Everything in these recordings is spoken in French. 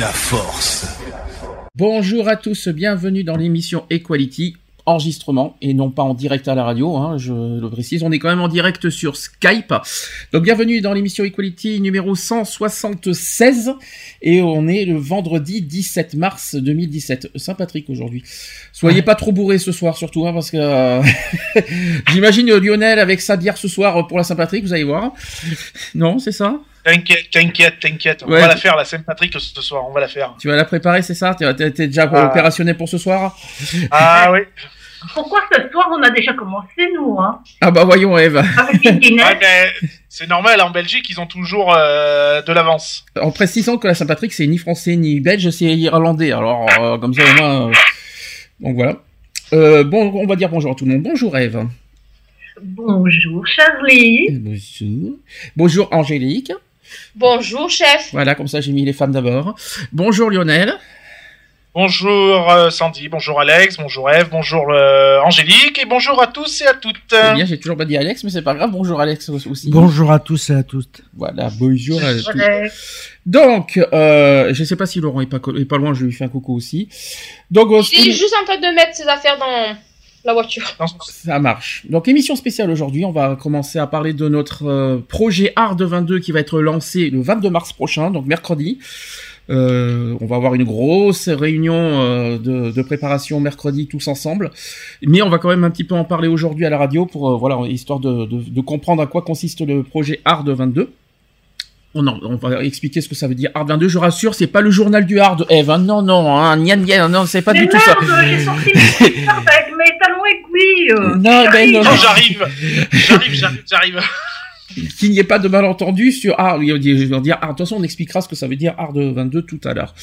la force. Bonjour à tous, bienvenue dans l'émission Equality, enregistrement et non pas en direct à la radio, hein, je le précise, on est quand même en direct sur Skype. Donc bienvenue dans l'émission Equality numéro 176 et on est le vendredi 17 mars 2017, Saint-Patrick aujourd'hui. Soyez pas trop bourrés ce soir surtout, hein, parce que euh, j'imagine Lionel avec sa bière ce soir pour la Saint-Patrick, vous allez voir. Non, c'est ça? T'inquiète, t'inquiète, t'inquiète. On Ouais. va la faire, la Saint-Patrick, ce soir. On va la faire. Tu vas la préparer, c'est ça? T'es déjà Ah. opérationnel pour ce soir? Ah oui. Pourquoi ce soir on a déjà commencé nous hein? Ah bah voyons Eve. Ouais, c'est normal, en Belgique, ils ont toujours euh, de l'avance. En précisant que la Saint-Patrick, c'est ni français ni belge, c'est irlandais. Alors, euh, comme ça, au moins. euh, Donc voilà. Euh, bon, on va dire bonjour à tout le monde. Bonjour Eve. Bonjour Charlie. Bonjour. Bonjour Angélique. Bonjour, chef. Voilà, comme ça, j'ai mis les femmes d'abord. Bonjour Lionel. Bonjour euh, Sandy, bonjour Alex, bonjour Eve, bonjour euh, Angélique, et bonjour à tous et à toutes. C'est bien, j'ai toujours pas dit Alex, mais c'est pas grave. Bonjour Alex aussi. Bonjour à tous et à toutes. Voilà, bonjour à tous. Donc, euh, je sais pas si Laurent est pas, co- est pas loin, je lui fais un coucou aussi. Donc, Il est juste en train de mettre ses affaires dans la voiture. Ça marche. Donc émission spéciale aujourd'hui, on va commencer à parler de notre euh, projet Art de 22 qui va être lancé le 22 mars prochain, donc mercredi. Euh, on va avoir une grosse réunion euh, de, de préparation mercredi tous ensemble, mais on va quand même un petit peu en parler aujourd'hui à la radio pour euh, voilà histoire de, de, de comprendre à quoi consiste le projet Art de 22. On, en- on va expliquer ce que ça veut dire Art 22. Je rassure, c'est pas le journal du Art, Eve. hein. Non, non, hein, gna, gna, non, c'est pas Mais du tout ça. merde, j'ai sorti mes avec euh. Non, ben non, j'arrive, j'arrive, j'arrive, j'arrive. qu'il n'y ait pas de malentendu sur art. Je vais dire art. De toute façon, on expliquera ce que ça veut dire art de 22 tout à l'heure.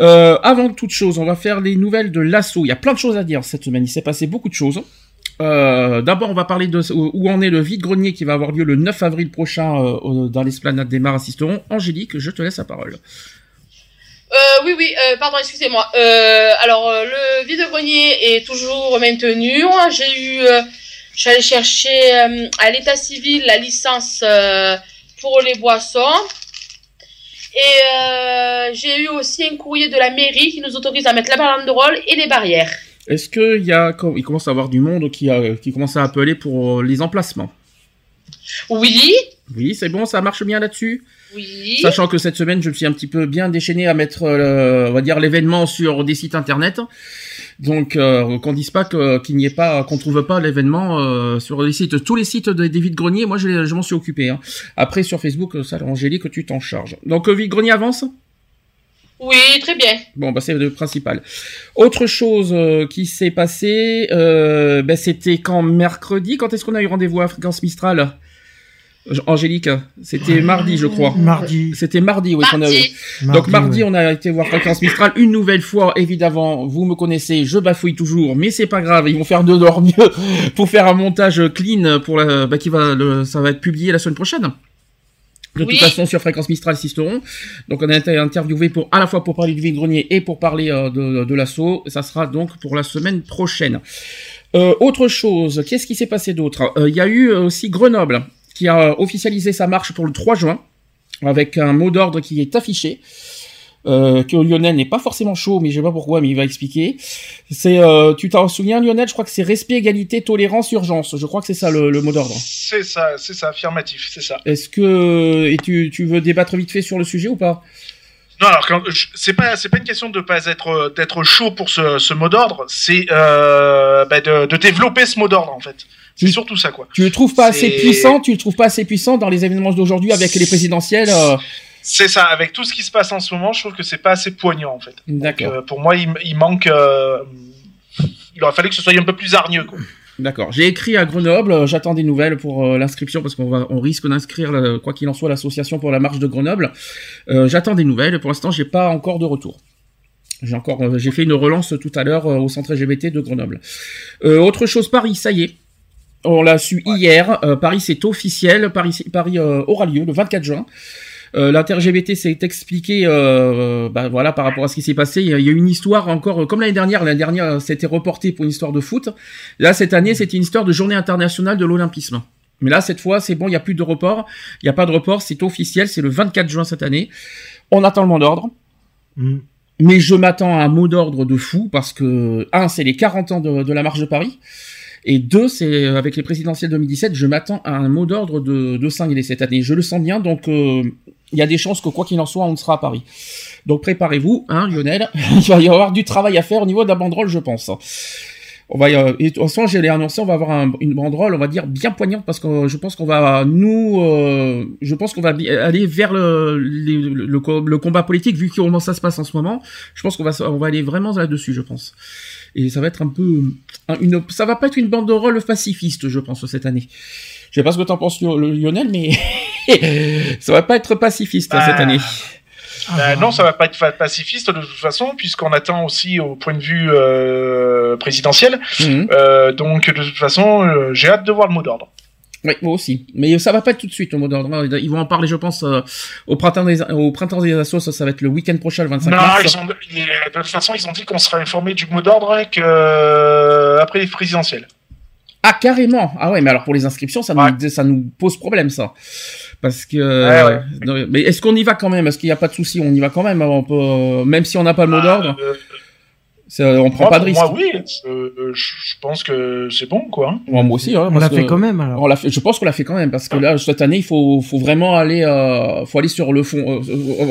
Euh, avant toute chose, on va faire les nouvelles de l'assaut. Il y a plein de choses à dire cette semaine. Il s'est passé beaucoup de choses. Euh, D'abord, on va parler de où en est le vide-grenier qui va avoir lieu le 9 avril prochain euh, dans l'esplanade des Mares à Sisteron. Angélique, je te laisse la parole. Euh, oui, oui, euh, pardon, excusez-moi. Euh, alors, le vide-grenier est toujours maintenu. J'ai eu, allée chercher à l'état civil la licence pour les boissons. Et j'ai eu aussi un courrier de la mairie qui nous autorise à mettre la banderole et les barrières. Est-ce qu'il y a, il commence à avoir du monde qui, a, qui commence à appeler pour les emplacements? Oui, Oui, c'est bon, ça marche bien là-dessus? Oui. Sachant que cette semaine, je me suis un petit peu bien déchaîné à mettre, euh, on va dire, l'événement sur des sites internet. Donc, euh, qu'on dise pas que- qu'il n'y ait pas, qu'on trouve pas l'événement euh, sur les sites, tous les sites de, des vides greniers. Moi, je, je m'en suis occupé. Hein. Après, sur Facebook, ça, Angélique, tu t'en charges. Donc, euh, vide grenier avance? Oui, très bien. Bon, bah c'est le principal. Autre chose euh, qui s'est passé, euh, bah, c'était quand mercredi? Quand est-ce qu'on a eu rendez-vous à Fréquence Mistral? Angélique, c'était mardi, je crois. Mardi. C'était mardi, oui. qu'on a- Mardi. donc mardi, ouais. on a été voir Fréquence Mistral une nouvelle fois. Évidemment, vous me connaissez, je bafouille toujours, mais c'est pas grave. Ils vont faire de leur mieux pour faire un montage clean pour la, bah, qui va, le, ça va être publié la semaine prochaine. De Oui. toute façon, sur Fréquence Mistral Sisteron. Donc, on a été interviewé pour à la fois pour parler du vide-grenier et pour parler euh, de, de l'assaut. Ça sera donc pour la semaine prochaine. Euh, autre chose, qu'est-ce qui s'est passé d'autre? Euh, Il y a eu euh, aussi Grenoble qui a officialisé sa marche pour le 3 juin avec un mot d'ordre qui est affiché. Euh, que Lionel n'est pas forcément chaud, mais je sais pas pourquoi, mais il va expliquer. C'est, euh, tu t'en souviens, Lionel? Je crois que c'est respect, égalité, tolérance, urgence. Je crois que c'est ça le, le mot d'ordre. C'est ça, c'est ça, affirmatif, c'est ça. Est-ce que et tu, tu veux débattre vite fait sur le sujet ou pas? Non, alors c'est pas c'est pas une question de pas être d'être chaud pour ce, ce mot d'ordre, c'est euh, bah, de, de développer ce mot d'ordre en fait. C'est surtout ça, quoi. Tu le trouves pas assez puissant, tu le trouves pas assez puissant dans les événements d'aujourd'hui avec les présidentielles. euh, C'est ça, avec tout ce qui se passe en ce moment, je trouve que c'est pas assez poignant, en fait. D'accord. Euh, pour moi, il, il manque. euh, il aurait fallu que ce soit un peu plus hargneux, quoi. D'accord. J'ai écrit à Grenoble. J'attends des nouvelles pour euh, l'inscription parce qu'on va, on risque d'inscrire, euh, quoi qu'il en soit, l'association pour la marche de Grenoble. Euh, J'attends des nouvelles. Pour l'instant, j'ai pas encore de retour. J'ai encore, j'ai fait une relance tout à l'heure au centre LGBT de Grenoble. Autre chose, Paris, ça y est. On l'a su hier. euh, Paris, c'est officiel. Paris, Paris euh, aura lieu le 24 juin. Euh, s'est expliqué, euh, bah, voilà, par rapport à ce qui s'est passé. Il y a eu une histoire encore, euh, comme l'année dernière. L'année dernière, c'était reporté pour une histoire de foot. Là, cette année, c'était une histoire de journée internationale de l'olympisme. Mais là, cette fois, c'est bon, il n'y a plus de report. Il n'y a pas de report, c'est officiel, c'est le 24 juin cette année. On attend le mot d'ordre. Mm. Mais je m'attends à un mot d'ordre de fou parce que, un, c'est les 40 ans de, de la marche de Paris. Et deux, c'est euh, avec les présidentielles 2017, je m'attends à un mot d'ordre de, de cinglé cette année. Je le sens bien, donc euh, il y a des chances que quoi qu'il en soit, on sera à Paris. Donc préparez-vous, hein, Lionel. il va y avoir du travail à faire au niveau de la banderole, je pense. On va euh, et de toute façon, j'ai annoncé, on va avoir un- une banderole, on va dire bien poignante parce que euh, je pense qu'on va nous, euh, je pense qu'on va bi- aller vers le, le, le le combat politique vu comment ça se passe en ce moment. Je pense qu'on va, on va aller vraiment là-dessus, je pense. Et ça va être un peu, un- une, ça va pas être une banderole pacifiste, je pense cette année. Je sais pas ce que t'en penses, Lio- Lionel, mais ça va pas être pacifiste Ah. cette année. Ah, Euh, bah, non, ça va pas être pacifiste de toute façon, puisqu'on attend aussi au point de vue euh, présidentiel. Mhm. Euh, donc, de toute façon, euh, j'ai hâte de voir le mot d'ordre. Oui, moi aussi. Mais ça va pas être tout de suite au mot d'ordre. Ils vont en parler, je pense, euh, au printemps des, au printemps des assos. Ça, ça va être le week-end prochain, le 25 Non, mars. ils ont, ils- de toute façon, ils ont dit qu'on serait informé du mot d'ordre que euh, après les présidentielles. Ah, carrément. Ah ouais, mais alors pour les inscriptions, ça, Ouais. nous, ça nous pose problème, ça. Parce que. Ouais, ouais. non, mais est-ce qu'on y va quand même? Est-ce qu'il n'y a pas de souci? On y va quand même. hein, On peut, même si on n'a pas le mot d'ordre, Euh, c'est- on prend moi, pas de risque. Moi, oui, euh, je je pense que c'est bon, quoi. Ouais, moi aussi. hein, on l'a fait quand même alors. On l'a fait. Je pense qu'on l'a fait quand même parce que là cette année il faut faut vraiment aller euh, faut aller sur le fond euh,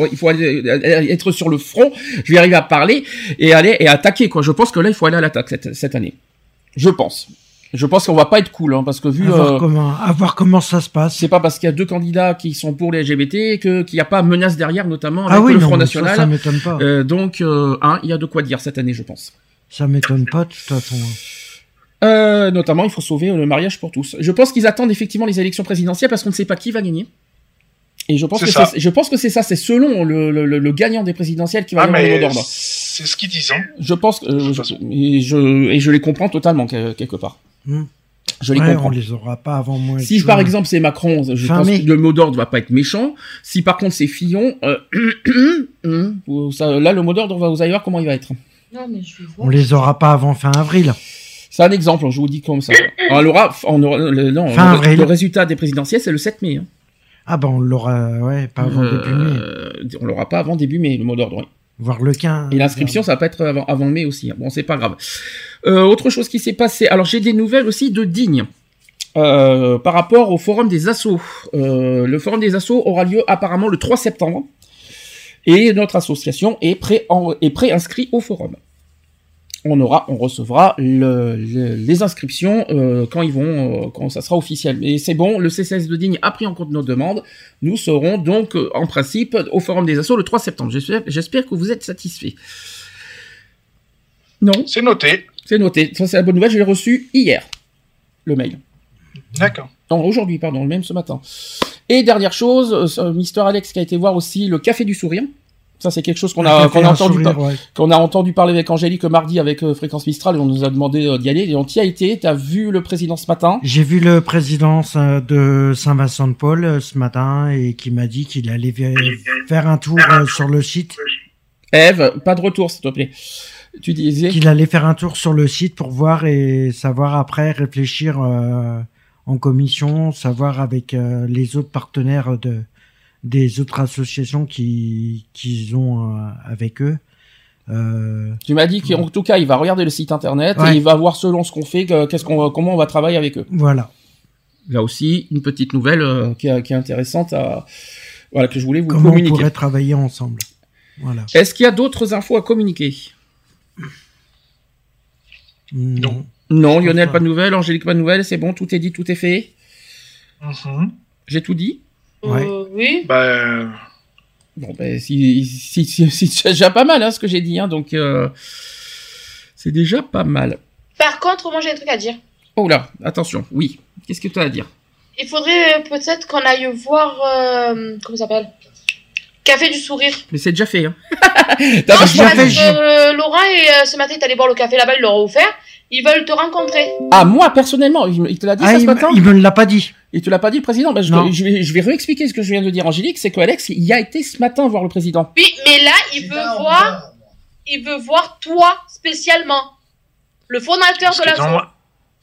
euh, il faut aller euh, être sur le front. Je vais arriver à parler et aller et attaquer quoi. Je pense que là il faut aller à l'attaque cette, cette année. Je pense. Je pense qu'on va pas être cool hein, parce que vu à, voir euh, comment, à voir comment ça se passe. c'est pas parce qu'il y a deux candidats qui sont pour les LGBT que qu'il n'y a pas menace derrière notamment avec Ah oui, le non, Front mais ça, National. ça m'étonne pas. Euh, donc euh, hein, il y a de quoi dire cette année je pense. Ça m'étonne pas de toute façon. Euh, notamment, il faut sauver le mariage pour tous. Je pense qu'ils attendent effectivement les élections présidentielles parce qu'on ne sait pas qui va gagner. Et je pense que ça. je pense que c'est ça, c'est selon le, le, le- gagnant des présidentielles qui va Ah, avoir le mot d'ordre. c'est ce qu'ils disent. Hein. Je pense que, euh, je- et je, et je les comprends totalement que- quelque part. Hmm. Je les Ouais, comprends. on les aura pas avant moi. Si par exemple c'est Macron, je Fin pense mai. que le mot d'ordre va pas être méchant. Si par contre c'est Fillon, euh, ça- là le mot d'ordre, va- vous allez voir comment il va être? Non, mais je vais voir. on les aura pas avant fin avril. C'est un exemple, je vous dis comme ça. On aura, on aura- le, non, Fin le- avril. le résultat des présidentielles c'est le 7 mai. hein. Ah ben on l'aura, ouais, pas avant Euh, début mai, On l'aura pas avant début mai, le mot d'ordre. oui. Voire le 15. Et l'inscription, ça va pas être avant, avant mai aussi. hein. Bon, c'est pas grave. Euh, autre chose qui s'est passé. Alors, j'ai des nouvelles aussi de Digne. Euh, par rapport au forum des assos. Euh, le forum des assos aura lieu apparemment le 3 septembre. Et notre association est pré est pré-inscrit au forum. On aura, on recevra le- le- les inscriptions euh, quand ils vont, euh, quand ça sera officiel. Mais c'est bon, le CCS de Digne a pris en compte nos demandes. Nous serons donc, euh, en principe, au forum des assos le 3 septembre. J'espère, que vous êtes satisfaits. Non, C'est noté. c'est noté. Ça, c'est la bonne nouvelle. Je l'ai reçu hier, le mail. D'accord. Non, aujourd'hui, pardon, même ce matin. Et dernière chose, Mister Alex qui a été voir aussi le Café du Sourire. Ça, c'est quelque chose qu'on a, qu'on a entendu, par- Ouais. qu'on a entendu parler avec Angélique mardi avec euh, Fréquence Mistral et on nous a demandé euh, d'y aller. Et on y a été. T'as vu le président ce matin? J'ai vu le président euh, de Saint-Vincent-de-Paul ce matin et qui m'a dit qu'il allait faire un tour euh, sur le site, Eve, pas de retour, s'il te plaît. Tu disais? qu'il allait faire un tour sur le site pour voir et savoir après réfléchir en commission, savoir avec les autres partenaires de des autres associations qui qu'ils ont euh, avec eux. Euh, Tu m'as dit qu'en tout cas, il va regarder le site internet Ouais. et il va voir selon ce qu'on fait, que- qu'est-ce qu'on, comment on va travailler avec eux. voilà. Là aussi, une petite nouvelle euh, qui, est- qui est intéressante à, voilà, que je voulais vous Comment on communiquer. pourrait travailler ensemble. Voilà. Est-ce qu'il y a d'autres infos à communiquer? Non. Non. Lionel, pas de nouvelles. Angélique, pas de nouvelles. C'est bon, tout est dit, tout est fait? Mhm. J'ai tout dit? Ouais. Euh, oui. Bah, Bon, ben, si, si, si, si- c'est déjà pas mal, hein, ce que j'ai dit, hein, donc euh, c'est déjà pas mal. Par contre, moi j'ai un truc à dire. Oh là, attention, oui. Qu'est-ce que tu as à dire? Il faudrait peut-être qu'on aille voir. euh, comment ça s'appelle? Café du Sourire. Mais c'est déjà fait. Hein. Non, je j'ai- euh, Laurent et euh, ce matin, t'es allé boire le café là-bas, ils l'auront offert. Ils veulent te rencontrer. Ah, moi, personnellement, il, me- il te l'a dit Ah, ça ce il, matin il me l'a pas dit. Il te l'a pas dit, le président? Ben, je, Non. je vais, je vais réexpliquer ce que je viens de dire, Angélique, c'est que Alex y a été ce matin voir le président. Oui, mais là, il veut voir. Il veut voir toi spécialement. Le fondateur de la normal.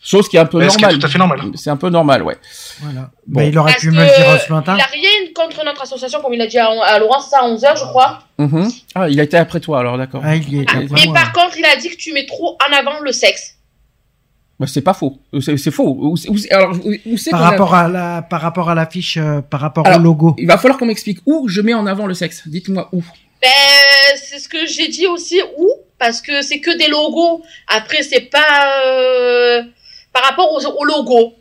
Chose qui est un peu Ouais, ce qui est normale. tout à fait normal. C'est un peu normal, ouais. Voilà. Bon. Mais il aurait Parce pu me le dire ce matin. il a rien contre notre association, comme il a dit à, à Laurent, c'est ça à 11h, je crois. Mhm. Ah, il a été après toi, alors d'accord. Ah, il y était Ah, mais moi. par contre, il a dit que tu mets trop en avant le sexe. Bah, c'est pas faux. C'est c'est faux. Où, c'est- où c'est- alors, où- où c'est Par a- rapport à la, par rapport à l'affiche, euh, par rapport Alors, au logo. Il va falloir qu'on m'explique où je mets en avant le sexe. Dites-moi où. Ben, c'est ce que j'ai dit aussi, où Parce que c'est que des logos. Après, c'est pas euh, par rapport aux, aux logos.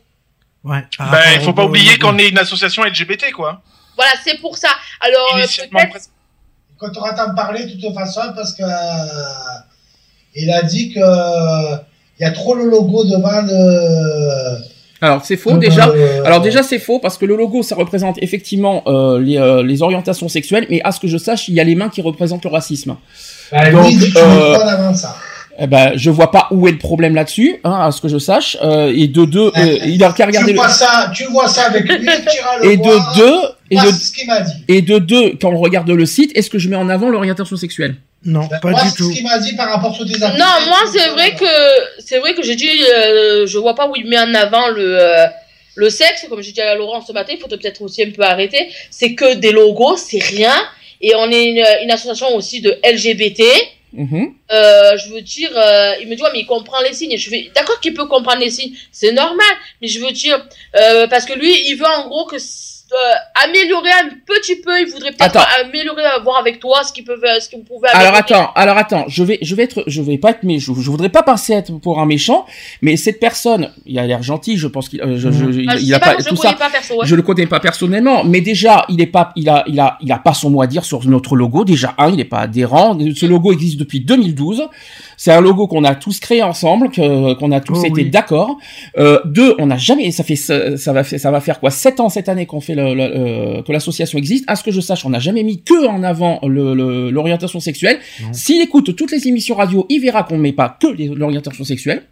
Ouais. Ben, il faut au pas logo. oublier qu'on est une association LGBT, quoi. Voilà, c'est pour ça. Alors, euh, peut-être. Quand auras t'en parler de toute façon, parce que euh, il a dit que il y a trop le logo devant le. Alors, c'est faux déjà. Alors déjà c'est faux parce que le logo ça représente effectivement euh, les, euh, les orientations sexuelles mais à ce que je sache il y a les mains qui représentent le racisme. Bah, donc, euh, avant ça. Eh ben je vois pas où est le problème là-dessus hein, à ce que je sache euh, et de deux euh, il a qu'à regarder tu le... vois ça, tu vois ça avec lui, le et voir. de deux et de ce qu'il m'a dit. et de deux quand on regarde le site est-ce que je mets en avant l'orientation sexuelle? Non, Ben, pas moi, du c'est tout. ce qu'il m'a dit par rapport affiches. Non, moi, c'est vrai que c'est vrai que j'ai dit, euh, je vois pas où il met en avant le euh, le sexe. Comme j'ai dit à Laurent ce matin, il faut peut-être aussi un peu arrêter. C'est que des logos, c'est rien. Et on est une, une association aussi de LGBT. Mhm. Euh, je veux dire, euh, il me dit, ouais, mais il comprend les signes. Je d'accord qu'il peut comprendre les signes, c'est normal. Mais je veux dire, euh, parce que lui, il veut en gros que améliorer un petit peu. Il voudrait peut-être améliorer, euh, voir avec toi ce qu'il peut, ce qu'il pouvait. Alors attends, alors attends, je vais, je vais être, je vais pas être, mais je, je voudrais pas passer être pour un méchant, mais cette personne, il a l'air gentil, je pense qu'il, euh, je- je- il, a pas, tout le connais ça. pas perso. ouais. Je le connais pas personnellement, mais déjà, il est pas, il a, il a, il a pas son mot à dire sur notre logo. Déjà, un, il n'est pas adhérent. Ce logo existe depuis 2012. C'est un logo qu'on a tous créé ensemble, que, qu'on a tous Oh été oui. d'accord. Euh, deux, on n'a jamais, ça fait, ça, va faire, ça va faire quoi, sept ans cette année qu'on fait le, le- euh, que l'association existe. À ce que je sache, on n'a jamais mis que en avant le, le- l'orientation sexuelle. S'il écoute toutes les émissions radio, il verra qu'on met pas que l'orientation sexuelle.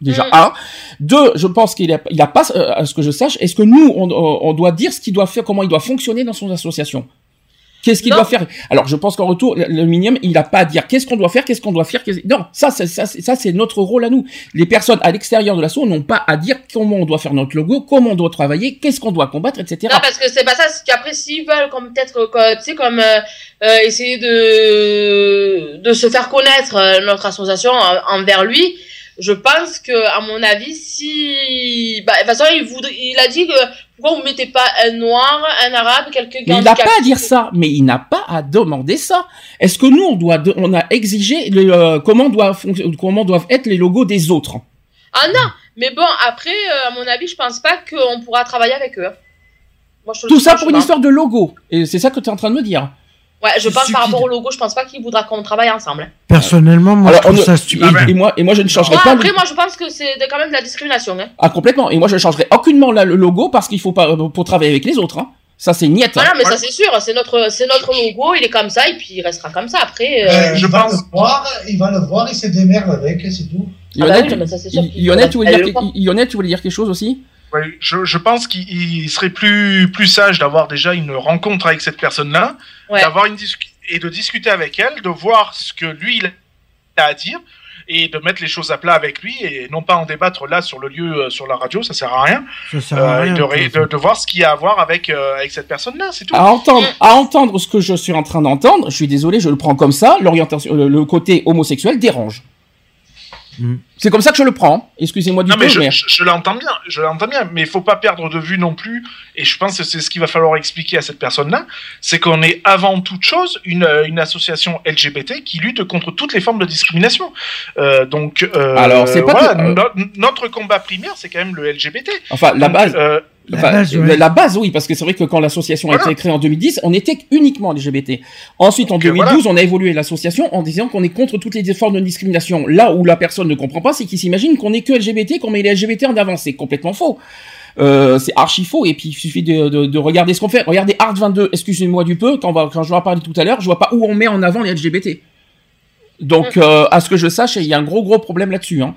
Déjà Mm. un, deux, je pense qu'il a, il a pas, euh, à ce que je sache, est-ce que nous, on, on doit dire ce qu'il doit faire, comment il doit fonctionner dans son association? Qu'est-ce qu'il doit faire? Alors, je pense qu'en retour, le- minimum, il n'a pas à dire qu'est-ce qu'on doit faire, qu'est-ce qu'on doit faire. Non, ça, c'est- ça, c'est- ça, c'est notre rôle à nous. Les personnes à l'extérieur de l'asso n'ont pas à dire comment on doit faire notre logo, comment on doit travailler, qu'est-ce qu'on doit combattre, etc. Non, parce que c'est pas ça. C'est qu'après, s'ils veulent, comme peut-être, euh, tu sais, comme euh, euh, essayer de de se faire connaître euh, notre association en- envers lui, je pense que, à mon avis, si, bah, de toute façon, il voudrait, il a dit que pourquoi vous mettez pas un noir, un arabe, quelqu'un qui il n'a pas à dire ça, mais il n'a pas à demander ça. Est-ce que nous, on doit, de- on a exigé le, euh, comment doivent, comment doivent être les logos des autres? Ah non, mais bon, après, euh, à mon avis, je pense pas qu'on pourra travailler avec eux. Moi, je te le Tout ça pour une histoire de logo. Et c'est ça que tu es en train de me dire. Ouais, je pense par rapport au logo, je pense pas qu'il voudra qu'on travaille ensemble. Personnellement, moi, Alors, je trouve on- ça Et, stupide. et moi, et moi, je ne changerai Moi, pas. après, le- moi, je pense que c'est quand même de la discrimination. Hein. Ah, complètement. Et moi, je ne changerai aucunement là, le logo parce qu'il faut pas, pour travailler avec les autres, hein. Ça, c'est niette. hein. Voilà, mais ça c'est sûr, c'est notre, c'est notre logo, il est comme ça et puis il restera comme ça après. euh, Euh, je il va pense- le voir, il va le voir, il se démerde avec, et c'est tout. Ah bah Lionel, oui, tu- mais ça, sûr Lionel, voulais dire. Lionel, tu voulais dire quelque chose aussi? Je, je pense qu'il il serait plus, plus sage d'avoir déjà une rencontre avec cette personne-là, Ouais. d'avoir une et de discuter avec elle, de voir ce que lui il a à dire et de mettre les choses à plat avec lui et non pas en débattre là sur le lieu, euh, sur la radio, ça sert à rien. Ça sert à Euh, et rien. de, voir ce qu'il y a à voir avec, euh, avec cette personne-là, c'est tout. à entendre, à entendre ce que je suis en train d'entendre, je suis désolé, je le prends comme ça, l'orientation, le, le côté homosexuel dérange. C'est comme ça que je le prends. Excusez-moi du Non, peu, mais je, mais je- je l'entends bien, je l'entends bien, mais il faut pas perdre de vue non plus, et je pense que c'est ce qu'il va falloir expliquer à cette personne-là, c'est qu'on est avant toute chose une, euh, une association LGBT qui lutte contre toutes les formes de discrimination. Euh, donc, euh, Alors, c'est pas voilà, que- no- notre combat primaire, c'est quand même le LGBT. Enfin, la base. euh, Enfin, base, la, ouais. la base, oui, parce que c'est vrai que quand l'association a été créée en 2010, on était uniquement LGBT. Ensuite, en Donc, euh, 2012, on a évolué l'association en disant qu'on est contre toutes les formes de discrimination. Là où la personne ne comprend pas, c'est qu'il s'imagine qu'on est que LGBT, qu'on met les LGBT en avant. C'est complètement faux. Euh, c'est archi faux et puis il suffit de, de, de regarder ce qu'on fait. Regardez Art 22, excusez-moi du peu, quand, on va, quand je vais en parler tout à l'heure, je vois pas où on met en avant les LGBT. Donc, euh, à ce que je sache, il y a un gros gros problème là-dessus. Hein.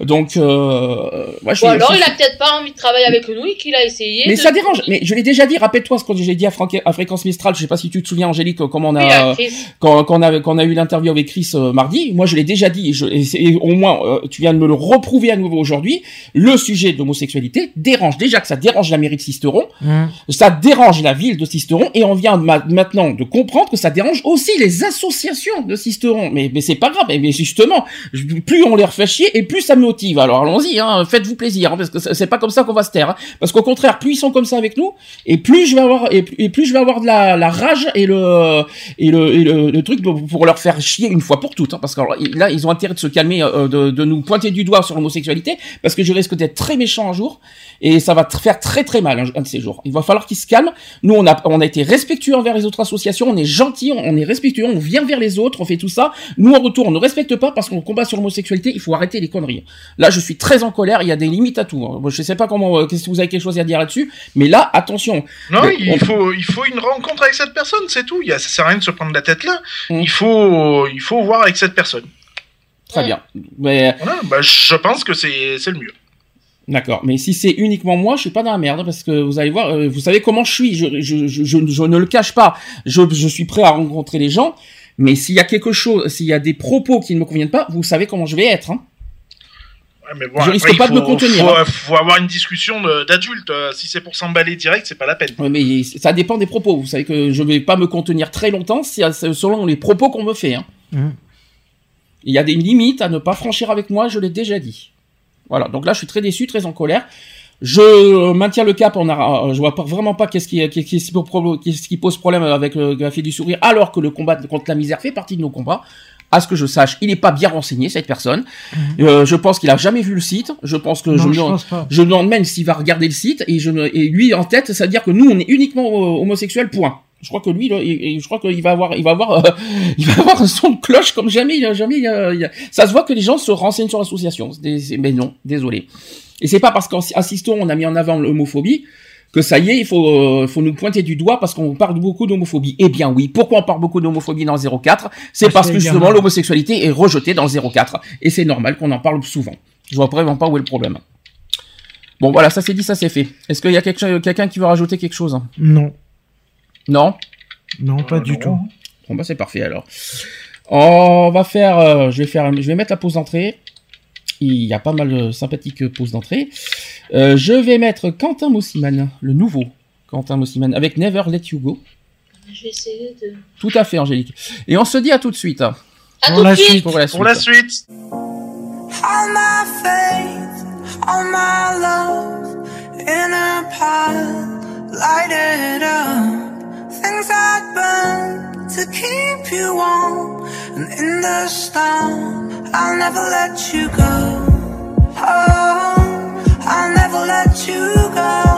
Donc, euh, moi, je Ou alors je il a peut-être pas envie de travailler avec nous et qu'il a essayé. mais de- ça dérange. Mais je l'ai déjà dit. Rappelle-toi ce que j'ai dit à, Franck- à fréquence Mistral. Je sais pas si tu te souviens, Angélique, comment on a quand, quand on a quand on a eu l'interview avec Chris euh, mardi. Moi, je l'ai déjà dit. Et, je, et c'est- et au moins, euh, tu viens de me le reprouver à nouveau aujourd'hui. Le sujet de l'homosexualité dérange déjà que ça dérange la mairie de Sisteron. Hum. Ça dérange la ville de Sisteron et on vient ma- maintenant de comprendre que ça dérange aussi les associations de Sisteron. Mais, mais c'est pas grave. Mais, mais justement, plus on les refait chier et plus ça me motive. Alors allons-y, hein, faites-vous plaisir, hein, parce que c'est pas comme ça qu'on va se taire. hein. Parce qu'au contraire, plus ils sont comme ça avec nous, et plus je vais avoir et, plus je vais avoir de la, rage et le et le, et le, truc pour, leur faire chier une fois pour toutes. hein, parce que là, ils ont intérêt de se calmer, euh, de, nous pointer du doigt sur l'homosexualité, parce que je risque d'être très méchant un jour et ça va faire très très mal un, un de ces jours. Il va falloir qu'ils se calment. Nous, on a on a été respectueux envers les autres associations, on est gentil, on, est respectueux, on vient vers les autres, on fait tout ça. En retour, on ne respecte pas parce qu'on combat sur l'homosexualité. Il faut arrêter les conneries. Là, je suis très en colère. Il y a des limites à tout. hein. Je sais pas comment, euh, qu'est-ce que vous avez quelque chose à dire là-dessus, mais là, attention. Non, Mais il on- faut, il faut une rencontre avec cette personne, c'est tout. Il y a, ça sert à rien de se prendre la tête là. Mm. Il faut, il faut voir avec cette personne. Très bien. Mais Voilà, bah, je pense que c'est, c'est le mieux. D'accord, mais si c'est uniquement moi, je suis pas dans la merde parce que vous allez voir, euh, vous savez comment je suis, je, je, je, je, je ne le cache pas, je, je suis prêt à rencontrer les gens, mais s'il y a quelque chose, s'il y a des propos qui ne me conviennent pas, vous savez comment je vais être. Hein. Ouais, mais bon, Je risque pas de me contenir, Faut, hein. faut avoir une discussion d'adulte. Euh, Si c'est pour s'emballer direct, c'est pas la peine. Ouais, mais ça dépend des propos. Vous savez que je vais pas me contenir très longtemps c'est selon les propos qu'on me fait. Hein. Hum. Il y a des limites à ne pas franchir avec moi, je l'ai déjà dit. Voilà, donc là je suis très déçu, très en colère. Je maintiens le cap, on a, euh, je vois pas, vraiment pas qu'est-ce qui, qu'est-ce qui, qu'est-ce qui pose problème avec le graphique du sourire, alors que le combat contre la misère fait partie de nos combats. À ce que je sache, il n'est pas bien renseigné cette personne. Euh, je pense qu'il a jamais vu le site. Je pense que Non, je, pense pas. je demande même s'il va regarder le site et je et lui en tête, ça veut dire que nous on est uniquement euh, homosexuels. Point. Je crois que lui, là, je crois qu'il va avoir, il va avoir, euh, il va avoir un son de cloche comme jamais, jamais, a- ça se voit que les gens se renseignent sur l'association. Mais non, désolé. Et c'est pas parce qu'en assistant on a mis en avant l'homophobie que ça y est, il faut, euh, faut nous pointer du doigt parce qu'on parle beaucoup d'homophobie. Eh bien oui, pourquoi on parle beaucoup d'homophobie dans le 04 C'est Parce que justement l'homosexualité est rejetée dans le 04 et c'est normal qu'on en parle souvent. Je vois vraiment pas où est le problème. Bon voilà, ça c'est dit, ça c'est fait. Est-ce qu'il y a quelqu'un qui veut rajouter quelque chose? Non, Non? Non, pas Euh, du non. tout. Bon bah c'est parfait alors. On va faire, euh, je vais faire, je vais mettre la pause d'entrée. Il y a pas mal de sympathiques pauses d'entrée. Euh, je vais mettre Quentin Mossiman, le nouveau Quentin Mossiman, avec Never Let You Go. Je vais essayer de. Tout à fait, Angélique. Et on se dit à tout de suite. À Pour tout la de suite. suite. Pour la suite. Pour la suite. All my faith, all my love in a pile, light it up. Things I'd burn to keep you warm, and in the storm, I'll never let you go. Oh, I'll never let you go.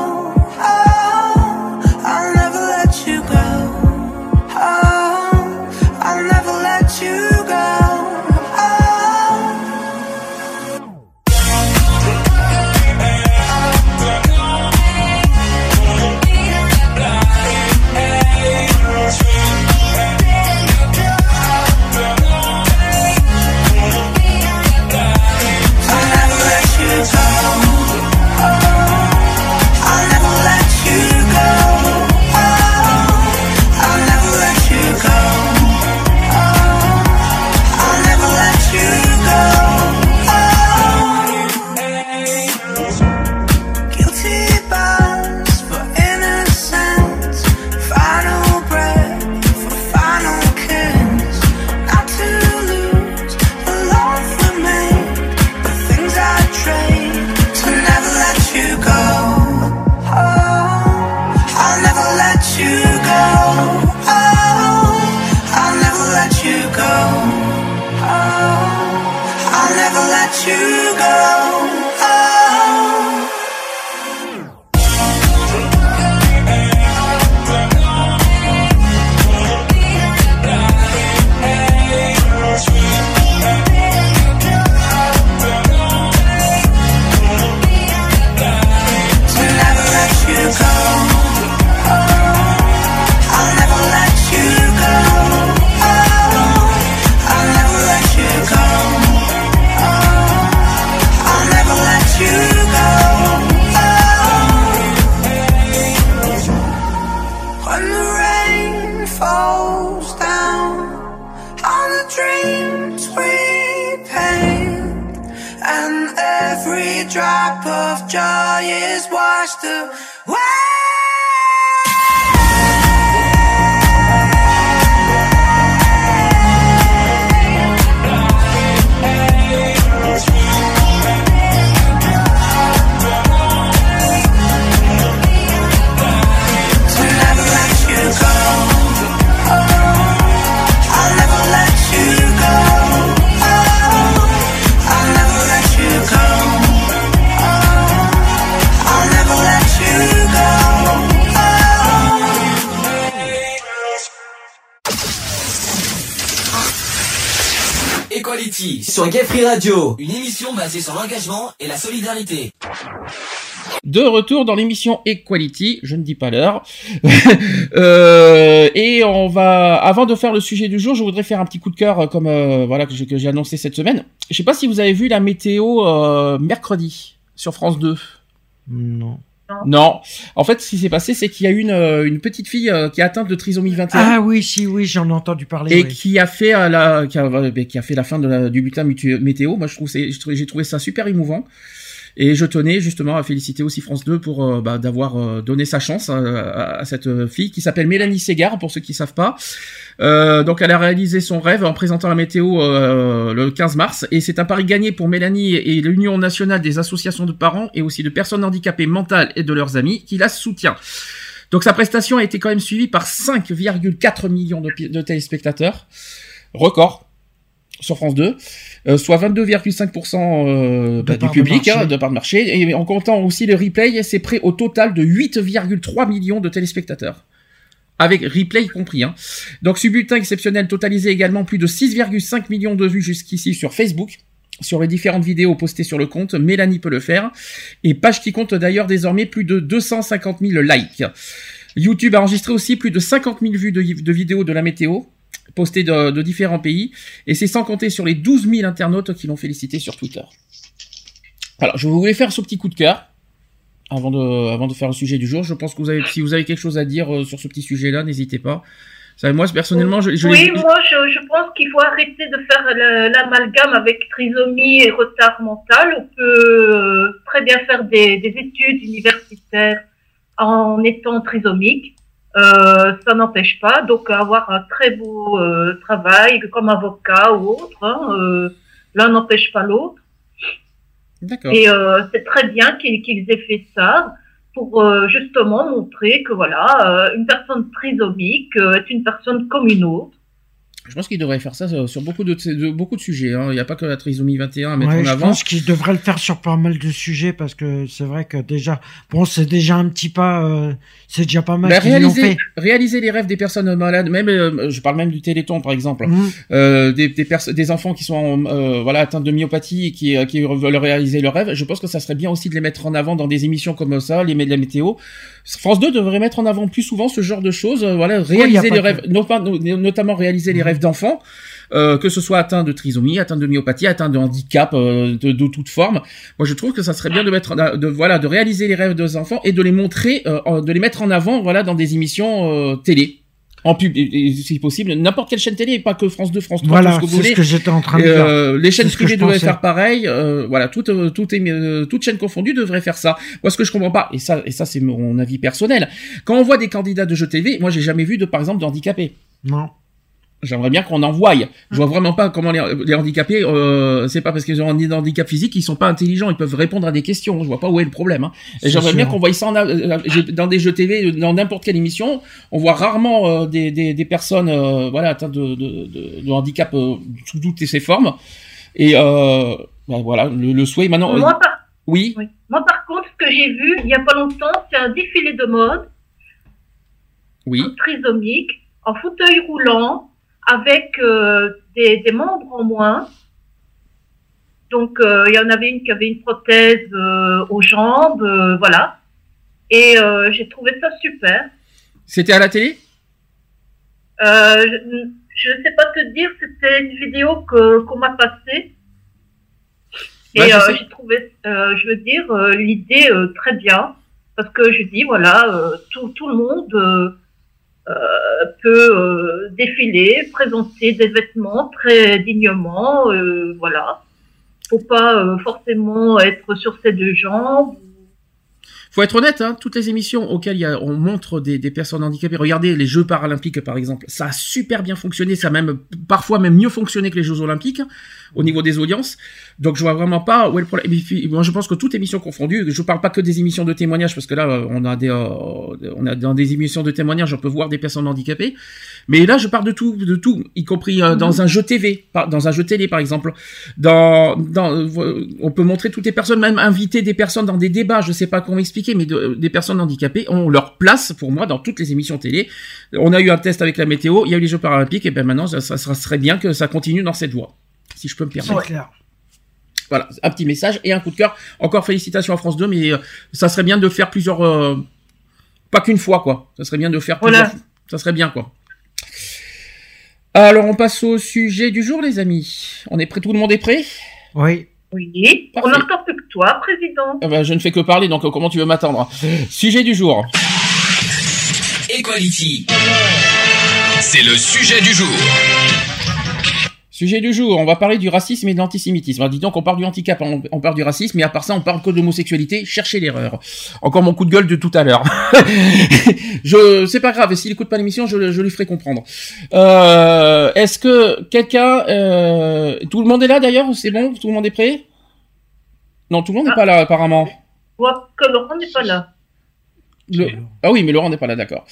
Sur Gay Free Radio, une émission basée sur l'engagement et la solidarité. De retour dans l'émission Equality, je ne dis pas l'heure. Euh, et on va, avant de faire le sujet du jour, je voudrais faire un petit coup de cœur, euh, comme euh, voilà que j'ai que j'ai annoncé cette semaine. Je sais pas si vous avez vu la météo euh, mercredi sur France 2. Non. Non. En fait, ce qui s'est passé, c'est qu'il y a eu une, euh, une petite fille euh, qui est atteinte de trisomie 21 Ah oui, si, oui, j'en ai entendu parler. et oui. qui a fait euh, la qui a, euh, qui a fait la fin de la, du mutu- météo. Moi, je trouve c'est- je trouve- j'ai trouvé ça super émouvant. Et je tenais justement à féliciter aussi France 2 pour euh, bah, d'avoir euh, donné sa chance à, à- cette euh, fille qui s'appelle Mélanie Ségard pour ceux qui savent pas. Euh, donc elle a réalisé son rêve en présentant la météo euh, le 15 mars et c'est un pari gagné pour Mélanie et l'Union nationale des associations de parents et aussi de personnes handicapées mentales et de leurs amis qui la soutient. Donc sa prestation a été quand même suivie par 5,4 millions de téléspectateurs, record sur France 2, euh, soit 22,5% euh, bah, du de public, marché. hein, de part de marché, et en comptant aussi le replay, c'est près au total de 8,3 millions de téléspectateurs. Avec replay compris. Hein. Donc ce bulletin exceptionnel totalisait également plus de 6,5 millions de vues jusqu'ici sur Facebook, sur les différentes vidéos postées sur le compte, Mélanie peut le faire, et page qui compte d'ailleurs désormais plus de 250 000 likes. YouTube a enregistré aussi plus de 50 000 vues de, de vidéos de la météo, postées de, de différents pays, et c'est sans compter sur les 12 000 internautes qui l'ont félicité sur Twitter. Alors, je voulais faire ce petit coup de cœur avant de, avant de faire le sujet du jour. Je pense que vous avez, si vous avez quelque chose à dire euh, sur ce petit sujet-là, n'hésitez pas. Ça, moi, personnellement, je, je oui, moi je, je pense qu'il faut arrêter de faire l'amalgame avec trisomie et retard mental. On peut euh, très bien faire des, des études universitaires en étant trisomique. Euh, ça n'empêche pas donc avoir un très beau euh, travail comme avocat ou autre. hein, euh, L'un n'empêche pas l'autre. D'accord. Et euh, c'est très bien qu'ils aient fait ça pour euh, justement montrer que voilà, euh, une personne trisomique euh, est une personne comme une autre. Je pense qu'il devrait faire ça sur sur beaucoup de, de- beaucoup de sujets. hein. Il n'y a pas que la trisomie 21 à mettre Ouais, en je avant. pense qu'il devrait le faire sur pas mal de sujets parce que c'est vrai que déjà, bon, c'est déjà un petit pas, euh, c'est déjà pas mal Bah, réaliser, fait. réaliser les rêves des personnes malades, même euh, je parle même du Téléthon par exemple, Mhm. euh, des, des, des enfants qui sont euh, voilà atteints de myopathie et qui, euh, qui veulent réaliser leurs rêves. Je pense que ça serait bien aussi de les mettre en avant dans des émissions comme ça, les de la météo. France 2 devrait mettre en avant plus souvent ce genre de choses. euh, voilà, réaliser les rêves, no- notamment réaliser les rêves d'enfants. Euh, que ce soit atteint de trisomie, atteint de myopathie, atteint de handicap euh, de, de toute forme. Moi, je trouve que ça serait bien de mettre, de voilà, de réaliser les rêves des enfants et de les montrer, euh, de les mettre en avant, voilà, dans des émissions euh, télé, en pub, si possible, n'importe quelle chaîne télé, pas que France 2, France 3, Voilà, tout ce que vous c'est voulez. ce que j'étais en train de dire. euh, les chaînes privées devraient faire pareil. euh, voilà, toute, euh, toute, euh, toute chaîne confondue devrait faire ça. Moi, ce que je comprends pas, et ça, et ça c'est mon avis personnel, quand on voit des candidats de jeux TV, moi, j'ai jamais vu de, par exemple, de handicapés. Non. J'aimerais bien qu'on en voie. Je vois vraiment pas comment les, les handicapés, euh, c'est pas parce qu'ils ont un handicap physique qu'ils sont pas intelligents, ils peuvent répondre à des questions. Je vois pas où est le problème. Hein. J'aimerais bien qu'on voie ça en, euh, j'ai- dans des jeux TV, dans n'importe quelle émission. On voit rarement euh, des, des, des personnes, euh, voilà, atteintes de, de, de, de handicap euh, sous toutes ses formes. Et euh, ben voilà, le, le souhait maintenant. euh, Moi, par, oui. oui. Moi, par contre, ce que j'ai vu il y a pas longtemps, c'est un défilé de mode Oui. trisomique en fauteuil roulant avec euh, des, des membres en moins. Donc, euh, il y en avait une qui avait une prothèse euh, aux jambes, euh, voilà. Et euh, j'ai trouvé ça super. C'était à la télé? Euh, je ne sais pas te dire, c'était une vidéo que qu'on m'a passée. Et Ouais, euh, j'ai trouvé, euh, je veux dire, euh, l'idée euh, très bien. Parce que je dis, voilà, euh, tout, tout le monde euh, peut euh, défiler, présenter des vêtements très dignement, euh, voilà. Faut pas euh, forcément être sur ses deux jambes. Faut être honnête, hein, toutes les émissions auxquelles on montre des, des personnes handicapées. Regardez les Jeux paralympiques par exemple, ça a super bien fonctionné, ça a même parfois même mieux fonctionné que les Jeux olympiques au niveau des audiences. Donc je vois vraiment pas où est le problème. Et puis, moi je pense que toute émission confondue, je parle pas que des émissions de témoignages parce que là euh, on a des, euh, on a dans des émissions de témoignages on peut voir des personnes handicapées. Mais là je parle de tout, de tout, y compris euh, dans un jeu TV, par- dans un jeu télé par exemple. Dans, dans, on peut montrer toutes les personnes, même inviter des personnes dans des débats. Je sais pas comment expliquer, mais de- des personnes handicapées ont leur place pour moi dans toutes les émissions télé. On a eu un test avec la météo, il y a eu les Jeux paralympiques, et ben maintenant ça, ça serait bien que ça continue dans cette voie, si je peux me permettre. C'est clair. Voilà, un petit message et un coup de cœur. Encore félicitations à France 2, mais euh, ça serait bien de faire plusieurs, euh, pas qu'une fois quoi. Ça serait bien de faire Voilà. plusieurs. Ça serait bien quoi. Alors on passe au sujet du jour, les amis. On est prêt, tout le monde est prêt? Oui. Oui, on Parfait. n'entend plus que toi, président. Ah bah, Je ne fais que parler, donc euh, comment tu veux m'attendre? Sujet du jour. Equality. C'est le sujet du jour. Sujet du jour, on va parler du racisme et de l'antisémitisme. Dis donc, on parle du handicap, on, on parle du racisme, mais à part ça, on parle que d'homosexualité. Cherchez l'erreur. Encore mon coup de gueule de tout à l'heure. je, c'est pas grave. S'il écoute pas l'émission, je, je lui ferai comprendre. Euh, est-ce que quelqu'un, euh, tout le monde est là d'ailleurs C'est bon? Tout le monde est prêt? Non, tout le monde n'est pas là apparemment. Vois que Laurent n'est pas là. Le- Ah oui, mais Laurent n'est pas là, d'accord.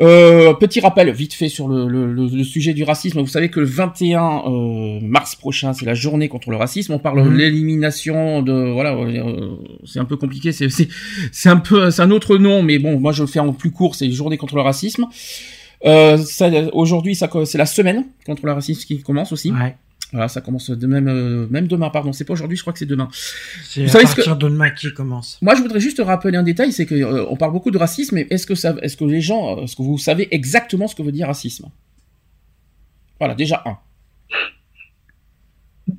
Euh, petit rappel, vite fait, sur le, le- le- sujet du racisme. Vous savez que le 21 euh, mars prochain, c'est la journée contre le racisme. On parle de Mhm. l'élimination de... Voilà, euh, c'est un peu compliqué. C'est c'est- c'est un peu... C'est un autre nom, mais bon, moi je le fais en plus court, c'est journée contre le racisme. Euh, ça- Aujourd'hui, ça c'est la semaine contre le racisme qui commence aussi. Ouais. Voilà, ça commence de même, euh, même demain, pardon. C'est pas aujourd'hui, je crois que c'est demain. C'est Vous à savez ce partir de demain qui commence. Moi, je voudrais juste rappeler un détail, c'est que euh, on parle beaucoup de racisme, mais est-ce que ça, est-ce que les gens, euh, est-ce que vous savez exactement ce que veut dire racisme? Voilà, déjà un.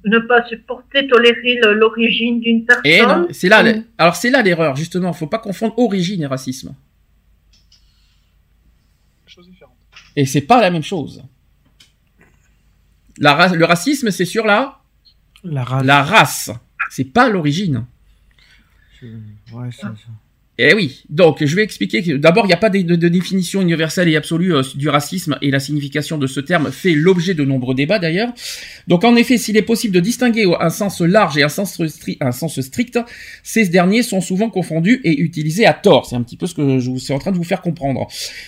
Ne pas supporter, tolérer l'origine d'une personne. Et non, c'est là, alors c'est là l'erreur justement. Faut pas confondre origine et racisme. Chose différente. Et c'est pas la même chose. La ra- le racisme, c'est sur la La race. la race. C'est pas l'origine. Ouais, ça, ça. Eh oui, donc je vais expliquer que d'abord il n'y a pas de, définition universelle et absolue euh, du racisme et la signification de ce terme fait l'objet de nombreux débats d'ailleurs. Donc en effet, s'il est possible de distinguer un sens large et un sens, un sens strict, ces derniers sont souvent confondus et utilisés à tort. C'est un petit peu ce que je suis en train de vous faire comprendre.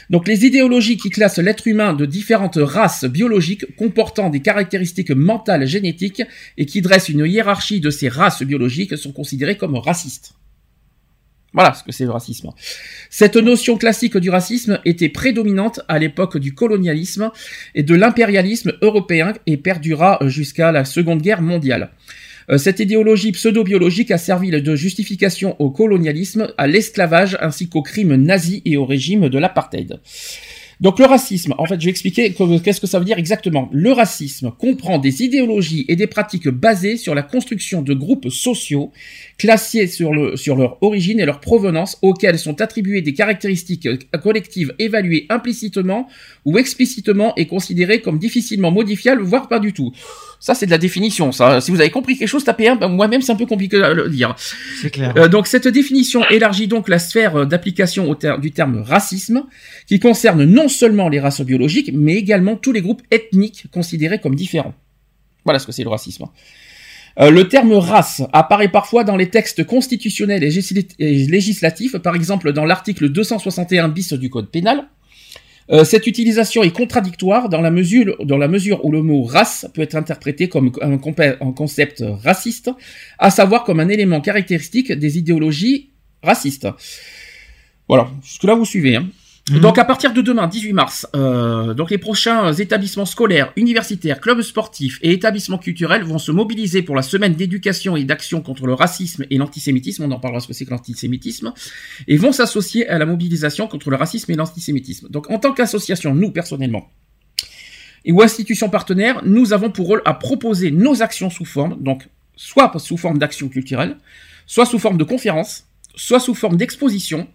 Donc les idéologies qui classent l'être humain de différentes races biologiques comportant des caractéristiques mentales génétiques et qui dressent une hiérarchie de ces races biologiques sont considérées comme racistes. Voilà ce que c'est le racisme. Cette notion classique du racisme était prédominante à l'époque du colonialisme et de l'impérialisme européen et perdura jusqu'à la Seconde Guerre mondiale. Euh, Cette idéologie pseudo-biologique a servi de justification au colonialisme, à l'esclavage ainsi qu'aux crimes nazis et au régime de l'apartheid. Donc le racisme, en fait, je vais expliquer que- qu'est-ce que ça veut dire exactement. Le racisme comprend des idéologies et des pratiques basées sur la construction de groupes sociaux classés sur, le, sur leur origine et leur provenance, auxquels sont attribuées des caractéristiques collectives évaluées implicitement ou explicitement et considérées comme difficilement modifiables, voire pas du tout. Ça, c'est de la définition. Ça, si vous avez compris quelque chose, tapez un. Ben, Moi-même, c'est un peu compliqué à le dire. C'est clair. Euh, donc cette définition élargit donc la sphère euh, d'application ter- du terme racisme, qui concerne non seulement les races biologiques, mais également tous les groupes ethniques considérés comme différents. Voilà ce que c'est le racisme. Euh, le terme race apparaît parfois dans les textes constitutionnels et législatifs, par exemple dans l'article 261 bis du Code pénal. Euh, cette utilisation est contradictoire dans la, mesure, où le mot race peut être interprété comme un, un concept raciste, à savoir comme un élément caractéristique des idéologies racistes. Voilà, jusque-là vous suivez. Hein. Mhm. Donc à partir de demain, 18 mars, euh, donc les prochains établissements scolaires, universitaires, clubs sportifs et établissements culturels vont se mobiliser pour la semaine d'éducation et d'action contre le racisme et l'antisémitisme. On en parlera ce que c'est que l'antisémitisme et vont s'associer à la mobilisation contre le racisme et l'antisémitisme. Donc en tant qu'association, nous personnellement et ou institutions partenaires, nous avons pour rôle à proposer nos actions sous forme, donc soit sous forme d'actions culturelles, soit sous forme de conférences, soit sous forme d'expositions,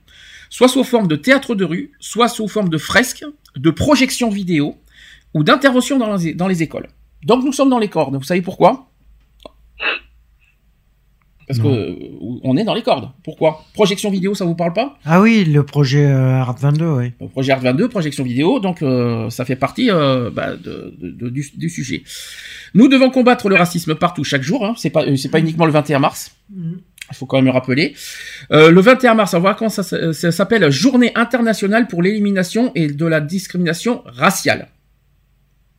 soit sous forme de théâtre de rue, soit sous forme de fresques, de projection vidéo ou d'intervention dans les, dans les écoles. Donc nous sommes dans les cordes. Vous savez pourquoi? Parce que euh, on est dans les cordes. Pourquoi? Projection vidéo, ça vous parle pas? Ah oui, le projet euh, Art 22, oui. Le projet Art 22, projection vidéo, donc euh, ça fait partie euh, bah, de, de- de- du, du sujet. Nous devons combattre le racisme partout, chaque jour. Hein. C'est pas, euh, c'est pas uniquement le 21 mars. Il faut quand même le rappeler. Euh, le 21 mars, on va voir quand ça, s- ça s'appelle Journée internationale pour l'élimination et de la discrimination raciale.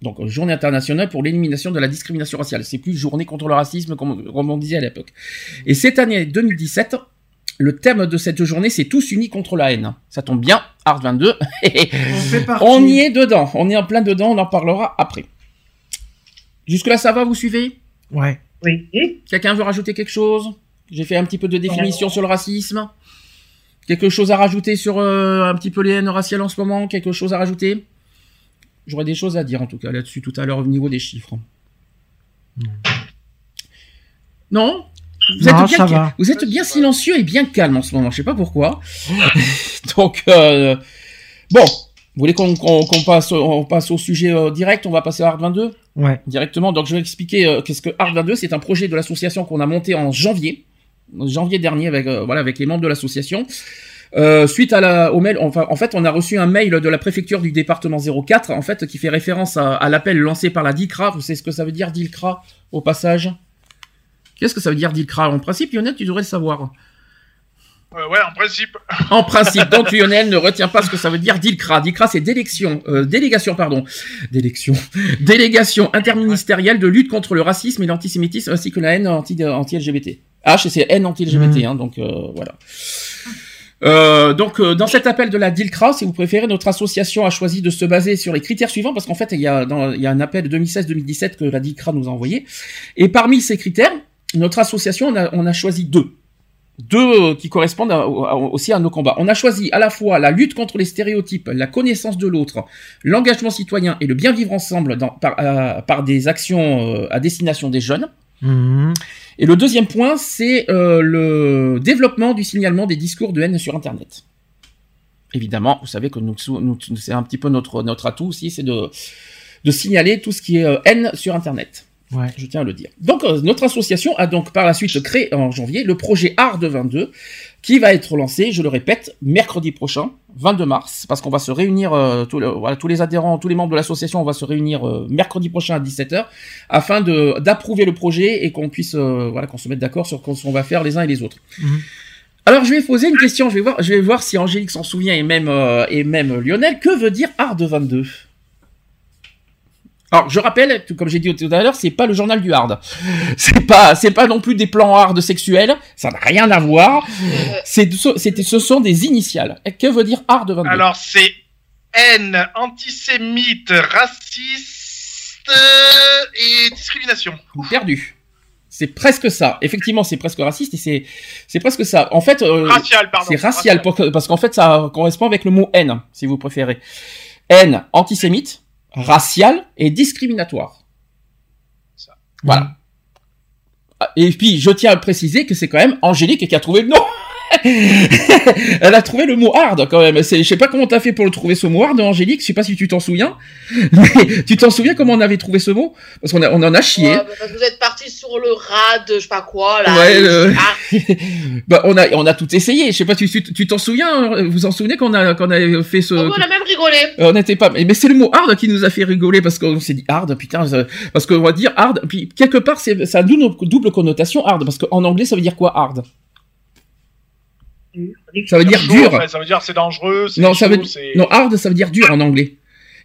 Donc, euh, Journée internationale pour l'élimination de la discrimination raciale. C'est plus Journée contre le racisme comme, comme on disait à l'époque. Et cette année 2017, le thème de cette journée, c'est tous unis contre la haine. Ça tombe bien, Art 22. On fait partie. on y est dedans. On est en plein dedans. On en parlera après. Jusque là, ça va Vous suivez? Ouais. Oui. Quelqu'un veut rajouter quelque chose? J'ai fait un petit peu de définition sur le racisme. Quelque chose à rajouter sur euh, un petit peu les haines raciales en ce moment? Quelque chose à rajouter? J'aurais des choses à dire en tout cas là-dessus tout à l'heure au niveau des chiffres. Non? Vous êtes, Non, bien, vous êtes bien silencieux et bien calme en ce moment, je sais pas pourquoi. Donc, euh, bon, vous voulez qu'on passe, on passe au sujet euh, direct? On va passer à Art 22 Ouais. directement. Donc je vais expliquer euh, qu'est-ce que Art 22. C'est un projet de l'association qu'on a monté en janvier, janvier dernier avec euh, voilà avec les membres de l'association. Euh, suite à la, au mail, enfin, en fait, on a reçu un mail de la préfecture du département 04, en fait, qui fait référence à, à l'appel lancé par la DICRA. Vous savez ce que ça veut dire, DICRA, au passage? Qu'est-ce que ça veut dire, DICRA En principe, Lionel, tu devrais le savoir. Euh, ouais, en principe. En principe, donc Lionel ne retient pas ce que ça veut dire DILCRA. DILCRA, c'est délection, euh, délégation, pardon, délection, délégation interministérielle de lutte contre le racisme et l'antisémitisme ainsi que la haine anti- anti-LGBT. H, c'est haine anti-LGBT, hein, donc euh, voilà. Euh, donc euh, dans cet appel de la DILCRA, si vous préférez, notre association a choisi de se baser sur les critères suivants parce qu'en fait il y a dans, il y a un appel de 2016-2017 que la DILCRA nous a envoyé et parmi ces critères, notre association on a, on a choisi deux deux euh, qui correspondent à- à- aussi à nos combats. On a choisi à la fois la lutte contre les stéréotypes, la connaissance de l'autre, l'engagement citoyen et le bien vivre ensemble dans- par, euh, par des actions euh, à destination des jeunes. Mhm. Et le deuxième point, c'est euh, le développement du signalement des discours de haine sur Internet. Évidemment, vous savez que nous, nous- c'est un petit peu notre, notre atout aussi, c'est de, de signaler tout ce qui est euh, haine sur Internet. Ouais. Je tiens à le dire. Donc, euh, notre association a donc par la suite créé en janvier le projet Art de 22, qui va être lancé, je le répète, mercredi prochain, 22 mars, parce qu'on va se réunir, euh, le- voilà, tous les adhérents, tous les membres de l'association, on va se réunir euh, mercredi prochain à 17h, afin de d'approuver le projet et qu'on puisse, euh, voilà, qu'on se mette d'accord sur ce qu'on va faire les uns et les autres. Mhm. Alors, je vais poser une question, je vais voir, je vais voir si Angélique s'en souvient et même, euh, et même Lionel, que veut dire Art de 22 alors, je rappelle, comme j'ai dit tout à l'heure, c'est pas le journal du hard. C'est pas, c'est pas non plus des plans hard sexuels. Ça n'a rien à voir. C'est, c'est- ce sont des initiales. Et que veut dire hard 22 Alors, c'est haine, antisémite, raciste euh, et discrimination. Perdu. C'est presque ça. Effectivement, c'est presque raciste et c'est, c'est presque ça. En fait, euh, Racial, pardon. c'est racial pour parce qu'en fait, ça correspond avec le mot haine, si vous préférez. Haine antisémite, raciale et discriminatoire. Voilà. Ah, Et puis, je tiens à préciser que c'est quand même Angélique qui a trouvé le nom. Elle a trouvé le mot hard quand même. Je sais pas comment t'as fait pour le trouver ce mot hard, Angélique. Je sais pas si tu t'en souviens. Mais tu t'en souviens comment on avait trouvé ce mot? Parce qu'on a- on en a chié. Ouais, bah, parce que vous êtes parti sur le rad, je sais pas quoi, là. Ouais, le- Ah, bah, on a, on a tout essayé. Je sais pas, tu, tu, t'en souviens euh, Vous en souvenez qu'on a, qu'on fait ce. on a même rigolé. Euh, On n'était pas, mais c'est le mot hard qui nous a fait rigoler parce qu'on s'est dit hard, putain, parce qu'on va dire hard, puis quelque part c'est, ça a double, double connotation hard, parce qu'en anglais ça veut dire quoi hard? Ça veut dire dur. ouais, ça veut dire c'est dangereux. Non, ça veut, chaud, non hard ça veut dire dur en anglais.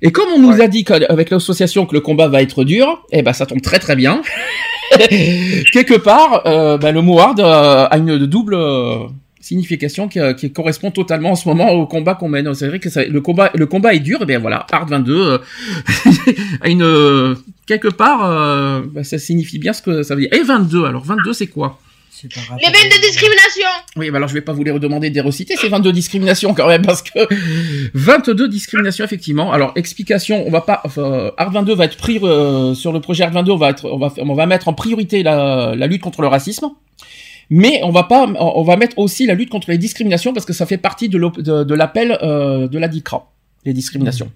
Et comme on nous a dit qu'avec l'association que le combat va être dur, eh ben ça tombe très très bien. quelque part, euh, ben, le mot hard euh, a une double euh, signification qui, qui correspond totalement en ce moment au combat qu'on mène. C'est vrai que ça- le combat, le combat est dur, et bien voilà, hard 22 euh, a une quelque part, ben, ça signifie bien ce que ça veut dire. Et 22, alors 22 c'est quoi? Par Les veines de discrimination. oui, bah alors je vais pas vous les redemander de les reciter, c'est 22 discriminations quand même, parce que 22 discriminations effectivement. Alors explication, on va pas, enfin, Art 22 va être pris euh, sur le projet Art 22, on va être, on va, on va mettre en priorité la, la lutte contre le racisme, mais on va pas, on va mettre aussi la lutte contre les discriminations parce que ça fait partie de l'op- de, de l'appel euh, de la DICRA. les discriminations.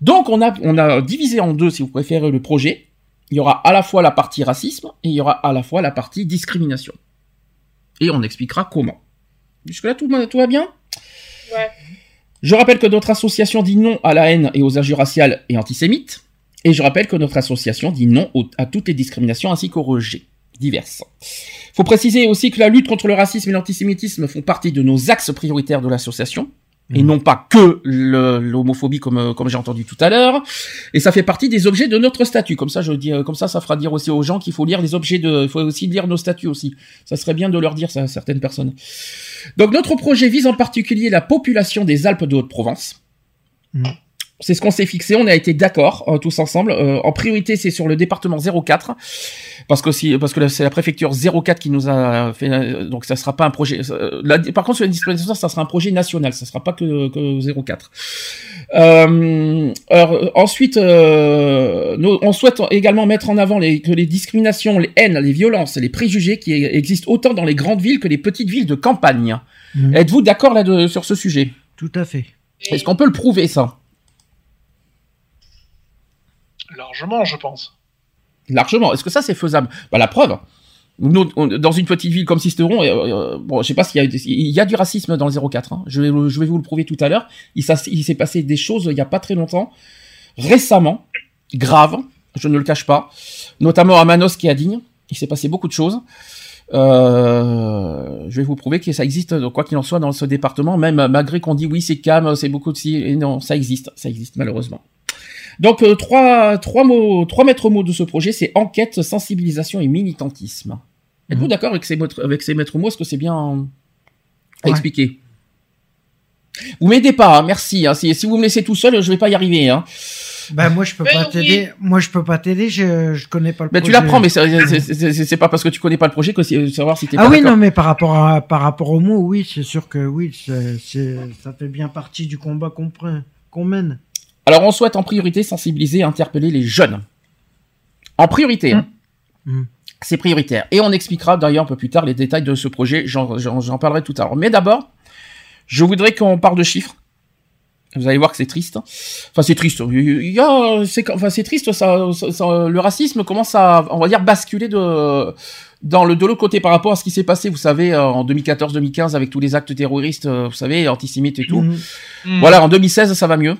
Donc on a, on a divisé en deux, si vous préférez, le projet. Il y aura à la fois la partie racisme et il y aura à la fois la partie discrimination. Et on expliquera comment. Jusque-là, tout, tout va bien? Ouais. Je rappelle que notre association dit non à la haine et aux injures raciales et antisémites. Et je rappelle que notre association dit non à toutes les discriminations ainsi qu'au rejet diverses. Faut préciser aussi que la lutte contre le racisme et l'antisémitisme font partie de nos axes prioritaires de l'association. Et non pas que l'homophobie comme euh, comme j'ai entendu tout à l'heure. Et ça fait partie des objets de notre statut. Comme ça je dis euh, comme ça ça fera dire aussi aux gens qu'il faut lire les objets de il faut aussi lire nos statuts aussi. Ça serait bien de leur dire ça à certaines personnes. Donc notre projet vise en particulier la population des Alpes de Haute-Provence. Mhm. C'est ce qu'on s'est fixé, on a été d'accord euh, tous ensemble. Euh, en priorité, c'est sur le département 04 parce que si parce que là, c'est la préfecture 04 qui nous a fait euh, donc ça sera pas un projet euh, la- par contre sur la discrimination ça sera un projet national, ça sera pas que que 04. Euh, alors, ensuite, euh, nous- on souhaite également mettre en avant les, que les discriminations, les haines, les violences, les préjugés qui existent autant dans les grandes villes que les petites villes de campagne. Mhm. Êtes-vous d'accord là de, sur ce sujet? Tout à fait. Est-ce qu'on peut le prouver ça? Largement, je pense. Largement. Est-ce que ça c'est faisable? Bah la preuve. Nous, dans une petite ville comme Sisteron, euh, euh, bon, je sais pas s'il y a, il y a du racisme dans le 04. hein. Je, vais, vous le prouver tout à l'heure. Il, s'est- passé des choses il y a pas très longtemps, récemment, graves, je ne le cache pas, notamment à Manos qui est à Digne. Il s'est passé beaucoup de choses. Euh, je vais vous prouver que ça existe, quoi qu'il en soit, dans ce département, même malgré qu'on dit oui, c'est calme, c'est beaucoup de non, ça existe, ça existe malheureusement. Donc euh, trois, trois mots, trois maîtres mots de ce projet, c'est enquête, sensibilisation et militantisme. Êtes-vous Mhm. d'accord avec ces, maîtres- avec ces maîtres mots? Est-ce que c'est bien à Ouais. expliquer Vous m'aidez pas, hein, merci. hein. Si, si vous me laissez tout seul, je vais pas y arriver. Hein. Bah moi je peux Mais pas oui. t'aider. Moi je peux pas t'aider. Je je connais pas le. Mais tu projet. l'apprends, mais c'est- pas parce que tu connais pas le projet que c'est savoir si t'es Ah pas oui non mais par rapport à par rapport au mot oui c'est sûr que oui c'est c'est- ça fait bien partie du combat qu'on prend qu'on mène. Alors on souhaite en priorité sensibiliser et interpeller les jeunes. En priorité. hein. Mm. C'est prioritaire. Et on expliquera d'ailleurs un peu plus tard les détails de ce projet. J'en- J'en j'en parlerai tout à l'heure. Mais d'abord, je voudrais qu'on parle de chiffres. Vous allez voir que c'est triste. Enfin, c'est triste. Il y a, c'est, enfin, c'est triste. Ça, ça- ça- le racisme commence à, on va dire, basculer de, dans le de l'autre côté par rapport à ce qui s'est passé. Vous savez, en 2014-2015 avec tous les actes terroristes, euh, vous savez, antisémites et tout. Hmm. Voilà, en 2016, ça va mieux.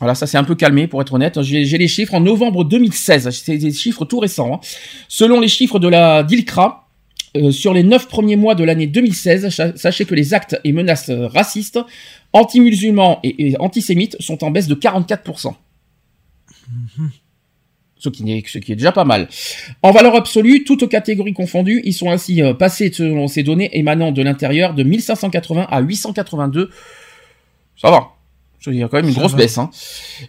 Voilà, ça s'est un peu calmé, pour être honnête. J'ai les chiffres en novembre 2016. C'est des chiffres tout récents. hein. Selon les chiffres de la DILCRA, euh, sur les neuf premiers mois de l'année 2016, cha- sachez que les actes et menaces euh, racistes, anti-musulmans et, et antisémites sont en baisse de 44%. Ce qui, est, ce qui est déjà pas mal. En valeur absolue, toutes catégories confondues, ils sont ainsi euh, passés, selon ces données émanant de l'intérieur, de 1580 à 882. Ça va. Il y a quand même une grosse baisse. Hein.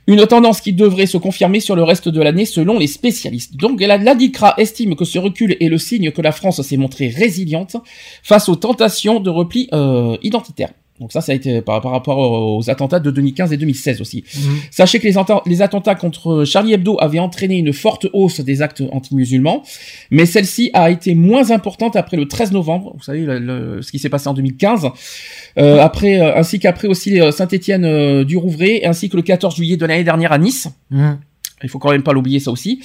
Une tendance qui devrait se confirmer sur le reste de l'année selon les spécialistes. Donc la, la DICRA estime que ce recul est le signe que la France s'est montrée résiliente face aux tentations de repli euh, identitaire. Donc ça, ça a été par, par rapport aux attentats de 2015 et 2016 aussi. Mhm. Sachez que les, atten- les attentats contre Charlie Hebdo avaient entraîné une forte hausse des actes anti-musulmans, mais celle-ci a été moins importante après le 13 novembre, vous savez le- le- ce qui s'est passé en 2015, euh, après euh, ainsi qu'après aussi euh, Saint-Étienne euh, du Rouvray, ainsi que le 14 juillet de l'année dernière à Nice. Mhm. Il faut quand même pas l'oublier ça aussi.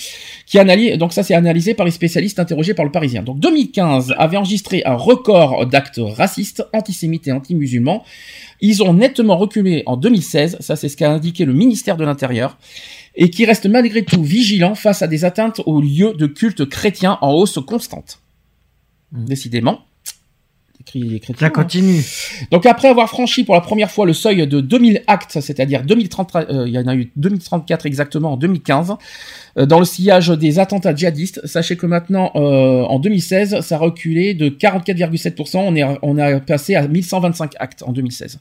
Qui analyse, donc ça c'est analysé par les spécialistes interrogés par le Parisien. Donc 2015 avait enregistré un record d'actes racistes, antisémites et anti-musulmans. Ils ont nettement reculé en 2016, ça c'est ce qu'a indiqué le ministère de l'Intérieur, et qui reste malgré tout vigilant face à des atteintes aux lieux de culte chrétiens en hausse constante. Mm. Décidément. Chrétiens, Ça hein. continue. Donc après avoir franchi pour la première fois le seuil de 2000 actes, c'est-à-dire 2030, euh, il y en a eu 2034 exactement en 2015, euh, dans le sillage des attentats djihadistes, sachez que maintenant euh, en 2016, ça a reculé de 44,7%, on est on a passé à 1125 actes en 2016.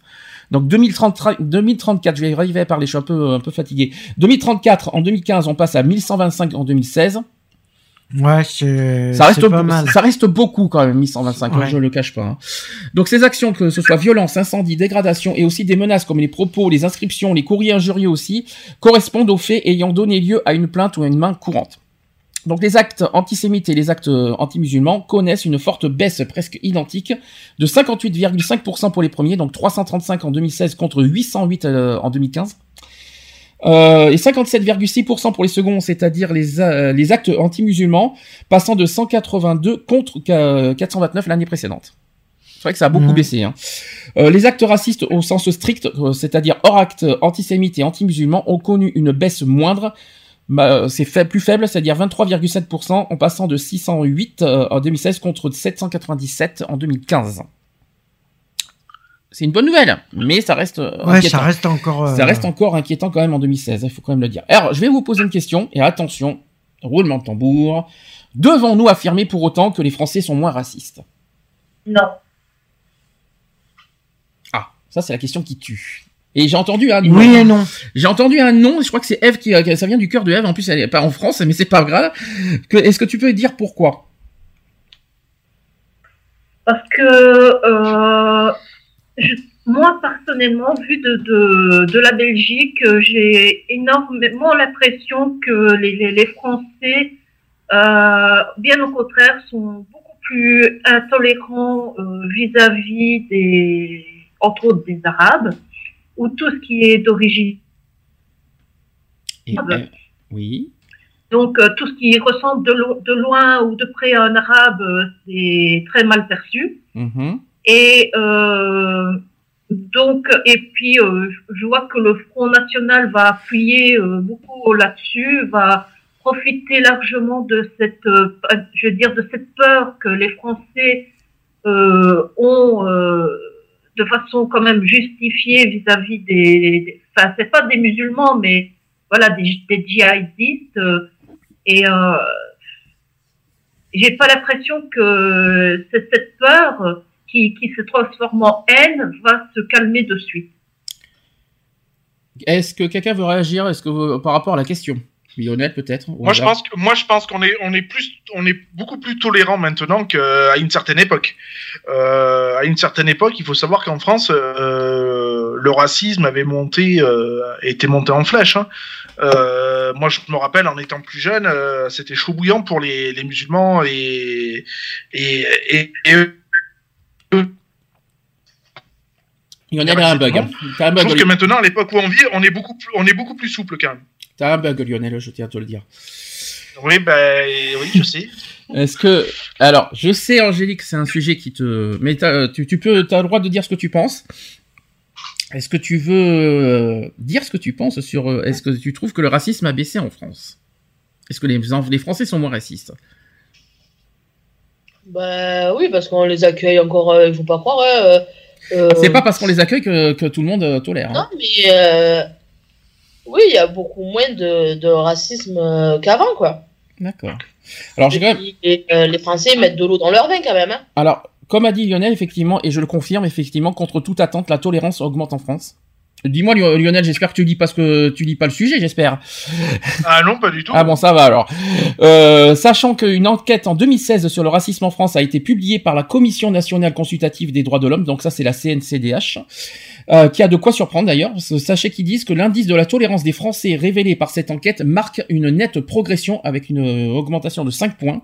Donc 2030, 2034, je vais y arriver à parler, je suis un peu un peu fatigué. 2034 en 2015, on passe à 1125 en 2016. Ouais c'est Ça reste, pas mal. ça reste beaucoup quand même, 1125, hein, Ouais. je le cache pas. hein. Donc ces actions, que ce soit violence, incendie, dégradation et aussi des menaces comme les propos, les inscriptions, les courriers injurieux aussi, correspondent aux faits ayant donné lieu à une plainte ou à une main courante. Donc les actes antisémites et les actes euh, anti-musulmans connaissent une forte baisse presque identique de 58,5% pour les premiers, donc 335 en 2016 contre 808 euh, en 2015. Euh, et 57,6% pour les seconds, c'est-à-dire les, euh, les actes anti-musulmans, passant de 182 contre euh, 429 l'année précédente. C'est vrai que ça a beaucoup Mhm. baissé. Hein. Euh, les actes racistes au sens strict, euh, c'est-à-dire hors actes antisémites et anti-musulmans, ont connu une baisse moindre. Bah, c'est plus faible, c'est-à-dire 23,7%, en passant de 608 euh, en 2016 contre 797 en 2015. C'est une bonne nouvelle, mais ça reste euh, Ouais, inquiétant. ça reste encore. euh, Ça reste encore inquiétant quand même en 2016, il faut quand même le dire. Alors, je vais vous poser une question, et attention, roulement de tambour. Devons-nous affirmer pour autant que les Français sont moins racistes? Non. Ah, ça c'est la question qui tue. Et j'ai entendu un Oui et non. J'ai entendu un non, je crois que c'est Eve qui, qui- ça vient du cœur de Eve, en plus elle est pas en France, mais c'est pas grave. Que, est-ce que tu peux dire pourquoi? Parce que euh, je- moi, personnellement, vu de, de, de la Belgique, euh, j'ai énormément l'impression que les, les, les Français, euh, bien au contraire, sont beaucoup plus intolérants euh, vis-à-vis des, entre autres, des Arabes, ou tout ce qui est d'origine. Oui. Donc, tout ce qui ressemble de, lo- de loin ou de près à un arabe, c'est très mal perçu. Mhm. Et euh, donc, et puis, euh, je vois que le Front National va appuyer euh, beaucoup là-dessus, va profiter largement de cette, euh, je veux dire, de cette peur que les Français euh, ont euh, de façon quand même justifiée vis-à-vis des, enfin, c'est pas des musulmans, mais voilà, des, des djihadistes. et j'ai pas l'impression que c'est cette peur qui, qui se transforme en haine va se calmer de suite. Est-ce que quelqu'un veut réagir Est-ce que vous- par rapport à la question? Lionel peut-être Moi, je pense que, moi, je pense qu'on est, on est plus, on est beaucoup plus tolérant maintenant qu'à une certaine époque. Euh, à une certaine époque, il faut savoir qu'en France, euh, le racisme avait monté, euh, était monté en flèche. hein. Euh, moi, je me rappelle, en étant plus jeune, euh, c'était chaud bouillant pour les, les musulmans et et et, et eux. Lionel a un bug. hein. Un Je bug, trouve que maintenant, à l'époque où on vit, on est beaucoup plus, on est beaucoup plus souple quand même. T'as un bug, Lionel, je tiens à te le dire. Oui, ben, oui, je sais. Est-ce que alors je sais Angélique c'est un sujet qui te mais t'as- tu, tu peux t'as le droit de dire ce que tu penses. Est-ce que tu veux euh, dire ce que tu penses sur euh, est-ce que tu trouves que le racisme a baissé en France? Est-ce que les, les Français sont moins racistes? Bah oui, parce qu'on les accueille encore, euh, il faut pas croire. hein, euh, euh, C'est pas parce qu'on les accueille que, que tout le monde euh, tolère. hein. Non, mais euh, oui, il y a beaucoup moins de, de racisme euh, qu'avant, quoi. D'accord. Alors j'ai quand même Et euh, les Français mettent de l'eau dans leur vin, quand même. Hein. alors comme a dit Lionel effectivement et je le confirme effectivement contre toute attente la tolérance augmente en France. Dis-moi Lio- Lionel, j'espère que tu lis pas ce que tu lis pas le sujet, j'espère. Ah non, pas du tout. Ah bon, ça va alors. Euh, sachant qu'une enquête en 2016 sur le racisme en France a été publiée par la Commission nationale consultative des droits de l'homme, donc ça c'est la CNCDH, euh, qui a de quoi surprendre d'ailleurs. Sachez qu'ils disent que l'indice de la tolérance des Français révélé par cette enquête marque une nette progression avec une euh, augmentation de 5 points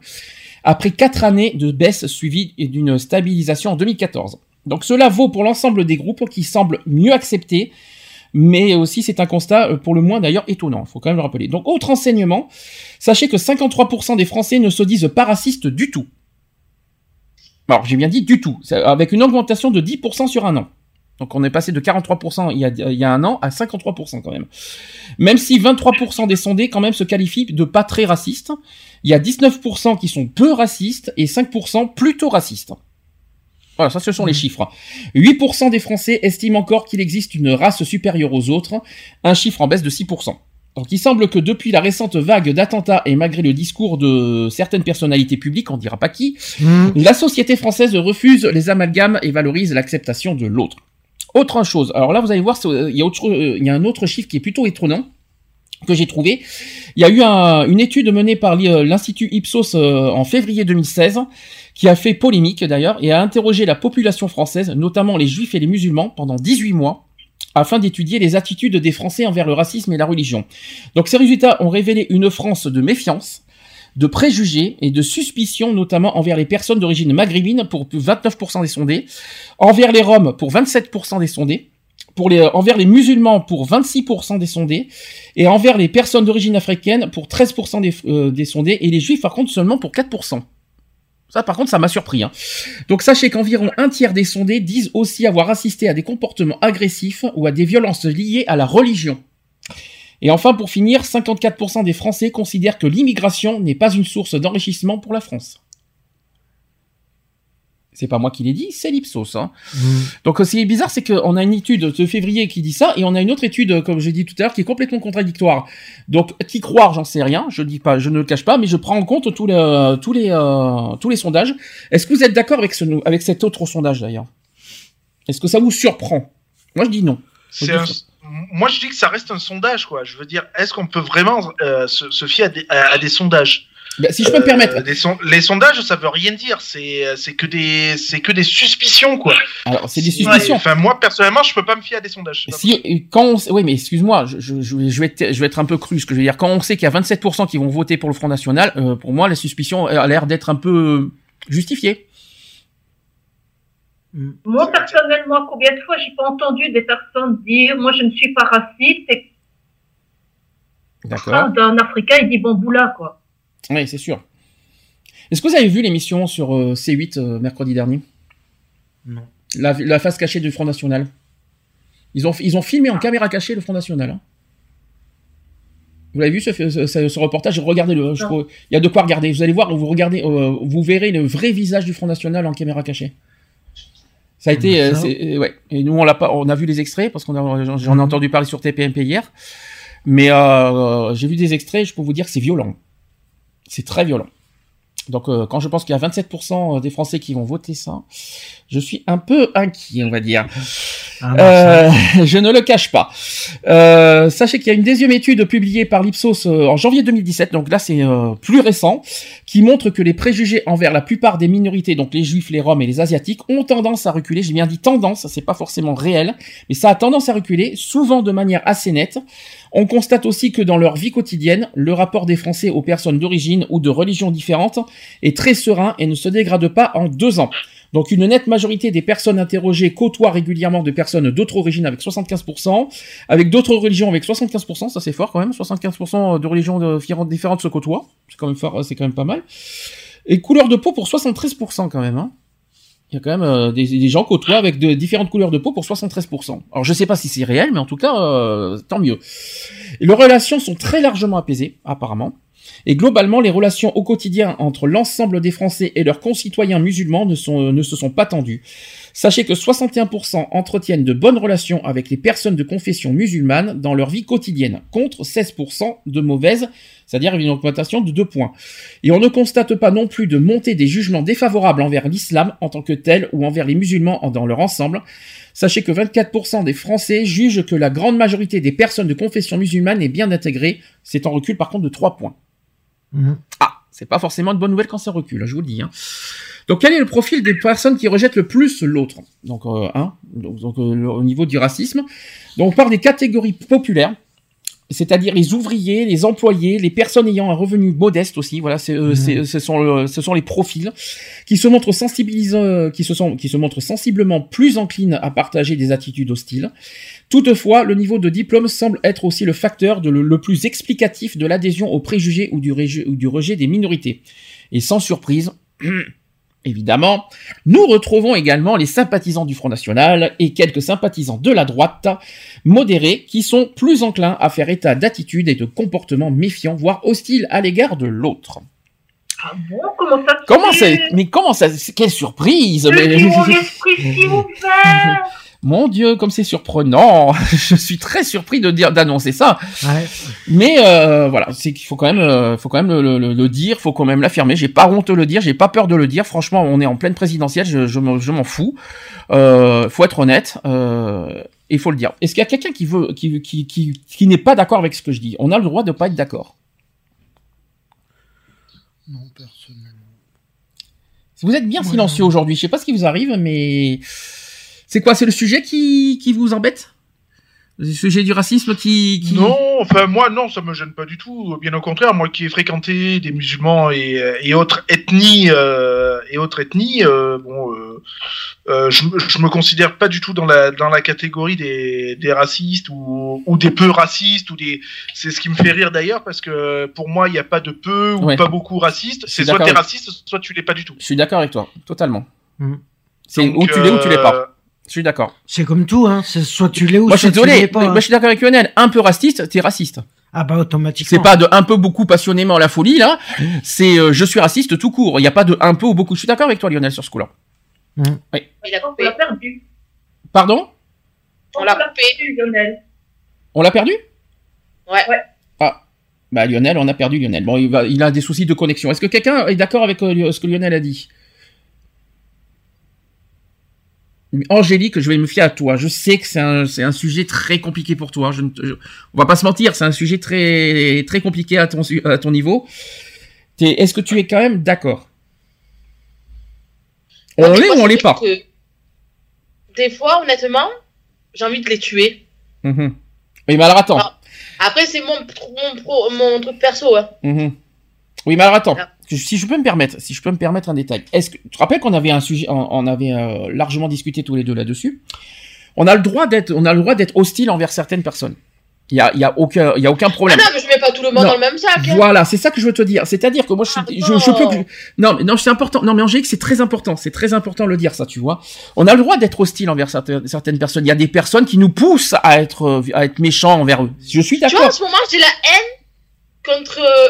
après 4 années de baisse suivie d'une stabilisation en 2014. Donc cela vaut pour l'ensemble des groupes qui semblent mieux acceptés, mais aussi c'est un constat euh, pour le moins d'ailleurs étonnant, il faut quand même le rappeler. Donc autre enseignement, sachez que 53% des Français ne se disent pas racistes du tout. Alors j'ai bien dit du tout, avec une augmentation de 10% sur un an. Donc on est passé de 43% il y, a, il y a un an à 53% quand même. Même si 23% des sondés quand même se qualifient de pas très racistes, il y a 19% qui sont peu racistes et 5% plutôt racistes. Voilà, ça ce sont les chiffres. 8% des Français estiment encore qu'il existe une race supérieure aux autres, un chiffre en baisse de 6%. Donc il semble que depuis la récente vague d'attentats et malgré le discours de certaines personnalités publiques, on dira pas qui, Mhm. la société française refuse les amalgames et valorise l'acceptation de l'autre. Autre chose, alors là vous allez voir, c'est- il y, a autre- euh, il y a un autre chiffre qui est plutôt étonnant que j'ai trouvé. Il y a eu un- une étude menée par euh, l'Institut Ipsos euh, en février 2016 qui a fait polémique d'ailleurs et a interrogé la population française, notamment les juifs et les musulmans, pendant 18 mois afin d'étudier les attitudes des Français envers le racisme et la religion. Donc ces résultats ont révélé une France de méfiance, de préjugés et de suspicion, notamment envers les personnes d'origine maghrébine pour 29% des sondés, envers les Roms pour 27% des sondés, pour les, envers les musulmans pour 26% des sondés, et envers les personnes d'origine africaine pour 13% des, euh, des sondés, et les juifs par contre seulement pour 4%. Ça, par contre, ça m'a surpris. Hein. Donc, sachez qu'environ un tiers des sondés disent aussi avoir assisté à des comportements agressifs ou à des violences liées à la religion. Et enfin, pour finir, 54% des Français considèrent que l'immigration n'est pas une source d'enrichissement pour la France. C'est pas moi qui l'ai dit, c'est l'Ipsos. Hein. Donc ce qui est bizarre, c'est qu'on a une étude de février qui dit ça, et on a une autre étude, comme j'ai dit tout à l'heure, qui est complètement contradictoire. Donc qui croire, j'en sais rien, je dis pas, je ne le cache pas, mais je prends en compte tous les tous les euh, tous les sondages. Est-ce que vous êtes d'accord avec ce avec cet autre sondage d'ailleurs? Est-ce que ça vous surprend? Moi je dis non. Un- Moi, je dis que ça reste un sondage, quoi. Je veux dire, est-ce qu'on peut vraiment euh, se, se fier à des, à- à des sondages? Bah, si je peux me permettre. son- Les sondages, ça veut rien dire. C'est c'est que des c'est que des suspicions, quoi. Alors c'est des Ouais, suspicions. Enfin, moi personnellement, je peux pas me fier à des sondages. Si, quand on, sait- oui, mais excuse-moi, je, je, je vais- je vais être, je vais être un peu cru. Ce que je veux dire, quand on sait qu'il y a 27% qui vont voter pour le Front National, euh, pour moi, la suspicion a l'air d'être un peu justifiée. Moi, personnellement, combien de fois j'ai pas entendu des personnes dire, moi, je ne suis pas raciste, et d'un Africain, il dit bamboula, quoi. Oui, c'est sûr. Est-ce que vous avez vu l'émission sur euh, C8 euh, mercredi dernier? Non. La, la face cachée du Front National. Ils ont, ils ont filmé en caméra cachée le Front National. hein. Vous l'avez vu ce, ce, ce- ce reportage? Regardez-le. crois- Il y a de quoi regarder. Vous allez voir, vous regardez, euh, vous verrez le vrai visage du Front National en caméra cachée. Ça a été, euh, euh, ouais. Et nous on l'a pas, on a vu les extraits parce qu'on a, j'en- ai entendu parler sur TPMP hier. Mais j'ai vu des extraits. Je peux vous dire que c'est violent. C'est très violent. Donc euh, quand je pense qu'il y a 27% des Français qui vont voter ça, je suis un peu inquiet, on va dire. Ah, Euh, je ne le cache pas. Euh, sachez qu'il y a une deuxième étude publiée par l'Ipsos euh, en janvier 2017, donc là c'est euh, plus récent, qui montre que les préjugés envers la plupart des minorités, donc les juifs, les roms et les asiatiques, ont tendance à reculer. J'ai bien dit tendance, c'est pas forcément réel, mais ça a tendance à reculer, souvent de manière assez nette. On constate aussi que dans leur vie quotidienne, le rapport des Français aux personnes d'origine ou de religion différentes est très serein et ne se dégrade pas en deux ans. Donc une nette majorité des personnes interrogées côtoient régulièrement de personnes d'autres origines avec 75%, avec d'autres religions avec 75%, ça c'est fort quand même, 75% de religions différentes- se côtoient, c'est quand même fort, c'est quand même pas mal. Et couleur de peau pour 73% quand même. Hein. Il y a quand même euh, des, des gens côtoient avec de différentes couleurs de peau pour 73%. Alors je sais pas si c'est réel, mais en tout cas, euh, tant mieux. Et leurs relations sont très largement apaisées, apparemment. Et globalement, les relations au quotidien entre l'ensemble des Français et leurs concitoyens musulmans ne, ne se sont pas tendues. Sachez que 61% entretiennent de bonnes relations avec les personnes de confession musulmane dans leur vie quotidienne, contre 16% de mauvaises, c'est-à-dire une augmentation de 2 points. Et on ne constate pas non plus de montée des jugements défavorables envers l'islam en tant que tel ou envers les musulmans dans leur ensemble. Sachez que 24% des Français jugent que la grande majorité des personnes de confession musulmane est bien intégrée. C'est en recul par contre de 3 points. Mhm. Ah, c'est pas forcément une bonne nouvelle quand ça recule, je vous le dis. Hein. Donc quel est le profil des personnes qui rejettent le plus l'autre? Donc, euh, hein, donc, euh, au niveau du racisme. Donc on parle des catégories populaires, c'est-à-dire les ouvriers, les employés, les personnes ayant un revenu modeste aussi. Voilà, c'est, euh, c'est- ce sont le- ce sont les profils qui se montrent sensibilisants, qui se sont, qui se montrent sensiblement plus enclines à partager des attitudes hostiles. Toutefois, le niveau de diplôme semble être aussi le facteur de le, le plus explicatif de l'adhésion aux préjugés ou du, réju- ou du rejet des minorités. Et sans surprise, évidemment, nous retrouvons également les sympathisants du Front National et quelques sympathisants de la droite modérés qui sont plus enclins à faire état d'attitudes et de comportements méfiants, voire hostiles à l'égard de l'autre. Ah bon, comment ça se Comment c'est Mais comment ça Quelle surprise mais- si Mon Dieu, comme c'est surprenant Je suis très surpris de dire d'annoncer ça. Ouais. Mais euh, voilà, c'est qu'il faut quand même, euh, faut quand même le, le- le dire, faut quand même l'affirmer. J'ai pas honte de le dire, j'ai pas peur de le dire. Franchement, on est en pleine présidentielle, je, je m'en je m'en fous. Euh, faut être honnête. Euh, il faut le dire. Est-ce qu'il y a quelqu'un qui veut, qui, qui, qui, qui n'est pas d'accord avec ce que je dis? On a le droit de pas être d'accord. Non, personnellement. Vous êtes bien silencieux aujourd'hui. Je sais pas ce qui vous arrive, mais c'est quoi C'est le sujet qui, qui vous embête? Le sujet du racisme qui, qui... Non, enfin moi non, ça me gêne pas du tout. Bien au contraire, moi qui ai fréquenté des musulmans et, et autres ethnies euh, et autres ethnies, euh, bon, euh, je, je me considère pas du tout dans la dans la catégorie des, des racistes ou, ou des peu racistes ou des c'est ce qui me fait rire d'ailleurs parce que pour moi il n'y a pas de peu ou Ouais. pas beaucoup racistes c'est soit t'es avec- raciste soit tu l'es pas du tout Je suis d'accord avec toi, totalement. Mm. C'est où tu l'es ou tu l'es pas. Je suis d'accord. C'est comme tout, hein. C'est soit tu l'es ou Moi, je suis soit tu désolé. l'es pas. Moi, hein. je suis d'accord avec Lionel. Un peu raciste, t'es raciste. Ah bah automatiquement. C'est pas de un peu beaucoup passionnément la folie là. C'est euh, je suis raciste tout court. Il n'y a pas de un peu ou beaucoup. Je suis d'accord avec toi Lionel sur ce coup-là. Mm. Oui. Il a On coupé. l'a perdu. Pardon? On l'a perdu, Lionel. On l'a perdu? Ouais. Ouais. Ah. Bah Lionel, on a perdu Lionel. Bon, il, va, il a des soucis de connexion. Est-ce que quelqu'un est d'accord avec euh, ce que Lionel a dit? Angélique, je vais me fier à toi. Je sais que c'est un, c'est un sujet très compliqué pour toi. Je je- on va pas se mentir, c'est un sujet très, très compliqué à ton, su- à ton niveau. T'es- Est-ce que tu es quand même d'accord? On Ah, l'est ou on l'est pas? que Des fois, honnêtement, j'ai envie de les tuer. Oui, mais alors attends. Ah. Après, c'est mon, mon, pro- mon truc perso. Hein. Mhm. Oui, mais alors attends. Ah. Si je peux me permettre, si je peux me permettre un détail. Est-ce que tu te rappelles qu'on avait un sujet, on, avait euh, largement discuté tous les deux là-dessus? On a le droit d'être, on a le droit d'être hostile envers certaines personnes. Il y a, y a aucun, il y a aucun Ah problème. non, mais je mets pas tout le monde Non. dans le même sac. hein. Voilà, c'est ça que je veux te dire. C'est-à-dire que moi, je, je, je peux. Pardon. Non, mais non, c'est important. Non, mais Angélique, c'est très important. C'est très important de le dire, ça, tu vois. On a le droit d'être hostile envers certaines, certaines personnes. Il y a des personnes qui nous poussent à être, à être méchants envers eux. Je suis Tu vois, en d'accord. ce moment, j'ai la haine contre euh,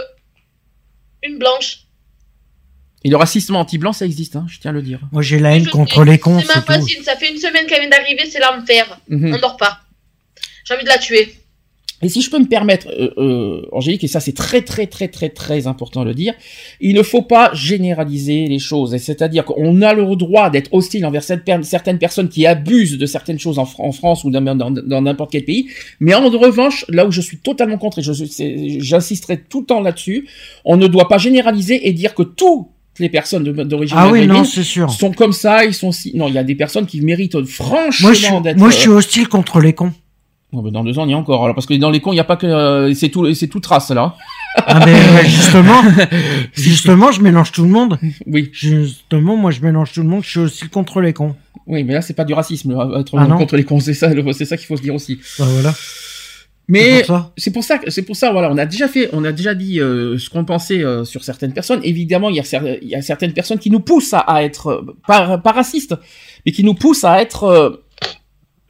une blanche. Et le racisme anti-blanc, ça existe, hein, je tiens à le dire. Moi j'ai la haine Je contre les cons, C'est ma voisine, ça fait une semaine qu'elle vient d'arriver, c'est l'enfer. Mhm. On dort pas. J'ai envie de la tuer. Et si je peux me permettre, euh, euh, Angélique, et ça c'est très très très très très important de le dire, il ne faut pas généraliser les choses. C'est-à-dire qu'on a le droit d'être hostile envers certaines personnes qui abusent de certaines choses en, Fr- en France ou dans n'importe quel pays. Mais en revanche, là où je suis totalement contre, et j'insisterai tout le temps là-dessus, on ne doit pas généraliser et dire que toutes les personnes d'origine Ah oui, non, sûr. sont comme ça, ils sont si... Non, il y a des personnes qui méritent franchement d'être... moi je suis hostile contre les cons. Oh, ben, dans deux ans, il y a encore. Alors, parce que dans les cons, il n'y a pas que. euh, c'est tout, c'est toute race, là. Ah mais euh, justement, justement, je mélange tout le monde. Oui. Justement, moi je mélange tout le monde. Je suis hostile contre les cons. Oui, mais là, c'est pas du racisme, là, être Ah contre les cons. C'est ça, c'est ça qu'il faut se dire aussi. Bah voilà. Mais C'est pour ça. c'est pour ça, voilà, on a déjà fait, on a déjà dit euh, ce qu'on pensait euh, sur certaines personnes. Évidemment, il y a, cer- il y a certaines personnes qui nous poussent à, à être euh, pas, pas racistes, mais qui nous poussent à être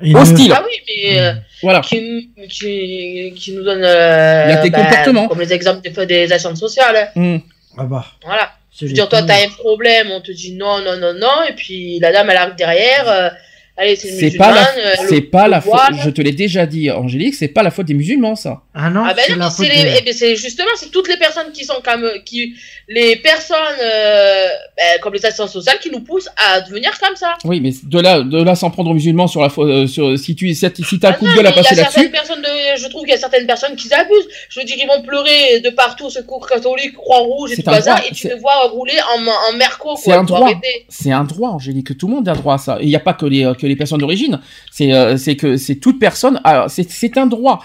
Il hostiles. Ah oui, mais euh, Voilà. qui, qui, qui nous donne. euh, Il y a des bah, comportements. Comme les exemples des, des actions sociales. hein. Hmm. Ah bah. Voilà. Je veux dire, toi, t'as un problème, on te dit non, non, non, non, et puis la dame, elle arrive derrière. euh, allez, c'est une C'est pas la, euh, c'est pas la faute. Je te l'ai déjà dit, Angélique, c'est pas la faute des musulmans, ça. Ah non, Ah ben c'est non, la faute c'est les, eh ben, c'est justement, c'est toutes les personnes qui sont comme, qui, les personnes, euh, ben, comme les actions sociales qui nous poussent à devenir comme ça. Oui, mais de là, de là, s'en prendre aux musulmans sur la, fa- euh, sur, si tu, si t'as un Ah coup de gueule à mais il y a passer certaines là-dessus. personnes de, je trouve qu'il y a certaines personnes qui abusent. Je veux dire, ils vont pleurer de partout, secours catholique, croix rouge et C'est tout un ça, droit, et tu c'est- te vois rouler en, en merco, C'est quoi. un faut droit. arrêter. C'est un droit, Angélique. Tout le monde a droit à ça. Il n'y a pas que les, euh, que les personnes d'origine. C'est, euh, que c'est toute personne. C'est, un droit.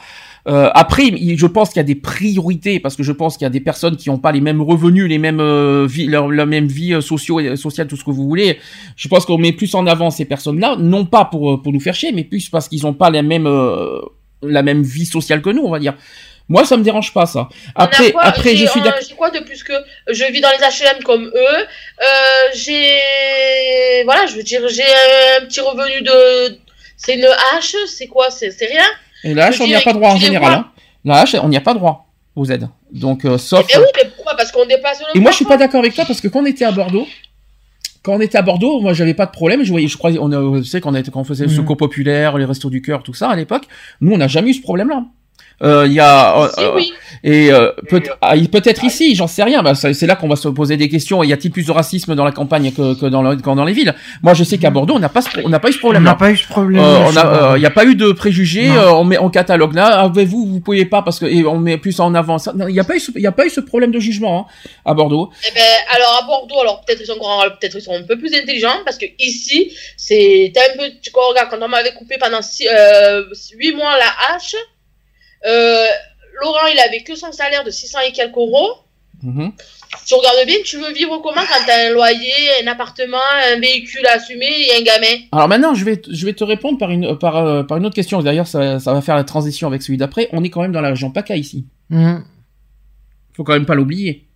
Euh, après, je pense qu'il y a des priorités parce que je pense qu'il y a des personnes qui n'ont pas les mêmes revenus, les mêmes euh, vie, leur, même vie euh, socio et sociale, tout ce que vous voulez. Je pense qu'on met plus en avant ces personnes-là, non pas pour euh, pour nous faire chier, mais plus parce qu'ils n'ont pas la même euh, la même vie sociale que nous, on va dire. Moi, ça me dérange pas ça. Après, quoi après, je suis d'accord. J'ai quoi de plus que je vis dans les HLM comme eux euh, J'ai voilà, je veux dire, j'ai un petit revenu de. C'est une hache, c'est quoi C'est c'est rien Et la hache, Je on n'y a pas droit en général. Hein. La hache, on n'y a pas droit aux aides. Donc, euh, sauf. Eh oui, mais pourquoi? Parce qu'on dépasse le Et moi, je suis pas d'accord avec toi parce que quand on était à Bordeaux, quand on était à Bordeaux, moi, j'avais pas de problème. Je voyais, je crois, on on, était, quand on faisait le Mhm. secours populaire, les restos du cœur, tout ça à l'époque, nous, on n'a jamais eu ce problème-là. Euh, Il y a euh, Si, euh, oui. et euh, peut- ah, peut-être ici, j'en sais rien. Bah, c'est là qu'on va se poser des questions. Y a-t-il plus de racisme dans la campagne que, que dans, le- que dans les villes? Moi, je sais qu'à Bordeaux, on n'a pas, ce- on n'a pas eu ce On n'a pas eu ce problème. Euh, il n'y a pas eu de préjugés. Euh, on met en catalogue là. Avez-vous, vous pouvez pas parce que et on met plus en avant. ça. Il n'y a pas eu, ce- il y a pas eu ce problème de jugement hein, à Bordeaux. Eh ben, alors à Bordeaux, alors peut-être ils sont grands, peut-être ils sont un peu plus intelligents parce que ici, c'est un peu, tu vois, regarde, quand on m'avait coupé pendant six, euh, 8 mois la hache, euh, Laurent il avait que son salaire de 600 et quelques euros. Mhm. Tu regardes bien, tu veux vivre comment quand t'as un loyer, un appartement, un véhicule à assumer et un gamin? Alors maintenant, je vais, je vais te répondre par une, par, euh, par une autre question. D'ailleurs, ça, ça va faire la transition avec celui d'après. On est quand même dans la région PACA ici. Mhm. Faut quand même pas l'oublier.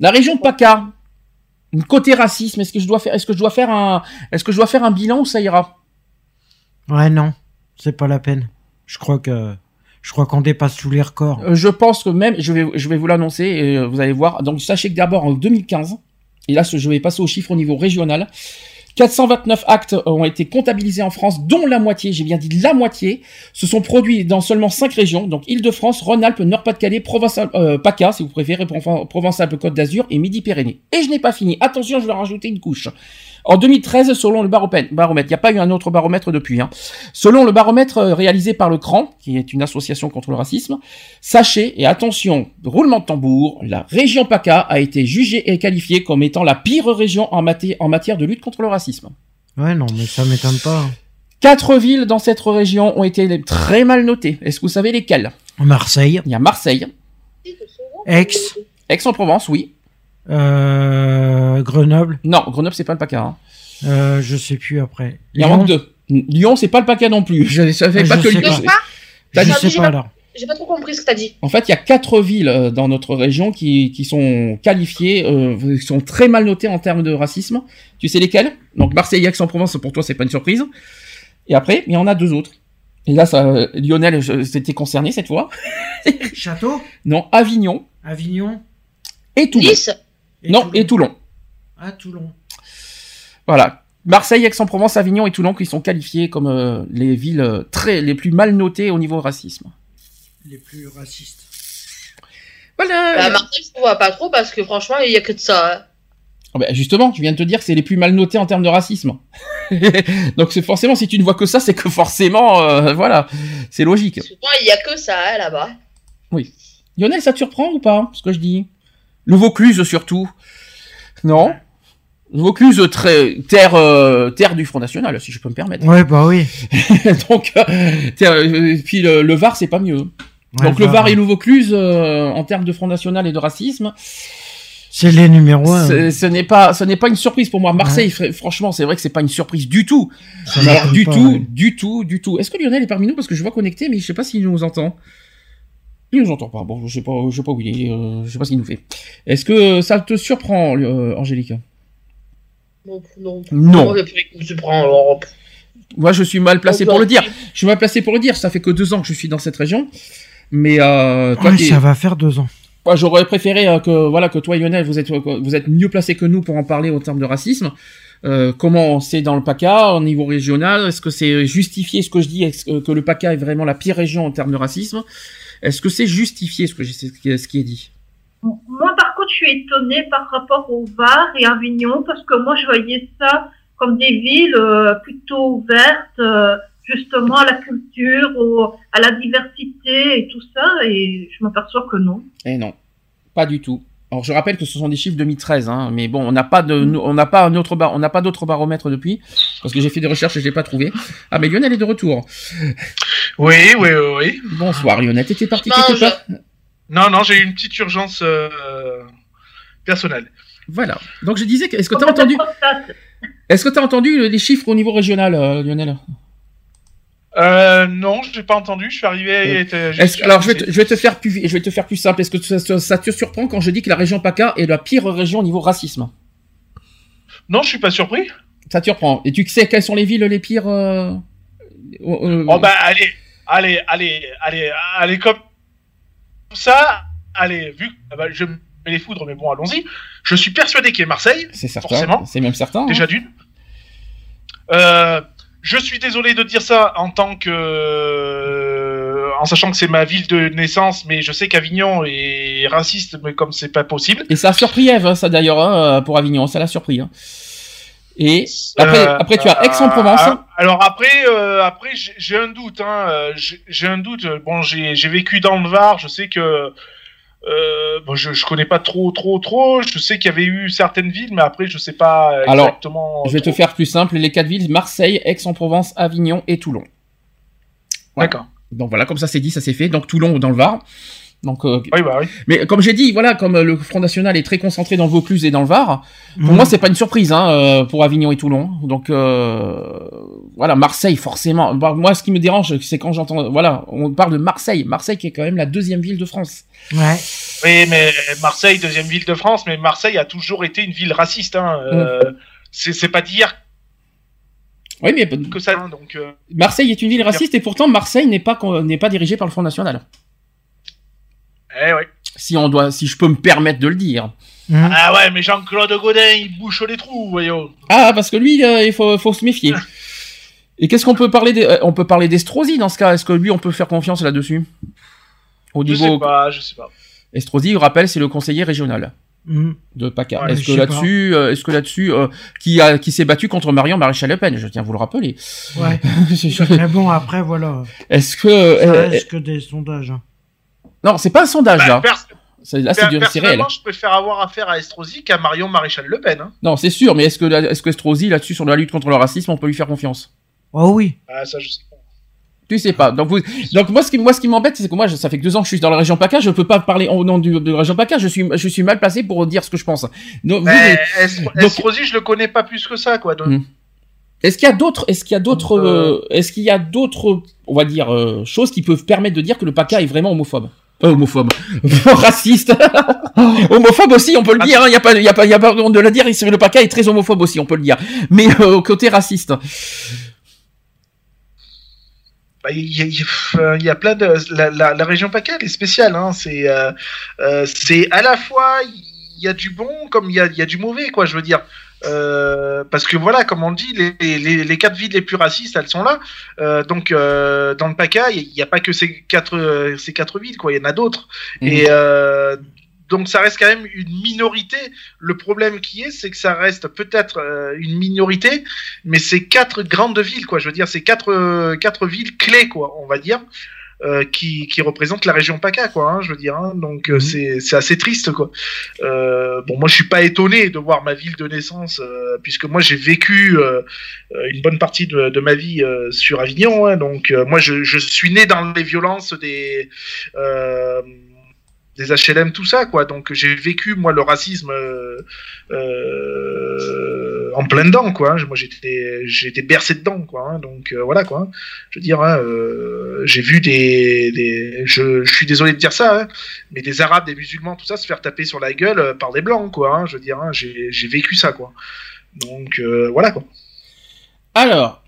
La région PACA, côté racisme, est-ce que je dois faire, est-ce que je dois faire un, est-ce que je dois faire un bilan ou ça ira? Ouais, non, c'est pas la peine. Je crois que je crois qu'on dépasse tous les records. Euh, Je pense que même, je vais, vous l'annoncer euh, vous allez voir. Donc sachez que d'abord en 2015, et là je vais passer aux chiffres au niveau régional, 429 actes ont été comptabilisés en France, dont la moitié, j'ai bien dit la moitié, se sont produits dans seulement 5 régions, donc Île-de-France, Rhône-Alpes, Nord-Pas-de-Calais, Provence, euh, si vous préférez, Proven- Provence-Alpes-Côte d'Azur et Midi-Pyrénées. Et je n'ai pas fini. Attention, je vais rajouter une couche. En 2013, selon le baromètre, baromètre, il n'y a pas eu un autre baromètre depuis. Hein. Selon le baromètre euh, réalisé par le CRAN, qui est une association contre le racisme, sachez, et attention, roulement de tambour, la région PACA a été jugée et qualifiée comme étant la pire région en, maté- en matière de lutte contre le racisme. Ouais, non, mais ça m'étonne pas. Quatre villes dans cette région ont été très mal notées. Est-ce que vous savez lesquelles? Marseille, Il y a Marseille, Aix, Aix-en-Provence, oui. Euh, Grenoble, Non, Grenoble, c'est pas le PACA. hein. euh, je sais plus après. Il y en Lyon, manque deux. Lyon, c'est pas le PACA non plus. Je ne savais Je pas que sais Lyon- pas. Je sais pas alors. J'ai pas trop compris ce que t'as dit. En fait, il y a quatre villes euh, dans notre région qui, qui sont qualifiées, euh, qui sont très mal notées en termes de racisme. Tu sais lesquelles? Donc Marseille, Aix-en-Provence, pour toi, c'est pas une surprise. Et après, il y en a deux autres. Et là, ça, Lionel, je- c'était concerné cette fois. Château, Non, Avignon Avignon et Toulon. Nice non, et Toulon. Ah, Toulon. Voilà. Marseille, Aix-en-Provence, Avignon et Toulon qui sont qualifiés comme euh, les villes euh, très les plus mal notées au niveau racisme. Les plus racistes. Voilà. Bah, Marseille, je vois pas trop parce que franchement, il y a que de ça. hein. Bah, justement, je viens de te dire que c'est les plus mal notés en termes de racisme. Donc c'est forcément, si tu ne vois que ça, c'est que forcément, euh, voilà, c'est logique. Souvent, il y a que ça hein, là-bas. Lionel, ça te surprend ou pas, ce que je dis? Le Vaucluse surtout. Non Le Vaucluse, très, terre, euh, terre du Front National, si je peux me permettre. Ouais, bah oui. Donc, euh, terre- euh, puis le, le Var, c'est pas mieux. Ouais, Donc le bah, Var et le Vaucluse, en termes de Front National et de racisme, C'est les numéros 1. c'est- ce n'est pas, ce n'est pas une surprise pour moi. Marseille, fr- franchement, c'est vrai que c'est pas une surprise du tout. Mais alors, du tout, du tout, du tout. Est-ce que Lionel est parmi nous? Parce que je vois connecté, mais je sais pas s'il nous entend. Il nous entend pas. Bon, je sais pas, je sais pas où il est. euh, je sais pas ce qu'il nous fait. Est-ce que ça te surprend, euh, Angélique? Non, non. Non. Moi, je suis mal placé pour le dire. Je suis mal placé pour le dire. Ça fait que deux ans que je suis dans cette région. Mais euh, toi, Ouais, ça va faire deux ans. J'aurais préféré euh, que voilà que toi, Lionel, vous êtes vous êtes mieux placé que nous pour en parler en termes de racisme. Euh, comment c'est dans le PACA au niveau régional? Est-ce que c'est justifié ce que je dis? Est-ce que, que le PACA est vraiment la pire région en termes de racisme? Est-ce que c'est justifié ce que j'ai- ce qui est- dit? Moi, par contre, je suis étonnée par rapport au Var et Avignon parce que moi, je voyais ça comme des villes euh, plutôt ouvertes, euh, justement à la culture, au- à la diversité et tout ça, et je m'aperçois que non. Eh non, pas du tout. Alors je rappelle que ce sont des chiffres 2013, hein, mais bon, on n'a pas de, on n'a pas un autre bar, on n'a pas d'autres baromètres depuis, parce que j'ai fait des recherches et je l'ai pas trouvé. Ah mais Lionel est de retour. Oui, oui, oui, oui. Bonsoir Lionel, t'étais parti Mange. quelque part Non, non, j'ai eu une petite urgence euh, personnelle. Voilà. Donc je disais, que- est-ce que t'as entendu, est-ce que t'as entendu les chiffres au niveau régional, euh, Lionel? Euh, non, j'ai pas entendu. Je suis arrivé. Est-ce que- alors je vais, te, je vais te faire plus, je vais te faire plus simple. Est-ce que ça, ça- ça te surprend quand je dis que la région PACA est la pire région au niveau racisme? Non, je suis pas surpris. Ça te surprend. Et tu sais quelles sont les villes les pires euh, euh, Oh bah allez, allez, allez, allez, allez comme ça. Allez, vu que ah bah, je me mets les foudres, mais bon, allons-y. Je suis persuadé qu'il est Marseille. C'est certain. forcément. C'est même certain. Déjà hein. d'une. Euh, je suis désolé de dire ça en tant que, en sachant que c'est ma ville de naissance, mais je sais qu'Avignon est raciste, mais comme c'est pas possible. Et ça a surpris Eve, hein, ça d'ailleurs, hein, pour Avignon, ça l'a surpris. hein. Et après, Euh, après tu as euh, Aix-en-Provence. euh, alors après, euh, après j'ai un doute. Hein, j'ai un doute. Bon, j'ai j'ai vécu dans le Var. Je sais que euh, bon, je je connais pas trop, trop, trop. Je sais qu'il y avait eu certaines villes, mais après, je sais pas Alors, exactement. je vais te faire plus simple. Les quatre villes Marseille, Aix-en-Provence, Avignon et Toulon. Voilà. D'accord. Donc voilà, comme ça c'est dit, ça c'est fait. Donc Toulon dans le Var. Donc, euh, Oui, bah oui. mais comme j'ai dit, voilà, comme euh, le Front National est très concentré dans le Vaucluse et dans le Var, pour Mhm. moi c'est pas une surprise hein, euh, pour Avignon et Toulon. Donc euh, voilà, Marseille forcément. Bah, moi, ce qui me dérange, c'est quand j'entends, voilà, on parle de Marseille, Marseille qui est quand même la deuxième ville de France. Ouais. Oui, mais Marseille, deuxième ville de France, mais Marseille a toujours été une ville raciste. Hein. Euh, c'est c'est pas dire Oui, mais que ça. Donc, euh, Marseille est une ville raciste et pourtant Marseille n'est pas n'est pas dirigée par le Front National. Eh ouais. Si on doit, si je peux me permettre de le dire. Mhm. Ah ouais, mais Jean-Claude Godin, il bouche les trous, voyons. Ah, parce que lui, euh, il faut, faut se méfier. Et qu'est-ce qu'on peut parler des, euh, On peut parler d'Estrosi dans ce cas? Est-ce que lui, on peut faire confiance là-dessus? Au Je niveau sais pas, je sais pas. Estrosi, je rappelle, c'est le conseiller régional Mhm. de PACA. Ouais, est-ce je que là-dessus, euh, est-ce que là-dessus, euh, qui a, qui s'est battu contre Marion Maréchal Le Pen? Je tiens à vous le rappeler. Ouais. Je- Mais bon, après, voilà. est-ce que Ça euh, reste que des sondages. hein. Non, c'est pas un sondage Bah, là. pers- Là, c'est c'est réel. personnellement, je préfère avoir affaire à Estrosi qu'à Marion Maréchal Le Pen. Hein. Non, c'est sûr. Mais est-ce que, que Estrosi là-dessus sur la lutte contre le racisme, on peut lui faire confiance? Oh oui. Ah, ça, je sais pas. Tu sais pas. Donc, vous, donc moi, ce qui, moi, ce qui m'embête, c'est que moi, je- ça fait que deux ans que je suis dans la région PACA, je peux pas parler au nom du, de la région PACA. Je suis, je suis mal placé pour dire ce que je pense. Donc, vous, Mais Est- donc- Estrosi, je le connais pas plus que ça, quoi. donc- Hmm. est-ce qu'il y a d'autres, est-ce qu'il y a d'autres, Euh. euh, est-ce qu'il y a d'autres, on va dire, euh, choses qui peuvent permettre de dire que le PACA est vraiment homophobe? Euh, homophobe, raciste, homophobe aussi, on peut le dire. Il y a pas, il y a pas, il y a pas de le dire. Le PACA est très homophobe aussi, on peut le dire. Mais euh, au côté raciste. Bah, Il y, a- il y a- plein de la, la, la région PACA elle est spéciale hein. c'est euh, euh, c'est à la fois il y a du bon comme il y a, il y a du mauvais quoi je veux dire Euh, parce que voilà comme on dit les, les, les quatre villes les plus racistes elles sont là Euh, donc euh, dans le PACA il n'y a pas que ces quatre euh, ces quatre villes quoi il y en a d'autres Mhm. et euh, donc ça reste quand même une minorité. Le problème qui est, c'est que ça reste peut-être euh, une minorité, mais c'est quatre grandes villes, quoi. Je veux dire, c'est quatre euh, quatre villes clés, quoi, on va dire, euh, qui qui représentent la région PACA, quoi. hein, je veux dire, hein. donc euh, c'est c'est assez triste, quoi. Euh, bon, moi, je suis pas étonné de voir ma ville de naissance, euh, puisque moi, j'ai vécu une bonne partie de, de ma vie euh, sur Avignon, hein. donc euh, moi, je, je suis né dans les violences des euh, des HLM, tout ça, quoi. Donc j'ai vécu moi le racisme euh, euh, en plein dedans, quoi. Moi j'étais été bercé dedans, quoi. hein. Donc euh, voilà, quoi. Je veux dire, hein, j'ai vu des, je, suis désolé de dire ça, hein, mais des Arabes, des musulmans, tout ça se faire taper sur la gueule par des blancs, quoi. hein. Je veux dire, hein, j'ai vécu ça, quoi. Donc voilà, quoi. Alors,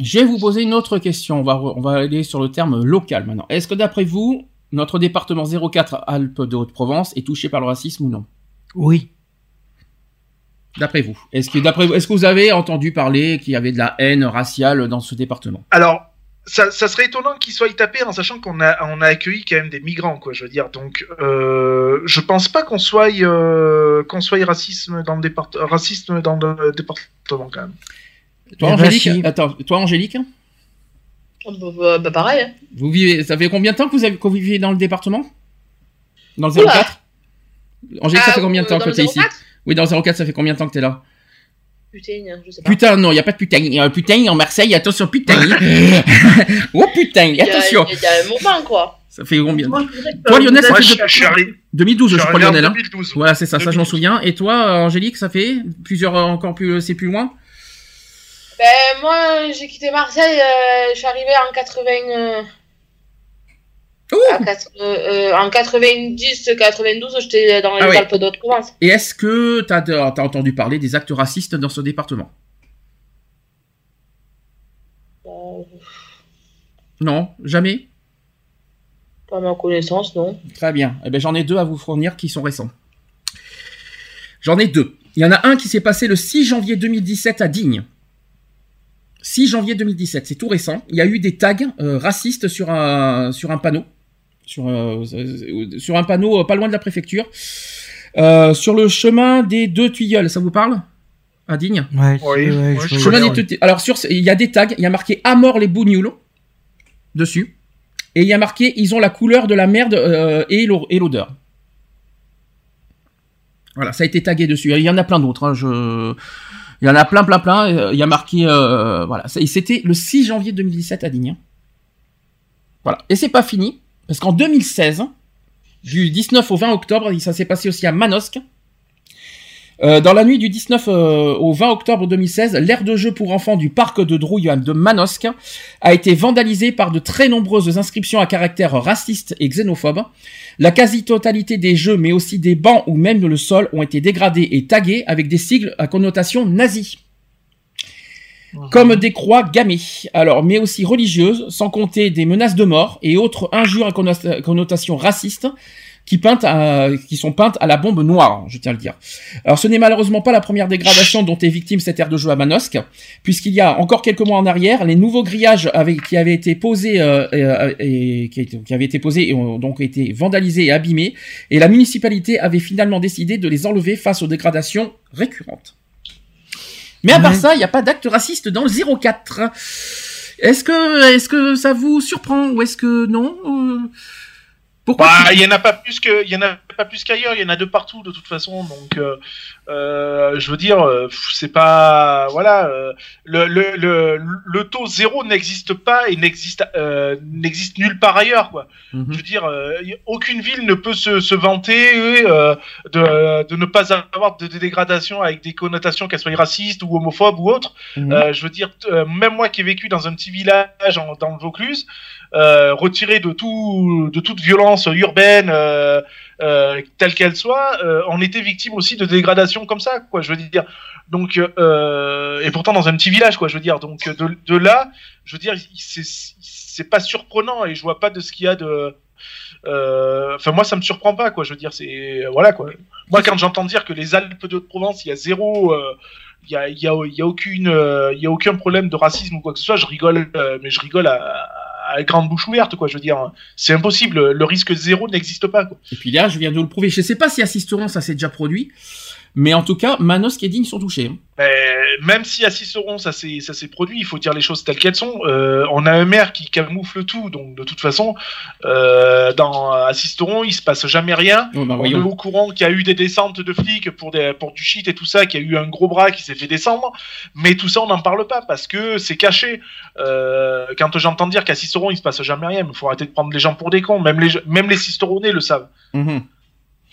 je vais vous poser une autre question. On va, on va aller sur le terme local maintenant. Est-ce que d'après vous, notre département 04 Alpes de Haute-Provence est touché par le racisme ou non? Oui. D'après vous Est-ce que, d'après vous, est-ce que vous avez entendu parler qu'il y avait de la haine raciale dans ce département? Alors, ça, ça serait étonnant qu'ils soient tapés en sachant qu'on a, on a accueilli quand même des migrants, quoi. Je veux dire, donc, euh, je pense pas qu'on soit, euh, qu'on soit racisme dans le départ, racisme dans le département quand même. Toi, Eh ben, Angélique si. Attends, toi, Angélique? Bah, bah, bah, pareil. hein. Vous vivez, ça fait combien de temps que vous, avez, que vous vivez dans le département? Dans le Oula. 04 Angélique, ça Ah, fait combien de euh, temps que t'es ici? 04? Oui, dans le 04, ça fait combien de temps que t'es là? Putain, je sais pas. Putain, non, il y a pas de putain. Il y a un putain en Marseille, attention, putain. oh putain, Il y a- attention. Il y a un moment, quoi. Ça fait combien Moi, Toi, Lionel, ça fait je, de- je suis arrivé, 2012, je, crois, Lionel. hein 2012. Voilà, c'est ça, ça je m'en 2012. souviens. Et toi, euh, Angélique, ça fait plusieurs, euh, encore plus, c'est plus loin? Ben, moi, j'ai quitté Marseille, euh, je suis arrivé en 80. euh, en 90, 92, j'étais dans les Ah. Alpes d'Haute-Provence. Et est-ce que t'as as entendu parler des actes racistes dans ce département? Euh, Non, jamais? Pas à ma connaissance, non. Très bien. Eh ben, j'en ai deux à vous fournir qui sont récents. J'en ai deux. Il y en a un qui s'est passé le 6 janvier 2017 à Digne. 6 janvier 2017, c'est tout récent. Il y a eu des tags euh, racistes sur un, sur un panneau. Sur, euh, sur un panneau euh, pas loin de la préfecture. Euh, sur le chemin des deux tuyaules, ça vous parle À Digne Ouais, Oui, ouais, je vois. Des Alors, sur, il y a des tags, il y a marqué À mort les bougnoules dessus. Et il y a marqué Ils ont la couleur de la merde euh, et l'odeur. Voilà, ça a été tagué dessus. Il y en a plein d'autres. hein, je... Il y en a plein, plein, plein. euh, Il y a marqué. euh, voilà. C'était le 6 janvier 2017 à Digne. Voilà. Et c'est pas fini, parce qu'en 2016, du 19 au 20 octobre. Ça s'est passé aussi à Manosque. Euh, dans la nuit du 19 euh, au 20 octobre 2016, l'aire de jeu pour enfants du parc de Drouille de Manosque a été vandalisée par de très nombreuses inscriptions à caractère raciste et xénophobe. La quasi-totalité des jeux, mais aussi des bancs ou même le sol, ont été dégradés et tagués avec des sigles à connotation nazie. Comme des croix gammées, alors, mais aussi religieuses, sans compter des menaces de mort et autres injures à connota- connotation raciste qui, peintent à- qui sont peintes à la bombe noire, je tiens à le dire. Alors ce n'est malheureusement pas la première dégradation dont est victime cette aire de jeu à Manosque, puisqu'il y a encore quelques mois en arrière, les nouveaux grillages qui avaient été posés euh, euh, et, qui, étaient- qui avaient été posés et ont donc été vandalisés et abîmés, et la municipalité avait finalement décidé de les enlever face aux dégradations récurrentes. Mais à part Ouais. ça, il n'y a pas d'acte raciste dans le 04. Est-ce que, est-ce que ça vous surprend ou est-ce que non Euh, Pourquoi Bah, il y en a pas plus que, il y en a pas plus qu'ailleurs. Il y en a de partout de toute façon. Donc, euh, euh, je veux dire, euh, c'est pas, voilà, euh, le, le, le, le taux zéro n'existe pas et n'existe, n'existe nulle part ailleurs, quoi. Mhm. Je veux dire, aucune ville ne peut se, se vanter de, de ne pas avoir de, de dégradation avec des connotations qu'elles soient racistes ou homophobes ou autres. Mhm. Je veux dire, même moi qui ai vécu dans un petit village en- dans le Vaucluse, euh, retiré de tout, de toute violence urbaine, euh, euh, telle qu'elle soit, euh, on était victime aussi de dégradations comme ça, quoi. Je veux dire. Donc, euh, et pourtant dans un petit village, quoi. Je veux dire. Donc de, là, je veux dire, c'est pas surprenant et je vois pas de ce qu'il y a de. euh, Enfin, moi, ça me surprend pas, quoi. Je veux dire, c'est voilà, quoi. Moi, quand j'entends dire que les Alpes de Provence, il y a zéro. euh, il y a, y, y a aucune, euh, il y a aucun problème de racisme ou quoi que ce soit. Je rigole, euh, mais je rigole à, à grande bouche ouverte, quoi. Je veux dire, c'est impossible. Le risque zéro n'existe pas, quoi. Et puis là, je viens de vous le prouver. Je sais pas si assisteront, ça s'est déjà produit. Mais en tout cas, Manos et Digne sont touchés. hein. Mais même si à Ciceron ça s'est ça s'est produit, il faut dire les choses telles qu'elles sont. Euh, on a un maire qui camoufle tout, donc de toute façon, euh, dans à Cisteron, il se passe jamais rien. Oh, bah, on est au courant qu'il y a eu des descentes de flics pour des pour du shit et tout ça, qu'il y a eu un gros bras qui s'est fait descendre, mais tout ça on n'en parle pas parce que c'est caché. Euh, quand j'entends dire qu'à Cisteron il se passe jamais rien, il faut arrêter de prendre les gens pour des cons. Même les même les le savent. Mhm.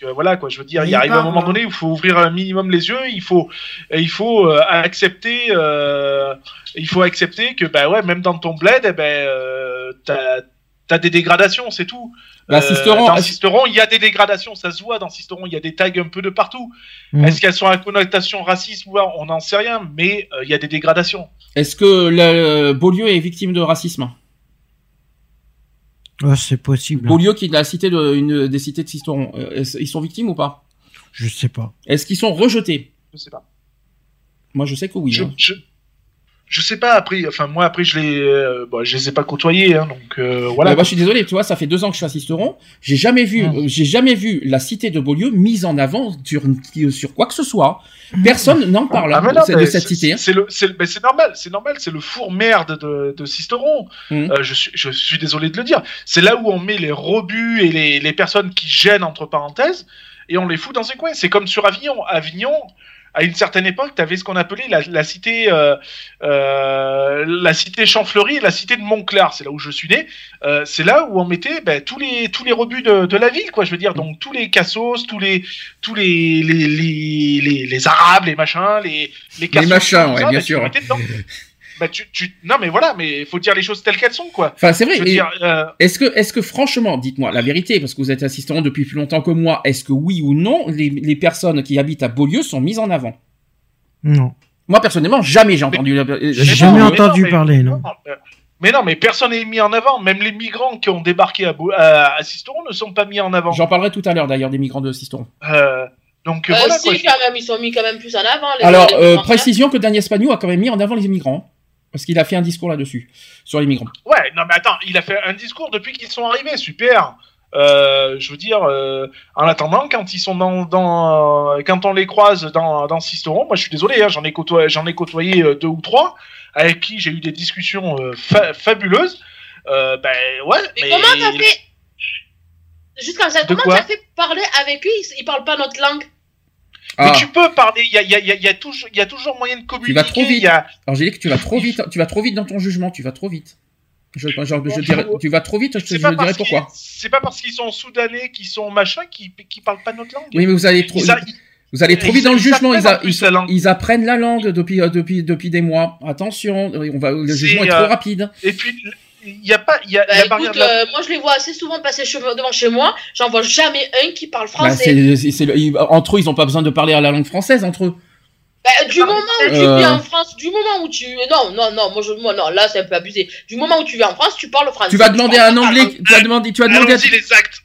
Euh, voilà quoi, je veux dire, il il arrive un moment donné où il faut ouvrir un minimum les yeux, il faut, il faut euh, accepter, euh, il faut accepter que bah ouais, même dans ton bled, eh ben euh, t'as t'as des dégradations, c'est tout. Bah, Sisteron- dans Sisteron, il y a des dégradations, ça se voit. Dans Sisteron, il y a des tags un peu de partout. Mhm. Est-ce qu'elles sont à connotation raciste ou pas On n'en sait rien, mais euh, il y a des dégradations. Est-ce que le Beaulieu est victime de racisme? Ouais, c'est possible. Beaulieu, qui est de la cité de, une des cités de Sisteron, euh, ils sont victimes ou pas? Je sais pas. Est-ce qu'ils sont rejetés? Je sais pas. Moi, je sais que oui. Je, hein. je, je sais pas. Après, enfin moi après je les, euh, bon, je les ai pas côtoyés, hein, donc euh, voilà. Euh, moi, je suis désolé, tu vois, ça fait deux ans que je suis à Sisteron. J'ai jamais vu, euh, j'ai jamais vu la cité de Beaulieu mise en avant sur, quoi que ce soit. Personne n'en parle Ah, hein, mais de, non, de cette c'est- cité. hein. C'est le, c'est le- mais c'est normal, c'est normal, c'est le four merde de, de Sisteron. Mhm. Euh, je, suis, je suis désolé de le dire. C'est là où on met les rebuts et les, les personnes qui gênent entre parenthèses et on les fout dans un coin. C'est comme sur Avignon. Avignon, à une certaine époque, tu avais ce qu'on appelait la, la cité, euh, euh, la cité Champfleury et la cité de Montclar. C'est là où je suis né. Euh, c'est là où on mettait ben, tous les tous les rebuts de, de la ville, quoi. Je veux dire, donc tous les cassos, tous les tous les les les, les, les arabes, les machins, les les cassos, machins, tout ouais, ça, bien ben, sûr. tu, tu... Non mais voilà, mais il faut dire les choses telles qu'elles sont, quoi. Enfin, c'est vrai. Euh, Est-ce que, est-ce que franchement, dites-moi la vérité, parce que vous êtes assistant depuis plus longtemps que moi, est-ce que oui ou non, les, les personnes qui habitent à Beaulieu sont mises en avant? Non. Moi, personnellement, jamais j'ai entendu. J'ai Mais jamais non, mais entendu mais- parler, non. Mais non, mais personne n'est mis en avant. Même les migrants qui ont débarqué à, à, à Sisteron ne sont pas mis en avant. J'en parlerai tout à l'heure d'ailleurs des migrants de Sisteron. Euh, donc Euh, voilà si, quoi. quand même, ils sont mis quand même plus en avant. Les, Alors, les euh, migrants, précision que Daniel Spagnou a quand même mis en avant les immigrants. Parce qu'il a fait un discours là-dessus, sur les migrants. Ouais, non mais attends, il a fait un discours depuis qu'ils sont arrivés, super. Euh, je veux dire, euh, en attendant, quand ils sont dans, dans quand on les croise dans, dans Sisteron, moi je suis désolé, hein, j'en ai côtoyé, j'en ai côtoyé euh, deux ou trois avec qui j'ai eu des discussions euh, fa- fabuleuses. Euh, ben ouais, Mais, mais, comment t'as fait? Juste comme ça, De comment t'as fait parler avec eux? Ils, ils parlent pas notre langue. Mais Ah, tu peux parler, il y a, il y, a, il y, a, il y, a toujours- il y a toujours moyen de communiquer. vas trop vite. Angélique, tu vas trop vite, tu vas trop vite dans ton jugement, tu vas trop vite. Je, je- je dirais- tu vas trop vite, je, te- je dirais pourquoi. c'est pas parce qu'ils sont soudanais, qu'ils sont machin, qu'ils qu'ils parlent pas notre langue. Oui, mais vous allez trop, Ils a- vous allez trop ils- vite dans le jugement. Ils, apprennent plus ils la langue. ils apprennent la langue depuis, euh, depuis, depuis des mois. Attention, on va, le jugement est euh, trop rapide. Et puis, il y a pas, il y a Bah, écoute, de la... euh, moi je les vois assez souvent passer devant chez moi. J'en vois jamais un qui parle Bah, français. le- entre eux, ils ont pas besoin de parler à la langue française entre eux. Bah, du moment où tu Euh. vis en France, du moment où tu. Non, non, non, moi, je... moi non, là c'est un peu abusé. Du moment où tu vis en France, tu parles français. Tu vas demander à un anglais, tu vas demander, tu vas demander, Allons-y, les actes.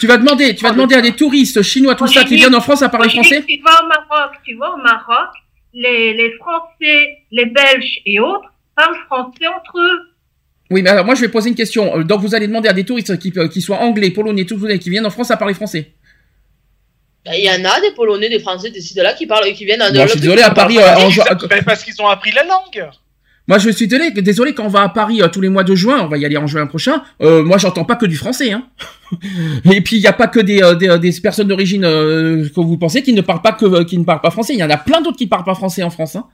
Tu vas demander, tu vas demander à des touristes chinois tout ça qui viennent en France à parler français. Tu vas au Maroc, tu vas au Maroc, les, les Français, les Belges et autres parlent français entre eux. Oui, mais alors moi je vais poser une question. Euh, Donc vous allez demander à des touristes qui, euh, qui soient anglais, polonais, tout qui viennent en France à parler français. Bah, Il y en a des Polonais, des Français, des là qui parlent, qui viennent. Bon, je suis désolé à Paris. euh, en- Ben, parce qu'ils ont appris la langue. Moi, je suis désolé, désolé quand on va à Paris euh, tous les mois de juin, on va y aller en juin prochain. Euh, moi, j'entends pas que du français. Hein. Et puis, il y a pas que des, euh, des, des personnes d'origine euh, que vous pensez qui ne parlent pas que qui ne parlent pas français. Il y en a plein d'autres qui parlent pas français en France. Hein.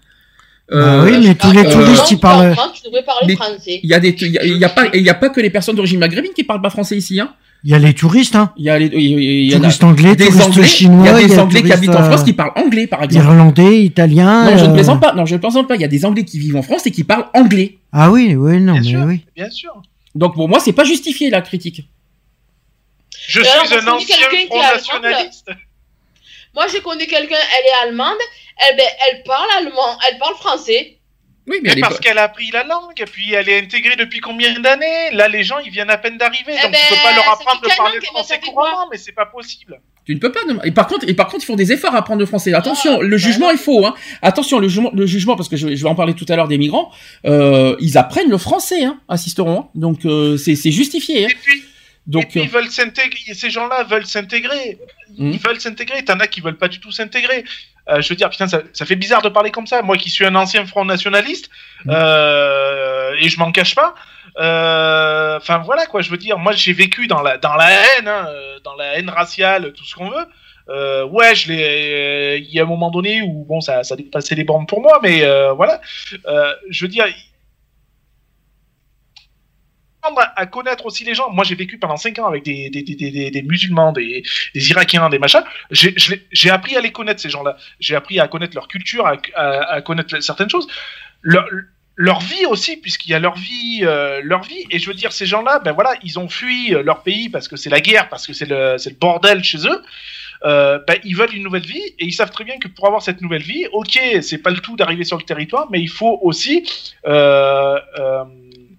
Bah oui, mais tous les euh, touristes, En parlent. Tu devrais parler Mais- français. Il y a des, il y a, il y a pas, il y a pas que les personnes d'origine maghrébine qui parlent pas français ici. Hein. Il y a les touristes, hein. Il y a les, y, a Touristes anglais, des touristes anglais, chinois, il y a des il y a anglais qui habitent en France euh, qui parlent anglais, par exemple. Irlandais, italiens. Non, je ne euh, plaisante pas. Non, je ne plaisante pas. Il y a des anglais qui vivent en France et qui parlent anglais. Ah oui, oui, non, mais sûr. oui. Bien sûr. Donc pour moi, c'est pas justifié la critique. Je Et suis un ancien qui Front Nationaliste. Moi, j'ai connu quelqu'un, elle est allemande, elle, ben, elle parle allemand, elle parle français. Oui, Mais parce qu'elle a appris la langue, et puis elle est intégrée depuis combien d'années? Là, les gens, ils viennent à peine d'arriver, Eh donc ben, tu peux pas leur apprendre de parler langue, français couramment, mais c'est pas possible. Tu ne peux pas. Et par contre, et par contre, ils font des efforts à apprendre le français. Attention, Ah, le bah jugement est faux. Hein. Attention, le jugement, le jugement, parce que je, vais- je vais en parler tout à l'heure des migrants. Euh, ils apprennent le français, hein, assisteront. hein. Donc euh, c'est c'est justifié. Hein. Et puis, et Donc puis euh, ils veulent s'intégrer, ces gens-là veulent s'intégrer. Ils veulent s'intégrer. T'en as qui veulent pas du tout s'intégrer. Euh, je veux dire, putain, ça, ça fait bizarre de parler comme ça. Moi qui suis un ancien Front Nationaliste, euh, et je m'en cache pas. euh, Enfin voilà quoi, je veux dire, moi j'ai vécu dans la dans la haine, hein, dans la haine raciale, tout ce qu'on veut. Euh, ouais, je l'ai. Il y a un moment donné où bon, ça, ça dépassait les bornes pour moi, mais voilà. Euh, je veux dire, à, connaître aussi les gens. Moi, j'ai vécu pendant 5 ans avec des, musulmans, des, Irakiens, des machins. J'ai appris à les connaître, ces gens-là. J'ai appris à connaître leur culture, à, connaître certaines choses. Leur, vie aussi, puisqu'il y a leur vie, euh, leur vie. Et je veux dire, ces gens-là, ben voilà, ils ont fui euh, leur pays parce que c'est la guerre, parce que c'est le, bordel chez eux. Euh, ben, ils veulent une nouvelle vie et ils savent très bien que pour avoir cette nouvelle vie, ok, c'est pas le tout d'arriver sur le territoire, mais il faut aussi,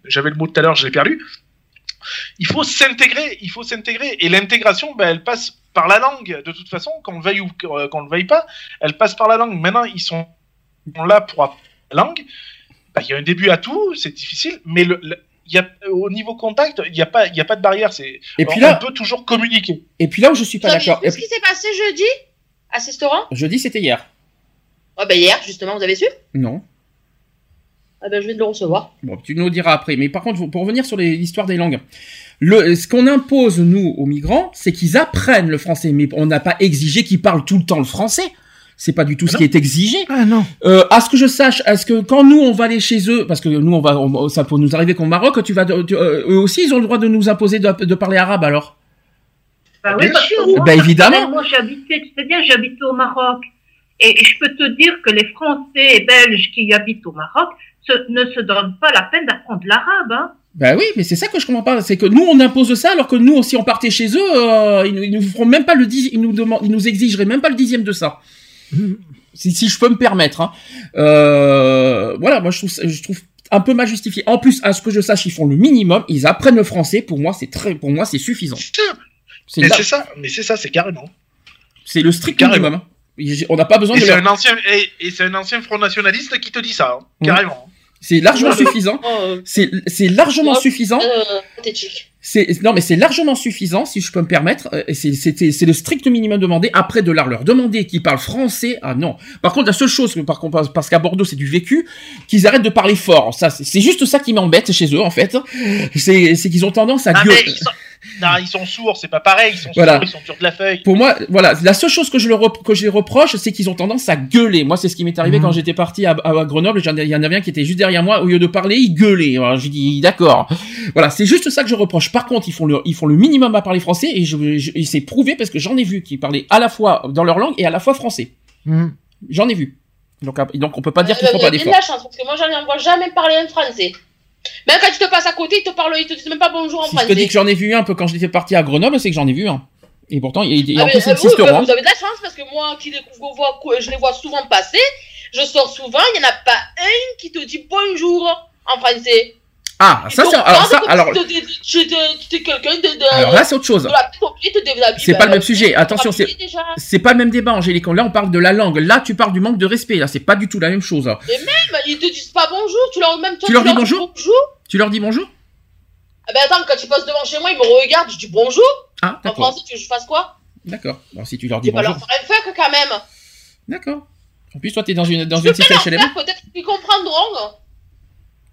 j'avais le mot tout à l'heure, je l'ai perdu. Il faut s'intégrer, il faut s'intégrer et l'intégration, ben, elle passe par la langue de toute façon, qu'on le veuille ou euh, qu'on le veuille pas, elle passe par la langue. Maintenant, ils sont là pour apprendre la langue. Ben, Il y a un début à tout, c'est difficile, mais le, y a, au niveau contact, il n'y a, pas- il y a pas de barrière. C'est, Et puis on là- peut toujours communiquer. et puis là où je suis pas d'accord. vu ce qui s'est passé jeudi à ce restaurant? Jeudi, c'était hier. Ouais, ben hier, justement, vous avez su? Non. Ah ben je de le recevoir. Bon, tu nous le diras après. Mais par contre, pour revenir sur l'histoire des langues, le, ce qu'on impose nous aux migrants, c'est qu'ils apprennent le français, mais on n'a pas exigé qu'ils parlent tout le temps le français. C'est pas du tout ce qui est exigé. Ah non. Euh, à ce que je sache, est-ce que quand nous on va aller chez eux, parce que nous on va, on- ça peut nous arriver qu'au Maroc, tu vas, tu- euh, eux aussi ils ont le droit de nous imposer de, de parler arabe alors? Bah oui, Bien parce sûr. que moi, Bah, évidemment. personnellement, j'habitais, tu sais bien, j'habitais au Maroc. Et, et je peux te dire que les Français et Belges qui habitent au Maroc se- ne se donnent pas la peine d'apprendre l'arabe. Hein. Bah oui, mais c'est ça que je comprends pas, c'est que nous on impose ça alors que nous si on partait chez eux, euh, ils, nous- ils nous feront même pas le dix, ils nous demandent, ils nous exigeraient même pas le dixième de ça. si, si je peux me permettre. Hein. Euh, voilà, moi je trouve, ça- je trouve un peu mal justifié. En plus, à ce que je sache, ils font le minimum, ils apprennent le français. Pour moi, c'est très, pour moi, c'est suffisant. C'est Mais la- c'est ça, mais c'est ça, c'est carrément. c'est le strict Carrément. minimum. hein. On n'a pas besoin Et de c'est leur... un ancien et, et c'est un ancien Front Nationaliste qui te dit ça, hein, Mhm. carrément. C'est largement suffisant. Oh, C'est c'est largement suffisant. euh. C'est non mais c'est largement suffisant si je peux me permettre. Euh, C'est c'est c'est le strict minimum demandé. Après de là leur demander qu'ils parlent français. Ah non. Par contre la seule chose par contre parce qu'à Bordeaux c'est du vécu qu'ils arrêtent de parler fort. Ça c'est juste ça qui m'embête chez eux en fait. C'est c'est qu'ils ont tendance à Ah, gueuler. Non, ils sont sourds, c'est pas pareil. Ils sont Voilà. sourds, ils sont sur de la feuille. Pour moi, voilà, la seule chose que je, le rep- que je les reproche, c'est qu'ils ont tendance à gueuler. Moi, c'est ce qui m'est arrivé Mhm. quand j'étais parti à, à Grenoble. Il y en avait un qui était juste derrière moi. Au lieu de parler, il gueulait. Alors, j'ai dit, d'accord. Voilà, c'est juste ça que je reproche. Par contre, ils font le, ils font le minimum à parler français et je, je- et c'est prouvé parce que j'en ai vu qui parlaient à la fois dans leur langue et à la fois français. Hmm. J'en ai vu. Donc, à- donc on peut pas dire Euh, qu'ils font pas d'efforts. la chance, parce que moi, j'en ai vois jamais parler un français. Même quand tu te passes à côté, ils te parlent, ils te disent même pas bonjour en Si je te français. dis que j'en ai vu un peu quand j'étais parti à Grenoble, c'est que j'en ai vu un. Et pourtant, il, il- Ah, en plus, euh, vous, roi. vous avez de la chance parce que moi qui les vois, je les vois souvent passer, je sors souvent, il n'y en a pas un qui te dit bonjour en français. Ah, ça, c'est, alors ça, tu- alors, tu tu tu là, c'est autre chose. petite. C'est Ben, pas le même sujet. tu Attention, c'est, c'est pas le même débat, Angélique. Là, on parle de la langue. Là, tu parles du manque de respect. Là, c'est pas du tout la même chose. Et même, ils te disent pas bonjour, tu leur, même toi, Tu leur dis bonjour Tu leur dis bonjour Ah ben attends, quand tu passes devant chez moi, ils me regardent, je dis bonjour. Ah, En français, tu veux que je fasse quoi? D'accord. Alors, si tu leur dis vais pas bonjour. leur faire un fuck quand même. D'accord. En plus, toi, t'es dans une, dans une leur HLM. peut-être qu'ils comprendront.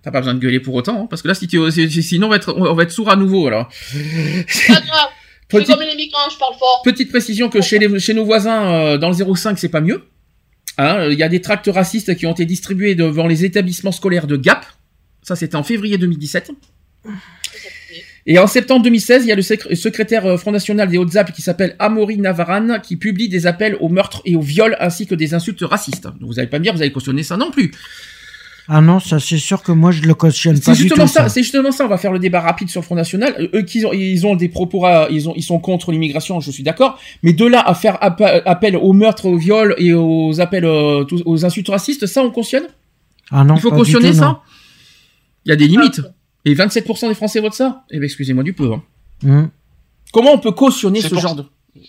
T'as pas besoin de gueuler pour autant, hein, parce que là, si tu, si- si- sinon, on va être, on va être sourd à nouveau, alors. Pas grave. Je suis Petite, comme les migrants, je parle fort. petite précision que chez les, chez nos voisins, euh, dans le 05, c'est pas mieux. Hein, Il y a des tracts racistes qui ont été distribués devant les établissements scolaires de Gap. Ça, c'était en février 2017. Et en septembre 2016, il y a le secr- secrétaire euh, Front National des Hautes-Alpes qui s'appelle Amaury Navaran qui publie des appels au meurtre et au viol ainsi que des insultes racistes. Donc, Vous allez pas me dire, vous allez cautionner ça non plus. Ah non, ça c'est sûr que moi je le cautionne pas C'est du justement tout. ça, c'est justement ça. On va faire le débat rapide sur le Front National. Euh, Eux, qu'ils ont, ils ont des propos, à- ils ont, ils sont contre l'immigration, je suis d'accord. Mais de là à faire appe- appel au meurtre, au viol et aux appels, euh, aux insultes racistes, ça on cautionne? Ah non, Il faut pas du cautionner tout, ça? Il y a des limites. Et 27% des Français votent ça? Eh ben, excusez-moi du peu. hein. Hmm. Comment on peut cautionner C'est ce pour- genre de...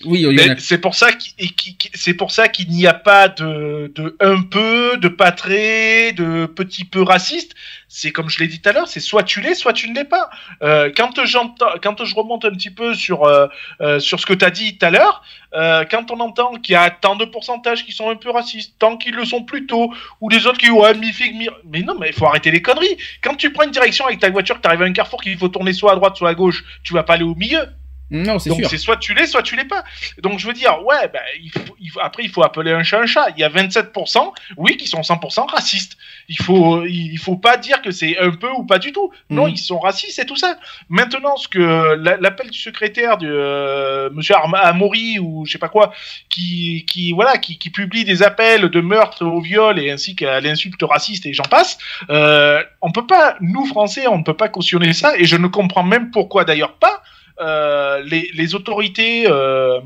Oui, Lionel. c'est pour ça qu'il et qui- qui- c'est pour ça qu'il n'y a pas de, de un peu, de pas très, de petit peu raciste. C'est comme je l'ai dit tout à l'heure, c'est soit tu l'es, soit tu ne l'es pas. Euh, quand j'entends, quand je remonte un petit peu sur euh, euh, sur ce que tu as dit tout à l'heure, euh, quand on entend qu'il y a tant de pourcentages qui sont un peu racistes, tant qu'ils le sont plutôt, ou des autres qui ouais mi figue mi, mais non, mais il faut arrêter les conneries. Quand tu prends une direction avec ta voiture, que tu arrives à un carrefour qu'il faut tourner soit à droite, soit à gauche, tu vas pas aller au milieu. Non, c'est Donc c'est soit tu l'es, soit tu l'es pas. Donc je veux dire, ouais, il faut, il faut- après il faut appeler un chat un chat. Il y a 27%, oui, qui sont 100% racistes. Il faut, il faut pas dire que c'est un peu ou pas du tout. Non, Mhm. ils sont racistes et tout ça. Maintenant, ce que la- l'appel du secrétaire de euh, Monsieur Amaury ou je sais pas quoi, qui, qui voilà, qui, qui publie des appels de meurtre au viol et ainsi qu'à l'insulte raciste et j'en passe. Euh, on peut pas, nous Français, on ne peut pas cautionner ça et je ne comprends même pourquoi d'ailleurs pas les, les autorités, euh,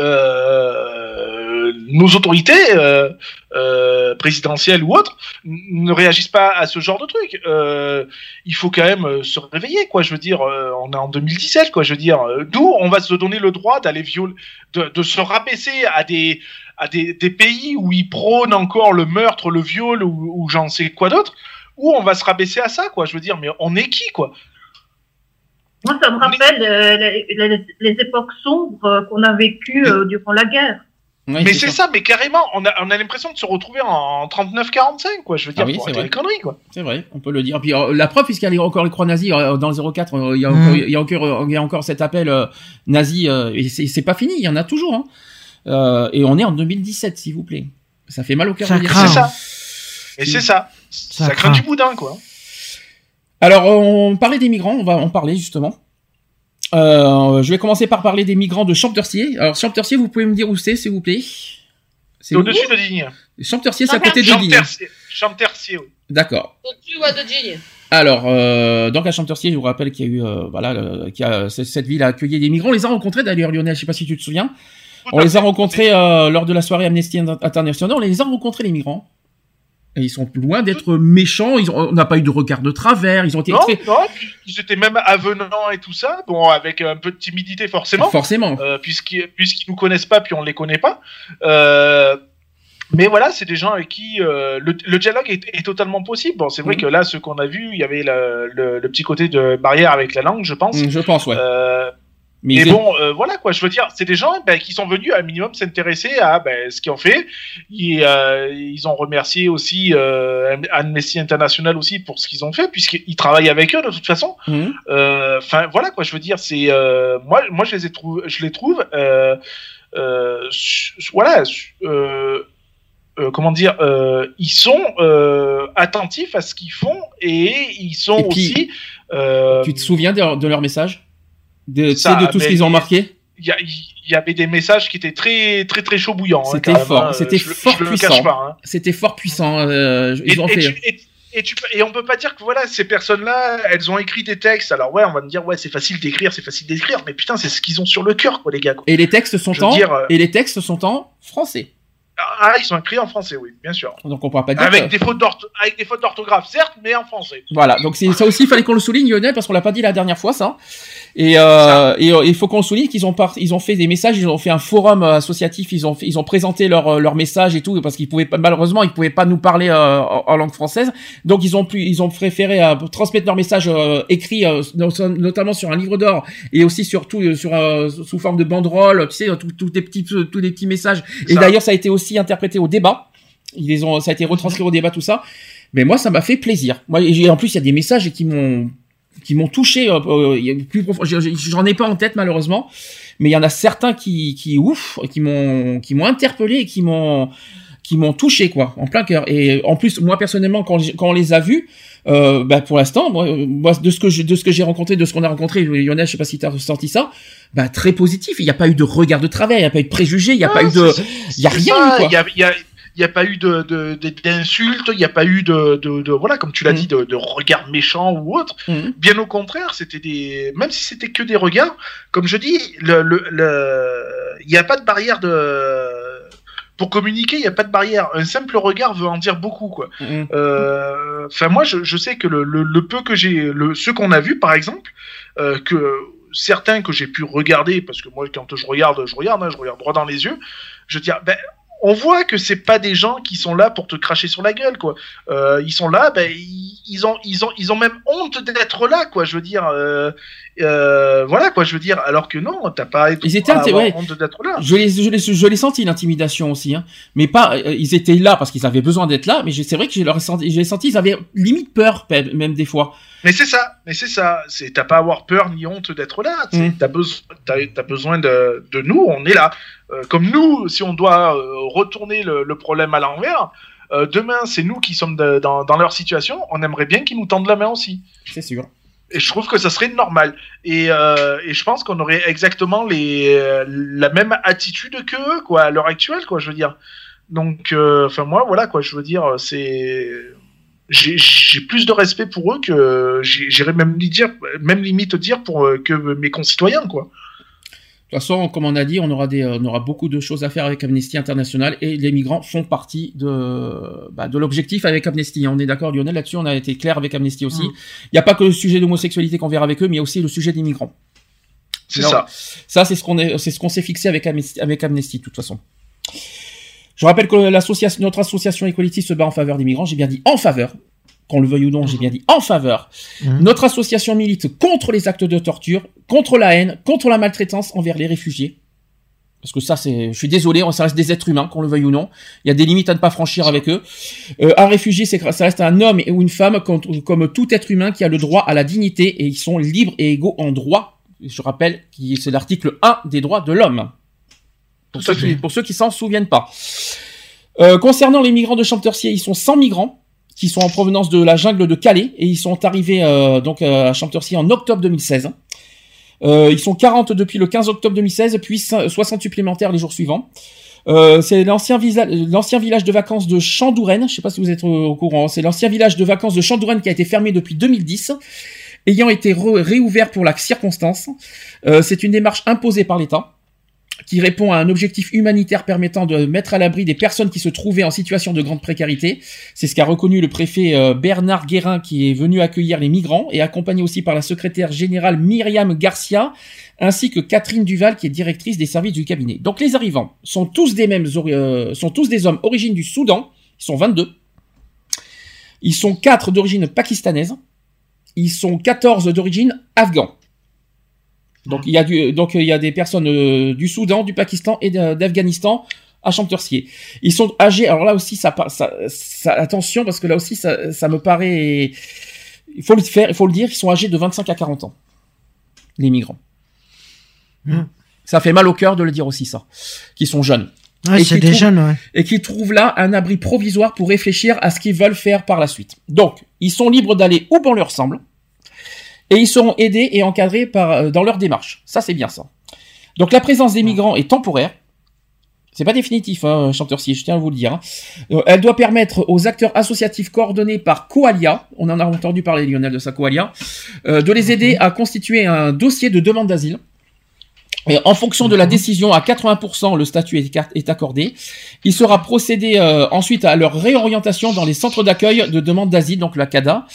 euh, nos autorités euh, euh, présidentielles ou autres, ne réagissent pas à ce genre de truc. Euh, il faut quand même euh, se réveiller, quoi. Je veux dire, euh, on est en 2017, quoi. Je veux dire, euh, d'où on va se donner le droit d'aller violer, de, se rabaisser à des à des pays où ils prônent encore le meurtre, le viol ou, ou j'en sais quoi d'autre, où on va se rabaisser à ça, quoi. Je veux dire, mais on est qui, quoi? Moi, ça me rappelle euh, les, les- les époques sombres euh, qu'on a vécues euh, durant la guerre. Oui, Mais c'est ça, mais carrément, on a, on a l'impression de se retrouver en 39-45, quoi. Je veux dire, Ah oui, c'est les conneries, quoi. C'est vrai, on peut le dire. Puis euh, la preuve, puisqu'il y a encore les croix nazies euh, dans le 04, euh, il y a Mm. encore, il y a encore, il y a encore cet appel euh, nazi, euh, et c'est pas fini, il y en a toujours. Hein. Euh, et on est en 2017, s'il vous plaît. Ça fait mal au cœur Ça de dire craint. C'est ça. ça. Et c'est ça. Ça, Ça craint craint. du boudin, quoi. Alors, on parlait des migrants, on va en parler justement. Euh, je vais commencer par parler des migrants de Champtercier. Alors, Champtercier, vous pouvez me dire où c'est, s'il vous plaît? C'est au-dessus de Digne. Champtercier, c'est à côté de Digne. Champtercier, oui. D'accord. Au-dessus de Digne? Alors, euh, donc à Champtercier, je vous rappelle qu'il y a eu, euh, voilà, euh, y a, cette ville a accueilli des migrants. On les a rencontrés d'ailleurs, Lionel. Je sais pas si tu te souviens. On les a rencontrés euh, lors de la soirée Amnesty International. On les a rencontrés les migrants. Et ils sont loin d'être méchants. Ils ont, on n'a pas eu de regard de travers. Ils ont été Non, très, non, ils étaient même avenants et tout ça. Bon, avec un peu de timidité, forcément. forcément. euh, puisqu'ils puisqu'ils nous connaissent pas puis on les connaît pas. Euh, mais voilà, c'est des gens avec qui euh, le, le dialogue est, est totalement possible. Bon, c'est vrai Mhm. que là, ce qu'on a vu, il y avait le, le- le petit côté de barrière avec la langue, je pense. Mm, Je pense, ouais. Euh, Mais bon, euh, voilà quoi, je veux dire, c'est des gens ben, qui sont venus à un minimum s'intéresser à ben, ce qu'ils ont fait. Ils, euh, ils ont remercié aussi euh, Amnesty International aussi pour ce qu'ils ont fait, puisqu'ils travaillent avec eux de toute façon. Mhm. Enfin voilà quoi, je veux dire, c'est moi, moi je les ai trouve, je les trouve, voilà, comment dire, ils sont attentifs à ce qu'ils font et ils sont Et puis, aussi. Tu te souviens de, de leur message? De, Ça, de tout ce qu'ils ont marqué il y, avait des messages qui étaient très très très chaud bouillants. hein, C'était fort, hein, c'était fort je le puissant. hein. C'était fort puissant. euh, ils Et, ont et fait. tu, et, et tu peux- et on peut pas dire que voilà ces personnes-là, elles ont écrit des textes. Alors ouais, on va me dire ouais c'est facile d'écrire, c'est facile d'écrire, mais putain c'est ce qu'ils ont sur le cœur quoi les gars. quoi. Et les textes sont Je en dire, euh, et les textes sont en français. Ah ils sont écrits en français oui, bien sûr. Donc on pourra pas dire. Avec que- des fautes d'ortho- avec des fautes d'orthographe certes, mais en français. Voilà, donc c'est ça aussi, il fallait qu'on le souligne, Lionel, parce qu'on l'a pas dit la dernière fois, ça. Et, euh, et euh, il faut qu'on souligne qu'ils ont part, ils ont fait des messages, ils ont fait un forum euh, associatif, ils ont fait- ils ont présenté leur euh, leur message et tout, parce qu'ils pouvaient pas, malheureusement, ils pouvaient pas nous parler euh, en, en langue française, donc ils ont pu, ils ont préféré euh, transmettre leur message euh, écrit, euh, no- notamment sur un livre d'or et aussi surtout sur sous forme de banderole, tu sais, tous tous les petits tous les petits messages. Et d'ailleurs, ça a été aussi interprété au débat. Ils les ont, ça a été retranscrit au débat, tout ça. Mais moi, ça m'a fait plaisir. Moi, et en plus, il y a des messages qui m'ont, qui m'ont touché. euh, euh, J'en ai pas en tête malheureusement, mais il y en a certains qui, qui ouf, qui m'ont, qui m'ont interpellé et qui m'ont, qui m'ont touché quoi, en plein cœur. Et en plus, moi personnellement, quand, quand on les a vus, euh, bah, pour l'instant, moi, euh, moi, de ce que je, de ce que j'ai rencontré, de ce qu'on a rencontré, Lionel, je sais pas si tu as ressenti ça, bah très positif. Il n'y a pas eu de regard de travers, il n'y a pas eu de préjugés, il n'y a pas eu de, il y a rien eu quoi. Il y a, il y a- il y a pas eu de de- d'insultes, il n'y a pas eu de, de, de- voilà comme tu l'as Mhm. dit de, de regards méchants ou autre. Mhm. Bien au contraire, c'était des même si c'était que des regards, comme je dis, le le- le- il n'y a pas de barrière de pour communiquer, il n'y a pas de barrière. Un simple regard veut en dire beaucoup, quoi. Euh, Enfin, moi, je, je sais que le, le, le peu que j'ai, le ceux qu'on a vu, par exemple, euh, que certains que j'ai pu regarder, parce que moi, quand je regarde, je regarde, hein, je regarde droit dans les yeux, je dis, ah, ben, on voit que c'est pas des gens qui sont là pour te cracher sur la gueule, quoi. Euh, ils sont là, ben, ils, ont, ils ont, ils ont même honte d'être là, quoi. Je veux dire, euh, euh, voilà, quoi. Je veux dire, alors que non, t'as pas Ils étaient à avoir ouais. honte d'être là. Je les, je les, je les senti l'intimidation aussi, hein. Mais pas, euh, ils étaient là parce qu'ils avaient besoin d'être là, mais c'est vrai que j'ai leur senti, j'ai senti, ils avaient limite peur, pe- même des fois. Mais c'est ça, mais c'est ça. C'est t'as pas à avoir peur ni honte d'être là. Mm. T'as besoin, t'as, besoin de, de nous. On est là. Euh, comme nous, si on doit retourner le, le problème à l'envers, demain c'est nous qui sommes de- dans, dans leur situation. On aimerait bien qu'ils nous tendent la main aussi. C'est sûr. Et je trouve que ça serait normal. Et, euh, et je pense qu'on aurait exactement les, euh, la même attitude que eux, quoi, à l'heure actuelle, quoi, je veux dire. Donc, euh, enfin, moi, voilà, quoi, je veux dire, c'est. J'ai plus de respect pour eux que j'irais même dire, même limite dire pour que mes concitoyens, quoi. De toute façon, comme on a dit, on aura des, on aura beaucoup de choses à faire avec Amnesty International et les migrants font partie de, bah, de l'objectif avec Amnesty. On est d'accord, Lionel, là-dessus, on a été clair avec Amnesty aussi. Il Mm. n'y a pas que le sujet d'homosexualité qu'on verra avec eux, mais il y a aussi le sujet des migrants. C'est ça. Ça, c'est ce qu'on est, c'est ce qu'on s'est fixé avec Amnesty, avec Amnesty, de toute façon. Je rappelle que l'association, notre association Equality se bat en faveur des migrants. J'ai bien dit en faveur. Qu'on le veuille ou non, j'ai bien dit en faveur. Mhm. Notre association milite contre les actes de torture, contre la haine, contre la maltraitance envers les réfugiés. Parce que ça, c'est, je suis désolé, ça reste des êtres humains, qu'on le veuille ou non. Il y a des limites à ne pas franchir avec eux. Euh, un réfugié, c'est, ça reste un homme ou une femme comme, comme tout être humain qui a le droit à la dignité et ils sont libres et égaux en droit. Je rappelle que c'est l'article 1 des droits de l'homme. Ceux qui, pour ceux qui s'en souviennent pas. Euh, concernant les migrants de Champtercier, ils sont 100 migrants qui sont en provenance de la jungle de Calais et ils sont arrivés euh, donc euh, à Champtercier en octobre 2016. Euh, ils sont 40 depuis le 15 octobre 2016, puis 60 supplémentaires les jours suivants. Euh, c'est l'ancien, village de vacances de Chandourène. Je sais pas si vous êtes au, courant. C'est l'ancien village de vacances de Chandourène qui a été fermé depuis 2010, ayant été réouvert pour la circonstance. Euh, c'est une démarche imposée par l'État qui répond à un objectif humanitaire permettant de mettre à l'abri des personnes qui se trouvaient en situation de grande précarité. C'est ce qu'a reconnu le préfet euh, Bernard Guérin qui est venu accueillir les migrants et accompagné aussi par la secrétaire générale Myriam Garcia ainsi que Catherine Duval qui est directrice des services du cabinet. Donc les arrivants sont tous des mêmes euh, sont tous des hommes origine du Soudan, ils sont 22. Ils sont 4 d'origine pakistanaise. Ils sont 14 d'origine afghan. Donc il y a du, donc il y a des personnes euh, du Soudan, du Pakistan et d'Afghanistan à Champtercier. Ils sont âgés. Alors là aussi, ça, ça, ça- attention parce que là aussi, ça, ça me paraît. Il faut le faire, il faut le dire, ils sont âgés de 25 à 40 ans, les migrants. Hmm. Ça fait mal au cœur de le dire aussi, ça. Qui sont jeunes. Ouais, Et qui des trouvent- jeunes, ouais. et qui trouvent là un abri provisoire pour réfléchir à ce qu'ils veulent faire par la suite. Donc, ils sont libres d'aller où bon leur semble, et ils seront aidés et encadrés par, euh, dans leur démarche. Ça, c'est bien ça. Donc, la présence des migrants est temporaire. C'est pas définitif, hein, chanteur si, je tiens à vous le dire. hein. Euh, elle doit permettre aux acteurs associatifs coordonnés par Coalia, on en a entendu parler Lionel de sa Coalia, euh, de les aider à constituer un dossier de demande d'asile. Et en fonction de la décision, à 80%, le statut est, est accordé. Il sera procédé euh, ensuite à leur réorientation dans les centres d'accueil de demande d'asile, donc la CADA.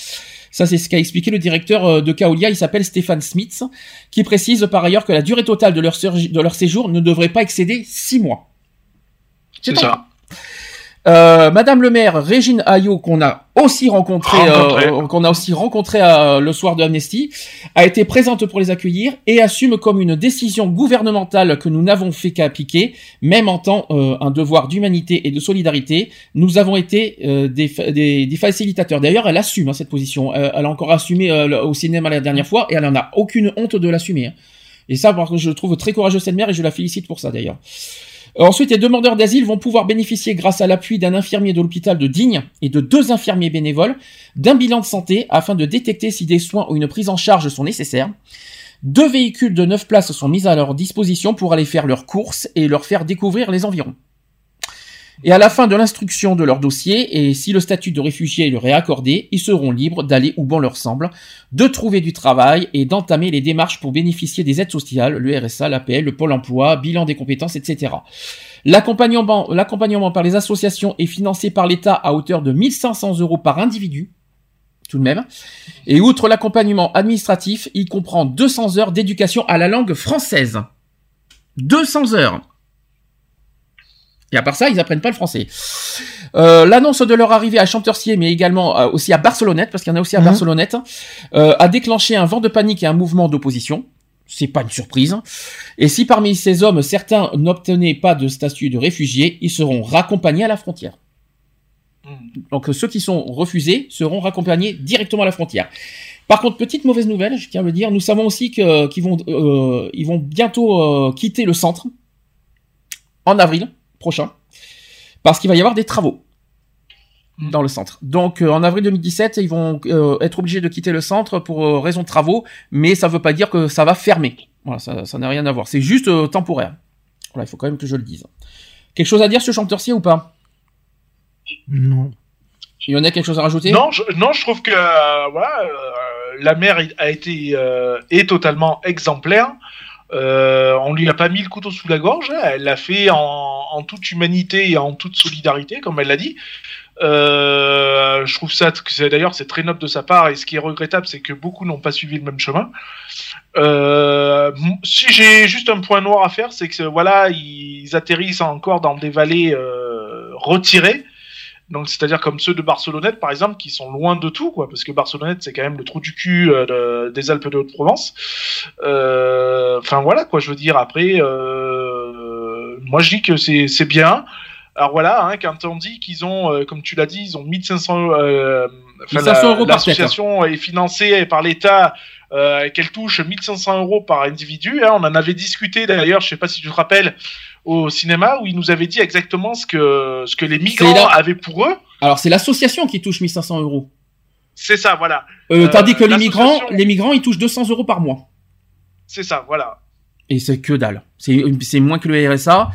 Ça, c'est ce qu'a expliqué le directeur euh, de Kaolia, il s'appelle Stéphane Smith, qui précise par ailleurs que la durée totale de leur, séjour- de leur séjour ne devrait pas excéder six mois. C'est ça. Euh, Madame le maire Régine Ayot, qu'on a aussi rencontré, Rencontré. euh, qu'on a aussi rencontré euh, le soir de Amnesty, a été présente pour les accueillir et assume comme une décision gouvernementale que nous n'avons fait qu'appliquer, même en tant euh, un devoir d'humanité et de solidarité. Nous avons été euh, des, des, des facilitateurs. D'ailleurs, elle assume hein, cette position. Euh, elle a encore assumé euh, au cinéma la dernière fois et elle en a aucune honte de l'assumer. hein. Et ça, je trouve très courageux cette mère et je la félicite pour ça d'ailleurs. Euh, Ensuite, les demandeurs d'asile vont pouvoir bénéficier, grâce à l'appui d'un infirmier de l'hôpital de Digne et de deux infirmiers bénévoles, d'un bilan de santé afin de détecter si des soins ou une prise en charge sont nécessaires. Deux véhicules de 9 places sont mis à leur disposition pour aller faire leurs courses et leur faire découvrir les environs. Et à la fin de l'instruction de leur dossier, et si le statut de réfugié leur est accordé, ils seront libres d'aller où bon leur semble, de trouver du travail et d'entamer les démarches pour bénéficier des aides sociales, le RSA, l'APL, le Pôle emploi, bilan des compétences, etc. L'accompagnement, par les associations est financé par l'État à hauteur de 1500 euros par individu, tout de même. Et outre l'accompagnement administratif, il comprend 200 heures d'éducation à la langue française. 200 heures. Et à part ça, ils apprennent pas le français. Euh, L'annonce de leur arrivée à Champtercier, mais également euh, aussi à Barcelonnette, parce qu'il y en a aussi à Mhm. Barcelonnette, euh, a déclenché un vent de panique et un mouvement d'opposition. C'est pas une surprise. Et si parmi ces hommes, certains n'obtenaient pas de statut de réfugié, ils seront raccompagnés à la frontière. Donc euh, ceux qui sont refusés seront raccompagnés directement à la frontière. Par contre, petite mauvaise nouvelle, je tiens à le dire, nous savons aussi que qu'ils vont euh, ils vont bientôt euh, quitter le centre en avril prochain parce qu'il va y avoir des travaux dans le centre. Donc euh, en avril 2017, ils vont euh, être obligés de quitter le centre pour euh, raison de travaux, mais ça veut pas dire que ça va fermer. Voilà, ça n'a rien à voir. C'est juste euh, temporaire. Voilà, il faut quand même que je le dise. Quelque chose à dire sur Chantercier ou pas? Non. Il y en a quelque chose à rajouter? Non, je, non, je trouve que euh, voilà, euh, la mère a été euh, est totalement exemplaire. Euh, on lui a pas mis le couteau sous la gorge. hein. Elle l'a fait en, toute humanité et en toute solidarité, comme elle l'a dit. Euh, je trouve ça, d'ailleurs, c'est très noble de sa part. Et ce qui est regrettable, c'est que beaucoup n'ont pas suivi le même chemin. Euh, si j'ai juste un point noir à faire, c'est que voilà, ils atterrissent encore dans des vallées euh, retirées. Donc, c'est-à-dire comme ceux de Barcelonnette, par exemple, qui sont loin de tout, quoi, parce que Barcelonnette, c'est quand même le trou du cul euh, de- des Alpes de Haute-Provence. Euh, Enfin, voilà, quoi, je veux dire. Après, euh, moi, je dis que c'est bien. Alors voilà, hein, quand on dit qu'ils ont, euh, comme tu l'as dit, ils ont 1500 euh, enfin, 1500 la- euros par tête, L'association est financée par l'État, euh, qu'elle touche 1500 euros par individu. hein. on en avait discuté d'ailleurs, je sais pas si tu te rappelles, au cinéma, où ils nous avaient dit exactement ce que, ce que les migrants avaient pour eux. Alors c'est l'association qui touche 1500 euros. C'est ça, voilà. Euh, Euh, tandis que les migrants, les migrants, ils touchent 200 euros par mois. C'est ça, voilà. Et c'est que dalle. C'est moins que le RSA.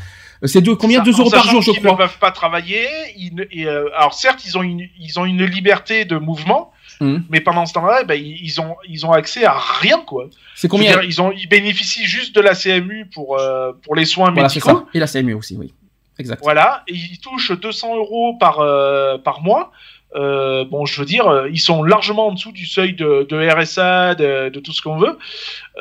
C'est combien Ça, 2 en euros par jour, je crois. ne peuvent pas travailler. ils ne- et, euh, alors certes, ils ont une, ils ont une liberté de mouvement, Hum. mais pendant ce temps-là, ben, ils ont, ils ont accès à rien, quoi. C'est combien dire, ils ont, ils bénéficient juste de la CMU pour, euh, pour les soins Voilà, médicaux. ça. Et la CMU aussi, oui. Exact. Voilà, et ils touchent 200 euros par, euh, par mois. Euh, bon, je veux dire, ils sont largement en dessous du seuil de, de RSA, de, de tout ce qu'on veut.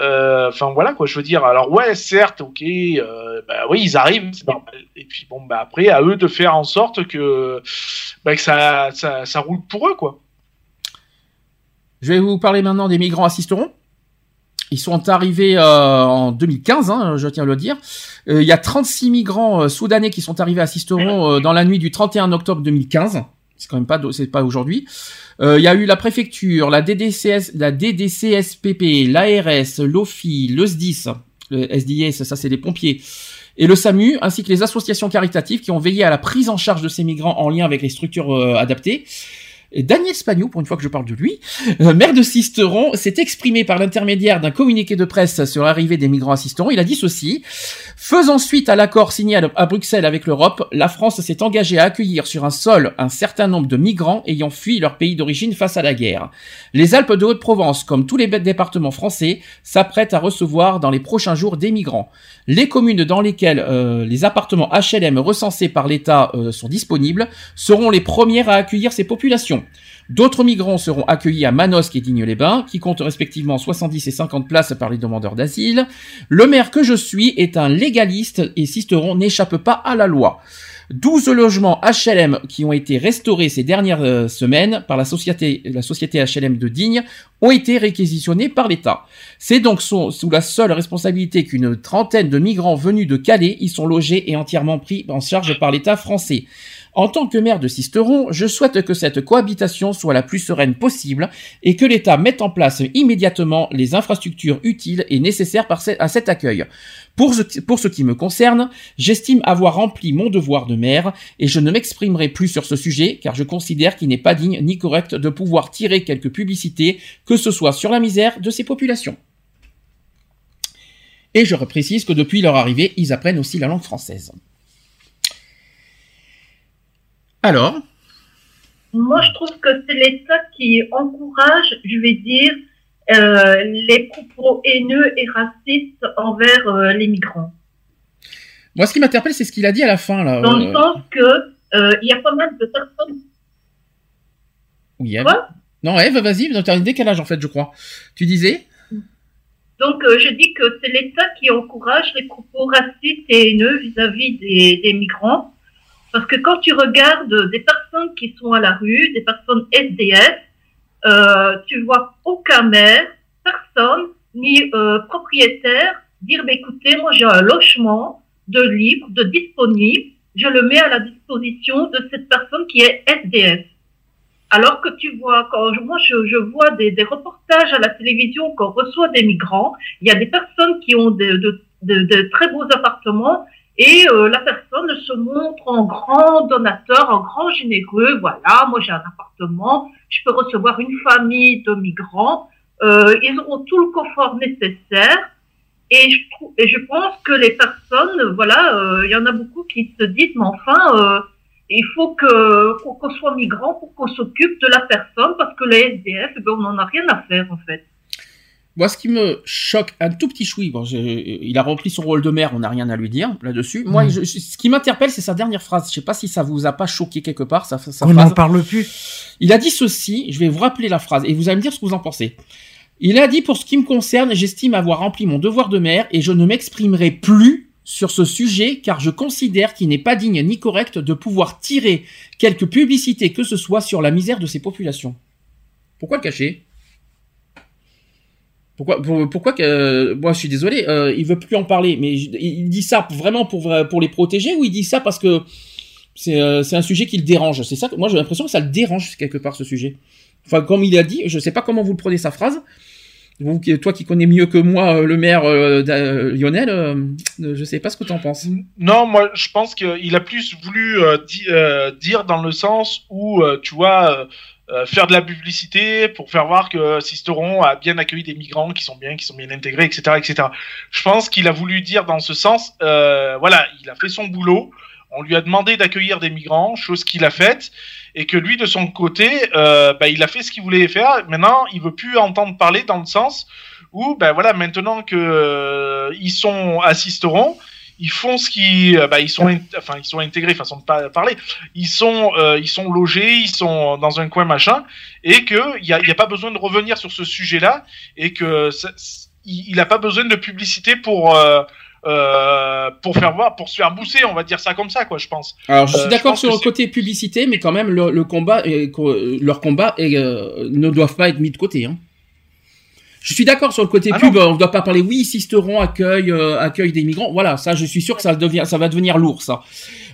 Euh, Enfin voilà quoi, je veux dire. Alors ouais, certes, ok, euh, bah oui, ils arrivent, c'est normal. Et puis bon, bah après, à eux de faire en sorte que, bah, que ça, ça, ça roule pour eux quoi. Je vais vous parler maintenant des migrants assisteront. Ils sont arrivés euh, en 2015, hein, je tiens à le dire. Euh, il y a 36 migrants euh, soudanais qui sont arrivés à Sisteron dans la nuit du 31 octobre 2015. C'est quand même pas, pas aujourd'hui. Il y a eu la préfecture, la DDCS, la DDCSPP, l'ARS, l'OFI, le SDIS, le SDIS, ça c'est les pompiers, et le SAMU, ainsi que les associations caritatives qui ont veillé à la prise en charge de ces migrants en lien avec les structures adaptées. Daniel Spagnou, pour une fois que je parle de lui, euh, maire de Sisteron, s'est exprimé par l'intermédiaire d'un communiqué de presse sur l'arrivée des migrants à Sisteron. Il a dit ceci. Faisant suite à l'accord signé à à Bruxelles avec l'Europe, la France s'est engagée à accueillir sur un sol un certain nombre de migrants ayant fui leur pays d'origine face à la guerre. Les Alpes de Haute-Provence, comme tous les départements français, s'apprêtent à recevoir dans les prochains jours des migrants. Les communes dans lesquelles euh, les appartements HLM recensés par l'État euh, sont disponibles seront les premières à accueillir ces populations. D'autres migrants seront accueillis à Manosque et Digne-les-Bains, qui comptent respectivement 70 et 50 places par les demandeurs d'asile. Le maire que je suis est un légaliste et Sisteron n'échappe pas à la loi. 12 logements HLM qui ont été restaurés ces dernières euh, semaines par la société, HLM de Digne ont été réquisitionnés par l'État. C'est donc sous la seule responsabilité qu'une trentaine de migrants venus de Calais y sont logés et entièrement pris en charge par l'État français. En tant que maire de Sisteron, je souhaite que cette cohabitation soit la plus sereine possible et que l'État mette en place immédiatement les infrastructures utiles et nécessaires à cet accueil. Pour ce, pour ce qui me concerne, j'estime avoir rempli mon devoir de maire et je ne m'exprimerai plus sur ce sujet car je considère qu'il n'est pas digne ni correct de pouvoir tirer quelques publicités, que ce soit sur la misère de ces populations. Et je précise que depuis leur arrivée, ils apprennent aussi la langue française. Alors, Moi, je trouve que c'est l'État qui encourage, je vais dire, euh, les propos haineux et racistes envers euh, les migrants. moi ce qui m'interpelle, c'est ce qu'il a dit à la fin là. Dans euh, le sens que euh, il y a pas mal de personnes. Oui, Eve. Quoi? Non, Eve, vas-y, t'as un décalage en fait, je crois. Tu disais? Donc, euh, je dis que c'est l'État qui encourage les propos racistes et haineux vis-à-vis des, des migrants. Parce que quand tu regardes des personnes qui sont à la rue, des personnes SDF, euh, tu vois aucun maire, personne, ni euh, propriétaire dire, bah, écoutez, moi j'ai un logement de libre, de disponible, je le mets à la disposition de cette personne qui est SDF. Alors que tu vois, quand moi je, je vois des, des reportages à la télévision qu'on reçoit des migrants, il y a des personnes qui ont de, de- de très beaux appartements et euh, la personne se montre en grand donateur, en grand généreux. Voilà, moi j'ai un appartement, je peux recevoir une famille de migrants. Euh, ils auront tout le confort nécessaire. Et je, et je pense que les personnes, voilà, euh, il y en a beaucoup qui se disent, mais enfin, euh, il faut qu'on soit migrant pour qu'on s'occupe de la personne, parce que les SDF, ben, on n'en a rien à faire en fait. Moi, ce qui me choque un tout petit chouï, bon, il a rempli son rôle de maire, on n'a rien à lui dire là-dessus. Moi, je- je- ce qui m'interpelle, c'est sa dernière phrase. Je sais pas si ça vous a pas choqué quelque part, sa, sa On n'en parle plus. Il a dit ceci, je vais vous rappeler la phrase, et vous allez me dire ce que vous en pensez. Il a dit, pour ce qui me concerne, j'estime avoir rempli mon devoir de maire, et je ne m'exprimerai plus sur ce sujet, car je considère qu'il n'est pas digne ni correct de pouvoir tirer quelque publicité que ce soit sur la misère de ces populations. Pourquoi le cacher? Pourquoi, pour- pourquoi que, euh, moi je suis désolé, euh, il veut plus en parler, mais il dit ça vraiment pour, pour les protéger ou il dit ça parce que c'est euh, un sujet qui le dérange? C'est ça que moi j'ai l'impression que ça le dérange quelque part ce sujet. Enfin, comme il a dit, je sais pas comment vous le prenez sa phrase. Vous, toi qui connais mieux que moi euh, le maire euh, euh, Lionel, euh, euh, je sais pas ce que tu en penses. Non, moi, je pense qu'il a plus voulu euh, di- euh, dire dans le sens où, euh, tu vois, euh, faire de la publicité pour faire voir que Sisteron a bien accueilli des migrants qui sont bien, qui sont bien intégrés, etc., etc. Je pense qu'il a voulu dire dans ce sens, euh, voilà, il a fait son boulot. On lui a demandé d'accueillir des migrants, chose qu'il a faite, et que lui, de son côté, euh, bah, il a fait ce qu'il voulait faire. Maintenant, il veut plus entendre parler dans le sens où, ben voilà, maintenant que euh, ils sont assisteront, ils font ce qui, euh, bah, ils sont, in- enfin, ils sont intégrés, façon de pas parler. Ils sont, euh, ils sont logés, ils sont dans un coin machin, et que il y a, y a pas besoin de revenir sur ce sujet-là, et que ça- il il a pas besoin de publicité pour. euh, euh, pour faire voir, pour se faire bousser, on va dire ça comme ça, quoi, je pense. Alors je suis d'accord sur le côté publicité, mais quand même le, le combat, leur combat euh, ne doivent pas être mis de côté. Hein. Je suis d'accord sur le côté Ah pub. non. On ne doit pas parler. Oui, Sisteron accueille euh, accueille des migrants. Voilà, ça, je suis sûr que ça devient, ça va devenir lourd, ça.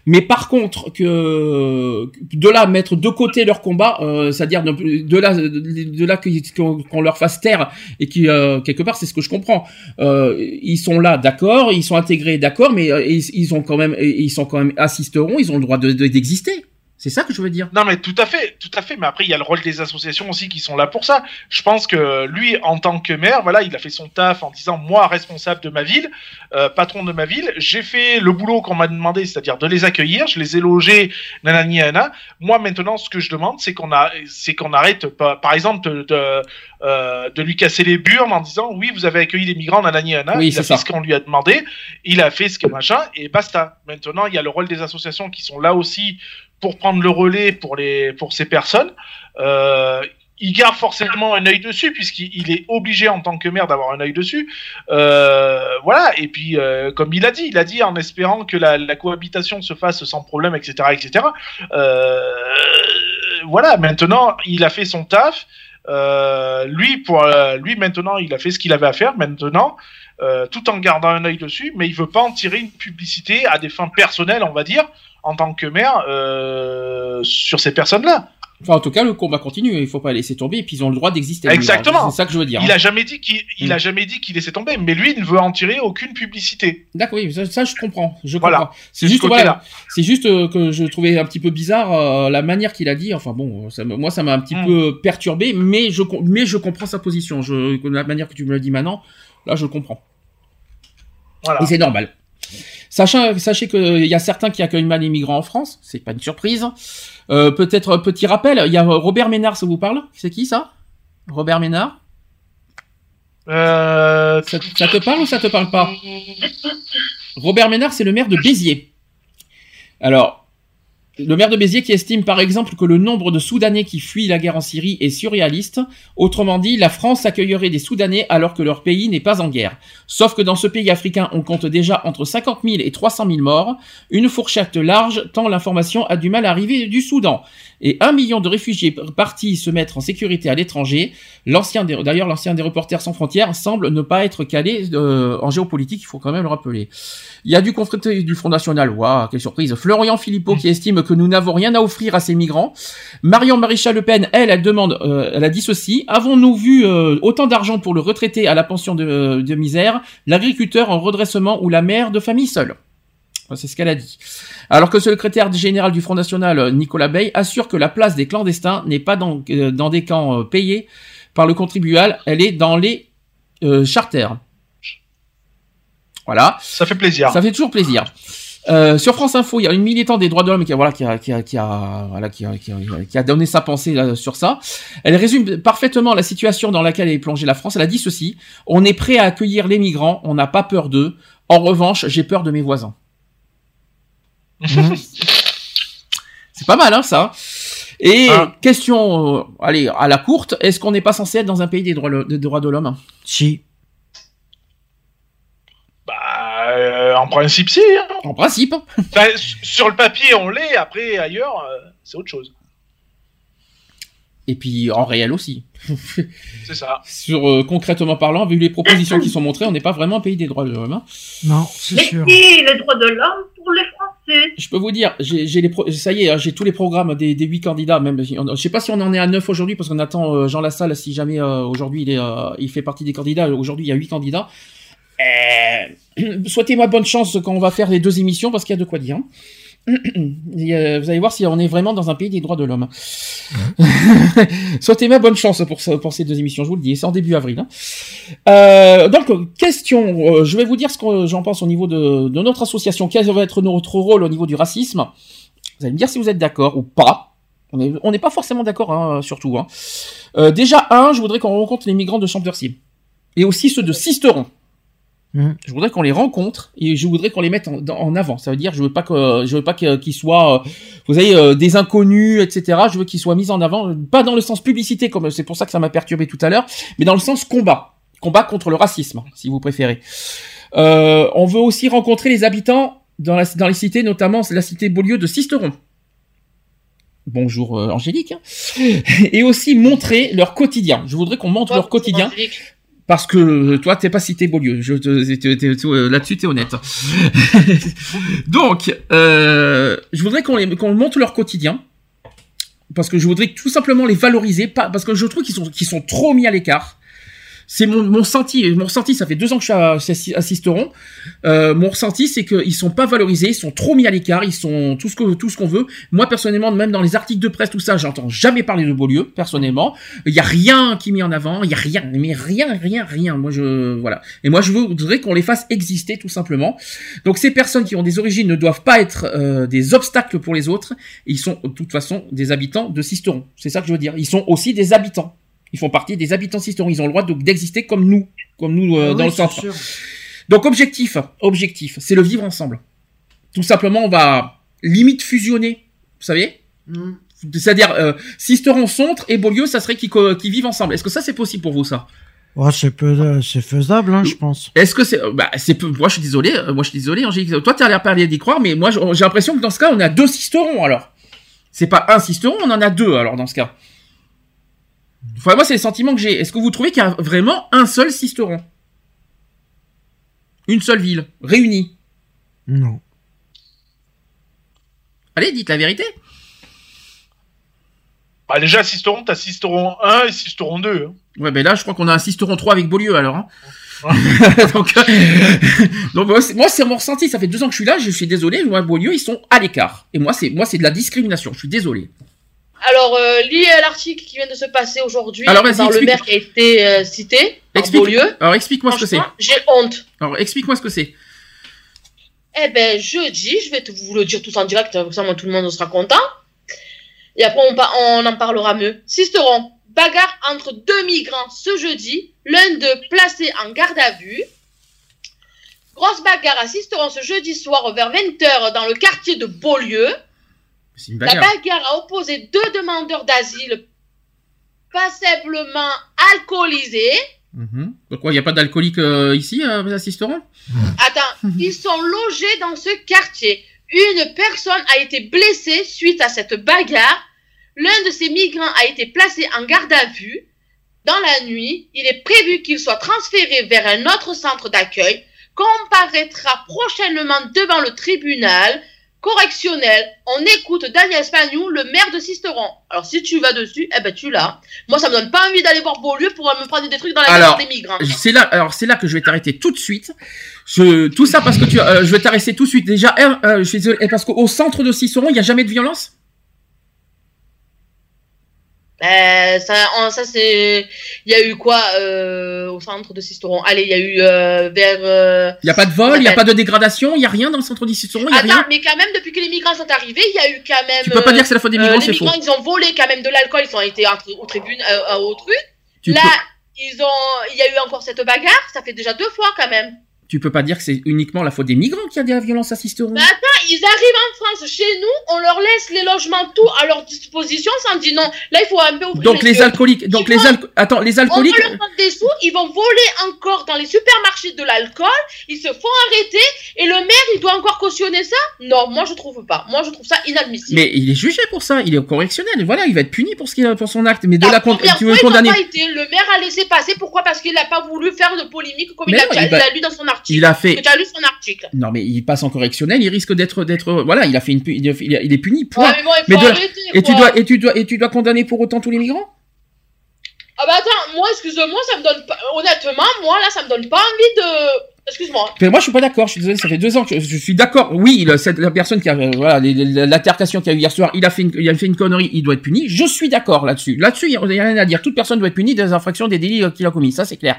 Mais par contre, que de là mettre de côté leur combat, euh, c'est-à-dire de, de là, de là qu'on leur fasse taire et qui euh, quelque part, c'est ce que je comprends. Euh, ils sont là, d'accord, ils sont intégrés, d'accord, mais euh, ils, ils ont quand même, ils sont quand même assisteront, ils ont le droit de- de- d'exister. C'est ça que je veux dire. Non mais tout à fait, tout à fait. Mais après il y a le rôle des associations aussi qui sont là pour ça. Je pense que lui, en tant que maire, voilà, il a fait son taf en disant moi responsable de ma ville, euh, patron de ma ville, j'ai fait le boulot qu'on m'a demandé, c'est-à-dire de les accueillir, je les ai logés, nanani nanana. Moi maintenant, ce que je demande, c'est qu'on a, c'est qu'on arrête, par exemple, de, de, euh, de lui casser les burnes en disant oui, vous avez accueilli les migrants, nanani nanana. Oui, il c'est a ça. fait ce qu'on lui a demandé, il a fait ce que machin et basta. Maintenant, il y a le rôle des associations qui sont là aussi pour prendre le relais pour les pour ces personnes. Euh, il garde forcément un œil dessus puisqu'il il est obligé en tant que maire d'avoir un œil dessus. Euh, voilà. Et puis euh, comme il a dit, il a dit en espérant que la, cohabitation se fasse sans problème, etc., etc. Voilà. Maintenant, il a fait son taf. Lui pour lui maintenant, il a fait ce qu'il avait à faire. Maintenant. tout en gardant un œil dessus, mais il veut pas en tirer une publicité à des fins personnelles, on va dire, en tant que maire, euh, sur ces personnes-là. Enfin, en tout cas, le combat continue. Il faut pas laisser tomber. Et puis ils ont le droit d'exister. Exactement. C'est ça que je veux dire. Il hein. a jamais dit qu'il il Mm. a jamais dit qu'il laissait tomber, mais lui il ne veut en tirer aucune publicité. D'accord, oui, ça, ça, je comprends. Je Voilà. comprends. C'est ce juste, voilà, c'est juste euh, que je trouvais un petit peu bizarre euh, la manière qu'il a dit. Enfin bon, ça moi ça m'a un petit Mm. peu perturbé, mais je mais je comprends sa position. Je la manière que tu me le dis maintenant, là je comprends. Voilà. Et c'est normal. Sachant, sachez qu'il y a certains qui accueillent mal les migrants en France, c'est pas une surprise. Euh, Peut-être un petit rappel, il y a Robert Ménard, ça vous parle? C'est qui ça? Robert Ménard? Euh, ça, ça te parle ou ça te parle pas? Robert Ménard, c'est le maire de Béziers. Alors, le maire de Béziers qui estime par exemple que le nombre de Soudanais qui fuient la guerre en Syrie est surréaliste. Autrement dit, la France accueillerait des Soudanais alors que leur pays n'est pas en guerre. Sauf que dans ce pays africain, on compte déjà entre 50 000 et 300 000 morts. Une fourchette large tant l'information a du mal à arriver du Soudan. Et un million de réfugiés partis se mettre en sécurité à l'étranger. L'ancien, d'ailleurs, l'ancien des Reporters sans frontières semble ne pas être calé euh, en géopolitique. Il faut quand même le rappeler. Il y a du confrété du Front National. Waouh, quelle surprise. Florian Philippot qui estime que nous n'avons rien à offrir à ces migrants. Marion Maréchal Le Pen, elle, elle demande, euh, elle a dit ceci. Avons-nous vu euh, autant d'argent pour le retraité à la pension de, de misère, l'agriculteur en redressement ou la mère de famille seule? C'est ce qu'elle a dit. Alors que le secrétaire général du Front National, euh, Nicolas Bay, assure que la place des clandestins n'est pas dans, euh, dans des camps euh, payés par le contribuable, elle est dans les euh, charters. Voilà. ça fait plaisir. Ça fait toujours plaisir. Euh, sur France Info, il y a une militante des droits de l'homme qui a, voilà, qui a, qui a, qui a, voilà, qui a, qui a, qui a donné sa pensée là, sur ça. Elle résume parfaitement la situation dans laquelle est plongée la France. Elle a dit ceci on est prêt à accueillir les migrants, on n'a pas peur d'eux. En revanche, j'ai peur de mes voisins. C'est pas mal, hein, ça. Et Ah. question, euh, allez, à la courte, est-ce qu'on n'est pas censé être dans un pays des droits, des droits de l'homme? Si. Bah, euh, en principe si. hein. En principe. Sur le papier on l'est, après ailleurs euh, c'est autre chose. Et puis en réel aussi. C'est ça. Sur euh, concrètement parlant, vu les propositions qui sont montrées, on n'est pas vraiment un pays des droits de l'homme. hein. Non, c'est Mais sûr. si, les droits de l'homme pour les Français. Je peux vous dire, j'ai j'ai les pro- ça y est, hein, j'ai tous les programmes des, des huit candidats. Même, je sais pas si on en est à neuf aujourd'hui parce qu'on attend euh, Jean Lassalle. Si jamais euh, aujourd'hui il est, euh, il fait partie des candidats. Aujourd'hui, il y a huit candidats. Euh, Souhaitez-moi bonne chance quand on va faire les deux émissions parce qu'il y a de quoi dire. hein. Vous allez voir si on est vraiment dans un pays des droits de l'homme. Souhaitez-moi bonne chance pour, ce- pour ces deux émissions, je vous le dis, c'est en début avril. hein. Euh, donc, question, euh, je vais vous dire ce que j'en pense au niveau de, de notre association, quel va être notre rôle au niveau du racisme? Vous allez me dire si vous êtes d'accord ou pas. On n'est pas forcément d'accord, hein, surtout. Hein. Euh, déjà, un, je voudrais qu'on rencontre les migrants de Champtercier. Et aussi ceux de Sisteron. Mhm. Je voudrais qu'on les rencontre et je voudrais qu'on les mette en, avant. Ça veut dire, je veux pas que, je veux pas qu'ils soient, euh, vous savez, euh, des inconnus, etc. Je veux qu'ils soient mis en avant, pas dans le sens publicité, comme c'est pour ça que ça m'a perturbé tout à l'heure, mais dans le sens combat, combat contre le racisme, si vous préférez. Euh, on veut aussi rencontrer les habitants dans, la, dans les cités, notamment la cité Beaulieu de Sisteron. Bonjour euh, Angélique. hein. Et aussi montrer leur quotidien. Je voudrais qu'on montre leur quotidien Parce que toi, t'es pas cité Beaulieu. Je euh, là-dessus, t'es honnête. Donc, euh, je voudrais qu'on les- montre leur quotidien. Parce que je voudrais tout simplement les valoriser, parce que je trouve qu'ils sont, qu'ils sont trop mis à l'écart. C'est mon, mon ressenti, mon ressenti, ça fait deux ans que je suis à- chez Assisteron. Euh, mon ressenti, c'est qu'ils sont pas valorisés, ils sont trop mis à l'écart, ils sont tout ce que tout ce qu'on veut. Moi, personnellement, même dans les articles de presse, tout ça, j'entends jamais parler de Beaulieu, personnellement. Il y a rien qui est mis en avant, il y a rien, mais rien, rien, rien. Moi, je voilà. Et moi, je voudrais qu'on les fasse exister, tout simplement. Donc, ces personnes qui ont des origines ne doivent pas être euh, des obstacles pour les autres. Ils sont de toute façon des habitants de Sisteron. C'est ça que je veux dire. Ils sont aussi des habitants. Ils font partie des habitants de Sisteron. Ils ont le droit de- d'exister comme nous, comme nous euh, Ah dans oui, le c'est centre. sûr. Donc objectif, objectif, c'est le vivre ensemble. Tout simplement, on va limite fusionner, vous savez Mm. C'est-à-dire, euh, Sisteron Centre et Beaulieu, ça serait qu'ils qu'ils vivent ensemble. Est-ce que ça c'est possible pour vous ça? Ouais, c'est peu, c'est faisable, hein, je pense. Est-ce que c'est, euh, bah c'est peu. Moi je suis désolé, euh, moi je suis désolé. Angélique. Toi tu as l'air pas d'y croire, mais moi j'ai j'ai l'impression que dans ce cas on a deux Sisterons alors. C'est pas un Sisteron, on en a deux alors dans ce cas. Enfin moi c'est le sentiment que j'ai. Est-ce que vous trouvez qu'il y a vraiment un seul Sisteron? Une seule ville réunie Non. Allez, dites la vérité. Bah, déjà, Sisteron, t'as Sisteron 1 et Sisteron 2. hein. Ouais, ben là, je crois qu'on a un Sisteron 3 avec Beaulieu, alors. hein. donc, euh, donc moi, c'est- moi, c'est mon ressenti. Ça fait deux ans que je suis là. Je suis désolé. Moi, Beaulieu, ils sont à l'écart. Et moi, c'est moi, c'est de la discrimination. Je suis désolé. Alors, euh, lis euh, l'article qui vient de se passer aujourd'hui par le maire qui a été euh, cité Explique. Beaulieu. Alors, explique-moi ce que c'est. J'ai honte. Alors, explique-moi ce que c'est. Eh ben, jeudi, je vais te, vous le dire tous en direct, comme ça, moi, tout le monde sera content. Et après, on, on en parlera mieux. Sisteron, bagarre entre deux migrants ce jeudi, l'un d'eux placé en garde à vue. Grosse bagarre à Sisteron ce jeudi soir vers 20h dans le quartier de Beaulieu. C'est une La bagarre. a opposé deux demandeurs d'asile passablement alcoolisés. Mhm. Pourquoi il n'y a pas d'alcoolique euh, ici, euh, Sisteron Attends, ils sont logés dans ce quartier. Une personne a été blessée suite à cette bagarre. L'un de ces migrants a été placé en garde à vue. Dans la nuit, il est prévu qu'il soit transféré vers un autre centre d'accueil, comparaîtra prochainement devant le tribunal correctionnel. On écoute Daniel Spagnou, le maire de Sisteron. Alors si tu vas dessus, eh ben tu l'as. Moi ça me donne pas envie d'aller voir Beaulieu pour me prendre des trucs dans la Alors, des migrants. C'est là, alors c'est là que je vais t'arrêter tout de suite. Je, tout ça parce que tu, euh, je vais t'arrêter tout de suite. Déjà, un, euh, je suis désolé, parce qu'au centre de Sisteron, il n'y a jamais de violence? Euh, ça, en- ça c'est. Il y a eu quoi euh, au centre de Sisteron? Allez, il y a eu euh, vers. euh, Il n'y a pas de vol, il n'y a pas de dégradation, il n'y a rien dans le centre de Sisteron, Attends, rien? mais quand même, depuis que les migrants sont arrivés, il y a eu quand même. Tu peux pas dire que c'est la faute des euh, migrants, les c'est migrants, faux. ils ont volé quand même de l'alcool, ils ont été aux tribunes, euh, au truc. Tu Là, peux- ils ont, il y a eu encore cette bagarre, ça fait déjà deux fois quand même. Tu peux pas dire que c'est uniquement la faute des migrants qu'il y a de la violence à Sisteron. Mais attends, ils arrivent en France, chez nous, on leur laisse les logements tout à leur disposition, sans dire non. Là, il faut un peu ouvrir Donc les alcooliques, donc les alco- attends, les On alcooliques, va leur des sous, ils vont voler encore dans les supermarchés de l'alcool, ils se font arrêter, et le maire, il doit encore cautionner ça? Non, moi je trouve pas. Moi je trouve ça inadmissible. mais il est jugé pour ça, il est correctionnel, voilà, il va être puni pour ce qu'il a, pour son acte. Mais de la, con- Première tu veux n'ont condamner pas été, le maire a laissé passer, pourquoi? Parce qu'il n'a pas voulu faire de polémique comme Mais il, a, non, il il va- a lu dans son article. Il a fait- tu as lu son article. Non, mais il passe en correctionnel, il risque d'être, d'être, voilà, il a fait une, il, est puni. Point. Ouais, mais bon, il faut Mais de arrêter, et tu quoi. dois, et tu dois, et tu dois condamner pour autant tous les migrants? Ah bah attends, moi, excuse-moi, ça me donne pas. Honnêtement, moi là, ça me donne pas envie de. Excuse-moi. Mais moi, je suis pas d'accord. Je suis désolé, ça fait deux ans que je, suis d'accord. Oui, cette- la personne qui a, euh, voilà, l'altercation qu'il y a eu hier soir, il a fait une, il a fait une connerie, il doit être puni. Je suis d'accord là-dessus. Là-dessus, il y a rien à dire. Toute personne doit être punie des infractions, des délits euh, qu'il a commis. Ça, c'est clair.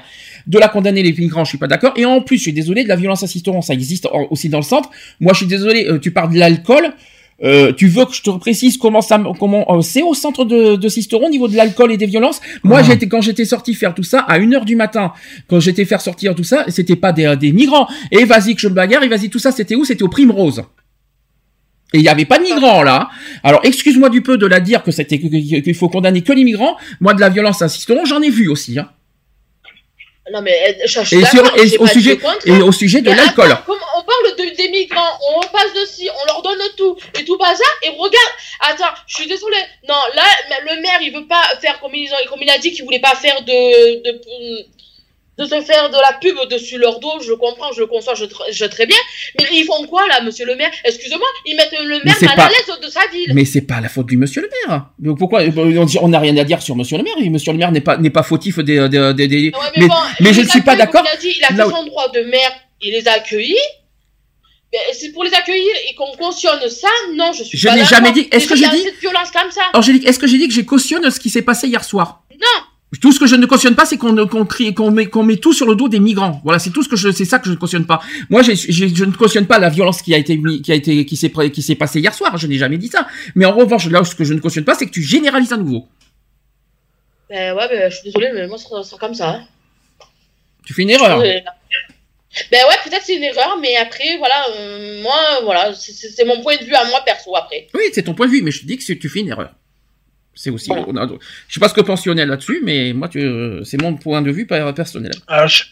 De la condamner les migrants, je suis pas d'accord. Et en plus, je suis désolé de la violence assistante, ça existe aussi dans le centre. Moi, je suis désolé. euh, tu parles de l'alcool. Euh, tu veux que je te précise comment ça, comment euh, c'est au centre de, de Sisteron au niveau de l'alcool et des violences Moi, Ah. j'étais quand j'étais sorti faire tout ça à 1h du matin, quand j'étais faire sortir tout ça, c'était pas des, des migrants. Et vas-y que je me bagarre, et vas-y tout ça, c'était où? C'était au Primrose. Et il y avait pas de migrants là. Alors excuse-moi du peu de la dire que c'était qu'il faut condamner que les migrants. Moi, de la violence à Sisteron, j'en ai vu aussi. Hein. Non mais euh, je, je Et, sur- et au sujet et au sujet de l'alcool. comme on parle de- des migrants, on passe dessus, on leur donne tout et tout bazar et regarde. Attends, je suis désolée. Non, là le maire il veut pas faire comme il, comme il a dit qu'il voulait pas faire de de, de se faire de la pub dessus leur dos, je comprends, je conçois, je, tr- je très bien. Mais ils font quoi là, monsieur le maire? Excusez-moi, ils mettent le maire mal pas- à l'aise de sa ville. Mais c'est pas la faute du monsieur le maire. Donc pourquoi on n'a rien à dire sur monsieur le maire. Monsieur le maire n'est pas n'est pas fautif des des des. Ouais, mais bon, mais je ne suis pas d'accord. Il a dit, il a Là fait où- son droit de maire, il les a accueillis. Mais c'est pour les accueillir et qu'on cautionne ça Non, je suis Je pas n'ai d'accord. jamais dit- est-ce que j'ai dit- cette violence comme ça Angélique, est-ce que j'ai dit que j'ai cautionne ce qui s'est passé hier soir? Non. Tout ce que je ne cautionne pas, c'est qu'on qu'on crie, qu'on met, qu'on met tout sur le dos des migrants. Voilà, c'est tout ce que je, c'est ça que je ne cautionne pas. Moi, j'ai, j'ai- je ne cautionne pas la violence qui a été, qui a été, qui s'est, qui s'est passée hier soir. Je n'ai jamais dit ça. Mais en revanche, là, ce que je ne cautionne pas, c'est que tu généralises à nouveau. Ben ouais, ben, je suis désolée, mais moi, ça sera comme ça. hein. Tu fais une erreur. Ouais. Ben ouais, peut-être c'est une erreur, mais après, voilà, euh, moi, voilà, c'est- c'est c'est mon point de vue à moi perso après. Oui, c'est ton point de vue, mais je te dis que c'est- tu fais une erreur. C'est aussi. on a- je sais pas ce que pense Lionel là-dessus, mais moi, tu, euh, c'est mon point de vue per- personnel. Alors, je-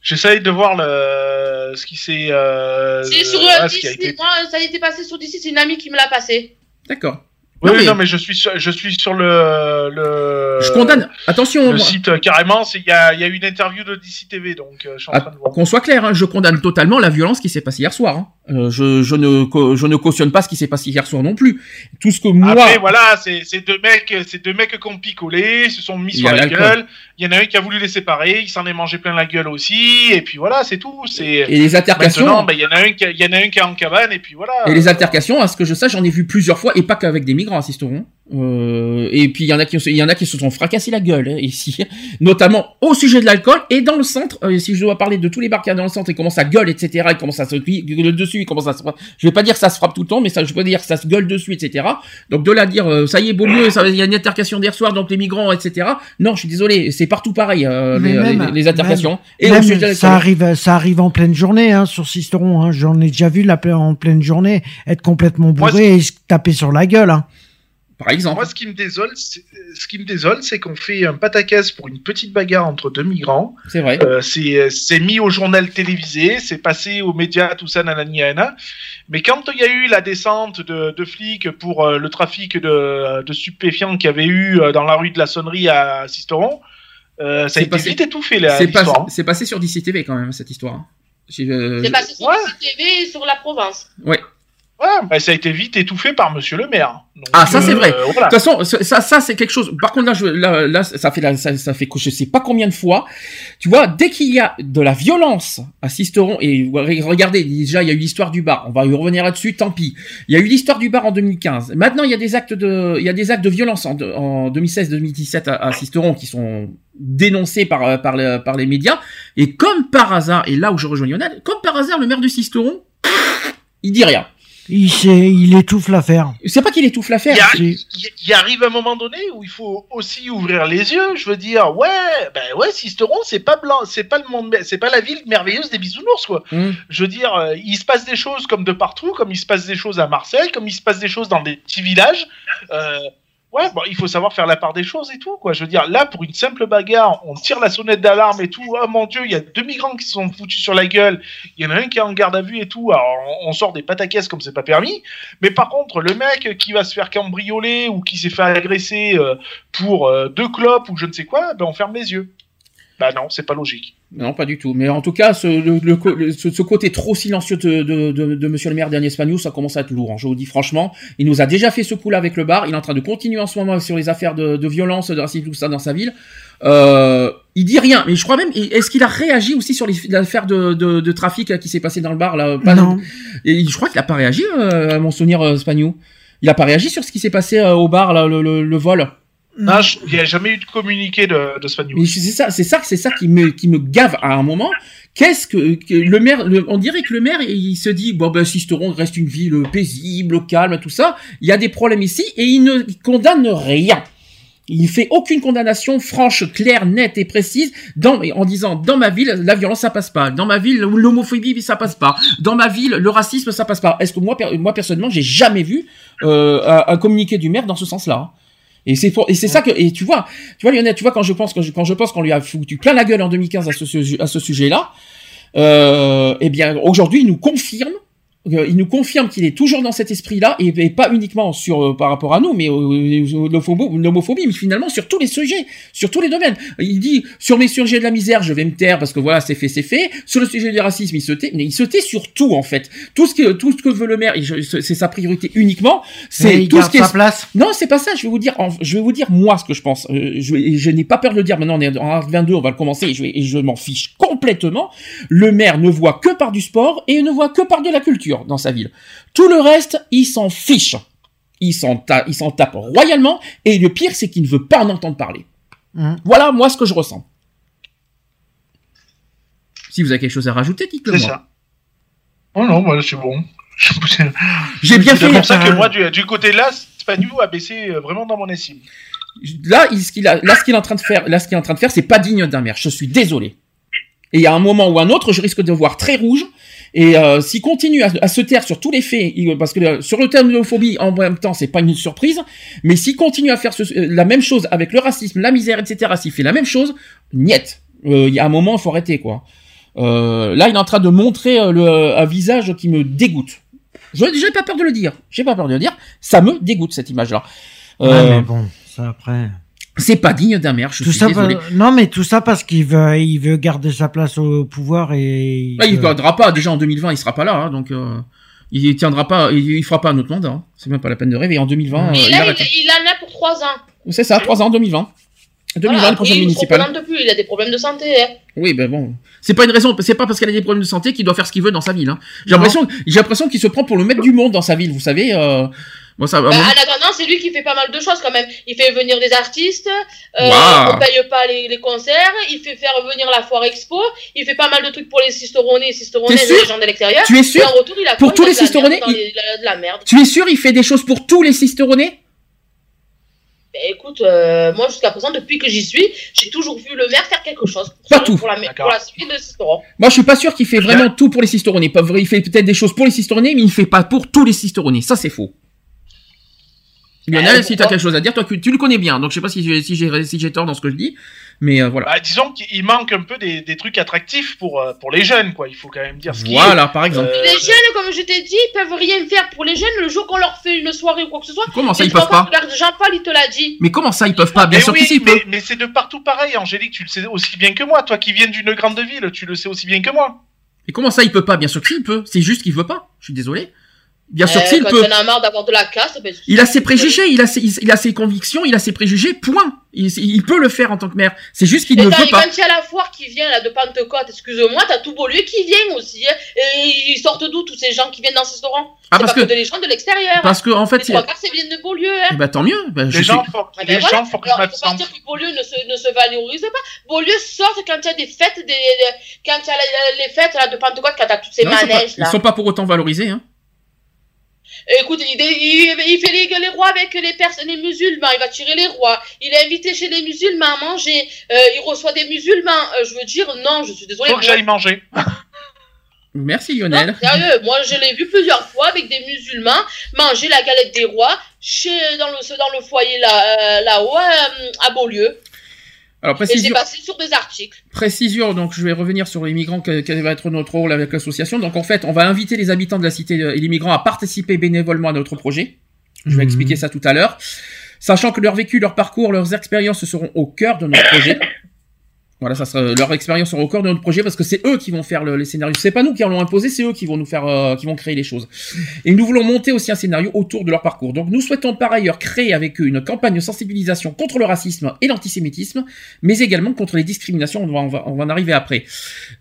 J'essaye de voir le... ce qui s'est. Euh... C'est sur ah, euh, ce qui a Disney, été- moi, ça a été passé sur DC, c'est une amie qui me l'a passé. D'accord. Oui, Non, mais- non, mais je suis sur, je suis sur le. le... Je condamne. Attention, Le site euh, carrément, il y a, y a une interview de DC TV, donc euh, je suis en Ah, train de voir. Qu'on soit clair, hein, je condamne totalement la violence qui s'est passée hier soir. hein. Euh, je, je, ne, je ne cautionne pas ce qui s'est passé hier soir non plus. Tout ce que moi... Après, voilà, c'est deux mecs, c'est deux mecs qui ont picolé, se sont mis sur la gueule. Il y en a un qui a voulu les séparer, il s'en est mangé plein la gueule aussi, et puis voilà, c'est tout. Et les altercations- ben, il y en a un qui, il y en a un qui est en cabane, et puis voilà. Et les altercations, à ce que je sache, j'en ai vu plusieurs fois, et pas qu'avec des migrants, assisteront. Euh, et puis il y en a qui, il y en a qui se sont fracassés la gueule hein, ici, notamment au sujet de l'alcool et dans le centre. euh, si je dois parler de tous les bars qu'il y a dans le centre, ils commencent à gueule, etc. Ils commencent à se gueule dessus, ils commencent à se. Je vais pas dire que ça se frappe tout le temps, mais ça, je peux dire que ça se gueule dessus, etc. Donc de là à dire, euh, ça y est, beau mieux, ça- il y a une altercation d'hier soir, donc les migrants, etc. Non, je suis désolé, c'est partout pareil euh, les, même- les- les altercations. même- et au même sujet de l'alcool. ça arrive, ça arrive en pleine journée hein, sur Sisteron. Hein. J'en ai déjà vu la, en pleine journée être complètement bourré et se taper sur la gueule. Hein. Par exemple. Moi, ce qui me désole, c'est- ce qui me désole, c'est qu'on fait un pataquès pour une petite bagarre entre deux migrants. C'est vrai. Euh, c'est c'est mis au journal télévisé, c'est passé aux médias, tout ça, nanani, nanana. Mais quand il y a eu la descente de, de flics pour euh, le trafic de, de stupéfiants qu'il y avait eu euh, dans la rue de la Sonnerie à Sisteron, euh, ça a été passé- vite étouffé là, C'est pas- c'est passé sur DCTV quand même cette histoire. hein. Euh, C'est passé sur TV et sur la Provence. Ouais. Ouais, bah, ça a été vite étouffé par Monsieur le Maire. Donc, Ah ça c'est euh, vrai. voilà. De toute façon ça ça, c'est quelque chose. Par contre là je là, là ça fait la- ça, ça fait que je sais pas combien de fois. Tu vois dès qu'il y a de la violence à Sisteron et regardez déjà il y a eu l'histoire du bar. On va y revenir là-dessus. Tant pis. Il y a eu l'histoire du bar en 2015. Maintenant il y a des actes de il y a des actes de violence en, de- en 2016-2017 à, Sisteron qui sont dénoncés par euh, par les, par les médias et comme par hasard et là où je rejoins Lionel comme par hasard le maire de Sisteron il dit rien. Il, sait- il étouffe l'affaire. C'est pas qu'il étouffe l'affaire. Il, arri- il- arrive un moment donné où il faut aussi ouvrir les yeux. Je veux dire, ouais, ben ouais, Sisteron, c'est pas blanc, c'est pas le monde, c'est pas la ville merveilleuse des bisounours, quoi. Mmh. Je veux dire, euh, il se passe des choses comme de partout, comme il se passe des choses à Marseille, comme il se passe des choses dans des petits villages. Euh, ouais, bon, il faut savoir faire la part des choses et tout, quoi. Je veux dire, là, pour une simple bagarre, on tire la sonnette d'alarme et tout. Oh mon dieu, il y a deux migrants qui sont foutus sur la gueule. Il y en a un qui est en garde à vue et tout. Alors, on sort des pataquès comme c'est pas permis. Mais par contre, le mec qui va se faire cambrioler ou qui s'est fait agresser euh, pour euh, deux clopes ou je ne sais quoi, ben on ferme les yeux. Bah non, c'est pas logique. Non, pas du tout. Mais en tout cas, ce, le, le co- le- ce, ce côté trop silencieux de, de, de, de Monsieur le maire d'Agnès Pagnou, ça commence à être lourd. hein. Je vous dis franchement, il nous a déjà fait ce coup-là avec le bar. Il est en train de continuer en ce moment sur les affaires de, de violence, de racisme, tout ça dans sa ville. Euh, il dit rien, mais je crois même. Est-ce qu'il a réagi aussi sur les- l'affaire de, de, de trafic là, qui s'est passé dans le bar là pas- Non. Et je crois qu'il a pas réagi, euh, à mon souvenir, euh, Spagnou. Il a pas réagi sur ce qui s'est passé euh, au bar, là, le, le, le vol. Non, je- il n'y a jamais eu de communiqué de, de. Mais c'est ça, c'est ça, c'est ça qui me, qui me gave à un moment. Qu'est-ce que, que le maire, le- on dirait que le maire, il se dit, bon ben, Sisteron reste une ville paisible, calme, tout ça. Il y a des problèmes ici et il ne il condamne rien. Il fait aucune condamnation franche, claire, nette et précise dans, en disant dans ma ville la violence ça passe pas, dans ma ville l'homophobie ça passe pas, dans ma ville le racisme ça passe pas. Est-ce que moi moi personnellement j'ai jamais vu euh, un, un communiqué du maire dans ce sens-là? Et c'est pour, et c'est ça que, et tu vois, tu vois Lionel, tu vois quand je pense, quand je, quand je pense qu'on lui a foutu plein la gueule en 2015 à ce, à ce sujet-là, euh, eh bien aujourd'hui il nous confirme il nous confirme qu'il est toujours dans cet esprit-là et, et pas uniquement sur euh, par rapport à nous, mais euh, l'homophobie, mais finalement sur tous les sujets, sur tous les domaines. Il dit sur mes sujets de la misère, je vais me taire parce que voilà, c'est fait, c'est fait. Sur le sujet du racisme, il se tait, mais il se tait sur tout en fait. Tout ce que tout ce que veut le maire, c'est sa priorité uniquement. C'est tout ce qui est sa place. non, c'est pas ça. Je vais vous dire, je vais vous dire moi ce que je pense. Euh, je, je n'ai pas peur de le dire. Maintenant, on est en Art 22, on va le commencer. Et je, et je m'en fiche complètement. Le maire ne voit que par du sport et ne voit que par de la culture dans sa ville. Tout le reste, il s'en fiche. Il s'en ta- il s'en tape royalement. Et le pire, c'est qu'il ne veut pas en entendre parler. Hum. Voilà moi ce que je ressens. Si vous avez quelque chose à rajouter, dites-le C'est moi. ça. Oh non, moi c'est bon. J'ai bien C'est fait. pour ça que moi, du, du côté là, Spagnou a baissé euh, vraiment dans mon estime. là, ce qu'il là, ce qu'il est en train de faire, là, ce qu'il est en train de faire, c'est pas digne d'un maire. Je suis désolé. Et a un moment ou un autre, je risque de voir très rouge. Et euh, s'il continue à, à se taire sur tous les faits, il- parce que euh, sur le terme de l'homophobie, en même temps, c'est pas une surprise. Mais s'il continue à faire ce- euh, la même chose avec le racisme, la misère, etc., s'il fait la même chose, niet. Euh, Il y a un moment, il faut arrêter, quoi. Euh, là, il est en train de montrer le, un visage qui me dégoûte. Je j'ai pas peur de le dire. J'ai pas peur de le dire. Ça me dégoûte cette image-là. Ouais, mais bon, ça après. C'est pas digne d'un maire, je Tout suis ça, désolé. pa- non, mais tout ça parce qu'il veut, il veut garder sa place au pouvoir et. Ah, il veut- gardera pas, déjà en 2020, il sera pas là, hein, donc euh, il tiendra pas, il, il fera pas un autre mandat. hein. C'est même pas la peine de rêver. En 2020, euh, Et il là, arrête. il, il en a pour 3 ans. C'est ça, 3 ans, 2020. 2020, Voilà, le prochain il ne plus, il a des problèmes de santé. hein. Oui, ben bon. C'est pas une raison, c'est pas parce qu'elle a des problèmes de santé qu'il doit faire ce qu'il veut dans sa ville. Hein. J'ai l'impression, j'ai l'impression qu'il se prend pour le maître du monde dans sa ville, vous savez. Euh, moi, ça, à un Bah, en attendant, c'est lui qui fait pas mal de choses quand même. Il fait venir des artistes, euh, Waouh. on paye pas les, les concerts, il fait faire venir la foire expo, il fait pas mal de trucs pour les cisteronnais et cisteronnaises les gens de l'extérieur. Tu es sûr Et en retour, il a Pour quoi tous Il a les cisteronnais, il- les- la- de la merde. Tu es sûr, il fait des choses pour tous les cisteronnais? Bah, écoute, euh, moi jusqu'à présent, depuis que j'y suis, j'ai toujours vu le maire faire quelque chose pour, Pas ça, tout. pour, la, pour la suite de Cisteron. Moi, je suis pas sûr qu'il fait vraiment tout pour les cisteronnais. Il fait peut-être des choses pour les cisteronnais, mais il fait pas pour tous les cisteronnais. Ça, c'est faux. Lionel, Euh, si tu as quelque chose à dire, toi, tu le connais bien, donc je sais pas si j'ai si j'ai si j'ai tort dans ce que je dis, mais euh, voilà. Bah, disons qu'il manque un peu des, des trucs attractifs pour, euh, pour les jeunes, quoi. Il faut quand même dire ce est. Voilà, par exemple. Euh, Les jeunes, comme je t'ai dit, ils peuvent rien faire pour les jeunes le jour qu'on leur fait une soirée ou quoi que ce soit. Comment ça, Et ils peuvent pas Regarde, Jean-Paul, il te l'a dit. Mais comment ça, ils peuvent pas Bien mais sûr oui, que si, ils mais, peuvent. mais c'est de partout pareil, Angélique, tu le sais aussi bien que moi. Toi qui viens d'une grande ville, tu le sais aussi bien que moi. Mais comment ça, il peut pas Bien sûr que si, il peut. C'est juste qu'il veut pas. Je suis désolé. Bien sûr il peut. a marre d'avoir de la casse, ben, Il a ses préjugés, il a ses, il a ses convictions, il a ses préjugés, point. Il, il peut le faire en tant que maire. C'est juste qu'il Et ne quand, veut pas. quand il y a la foire qui vient là de Pentecôte, excuse-moi, t'as tout Beaulieu qui vient aussi. hein. Et ils sortent d'où tous ces gens qui viennent dans ce restaurant Ah, parce pas que, que, des gens de l'extérieur. parce que, en fait, Les trois quarts, c'est viennent de Beaulieu. Hein. eh ben, tant mieux. Ben, Les gens, faut, Ah ben les voilà. gens, faut que je Alors, il faut pas dire que Beaulieu ne se, ne se valorise pas. Beaulieu sort quand il y a des fêtes, des, des- quand il y a les, fêtes là, de Pentecôte, quand t'as toutes ces Non, ils sont pas- manèges ils là. sont pas pour autant valorisés, hein. Écoute, il, il, il fait les, les rois avec les personnes, les musulmans, il va tirer les rois. Il est invité chez les musulmans à manger. Euh, il reçoit des musulmans. Euh, je veux dire, non, je suis désolée. Faut que j'aille manger. Merci Non, Lionel. sérieux, moi je l'ai vu plusieurs fois avec des musulmans manger la galette des rois chez, dans, le, dans le foyer là, euh, là-haut euh, à Beaulieu. Alors précision, passé sur des articles. précision, donc je vais revenir sur les migrants, quel, quel va être notre rôle avec l'association. Donc en fait, on va inviter les habitants de la cité euh, et les migrants à participer bénévolement à notre projet. Je vais Mhm. expliquer ça tout à l'heure. Sachant que leur vécu, leur parcours, leurs expériences seront au cœur de notre projet. Voilà, ça sera, leur expérience au cœur de notre projet parce que c'est eux qui vont faire le- les scénarios. C'est pas nous qui l'ont imposé, c'est eux qui vont nous faire, euh, qui vont créer les choses. Et nous voulons monter aussi un scénario autour de leur parcours. Donc nous souhaitons par ailleurs créer avec eux une campagne de sensibilisation contre le racisme et l'antisémitisme, mais également contre les discriminations. On va, on va, on va en arriver après,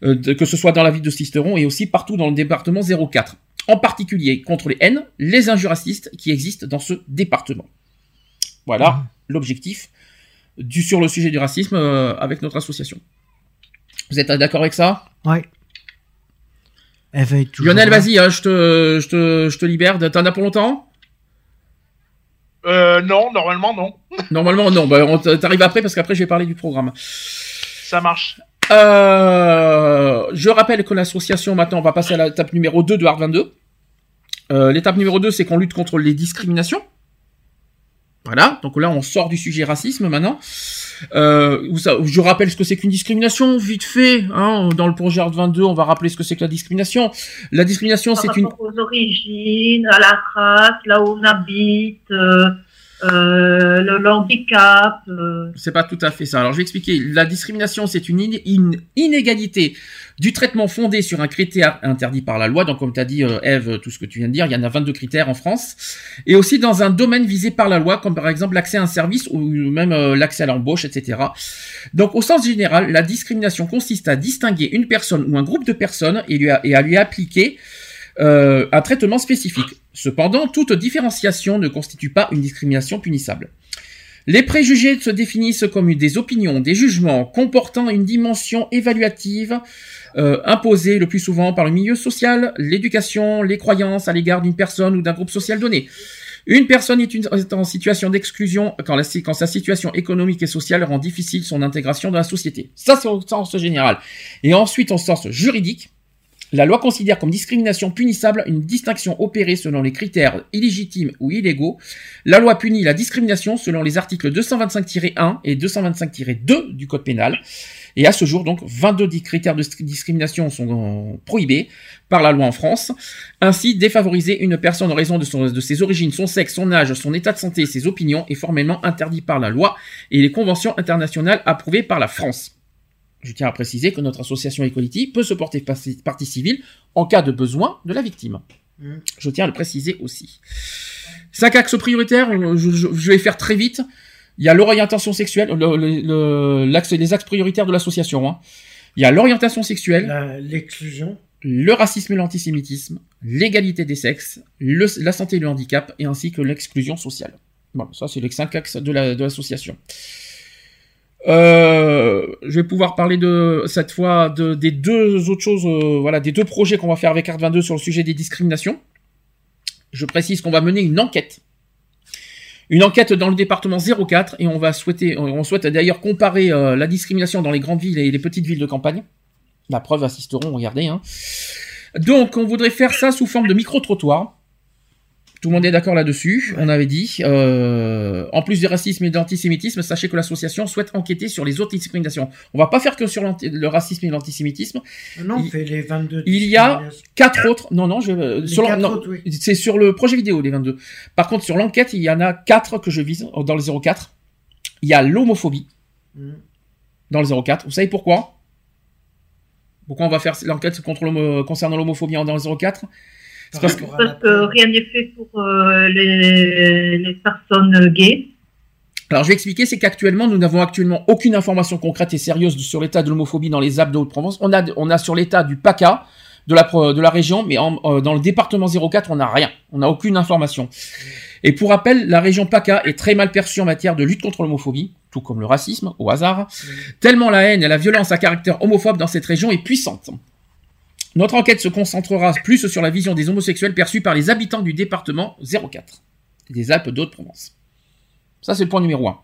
Euh, de- que ce soit dans la ville de Sisteron et aussi partout dans le département 04. En particulier contre les haines, les injures racistes qui existent dans ce département. Voilà l'objectif du sur le sujet du racisme euh, avec notre association. Vous êtes d'accord avec ça? Ouais. Elle va être toujours Lionel, vas-y, hein, je te, je te, je te libère. T'en as pour longtemps? Euh, non, normalement, non. Normalement, non. Bah, t'arrives après parce qu'après je vais parler du programme. Ça marche. Euh, je rappelle que l'association, maintenant, on va passer à l'étape numéro 2 de Hard 22. Euh, l'étape numéro 2, c'est qu'on lutte contre les discriminations. Voilà, donc là, on sort du sujet racisme maintenant. Euh, je rappelle ce que c'est qu'une discrimination, vite fait. Hein, dans le projet Art 22, on va rappeler ce que c'est que la discrimination. La discrimination, c'est une... aux origines, à la race, là où on habite, euh, euh, le, handicap. euh, C'est pas tout à fait ça. Alors je vais expliquer. La discrimination, c'est une in- in- inégalité du traitement fondé sur un critère interdit par la loi. Donc comme tu as dit, euh, Eve, tout ce que tu viens de dire, il y en a 22 critères en France. Et aussi dans un domaine visé par la loi, comme par exemple l'accès à un service ou même euh, l'accès à l'embauche, etc. Donc au sens général, la discrimination consiste à distinguer une personne ou un groupe de personnes et, et à lui appliquer euh, un traitement spécifique. Cependant, toute différenciation ne constitue pas une discrimination punissable. Les préjugés se définissent comme des opinions, des jugements comportant une dimension évaluative euh, imposée le plus souvent par le milieu social, l'éducation, les croyances à l'égard d'une personne ou d'un groupe social donné. Une personne est, en situation d'exclusion quand, quand sa situation économique et sociale rend difficile son intégration dans la société. Ça, c'est au sens général. Et ensuite, en sens juridique, la loi considère comme discrimination punissable une distinction opérée selon les critères illégitimes ou illégaux. La loi punit la discrimination selon les articles 225-1 et 225-2 du Code pénal. Et à ce jour, donc, 22 di- critères de discrimination sont euh, prohibés par la loi en France. Ainsi, défavoriser une personne en raison de, ses origines, son sexe, son âge, son état de santé ses opinions est formellement interdit par la loi et les conventions internationales approuvées par la France. Je tiens à préciser que notre association Equality peut se porter partie civile en cas de besoin de la victime. Mm. Je tiens à le préciser aussi. Cinq axes prioritaires, je, je- je vais faire très vite. Il y a l'orientation sexuelle, le- le- le- l'axe- les axes prioritaires de l'association. hein. Il y a l'orientation sexuelle, L'exclusion. le racisme et l'antisémitisme, l'égalité des sexes, la santé et le handicap, et ainsi que l'exclusion sociale. Voilà, ça c'est les cinq axes de la- de l'association. Euh, je vais pouvoir parler de cette fois de, des deux autres choses, euh, voilà, des deux projets qu'on va faire avec Art 22 sur le sujet des discriminations. Je précise qu'on va mener une enquête. Une enquête dans le département 04 et on va souhaiter, on souhaite d'ailleurs comparer euh, la discrimination dans les grandes villes et les petites villes de campagne. La preuve assisteront, regardez. Hein. Donc, on voudrait faire ça sous forme de micro-trottoir. Tout le monde est d'accord là-dessus, on avait dit. Euh, en plus du racisme et de l'antisémitisme, sachez que l'association souhaite enquêter sur les autres discriminations. On va pas faire que sur le racisme et l'antisémitisme. Non, on Il- fait les 22. Il y a quatre autres. Non, non, je, euh, non, oui. c'est sur le projet vidéo, les 22. Par contre, sur l'enquête, il y en a quatre que je vise euh, dans le 04. Il y a l'homophobie Mm. dans le 04. Vous savez pourquoi? Pourquoi on va faire l'enquête concernant l'homophobie dans le 04 C'est parce que rien n'est fait pour euh, les, les personnes gays. Alors je vais expliquer, c'est qu'actuellement nous n'avons actuellement aucune information concrète et sérieuse sur l'état de l'homophobie dans les Alpes de Haute-Provence. On a, on a sur l'état du PACA de la, de la région, mais en- euh, dans le département 04 on n'a rien, on n'a aucune information. Et pour rappel, la région PACA est très mal perçue en matière de lutte contre l'homophobie, tout comme le racisme, au hasard, tellement la haine et la violence à caractère homophobe dans cette région est puissante. Notre enquête se concentrera plus sur la vision des homosexuels perçue par les habitants du département 04, des Alpes de Haute-Provence. Ça, c'est le point numéro un.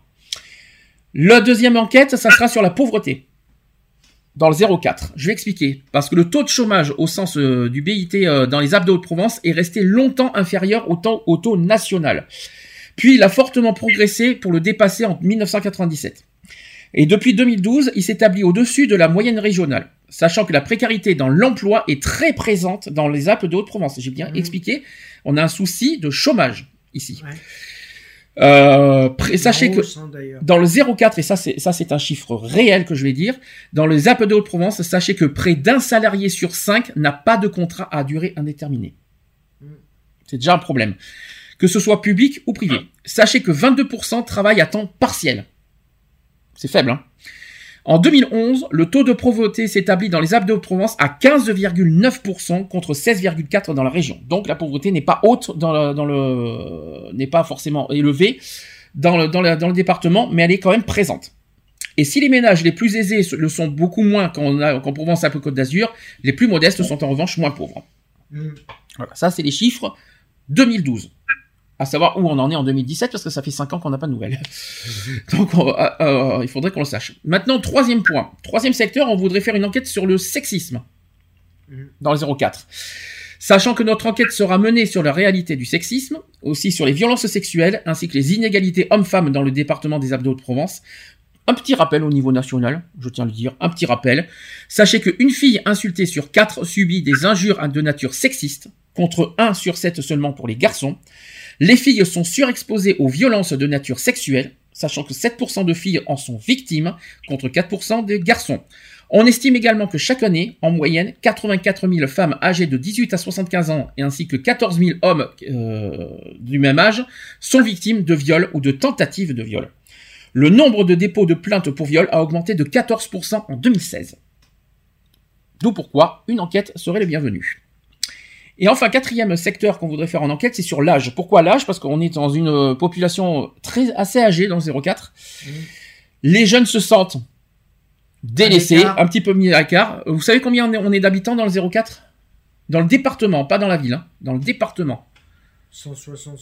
La deuxième enquête, ça sera sur la pauvreté. Dans le 04. Je vais expliquer. Parce que le taux de chômage au sens euh, du BIT euh, dans les Alpes de Haute-Provence est resté longtemps inférieur au, au taux national. Puis il a fortement progressé pour le dépasser en 1997. Et depuis 2012, il s'établit au-dessus de la moyenne régionale, sachant que la précarité dans l'emploi est très présente dans les Alpes de Haute-Provence. J'ai bien Mhm. expliqué, on a un souci de chômage ici. Ouais. Euh, sachez que hein, dans le 04, et ça c'est ça c'est un chiffre réel que je vais dire, dans les Alpes de Haute-Provence, sachez que près d'un salarié sur cinq n'a pas de contrat à durée indéterminée. Mm. C'est déjà un problème. Que ce soit public ou privé. Sachez que 22% travaillent à temps partiel. C'est faible, hein. En 2011, le taux de pauvreté s'établit dans les Alpes de Haute-Provence à 15,9% contre 16,4% dans la région. Donc la pauvreté n'est pas haute dans le, dans le n'est pas forcément élevée dans le, dans, le, dans le département, mais elle est quand même présente. Et si les ménages les plus aisés le sont beaucoup moins qu'en qu'en Provence un peu Côte d'Azur, les plus modestes sont en revanche moins pauvres. Mm. Voilà, ça c'est les chiffres 2012. À savoir où on en est en 2017 parce que ça fait 5 ans qu'on n'a pas de nouvelles. Donc on- euh, euh, il faudrait qu'on le sache. Maintenant, troisième point. Troisième secteur, on voudrait faire une enquête sur le sexisme dans le 04. Sachant que notre enquête sera menée sur la réalité du sexisme, aussi sur les violences sexuelles, ainsi que les inégalités hommes-femmes dans le département des Alpes de Haute-Provence, Un petit rappel au niveau national, je tiens à le dire, un petit rappel. Sachez qu'une fille insultée sur quatre subit des injures de nature sexiste, contre 1 sur 7 seulement pour les garçons. Les filles sont surexposées aux violences de nature sexuelle, sachant que 7% de filles en sont victimes, contre 4% des garçons. On estime également que chaque année, en moyenne, 84 000 femmes âgées de 18 à 75 ans et ainsi que 14 000 hommes euh, du même âge sont victimes de viols ou de tentatives de viol. Le nombre de dépôts de plaintes pour viol a augmenté de 14% en 2016. D'où pourquoi une enquête serait le bienvenu. Et enfin, quatrième secteur qu'on voudrait faire en enquête, c'est sur l'âge. Pourquoi l'âge? Parce qu'on est dans une euh, population très assez âgée dans le 04. Les jeunes se sentent délaissés, un petit peu mis à l'écart. Vous savez combien on est, d'habitants dans le 04 Dans le département, pas dans la ville, hein, dans le département. 160,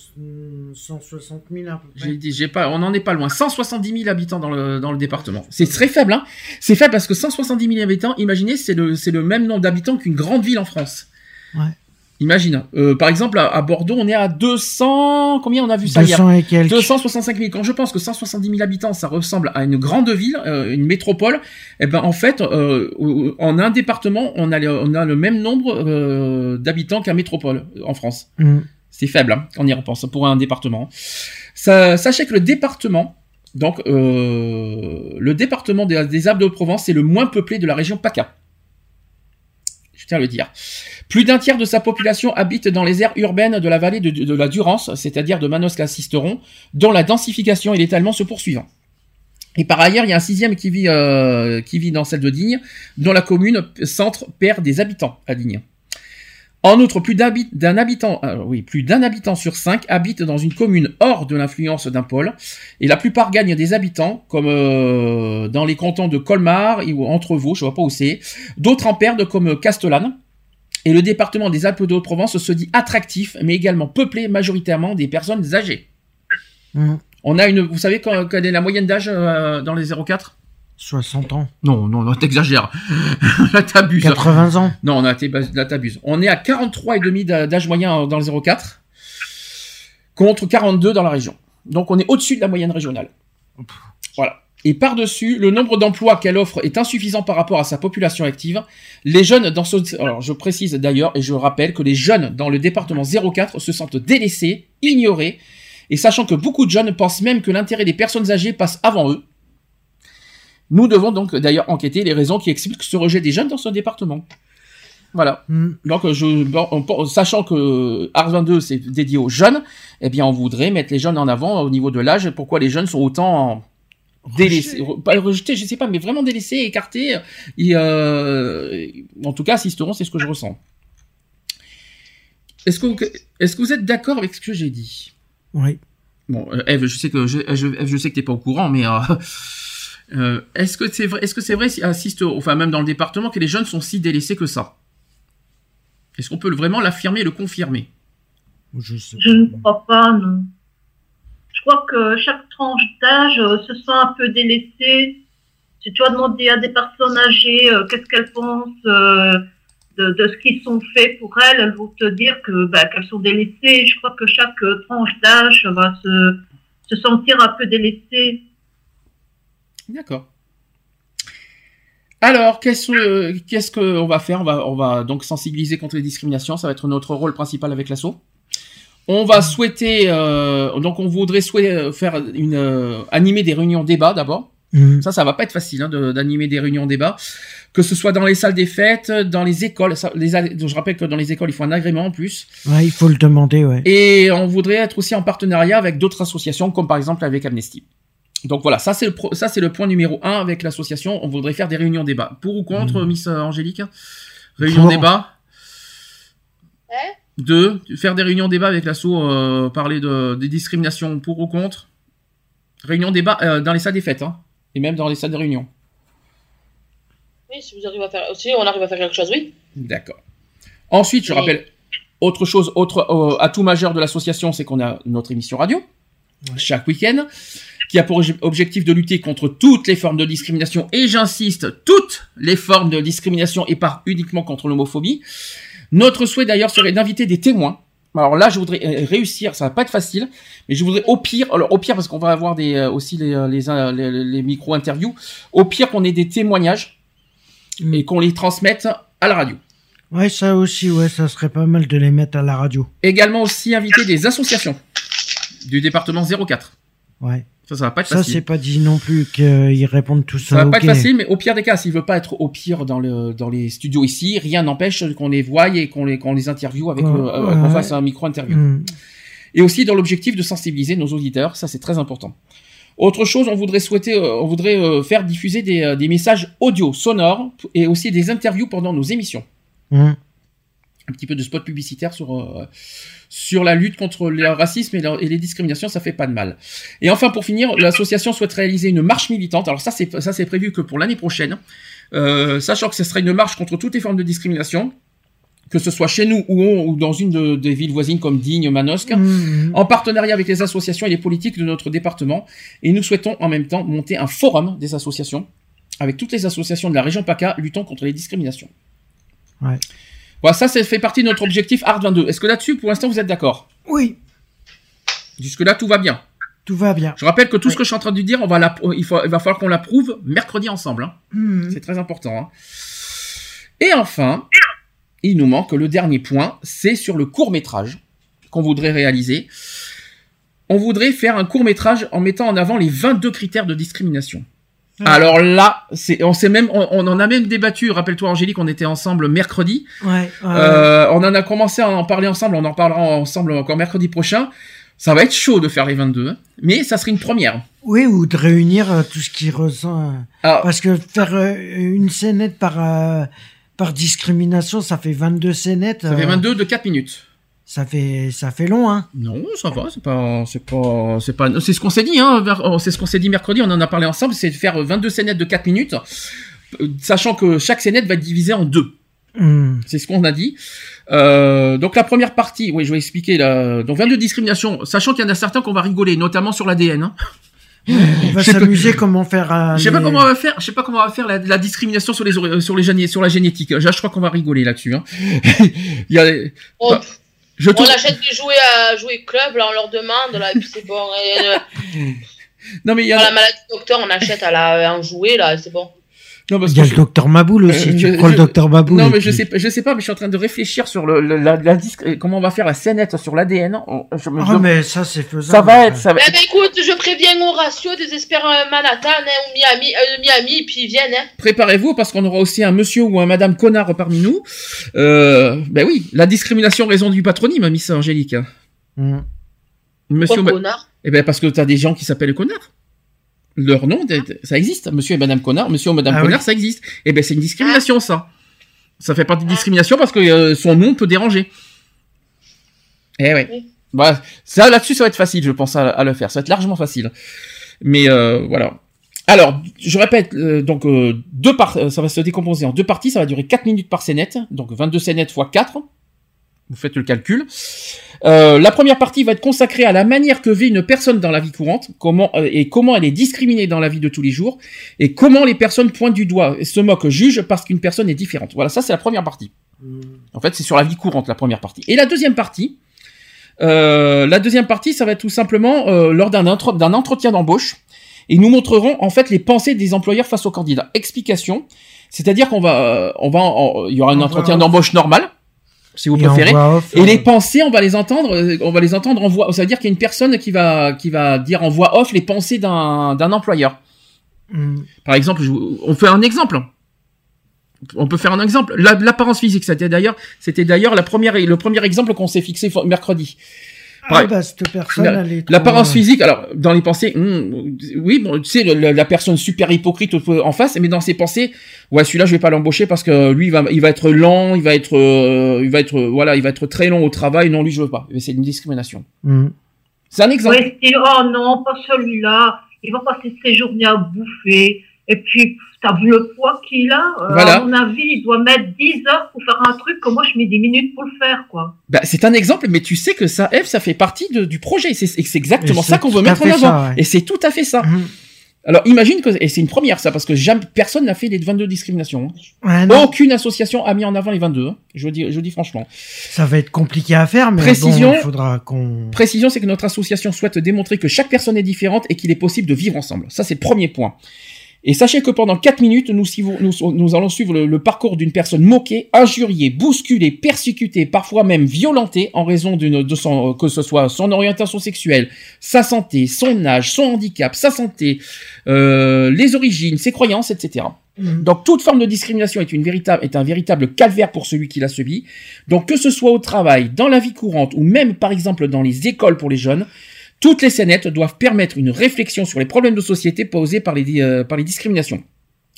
160 000 à peu J'ai près. dit, j'ai pas, on n'en est pas loin. 170 000 habitants dans le, dans le département. C'est très faible, hein. C'est faible parce que 170 000 habitants, imaginez, c'est le, c'est le même nombre d'habitants qu'une grande ville en France. Ouais. Imagine. Euh, par exemple, à, à Bordeaux, on est à 200, combien on a vu ça hier 200 et quelques. 265 000. Quand je pense que 170 000 habitants, ça ressemble à une grande ville, euh, une métropole, eh ben en fait, euh, en un département, on a le, on a le même nombre d'habitants qu'un métropole en France. Mm. C'est faible, hein, on y repense, pour un département. Ça, sachez que le département, donc le département des, des Alpes de Provence, c'est le moins peuplé de la région PACA. Je tiens à le dire. Plus d'un tiers de sa population habite dans les aires urbaines de la vallée de, la Durance, c'est-à-dire de Manosque-Sisteron, dont la densification et l'étalement se poursuivent. Et par ailleurs, il y a un sixième qui vit, euh, qui vit dans celle de Digne, dont la commune centre perd des habitants à Digne. En outre, plus d'un habitant, euh, oui, plus d'un habitant sur cinq habite dans une commune hors de l'influence d'un pôle, et la plupart gagnent des habitants, comme euh, dans les cantons de Colmar ou Entrevaux, je vois pas où c'est. D'autres en perdent, comme Castellane. Et le département des Alpes de Haute-Provence se dit attractif, mais également peuplé majoritairement des personnes âgées. Mm. On a une, vous savez quelle est la moyenne d'âge euh, dans les 04 60 ans. Non, non, non, t'exagères. là, t'abuses. 80 ans. Non, on a, t'es- là, t'abuses. On est à 43,5 d'a- d'âge moyen dans le 04, contre 42 dans la région. Donc on est au-dessus de la moyenne régionale. Voilà. Et par-dessus, le nombre d'emplois qu'elle offre est insuffisant par rapport à sa population active. Les jeunes dans ce... Alors je précise d'ailleurs et je rappelle que les jeunes dans le département 04 se sentent délaissés, ignorés, et sachant que beaucoup de jeunes pensent même que l'intérêt des personnes âgées passe avant eux. Nous devons donc d'ailleurs enquêter les raisons qui expliquent ce rejet des jeunes dans ce département. Voilà. Mm. Donc, je, bon, on- sachant que Ars 22 c'est dédié aux jeunes, eh bien, on voudrait mettre les jeunes en avant au niveau de l'âge. Pourquoi les jeunes sont autant re- pas rejetés, je sais pas, mais vraiment délaissés, écartés. Et, euh, en tout cas, assisteront, c'est ce que je ressens. Est-ce que, vous- est-ce que vous êtes d'accord avec ce que j'ai dit? Oui. Bon, euh, Eve, je sais que je, je, Eve, je sais que t'es pas au courant, mais euh, euh, est-ce que c'est vrai, est-ce que c'est vrai, si assiste, enfin même dans le département, que les jeunes sont si délaissés que ça? Est-ce qu'on peut vraiment l'affirmer et le confirmer? Je sais Je ne crois pas, non. Je crois que chaque tranche d'âge euh, se sent un peu délaissée. Si tu as demandé à des personnes âgées euh, qu'est-ce qu'elles pensent euh, de, ce qu'ils sont faits pour elles, elles vont te dire que bah, qu'elles sont délaissées. Je crois que chaque tranche d'âge va se, se sentir un peu délaissée. D'accord. Alors, qu'est-ce qu'est-ce qu'on va faire? On va, on va donc sensibiliser contre les discriminations. Ça va être notre rôle principal avec l'assaut. On va souhaiter, euh, donc on voudrait souhaiter euh, faire une euh, animer des réunions débat d'abord. Mm. Ça, ça va pas être facile hein, de- d'animer des réunions débat, que ce soit dans les salles des fêtes, dans les écoles. Ça, les, a- je rappelle que dans les écoles, il faut un agrément en plus. Ouais, il faut le demander, ouais. Et on voudrait être aussi en partenariat avec d'autres associations, comme par exemple avec Amnesty. Donc voilà, ça c'est le pro- ça c'est le point numéro un avec l'association. On voudrait faire des réunions débat. Pour ou contre, Miss euh, Angélique? Réunion Pour. débat. Deux, faire des réunions débat avec l'asso, euh, parler de, des discriminations pour ou contre. Réunion débat euh, dans les salles des fêtes, hein, et même dans les salles de réunion. Oui, si vous arrivez à faire, si on arrive à faire quelque chose, oui. D'accord. Ensuite, je rappelle, autre chose, autre euh, atout majeur de l'association, c'est qu'on a notre émission radio chaque week-end, qui a pour obje- objectif de lutter contre toutes les formes de discrimination, et j'insiste, toutes les formes de discrimination et pas uniquement contre l'homophobie. Notre souhait d'ailleurs serait d'inviter des témoins Alors là, je voudrais euh, réussir, ça va pas être facile, mais je voudrais au pire, alors au pire parce qu'on va avoir des euh, aussi les euh, les, euh, les, les micro interviews, au pire qu'on ait des témoignages Mm. et qu'on les transmette à la radio. Ouais, ça aussi, ouais, ça serait pas mal de les mettre à la radio. Également aussi inviter des associations du département 04. Ouais. Ça, ça va pas être Ça, facile. c'est pas dit non plus qu'ils répondent tout Ça ça. va pas être facile, mais au pire des cas, s'il veut pas être au pire dans le dans les studios ici, rien n'empêche qu'on les voie et qu'on les qu'on les interviewe avec le- euh, qu'on fasse un micro interview. Mm. Et aussi dans l'objectif de sensibiliser nos auditeurs, ça c'est très important. Autre chose, on voudrait souhaiter, euh, on voudrait euh, faire diffuser des, euh, des messages audio, sonores et aussi des interviews pendant nos émissions. Mm. Un petit peu de spot publicitaire sur euh, sur la lutte contre le racisme et, les discriminations, ça fait pas de mal. Et enfin, pour finir, l'association souhaite réaliser une marche militante. Alors ça, c'est ça c'est prévu que pour l'année prochaine, euh, sachant que ce sera une marche contre toutes les formes de discrimination, que ce soit chez nous ou, ou dans une de- des villes voisines comme Digne, Manosque Mm. en partenariat avec les associations et les politiques de notre département. Et nous souhaitons en même temps monter un forum des associations avec toutes les associations de la région PACA luttant contre les discriminations. Ouais. Voilà, ça, ça fait partie de notre objectif ART 22. Est-ce que là-dessus, pour l'instant, vous êtes d'accord? Oui, Jusque-là, tout va bien. tout va bien. Je rappelle que tout ce que je suis en train de dire, on va la- il, faut- il va falloir qu'on l'approuve mercredi ensemble. hein. Mm. C'est très important. hein. Et enfin, il nous manque le dernier point, c'est sur le court métrage qu'on voudrait réaliser. On voudrait faire un court métrage en mettant en avant les 22 critères de discrimination. Alors là, c'est, on sait même, on, on en a même débattu. Rappelle-toi, Angélique, on était ensemble mercredi. Ouais, ouais. Euh, on en a commencé à en parler ensemble. On en parlera ensemble encore mercredi prochain. Ça va être chaud de faire les 22, hein. mais ça serait une première. Oui, ou de réunir euh, tout ce qui ressent. euh, Alors, Parce que faire euh, une scénette par, euh, par discrimination, ça fait 22 scénettes. ça fait euh, 22 de 4 minutes. Ça fait, ça fait long, hein. Non, ça va, c'est pas, c'est pas, c'est pas, c'est ce qu'on s'est dit, hein, oh, c'est ce qu'on s'est dit mercredi, on en a parlé ensemble, c'est de faire 22 scénettes de 4 minutes, euh, sachant que chaque scénette va être divisée en deux. Mm. C'est ce qu'on a dit. Euh, donc la première partie, oui, je vais expliquer là. Donc 22 discriminations, sachant qu'il y en a certains qu'on va rigoler, notamment sur l'ADN. Hein. On va s'amuser comment faire. euh, Je sais pas comment on va faire, je sais pas comment on va faire la, la discrimination sur les sur les sur la génétique. Je crois qu'on va rigoler là-dessus. Hein. Il y a, Bah, je on achète des jouets à jouer club, là, on leur demande, là, et puis c'est bon. Et, euh, non mais il y a, pour la maladie du docteur, on achète à la, un jouet, là, c'est bon. Non parce Il y a que le docteur Maboul aussi. Euh, tu je- prends le docteur Maboul. Non, mais je puis- sais, pas- je sais pas, mais je suis en train de réfléchir sur le, le- la, la disque, euh, comment on va faire la scénette sur l'ADN. Me- Ah, je- mais ça, c'est faisable. ça va être, ça va Eh être ben écoute, je préviens Horatio des experts euh, Manhattan hein, ou Miami, euh, Miami, puis ils viennent. Hein. Préparez-vous parce qu'on aura aussi un monsieur ou un madame connard parmi nous. Euh, ben oui, la discrimination raison du patronyme, Miss Angélique. Mm. Monsieur, Pourquoi ma- connard? Eh ben parce que t'as des gens qui s'appellent connard. Leur nom, ça existe. Monsieur et madame connard, monsieur ou madame Ah connard, oui. ça existe. Eh ben c'est une discrimination, ça. Ça fait partie de discrimination parce que euh, son nom peut déranger. Eh ouais. Oui. Voilà. Ça, là-dessus, ça va être facile, je pense, à, à le faire. Ça va être largement facile. Mais euh, voilà. Alors, je répète, euh, donc euh, deux par ça va se décomposer en deux parties, ça va durer 4 minutes par scénette, donc 22 scénettes x 4. Vous faites le calcul. Euh, la première partie va être consacrée à la manière que vit une personne dans la vie courante, comment euh, et comment elle est discriminée dans la vie de tous les jours, et comment les personnes pointent du doigt et se moquent, jugent parce qu'une personne est différente. Voilà, ça c'est la première partie. En fait, c'est sur la vie courante la première partie. Et la deuxième partie, euh, la deuxième partie, ça va être tout simplement euh, lors d'un entre- d'un entretien d'embauche. Et nous montrerons en fait les pensées des employeurs face aux candidats. Explication, c'est-à-dire qu'on va, on va, il y aura un En entretien d'embauche normal, si vous Et préférez. off, Et euh, les pensées, on va les entendre, euh, on va les entendre en voix. Ça veut dire qu'il y a une personne qui va, qui va dire en voix off les pensées d'un, d'un employeur. mm. Par exemple, je on fait un exemple. On peut faire un exemple. La- L'apparence physique, c'était d'ailleurs, c'était d'ailleurs la première, le premier exemple qu'on s'est fixé fo- mercredi. Ah, Pareil. bah, cette personne, La- elle est trop, L'apparence euh, physique, alors dans les pensées, hmm, oui, bon, tu sais, le- la, la personne super hypocrite en face, mais dans ses pensées, ouais, celui-là, je vais pas l'embaucher parce que lui, il va, il va être lent, il va être, euh, il va être, euh, voilà, il va être très long au travail. Non, lui, je veux pas. Mais C'est une discrimination. mm. C'est un exemple. Ouais, style, oh non, pas celui-là. Il va passer ses journées à bouffer. Et puis, t'as vu le poids qu'il a Euh, Voilà. À mon avis, il doit mettre 10 heures pour faire un truc que moi, je mets 10 minutes pour le faire, quoi. Bah, c'est un exemple, mais tu sais que ça, Eve, ça fait partie de- du projet. C'est exactement ça qu'on veut mettre en avant. ça, ouais. Et c'est tout à fait ça. Mm. Alors imagine que et c'est une première ça parce que jamais personne n'a fait les 22 discriminations. hein. Ouais, Aucune association a mis en avant les 22. hein. Je dis je dis franchement. ça va être compliqué à faire, mais Précision. bon, il faudra qu'on. Précision, c'est que notre association souhaite démontrer que chaque personne est différente et qu'il est possible de vivre ensemble. Ça, c'est le premier point. Et sachez que pendant 4 minutes, nous, suivons- nous, nous allons suivre le, le parcours d'une personne moquée, injuriée, bousculée, persécutée, parfois même violentée en raison d'une, de son, que ce soit son orientation sexuelle, sa santé, son âge, son handicap, sa santé, euh, les origines, ses croyances, etc. Mhm. Donc toute forme de discrimination est, une véritable, est un véritable calvaire pour celui qui l'a subi. Donc que ce soit au travail, dans la vie courante ou même par exemple dans les écoles pour les jeunes, toutes les scénettes doivent permettre une réflexion sur les problèmes de société posés par les, euh, par les discriminations.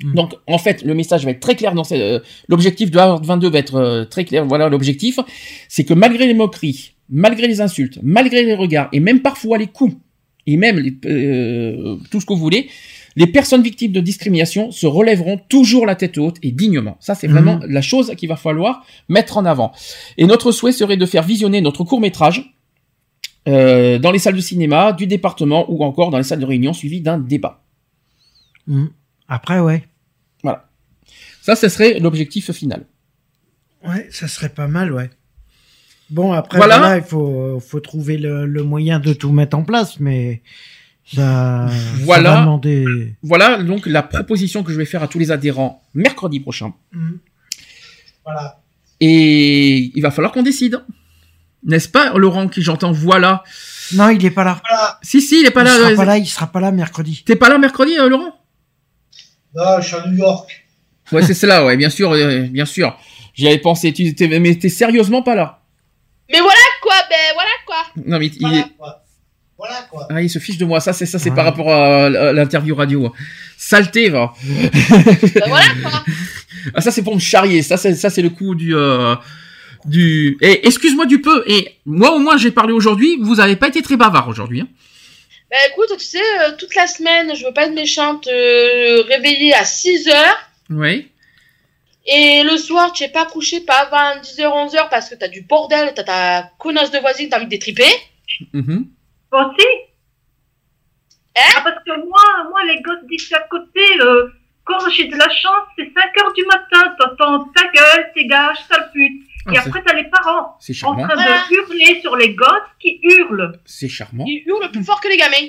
Mhm. Donc en fait le message va être très clair dans euh, l'objectif de Howard 22 va être euh, très clair. Voilà l'objectif, c'est que malgré les moqueries, malgré les insultes, malgré les regards et même parfois les coups et même les- euh, tout ce que vous voulez, les personnes victimes de discrimination se relèveront toujours la tête haute et dignement. Ça, c'est vraiment la chose qu'il va falloir mettre en avant. Et notre souhait serait de faire visionner notre court métrage euh, dans les salles de cinéma du département ou encore dans les salles de réunion suivi d'un débat. Mhm. Après, ouais. Voilà. Ça, ce serait l'objectif final. Ouais, ça serait pas mal, ouais. Bon, après, Voilà. voilà, il faut, faut trouver le, le moyen de tout mettre en place, mais ça, Voilà. ça va demander. Voilà donc la proposition que je vais faire à tous les adhérents mercredi prochain. Mhm. Voilà. Et il va falloir qu'on décide. N'est-ce pas, Laurent, qui j'entends voilà Non, il est pas là. Voilà. Si, si, il est pas il là. sera pas là, il sera pas là mercredi. T'es pas là mercredi, euh, Laurent? Non, je suis à New York. Ouais, c'est cela, ouais, bien sûr, euh, bien sûr. J'y avais pensé, tu t'es, mais t'es sérieusement pas là. Mais voilà quoi, ben voilà quoi. Non, mais il, Voilà est- quoi. Voilà quoi. ah, il se fiche de moi. Ça, c'est ça, c'est Ouais. par rapport à, à l'interview radio. Saleté, va. Ben voilà quoi. Ah, ça, c'est pour me charrier. Ça, c'est, ça, c'est le coup du, euh, du. Et excuse-moi du peu. Et moi, au moins, j'ai parlé aujourd'hui. Vous avez pas été très bavard aujourd'hui. Hein. Ben écoute, tu sais, euh, toute la semaine, je veux pas être méchante, euh, réveillée à 6 heures. Oui. Et le soir, tu es pas couché pas avant 10h, 11h parce que t'as du bordel, t'as ta connasse de voisine, t'as envie de détriper. Mhm. Moi aussi. Hein? Ah, parce que moi, moi, les gosses d'ici à côté, euh, quand j'ai de la chance, c'est 5 heures du matin, t'entends ta gueule, tes gages, sale pute. Ah, Et après, t'as les parents C'est en train de hurler sur les gosses qui hurlent. C'est charmant. Ils hurlent plus fort que les gamins.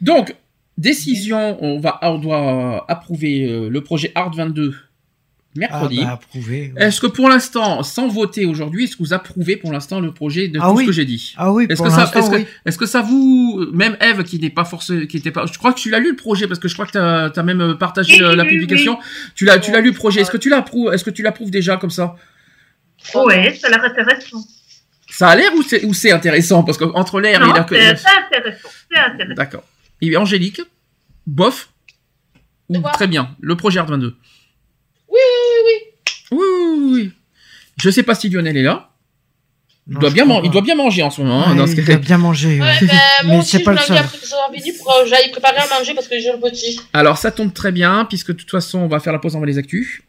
Donc, décision. On va, on doit approuver euh, le projet Art 22 Ah, mercredi. bah, approuvé. ouais. Est-ce que pour l'instant, sans voter aujourd'hui, est-ce que vous approuvez pour l'instant le projet de Ah tout oui. ce que j'ai dit? Ah oui, Est-ce pour que ça, l'instant, est-ce que, oui. est-ce que ça vous, même Eve qui n'est pas forcé, qui était pas, je crois que tu l'as lu le projet parce que je crois que t'as as même partagé Oui, euh, la oui, publication. Tu l'as, tu l'as lu le projet. Est-ce que tu l'approuves, est-ce que tu l'approuves déjà comme ça? Ouais, ça a l'air intéressant. Ça a l'air ou c'est, intéressant? Parce que entre l'air et la, c'est c'est intéressant. C'est intéressant. d'accord. Et Angélique, bof ou très bien. Le projet Art 22. Oui, oui, oui, Oui, oui, oui. Je sais pas si Lionel est là. Il Non, doit bien, il pas. doit bien manger en ce moment. hein, Ouais, dans ce il cas- doit bien manger. oui. ouais. Ouais, ben Mais moi aussi, c'est je pas l'ai le envie seul. après que fini pour que j'aille préparer à manger parce que j'ai le petit. Alors ça tombe très bien puisque de toute façon on va faire la pause, on va les actus.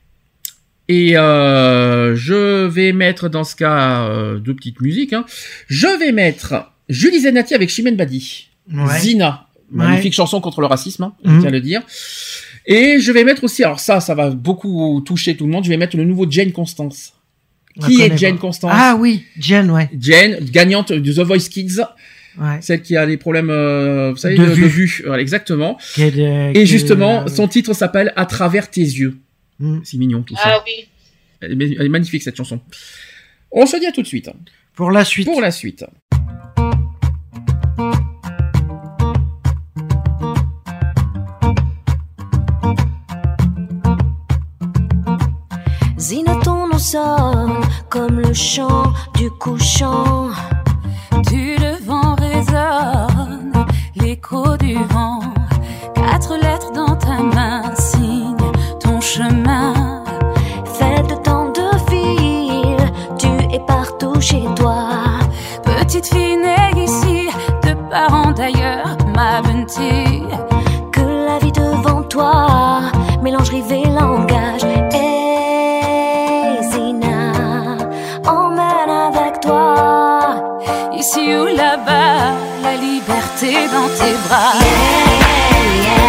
Et euh, je vais mettre dans ce cas euh, deux petites musiques. hein. Je vais mettre Julie Zenati avec Chimène Badi. Ouais. Zina, Ouais. magnifique chanson contre le racisme, hein, je tiens à le dire. Et je vais mettre aussi, alors ça, ça va beaucoup toucher tout le monde. Je vais mettre le nouveau Jane Constance. On Qui est Jane pas. Constance Ah oui, Jen, ouais. Jane, gagnante de The Voice Kids, ouais. celle qui a des problèmes, euh, vous savez, De de, de vue. vue. Voilà, exactement. Quel, euh, Et quel, justement, euh, son titre s'appelle À travers tes yeux. Hmm. C'est mignon tout ça. Ah oui. Elle, est, elle est magnifique cette chanson. On se dit à tout de suite. Pour la suite. Pour la suite. Zina, ton nom sonne comme le chant du couchant. Du devant résonne l'écho du chemin. Faites tant de fil, tu es partout chez toi. Petite fille née ici, de parents d'ailleurs, ma bonne-fille Que la vie devant toi mélange rive et langage. Hey, Zina, emmène avec toi, ici ou là-bas, la liberté dans tes bras. Yeah, yeah, yeah.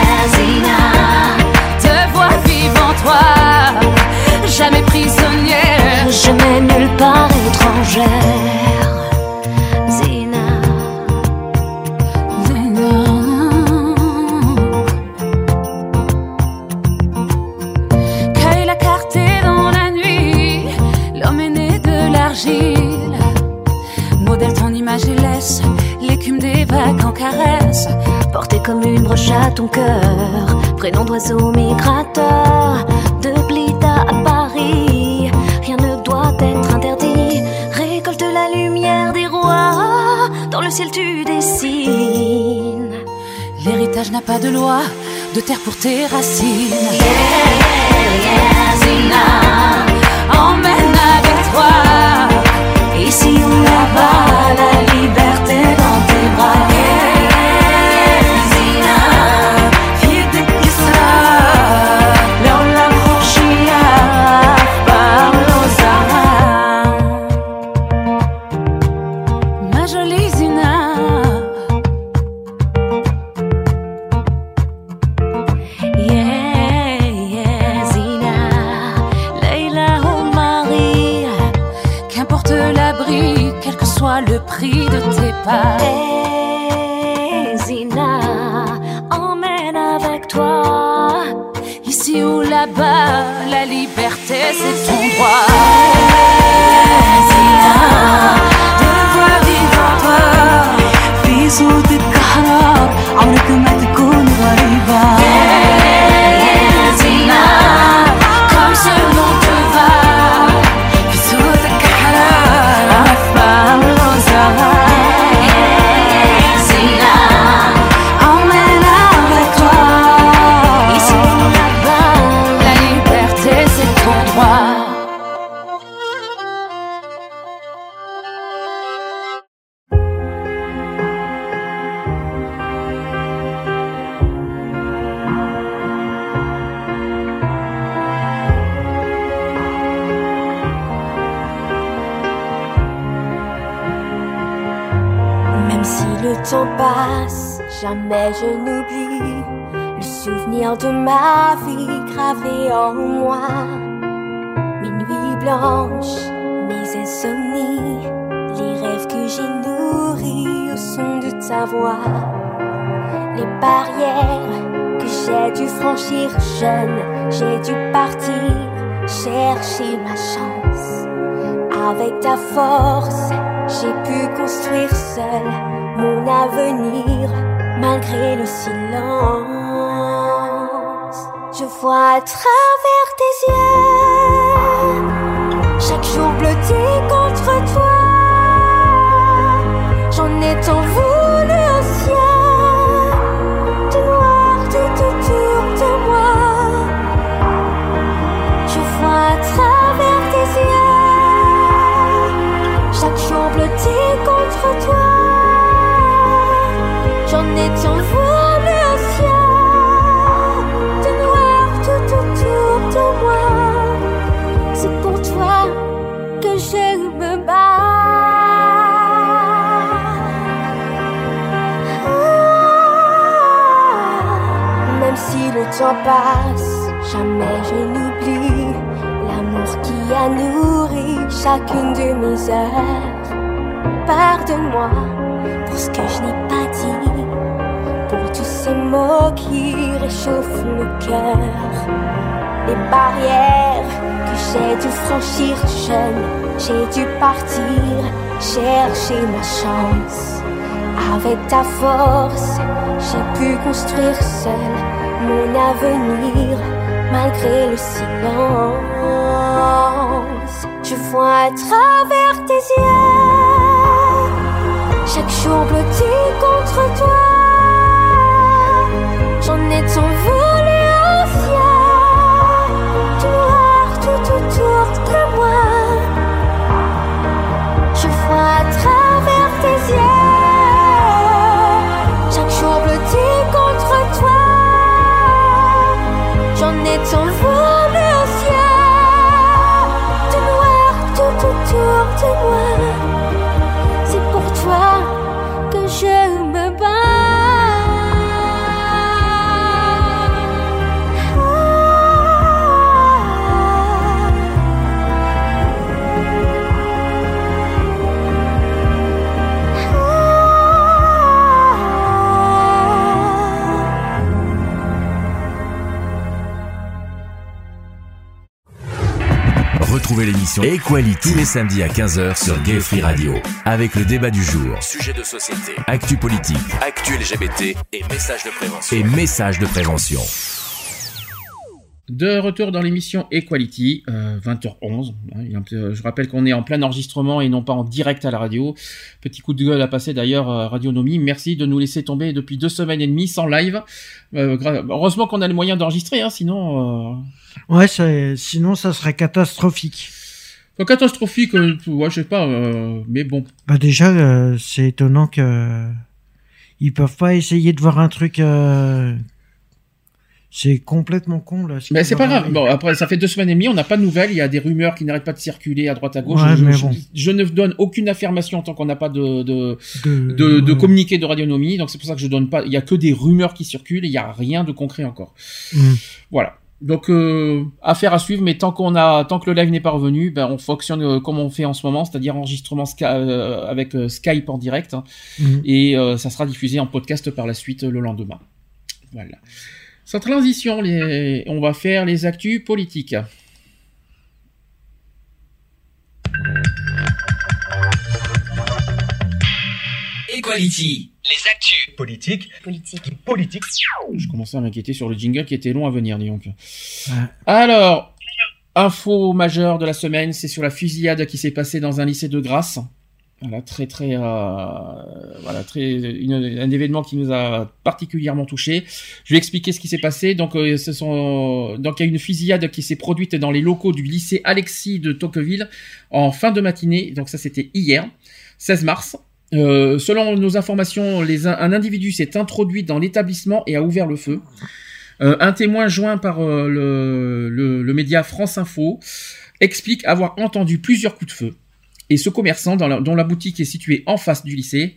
jamais prisonnière. Jamais nulle part étrangère. Zina. Zina. Cueille la carte et dans la nuit. L'homme est né de l'argile. Modèle ton image et laisse l'écume des vagues en caresse. Portée comme une broche à ton cœur. Prénom d'oiseau migrateur. De ciel tu dessines. L'héritage n'a pas de loi, de terre pour tes racines. Yeah, yeah, yeah, Zina, emmène avec toi, ici ou là-bas. Là Chauffe le cœur. Les barrières que j'ai dû franchir jeune, j'ai dû partir chercher ma chance. Avec ta force, j'ai pu construire seul mon avenir malgré le silence. Je vois à travers tes yeux chaque jour blottie contre toi j'en ai tant voulu. L'émission Equality tous les samedis à 15h sur Gay Free Radio. Avec le débat du jour, sujet de société, actu politique, actu LGBT et messages de prévention. Et messages de prévention. De retour dans l'émission Equality, euh, 20h11. hein, il y a un peu- Je rappelle qu'on est en plein enregistrement et non pas en direct à la radio. Petit coup de gueule à passer d'ailleurs à Radionomie. Merci de nous laisser tomber depuis deux semaines et demie sans live. Euh, heureusement qu'on a le moyen d'enregistrer, hein, sinon... Euh... Ouais, sinon ça serait catastrophique. Pas catastrophique, euh, ouais, je sais pas, euh, mais bon. Bah déjà, euh, c'est étonnant que ils peuvent pas essayer de voir un truc. euh, C'est complètement con là. ce Mais c'est pas grave. Bon, après, ça fait deux semaines et demie, on n'a pas de nouvelles. Il y a des rumeurs qui n'arrêtent pas de circuler à droite à gauche. Ouais, je, mais je- bon. je ne donne aucune affirmation tant qu'on n'a pas de, de, De- de, de communiqué de radionomie. Donc c'est pour ça que je donne pas. Il y a que des rumeurs qui circulent. et Il y a rien de concret encore. Mm. Voilà. Donc euh, affaire à suivre, mais tant qu'on a, tant que le live n'est pas revenu, ben on fonctionne euh, comme on fait en ce moment, c'est-à-dire enregistrement euh, avec Skype en direct, hein. Mhm. et euh, ça sera diffusé en podcast par la suite le lendemain. Voilà. Sans transition, les... on va faire les actus politiques. Equality, les actus politiques. Politique. Politique. Je commençais à m'inquiéter sur le jingle qui était long à venir, dis donc. Alors, info majeure de la semaine, c'est sur la fusillade qui s'est passée dans un lycée de Grasse. Voilà, très très, euh, voilà, très, une- un événement qui nous a particulièrement touché. Je vais expliquer ce qui s'est passé. Donc, euh, ce sont, donc il y a une fusillade qui s'est produite dans les locaux du lycée Alexis de Tocqueville en fin de matinée. Donc ça, c'était hier, 16 mars. Euh, selon nos informations, les, un individu s'est introduit dans l'établissement et a ouvert le feu. Euh, un témoin joint par euh, le, le- le média France Info explique avoir entendu plusieurs coups de feu. Et ce commerçant, dont la boutique est située en face du lycée,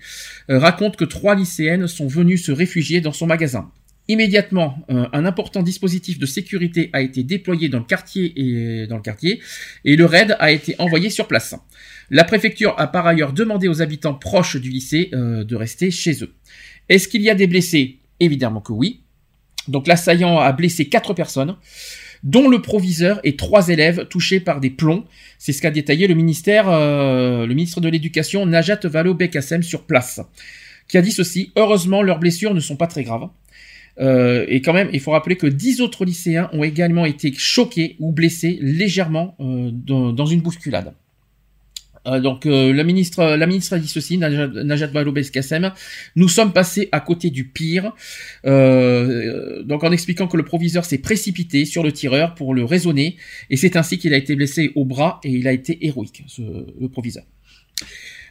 euh, raconte que trois lycéennes sont venues se réfugier dans son magasin. Immédiatement, un important dispositif de sécurité a été déployé dans le quartier et dans le quartier, et le raid a été envoyé sur place. La préfecture a par ailleurs demandé aux habitants proches du lycée euh, de rester chez eux. Est-ce qu'il y a des blessés? Évidemment que oui. Donc l'assaillant a blessé quatre personnes, dont le proviseur et trois élèves touchés par des plombs. C'est ce qu'a détaillé le ministère, euh, le ministre de l'Éducation, Najat Vallaud-Belkacem, sur place, qui a dit ceci heureusement leurs blessures ne sont pas très graves. Euh, et quand même, il faut rappeler que dix autres lycéens ont également été choqués ou blessés légèrement dans une bousculade. Euh, donc euh, la ministre, la ministre a dit ceci, Najat, Vallaud-Belkacem, nous sommes passés à côté du pire. Euh, donc en expliquant que le proviseur s'est précipité sur le tireur pour le raisonner, et c'est ainsi qu'il a été blessé au bras et il a été héroïque, ce, le proviseur.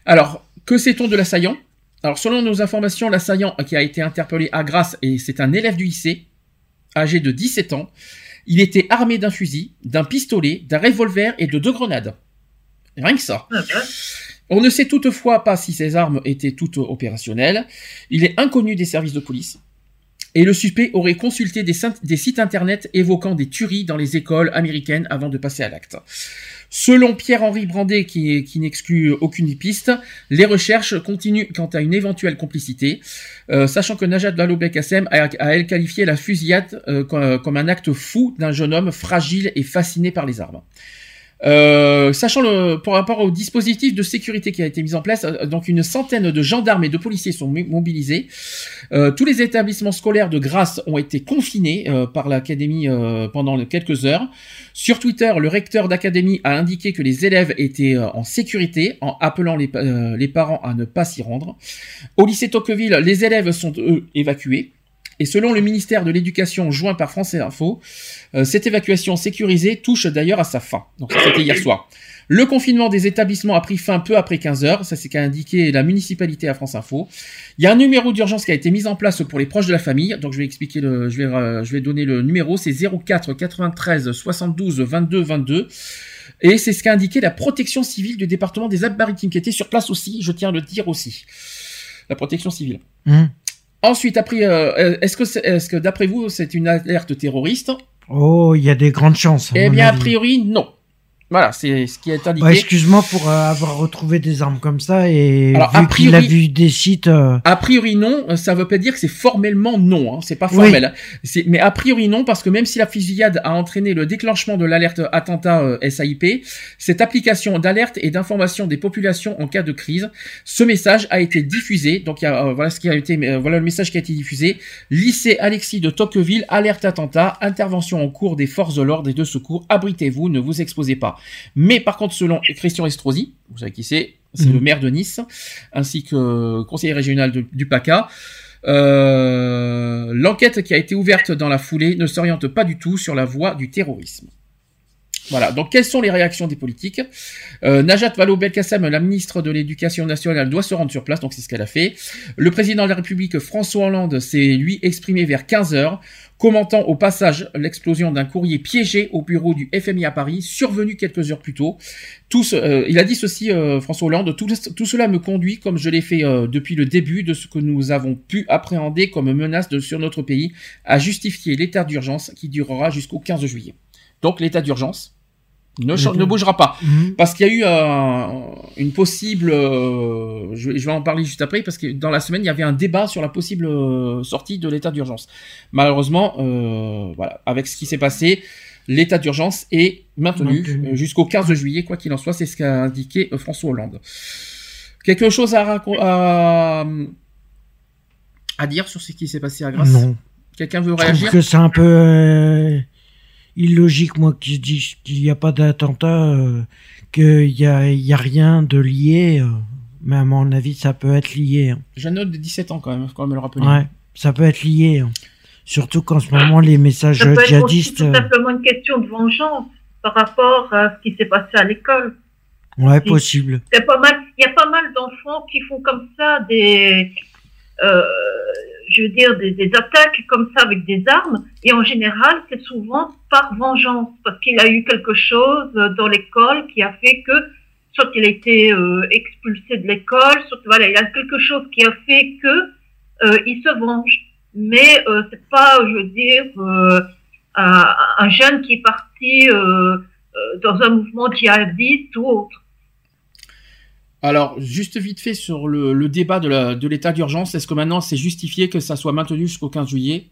Alors, que sait-on de l'assaillant? Alors selon nos informations, l'assaillant qui a été interpellé à Grasse, et c'est un élève du lycée, âgé de 17 ans, il était armé d'un fusil, d'un pistolet, d'un revolver et de deux grenades. Rien que ça. On ne sait toutefois pas si ces armes étaient toutes opérationnelles. Il est inconnu des services de police. Et le suspect aurait consulté des, sites internet évoquant des tueries dans les écoles américaines avant de passer à l'acte. Selon Pierre-Henri Brandet, qui, qui n'exclut aucune piste, les recherches continuent quant à une éventuelle complicité, euh, sachant que Najat Vallaud-Belkacem a, a, elle, qualifié la fusillade euh, comme, comme un acte fou d'un jeune homme fragile et fasciné par les armes. Euh, sachant le, par rapport au dispositif de sécurité qui a été mis en place, euh, donc une centaine de gendarmes et de policiers sont mo- mobilisés. Euh, tous les établissements scolaires de Grasse ont été confinés par l'académie pendant quelques heures. Sur Twitter, le recteur d'académie a indiqué que les élèves étaient en sécurité en appelant les, les parents à ne pas s'y rendre. Au lycée Tocqueville, les élèves sont eux évacués. Et selon le ministère de l'Éducation joint par France Info, euh, cette évacuation sécurisée touche d'ailleurs à sa fin. Donc ça c'était hier soir. Le confinement des établissements a pris fin peu après 15 heures, ça c'est qu'a indiqué la municipalité à France Info. Il y a un numéro d'urgence qui a été mis en place pour les proches de la famille, donc je vais expliquer le, je vais, euh, je vais donner le numéro, c'est 04 93 72 22 22. Et c'est ce qu'a indiqué la protection civile du département des Alpes-Maritimes qui était sur place aussi, je tiens à le dire aussi. la protection civile. Hum. Ensuite, après, euh, est-ce que, c'est- est-ce que d'après vous, c'est une alerte terroriste? Oh, il y a des grandes chances. Eh bien, a priori, non. Voilà, c'est ce qui est indiqué. Bah, excuse-moi pour euh, avoir retrouvé des armes comme ça et Alors, a vu a priori- vu des sites. euh, A priori non, euh, ça veut pas dire que c'est formellement non, hein, c'est pas Oui. formel. Mais a priori non, parce que même si la fusillade a entraîné le déclenchement de l'alerte attentat euh, SAIP, cette application d'alerte et d'information des populations en cas de crise, ce message a été diffusé. Donc il y a, voilà ce qui a été, voilà le message qui a été diffusé. Lycée Alexis de Tocqueville, alerte attentat, intervention en cours des forces de l'ordre et de secours. Abritez-vous, ne vous exposez pas. Mais par contre, selon Christian Estrosi, vous savez qui c'est, c'est Mhm. le maire de Nice, ainsi que conseiller régional de- du PACA. Euh, L'enquête qui a été ouverte dans la foulée ne s'oriente pas du tout sur la voie du terrorisme. Voilà, donc quelles sont les réactions des politiques? Euh, Najat Vallaud-Belkacem, la ministre de l'Éducation nationale, doit se rendre sur place, donc c'est ce qu'elle a fait. Le président de la République, François Hollande, s'est lui exprimé vers 15 heures, commentant au passage l'explosion d'un courrier piégé au bureau du FMI à Paris, survenu quelques heures plus tôt. Euh, il a dit ceci, euh, François Hollande, tout, cela me conduit, comme je l'ai fait euh, depuis le début, de ce que nous avons pu appréhender comme menace sur notre pays, à justifier l'état d'urgence qui durera jusqu'au 15 juillet. Donc l'état d'urgence ne, cha- Mhm. ne bougera pas. Mhm. Parce qu'il y a eu euh, une possible, euh, je, vais- je vais en parler juste après, parce que dans la semaine il y avait un débat sur la possible euh, sortie de l'état d'urgence. Malheureusement, euh, voilà, avec ce qui s'est passé, l'état d'urgence est maintenu, Maintenu. euh, jusqu'au 15 juillet, quoi qu'il en soit, c'est ce qu'a indiqué François Hollande. Quelque chose à, à, à dire sur ce qui s'est passé à Grasse? Quelqu'un veut Je trouve réagir? que c'est un peu euh, illogique, moi, qui dis qu'il n'y a pas d'attentat, euh, qu'il y a, il y a rien de lié. euh, mais à mon avis, ça peut être lié. hein. Jeune homme de 17 ans quand même, faut quand même le rappeler. Ouais, ça peut être lié. hein. Surtout qu'en ce moment, les messages Ça peut être aussi djihadistes. tout euh, simplement une question de vengeance par rapport à ce qui s'est passé à l'école. Ouais, possible. Il y a pas mal, il y a pas mal d'enfants qui font comme ça des, euh, je veux dire, des, attaques comme ça avec des armes. Et en général, c'est souvent par vengeance, parce qu'il a eu quelque chose dans l'école qui a fait que, soit il a été euh, expulsé de l'école, soit voilà, il y a quelque chose qui a fait que euh, il se venge. Mais euh, c'est pas, je veux dire, euh, un, un jeune qui est parti dans un mouvement djihadiste ou autre. Alors, juste vite fait sur le, le débat de l'état d'urgence, est-ce que maintenant c'est justifié que ça soit maintenu jusqu'au 15 juillet?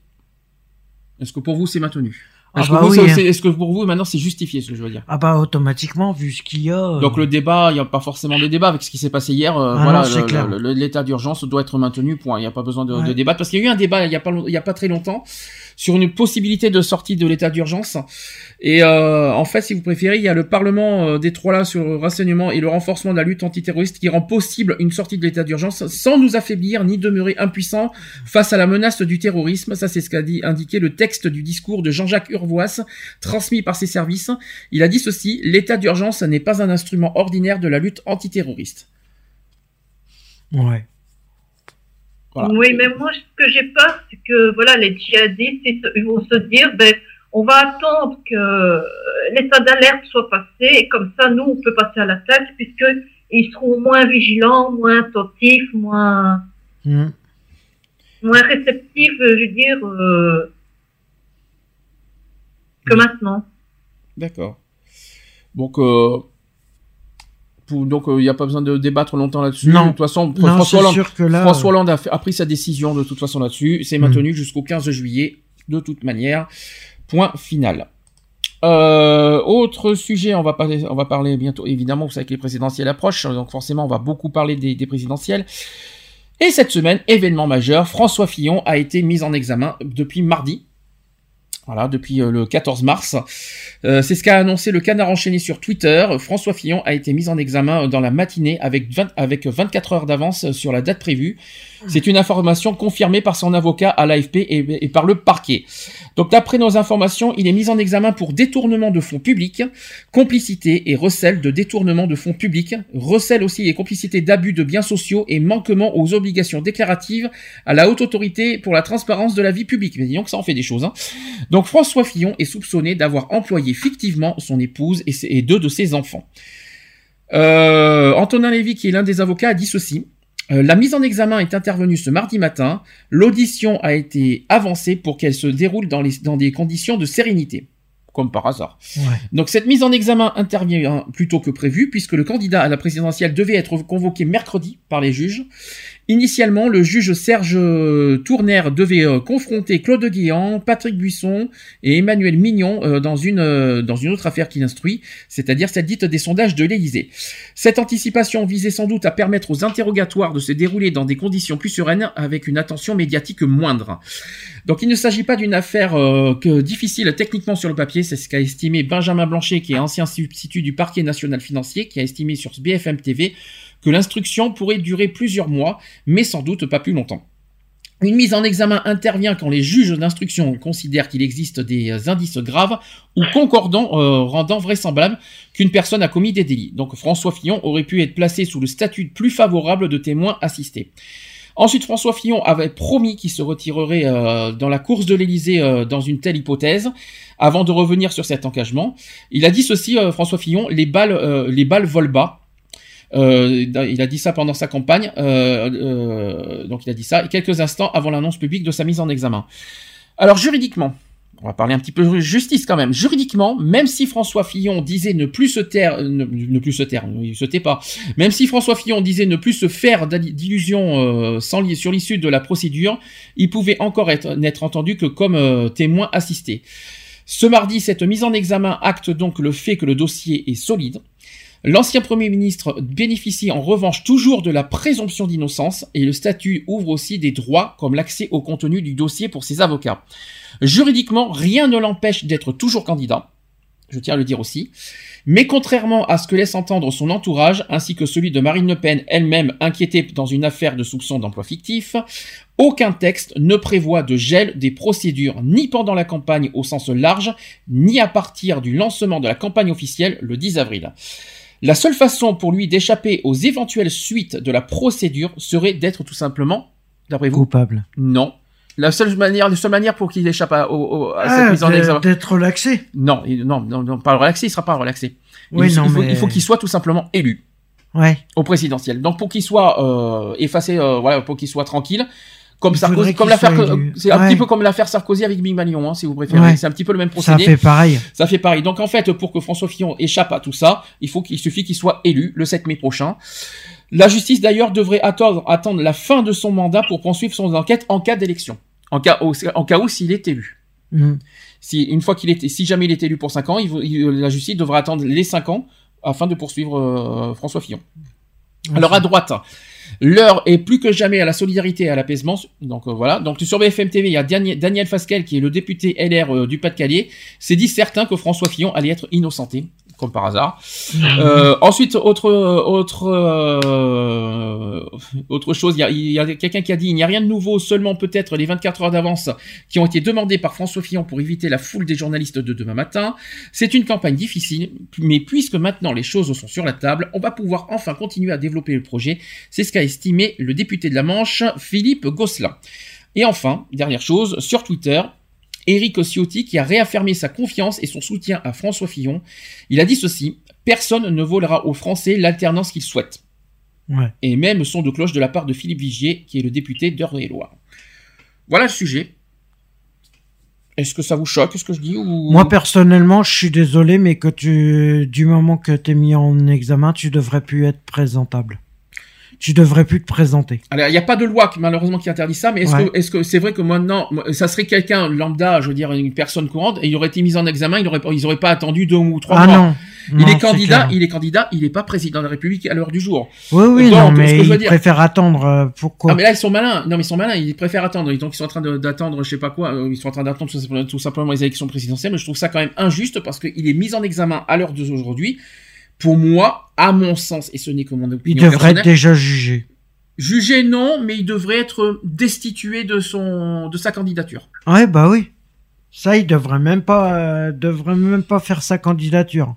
Est-ce que pour vous c'est maintenu? Ah Est-ce bah oui, hein. est-ce que pour vous maintenant c'est justifié ce que je veux dire? Ah bah automatiquement, vu ce qu'il y a. euh, Donc le débat, il n'y a pas forcément de débat avec ce qui s'est passé hier. euh, Ah voilà, l'état d'urgence doit être maintenu. Point. Il n'y a pas besoin de, Ouais. de débattre parce qu'il y a eu un débat il n'y a a pas très longtemps sur une possibilité de sortie de l'état d'urgence. Et euh, en fait, si vous préférez, il y a le Parlement euh, des trois là sur le renseignement et le renforcement de la lutte antiterroriste qui rend possible une sortie de l'état d'urgence sans nous affaiblir ni demeurer impuissants face à la menace du terrorisme. Ça, c'est ce qu'a dit indiqué le texte du discours de Jean-Jacques Urvoas transmis par ses services. Il a dit ceci l'état d'urgence n'est pas un instrument ordinaire de la lutte antiterroriste. Ouais. Voilà. Oui, mais moi, ce que j'ai peur, c'est que voilà, les djihadistes, ils, vont se dire, ben, on va attendre que euh, l'état d'alerte soit passé, et comme ça, nous, on peut passer à l'attaque, puisque ils seront moins vigilants, moins attentifs, moins, Mhm. moins réceptifs, je veux dire, euh, que maintenant. D'accord. Donc, euh, pour- donc il n'y a pas besoin de débattre longtemps là-dessus. Non. De toute façon, Non, François, Hollande, là, euh, Hollande a, fait- a pris sa décision de toute façon là-dessus. C'est maintenu jusqu'au 15 juillet, de toute manière. Point final. Euh, autre sujet, on va parler, on va parler bientôt. Évidemment, vous savez que les présidentielles approchent, donc forcément, on va beaucoup parler des, des présidentielles. Et cette semaine, événement majeur, François Fillon a été mis en examen depuis mardi. Voilà, depuis euh, le 14 mars. Euh, c'est ce qu'a annoncé le canard enchaîné sur Twitter. François Fillon a été mis en examen dans la matinée avec, 20 avec 24 heures d'avance sur la date prévue. C'est une information confirmée par son avocat à l'AFP et, par le parquet. Donc d'après nos informations, il est mis en examen pour détournement de fonds publics, complicité et recel de détournement de fonds publics, recel aussi et complicité d'abus de biens sociaux et manquement aux obligations déclaratives à la haute autorité pour la transparence de la vie publique. Mais disons que ça en fait des choses. Hein. Donc François Fillon est soupçonné d'avoir employé fictivement son épouse et deux de ses enfants. Euh, Antonin Lévy, qui est l'un des avocats, a dit ceci. Euh, la mise en examen est intervenue ce mardi matin. L'audition a été avancée pour qu'elle se déroule dans, les- dans des conditions de sérénité. Comme par hasard. Donc cette mise en examen intervient plus tôt que prévu puisque le candidat à la présidentielle devait être convoqué mercredi par les juges. Initialement, le juge Serge Tournaire devait euh, confronter Claude Guéant, Patrick Buisson et Emmanuel Mignon euh, dans une euh, dans une autre affaire qu'il instruit, c'est-à-dire celle dite des sondages de l'Élysée. Cette anticipation visait sans doute à permettre aux interrogatoires de se dérouler dans des conditions plus sereines avec une attention médiatique moindre. Donc il ne s'agit pas d'une affaire que difficile techniquement sur le papier, c'est ce qu'a estimé Benjamin Blanchet, qui est ancien substitut du parquet national financier, qui a estimé sur BFM TV que l'instruction pourrait durer plusieurs mois, mais sans doute pas plus longtemps. Une mise en examen intervient quand les juges d'instruction considèrent qu'il existe des indices graves ou concordants euh, rendant vraisemblable qu'une personne a commis des délits. Donc François Fillon aurait pu être placé sous le statut plus favorable de témoin assisté. Ensuite, François Fillon avait promis qu'il se retirerait euh, dans la course de l'Élysée euh, dans une telle hypothèse, avant de revenir sur cet engagement. Il a dit ceci, François Fillon, les balles, les balles volent bas. Euh, il a dit ça pendant sa campagne, euh, euh, donc il a dit ça quelques instants avant l'annonce publique de sa mise en examen. Alors juridiquement, on va parler un petit peu de justice quand même. Juridiquement, même si François Fillon disait ne plus se taire, ne, ne plus se taire, il se tait pas. Même si François Fillon disait ne plus se faire d'illusions euh, sur l'issue de la procédure, il pouvait encore être n'être entendu que comme euh, témoin assisté. Ce mardi, cette mise en examen acte donc le fait que le dossier est solide. L'ancien Premier ministre bénéficie en revanche toujours de la présomption d'innocence et le statut ouvre aussi des droits comme l'accès au contenu du dossier pour ses avocats. Juridiquement, rien ne l'empêche d'être toujours candidat, je tiens à le dire aussi, mais contrairement à ce que laisse entendre son entourage, ainsi que celui de Marine Le Pen elle-même inquiétée dans une affaire de soupçon d'emploi fictif, aucun texte ne prévoit de gel des procédures ni pendant la campagne au sens large, ni à partir du lancement de la campagne officielle le 10 avril. La seule façon pour lui d'échapper aux éventuelles suites de la procédure serait d'être tout simplement, d'après vous Coupable. Non. La seule manière, la seule manière pour qu'il échappe à, au- au- à cette Ah, mise en examen. D'être relaxé. Non, non, non, non, pas relaxé, il sera pas relaxé. Oui, il, non, il faut, mais- il faut qu'il soit tout simplement élu Ouais. au présidentiel. Donc pour qu'il soit euh, effacé, euh, voilà, pour qu'il soit tranquille, comme Sarkozy, comme l'affaire, c'est un Ouais. petit peu comme l'affaire Sarkozy avec Big Malion, hein, si vous préférez. Ouais. C'est un petit peu le même Ça procédé. fait pareil. Ça fait pareil. Donc en fait, pour que François Fillon échappe à tout ça, il faut qu'il suffit qu'il soit élu le 7 mai prochain. La justice d'ailleurs devrait attendre, attendre la fin de son mandat pour poursuivre son enquête en cas d'élection. En cas, au- en cas où s'il est élu. Mhm. Si une fois qu'il est, si jamais il est élu pour 5 ans, il, faut- il- la justice devra attendre les 5 ans afin de poursuivre euh, François Fillon. Alors à droite, l'heure est plus que jamais à la solidarité et à l'apaisement. Donc euh, voilà. Donc sur BFM TV, il y a Daniel, Fasquelle qui est le député LR euh, du Pas-de-Calais. C'est dit certain que François Fillon allait être innocenté, comme par hasard. Euh, ensuite, autre autre euh, autre chose, il y a, il y a quelqu'un qui a dit il n'y a rien de nouveau, seulement peut-être les 24 heures d'avance qui ont été demandées par François Fillon pour éviter la foule des journalistes de demain matin. C'est une campagne difficile, mais puisque maintenant les choses sont sur la table, on va pouvoir enfin continuer à développer le projet. C'est ce qu'a estimé le député de la Manche, Philippe Gosselin. Et enfin, dernière chose, sur Twitter, Éric Ciotti qui a réaffirmé sa confiance et son soutien à François Fillon. Il a dit ceci Personne ne volera aux Français l'alternance qu'ils souhaitent. Ouais. Et même son de cloche de la part de Philippe Vigier, qui est le député d'Eure-et-Loire. Voilà le sujet. Est-ce que ça vous choque ce que je dis ou... Moi personnellement, je suis désolé, mais que tu, du moment que t'es mis en examen, tu devrais plus être présentable. Tu devrais plus te présenter. Alors, il n'y a pas de loi qui, malheureusement qui interdit ça, mais est-ce Ouais. que est-ce que c'est vrai que maintenant, ça serait quelqu'un lambda, je veux dire une personne courante, et il aurait été mis en examen, il aurait pas, ils auraient pas attendu deux ou trois Ah mois. non. Il Non, est candidat, il est candidat, il n'est pas président de la République à l'heure du jour. Oui, oui, Donc, non, mais ils préfèrent attendre. euh, pourquoi Ah mais là ils sont malins. Non mais ils sont malins. Ils préfèrent attendre. Donc ils sont en train d'attendre, je sais pas quoi. euh, Ils sont en train d'attendre tout simplement, tout simplement les élections présidentielles. Mais je trouve ça quand même injuste parce qu'il est mis en examen à l'heure d'aujourd'hui. Pour moi, à mon sens, et ce n'est que mon Il opinion devrait être déjà jugé. jugé non, mais il devrait être destitué de son de sa candidature. Ouais, bah oui. Ça, il devrait même pas, euh, devrait même pas faire sa candidature.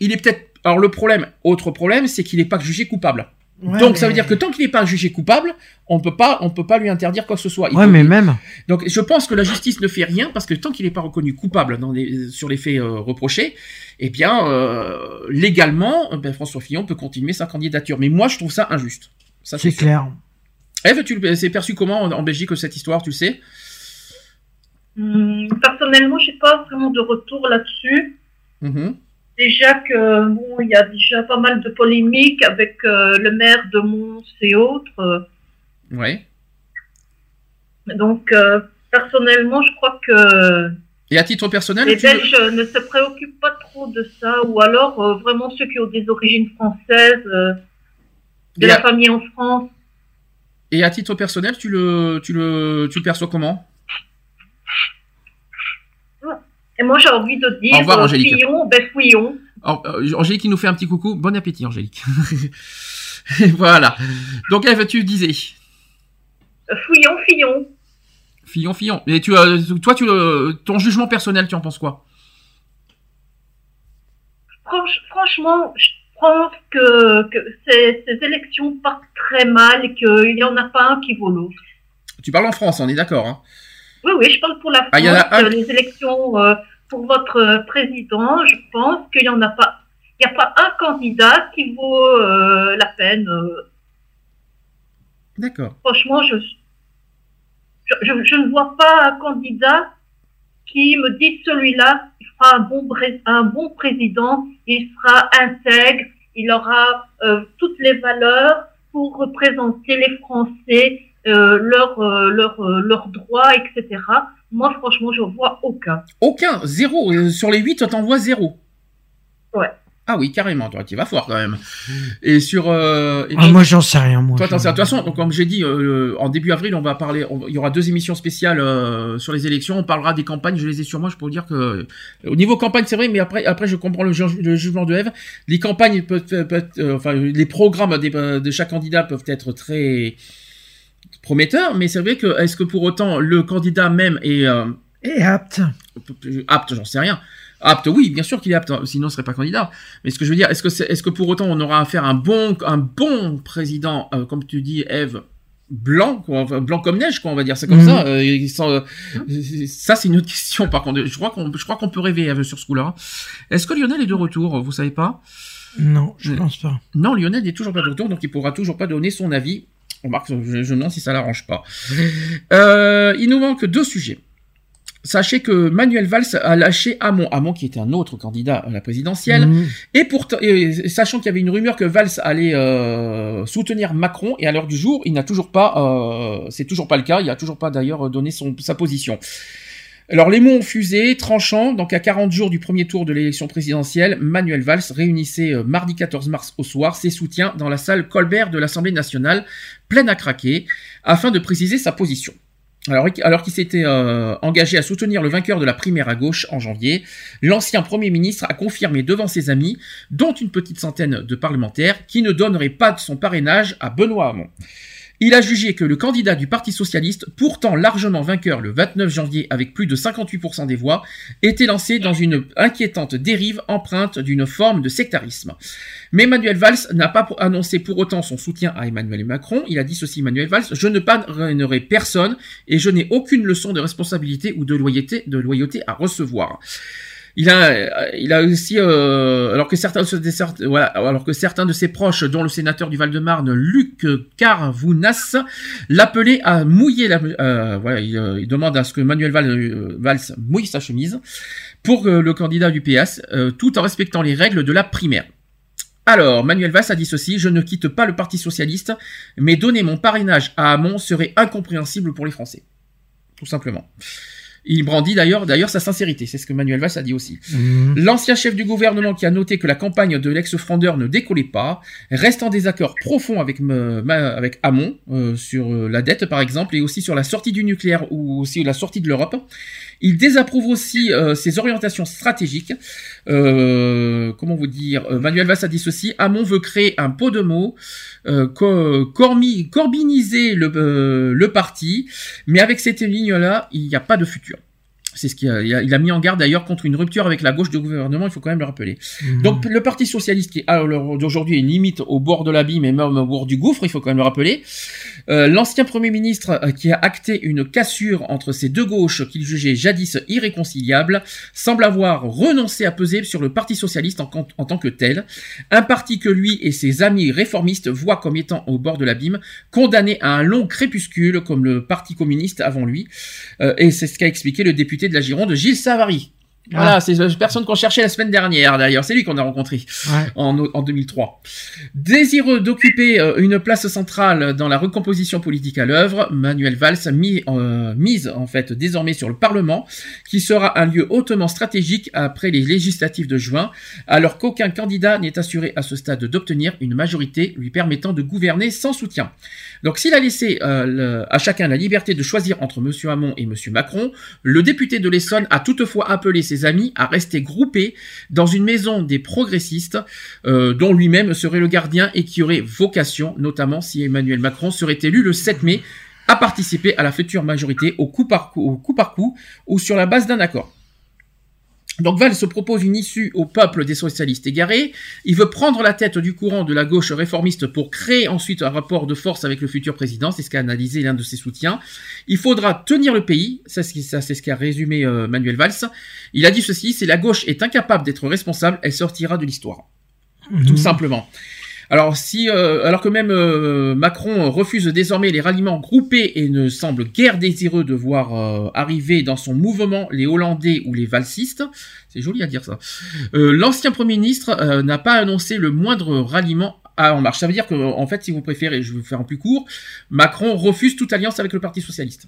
Il est peut-être. Alors le problème, autre problème, c'est qu'il n'est pas jugé coupable. Ouais, Donc ça veut dire que tant qu'il n'est pas jugé coupable, on peut pas, on peut pas lui interdire quoi que ce soit. Il Ouais, mais même. Donc je pense que la justice ne fait rien parce que tant qu'il n'est pas reconnu coupable dans les- sur les faits euh, reprochés, eh bien euh, légalement, euh, ben, François Fillon peut continuer sa candidature. Mais moi je trouve ça injuste. Ça C'est clair. Eve, tu le- c'est perçu comment en, en Belgique cette histoire, tu le sais? Hum, personnellement, j'ai pas vraiment de retour là-dessus. Mhm. Déjà que bon, il y a déjà pas mal de polémiques avec euh, le maire de Mons et autres. Ouais. Donc, euh, personnellement, je crois que Et à titre personnel, les Belges ne se préoccupent pas trop de ça, ou alors euh, vraiment ceux qui ont des origines françaises, de Et la à- famille en France. et à titre personnel, tu le, tu le, tu le perçois comment? Et moi, j'ai envie de dire, Au revoir, euh, Angélique. fuyons, ben fuyons. Euh, Angélique qui nous fait un petit coucou. Bon appétit, Angélique. voilà. Donc, Eve, tu disais. Euh, Fuyons, fuyons. Fillon, Fillon. Et tu, euh, toi, tu, euh, ton jugement personnel, tu en penses quoi? Franch- franchement, je pense que, que ces, ces élections partent très mal et qu'il n'y en a pas un qui vaut l'autre. Tu parles en France, on est d'accord. Hein Oui, oui, je parle pour la France. Ah, il y en a un- euh, Les élections euh, pour votre euh, président, je pense qu'il n'y en a pas. Il n'y a pas un candidat qui vaut euh, la peine. euh. D'accord. franchement, je, je, je- je ne vois pas un candidat qui me dit celui-là, il fera un bon, un bon président, il sera intègre, il aura euh, toutes les valeurs pour représenter les Français, euh, leurs euh, leurs, euh, leurs droits, etc. Moi, franchement, je vois aucun. Aucun, zéro. Euh, Sur les 8, t'en vois zéro. Ouais. Ah oui, carrément. Toi, tu vas fort quand même. Et sur. euh, et Ah, donc- moi, j'en sais rien, moi. Toi, t'en sais- de toute façon, donc, comme j'ai dit, euh, en début avril, on va parler. on- il y aura deux émissions spéciales euh, sur les élections. On parlera des campagnes. Je les ai sur moi. Je peux vous dire que euh, au niveau campagne, c'est vrai, mais après, après, je comprends le, ju- le jugement de Eve. Les campagnes peuvent, peuvent- euh, enfin, les programmes des- de chaque candidat peuvent être très prometteurs, mais c'est vrai que est-ce que pour autant le candidat même est euh, apte. apte, j'en sais rien. Apte, oui, bien sûr qu'il est apte, sinon il serait pas candidat. Mais ce que je veux dire, est-ce que, est-ce que pour autant on aura affaire à un bon, un bon président, euh, comme tu dis, Eve, blanc, quoi, blanc comme neige, quoi, on va dire, c'est comme Mhm. ça. euh, euh, ça, c'est une autre question, par contre. Je crois qu'on, je crois qu'on peut rêver Eve sur ce coup-là. Est-ce que Lionel est de retour? Vous savez pas? Non, je pense pas. Non, Lionel n'est toujours pas de retour, donc il pourra toujours pas donner son avis. On marque, je, je me demande si ça l'arrange pas. Euh, il nous manque deux sujets. Sachez que Manuel Valls a lâché Hamon, Hamon qui était un autre candidat à la présidentielle, Mhm. et pourtant, sachant qu'il y avait une rumeur que Valls allait euh, soutenir Macron, et à l'heure du jour, il n'a toujours pas, euh, c'est toujours pas le cas, il a toujours pas d'ailleurs donné son, sa position. Alors les mots ont fusé, tranchant, donc à 40 jours du premier tour de l'élection présidentielle, Manuel Valls réunissait euh, mardi 14 mars au soir ses soutiens dans la salle Colbert de l'Assemblée nationale, pleine à craquer, afin de préciser sa position. Alors, alors qu'il s'était euh, engagé à soutenir le vainqueur de la primaire à gauche en janvier, l'ancien Premier ministre a confirmé devant ses amis, dont une petite centaine de parlementaires, qui ne donneraient pas de son parrainage à Benoît Hamon. Il a jugé que le candidat du Parti socialiste, pourtant largement vainqueur le 29 janvier avec plus de 58% des voix, était lancé dans une inquiétante dérive empreinte d'une forme de sectarisme. Mais Manuel Valls n'a pas annoncé pour autant son soutien à Emmanuel Macron. Il a dit ceci, Manuel Valls, je ne parrainerai personne et je n'ai aucune leçon de responsabilité ou de loyauté à recevoir. Il a, euh, il a aussi, euh, alors que certains, de ses- proches, dont le sénateur du Val-de-Marne, Luc Carvounas, l'appelaient à mouiller la, euh, euh, il demande à ce que Manuel Valls, mouille sa chemise pour le candidat du PS, tout en respectant les règles de la primaire. Alors, Manuel Valls a dit ceci, je ne quitte pas le Parti Socialiste, mais donner mon parrainage à Hamon serait incompréhensible pour les Français. Tout simplement. Il brandit d'ailleurs, d'ailleurs sa sincérité, c'est ce que Manuel Valls a dit aussi. Mhm. L'ancien chef du gouvernement qui a noté que la campagne de l'ex-frondeur ne décollait pas, reste en désaccord profond avec, me- avec Hamon, euh, sur euh, la dette par exemple, et aussi sur la sortie du nucléaire ou aussi la sortie de l'Europe. Il désapprouve aussi euh, ses orientations stratégiques. Euh, comment vous dire euh, Manuel Valls a dit ceci, Hamon veut créer un pot de mots, euh, corbiniser le, euh, le parti, mais avec cette ligne-là, il n'y a pas de futur. C'est ce qu'il a, il a, mis en garde d'ailleurs contre une rupture avec la gauche du gouvernement, il faut quand même le rappeler. Mhm. Donc le Parti socialiste qui à l'heure d'aujourd'hui est limite au bord de l'abîme et même au bord du gouffre, il faut quand même le rappeler. Euh, L'ancien Premier ministre euh, qui a acté une cassure entre ces deux gauches qu'il jugeait jadis irréconciliables semble avoir renoncé à peser sur le Parti socialiste en, en tant que tel, un parti que lui et ses amis réformistes voient comme étant au bord de l'abîme, condamné à un long crépuscule comme le Parti communiste avant lui. Euh, et c'est ce qu'a expliqué le député de la Gironde, Gilles Savary. Voilà, Ah. c'est la personne qu'on cherchait la semaine dernière d'ailleurs, c'est lui qu'on a rencontré Ouais. en, en 2003. Désireux d'occuper euh, une place centrale dans la recomposition politique à l'œuvre, Manuel Valls a mis, euh, mise en fait désormais sur le Parlement, qui sera un lieu hautement stratégique après les législatives de juin, alors qu'aucun candidat n'est assuré à ce stade d'obtenir une majorité lui permettant de gouverner sans soutien. Donc s'il a laissé euh, le- à chacun la liberté de choisir entre Monsieur Hamon et Monsieur Macron, le député de l'Essonne a toutefois appelé ses amis à rester groupés dans une maison des progressistes euh, dont lui-même serait le gardien et qui aurait vocation, notamment si Emmanuel Macron serait élu le 7 mai, à participer à la future majorité au coup par coup, au coup, par coup ou sur la base d'un accord. Donc Valls se propose une issue au peuple des socialistes égarés. Il veut prendre la tête du courant de la gauche réformiste pour créer ensuite un rapport de force avec le futur président. C'est ce qu'a analysé l'un de ses soutiens. Il faudra tenir le pays. Ça, c'est ce qu'a résumé euh, Manuel Valls. Il a dit ceci si la gauche est incapable d'être responsable, elle sortira de l'histoire. Mhm. Tout simplement. Alors si, euh, alors que même euh, Macron refuse désormais les ralliements groupés et ne semble guère désireux de voir euh, arriver dans son mouvement les Hollandais ou les valsistes, c'est joli à dire ça. euh, L'ancien Premier ministre euh, n'a pas annoncé le moindre ralliement à En Marche. Ça veut dire que, en fait, si vous préférez, je vais vous faire en plus court, Macron refuse toute alliance avec le Parti socialiste,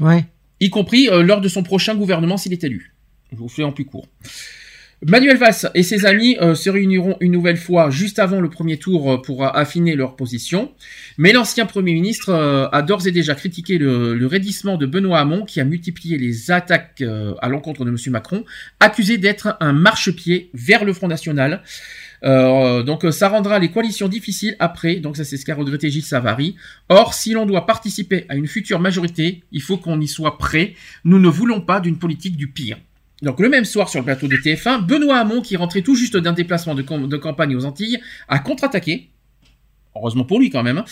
Ouais. y compris euh, lors de son prochain gouvernement s'il est élu. Je vous fais en plus court. Manuel Valls et ses amis euh, se réuniront une nouvelle fois juste avant le premier tour euh, pour affiner leur position. Mais l'ancien Premier ministre euh, a d'ores et déjà critiqué le, raidissement de Benoît Hamon qui a multiplié les attaques à l'encontre de M. Macron, accusé d'être un marchepied vers le Front National. Donc ça rendra les coalitions difficiles après, donc ça c'est ce qu'a regretté Gilles Savary. Or, si l'on doit participer à une future majorité, il faut qu'on y soit prêt. Nous ne voulons pas d'une politique du pire. Donc le même soir sur le plateau de TF1, Benoît Hamon, qui rentrait tout juste d'un déplacement de, de campagne aux Antilles, a contre-attaqué. Heureusement pour lui quand même. hein,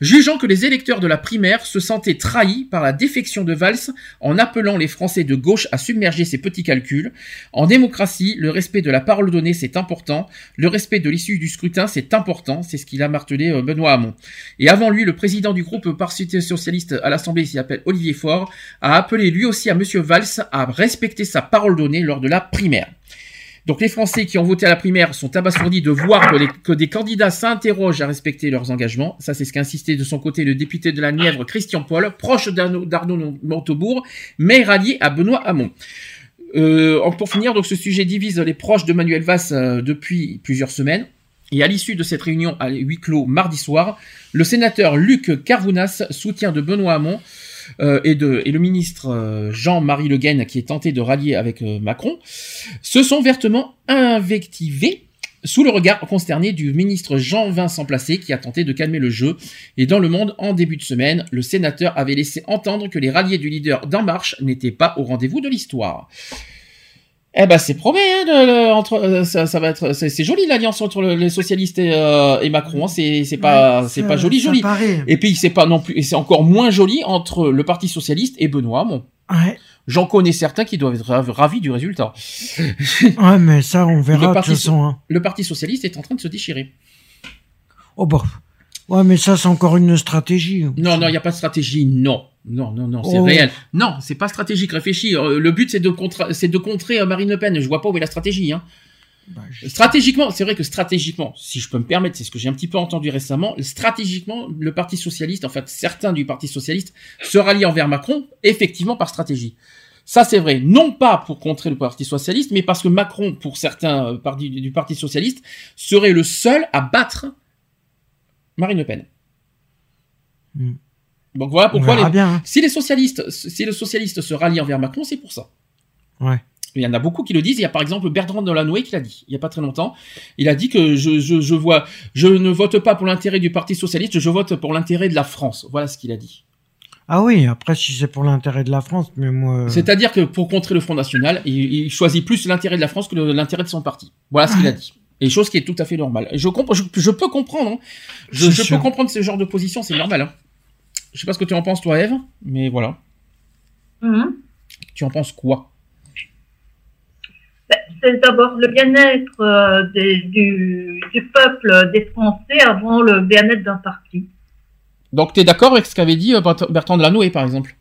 Jugeant que les électeurs de la primaire se sentaient trahis par la défection de Valls en appelant les Français de gauche à submerger ses petits calculs. En démocratie, le respect de la parole donnée, c'est important. Le respect de l'issue du scrutin, c'est important. C'est ce qu'il a martelé euh, Benoît Hamon. Et avant lui, le président du groupe Parti Socialiste à l'Assemblée, qui s'appelle Olivier Faure, a appelé lui aussi à Monsieur Valls à respecter sa parole donnée lors de la primaire. Donc les Français qui ont voté à la primaire sont abasourdis de voir que, des candidats s'interrogent à respecter leurs engagements. Ça, c'est ce qu'a insisté de son côté le député de la Nièvre, Christian Paul, proche d'Arnaud d'Arnaud Montebourg, mais rallié à Benoît Hamon. Euh, pour finir, donc ce sujet divise les proches de Manuel Valls euh, depuis plusieurs semaines. Et à l'issue de cette réunion à huis clos mardi soir, le sénateur Luc Carvounas, soutien de Benoît Hamon, euh, et, le ministre euh, Jean-Marie Le Guen, qui est tenté de rallier avec euh, Macron, se sont vertement invectivés sous le regard consterné du ministre Jean-Vincent Placé qui a tenté de calmer le jeu. Et dans le monde, en début de semaine, le sénateur avait laissé entendre que les ralliés du leader d'En Marche n'étaient pas au rendez-vous de l'histoire. Eh ben c'est promet, hein, entre, euh, ça, ça va être, c'est joli l'alliance entre le- les socialistes et, euh, et Macron. hein, C'est c'est pas, Ouais, c'est pas joli, joli. paraît. Et puis c'est pas non plus, et c'est encore moins joli entre le Parti socialiste et Benoît Hamon. Ouais. J'en connais certains qui doivent être rav- ravis du résultat. Ouais, mais ça, on verra le, de parti, toute façon. hein. le Parti socialiste est en train de se déchirer. Oh bah. Ouais, mais ça, c'est encore une stratégie. Non, non, il n'y a pas de stratégie. Non, non, non, non, c'est Oh. réel. Non, c'est pas stratégique. Réfléchis. Euh, Le but c'est de de contrer euh, Marine Le Pen. Je vois pas où est la stratégie. Hein. Bah, je- Stratégiquement, c'est vrai que stratégiquement, si je peux me permettre, c'est ce que j'ai un petit peu entendu récemment, stratégiquement, le Parti Socialiste, en fait, certains du Parti Socialiste se rallient envers Macron, effectivement par stratégie. Ça, c'est vrai. Non pas pour contrer le Parti Socialiste, mais parce que Macron, pour certains euh, du Parti Socialiste, serait le seul à battre Marine Le Pen. Hmm. Donc voilà pourquoi verra les- bien. hein. si les socialistes, si le socialiste se rallie envers Macron, c'est pour ça. Ouais. Il y en a beaucoup qui le disent. Il y a par exemple Bertrand Delanoë qui l'a dit il y a pas très longtemps. Il a dit que je, je, je vois, je ne vote pas pour l'intérêt du Parti socialiste, je vote pour l'intérêt de la France. Voilà ce qu'il a dit. Ah oui, après si c'est pour l'intérêt de la France, mais moi. C'est-à-dire que pour contrer le Front National, il, il choisit plus l'intérêt de la France que l'intérêt de son parti. Voilà ce qu'il a dit. Et chose qui est tout à fait normale. Je, comprends, je, je peux comprendre. hein. Je, peux comprendre ce genre de position, c'est normal. hein. Je sais pas ce que tu en penses, toi, Eve, mais voilà. Mhm. Tu en penses quoi? Ben, C'est d'abord le bien-être euh, du, du peuple, des Français, avant le bien-être d'un parti. Donc, tu es d'accord avec ce qu'avait dit euh, Bert- Bertrand Delanoë, par exemple?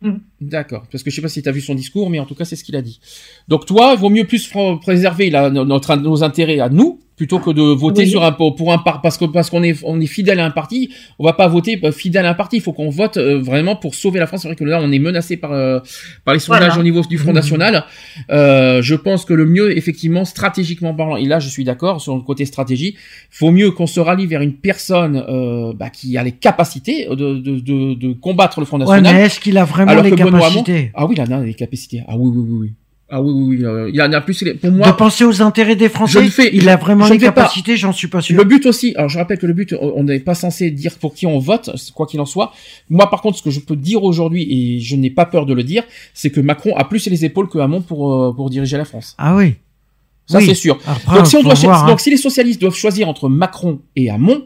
Mm. D'accord. Parce que je sais pas si tu as vu son discours, mais en tout cas, c'est ce qu'il a dit. Donc, toi, il vaut mieux plus préserver la- notre, nos intérêts à nous, plutôt que de voter Oui. sur un, pour un par, parce que, parce qu'on est, on est fidèle à un parti. On va pas voter euh, fidèle à un parti. Il faut qu'on vote euh, vraiment pour sauver la France. C'est vrai que là, on est menacé par, euh, par les sondages Voilà. au niveau du Front National. Euh, je pense que le mieux, effectivement, stratégiquement parlant, et là, je suis d'accord sur le côté stratégie, faut mieux qu'on se rallie vers une personne euh, bah, qui a les capacités de, de, de, de combattre le Front Ouais, National. mais est-ce qu'il a vraiment les Hamon- capacités? Ah oui, il en a les capacités. Ah oui, oui, oui, oui. Ah oui, oui, oui. euh, il en a plus. Pour moi, De penser aux intérêts des Français je fais- Il a vraiment je les capacités, j'en suis pas sûr. Le but aussi, alors je rappelle que le but, on n'est pas censé dire pour qui on vote, quoi qu'il en soit. Moi, par contre, ce que je peux dire aujourd'hui, et je n'ai pas peur de le dire, c'est que Macron a plus les épaules que Hamon pour, euh, pour diriger la France. Ah oui. Ça, Oui. c'est sûr. Après, donc, si on doit, voir, hein. donc, si les socialistes doivent choisir entre Macron et Hamon,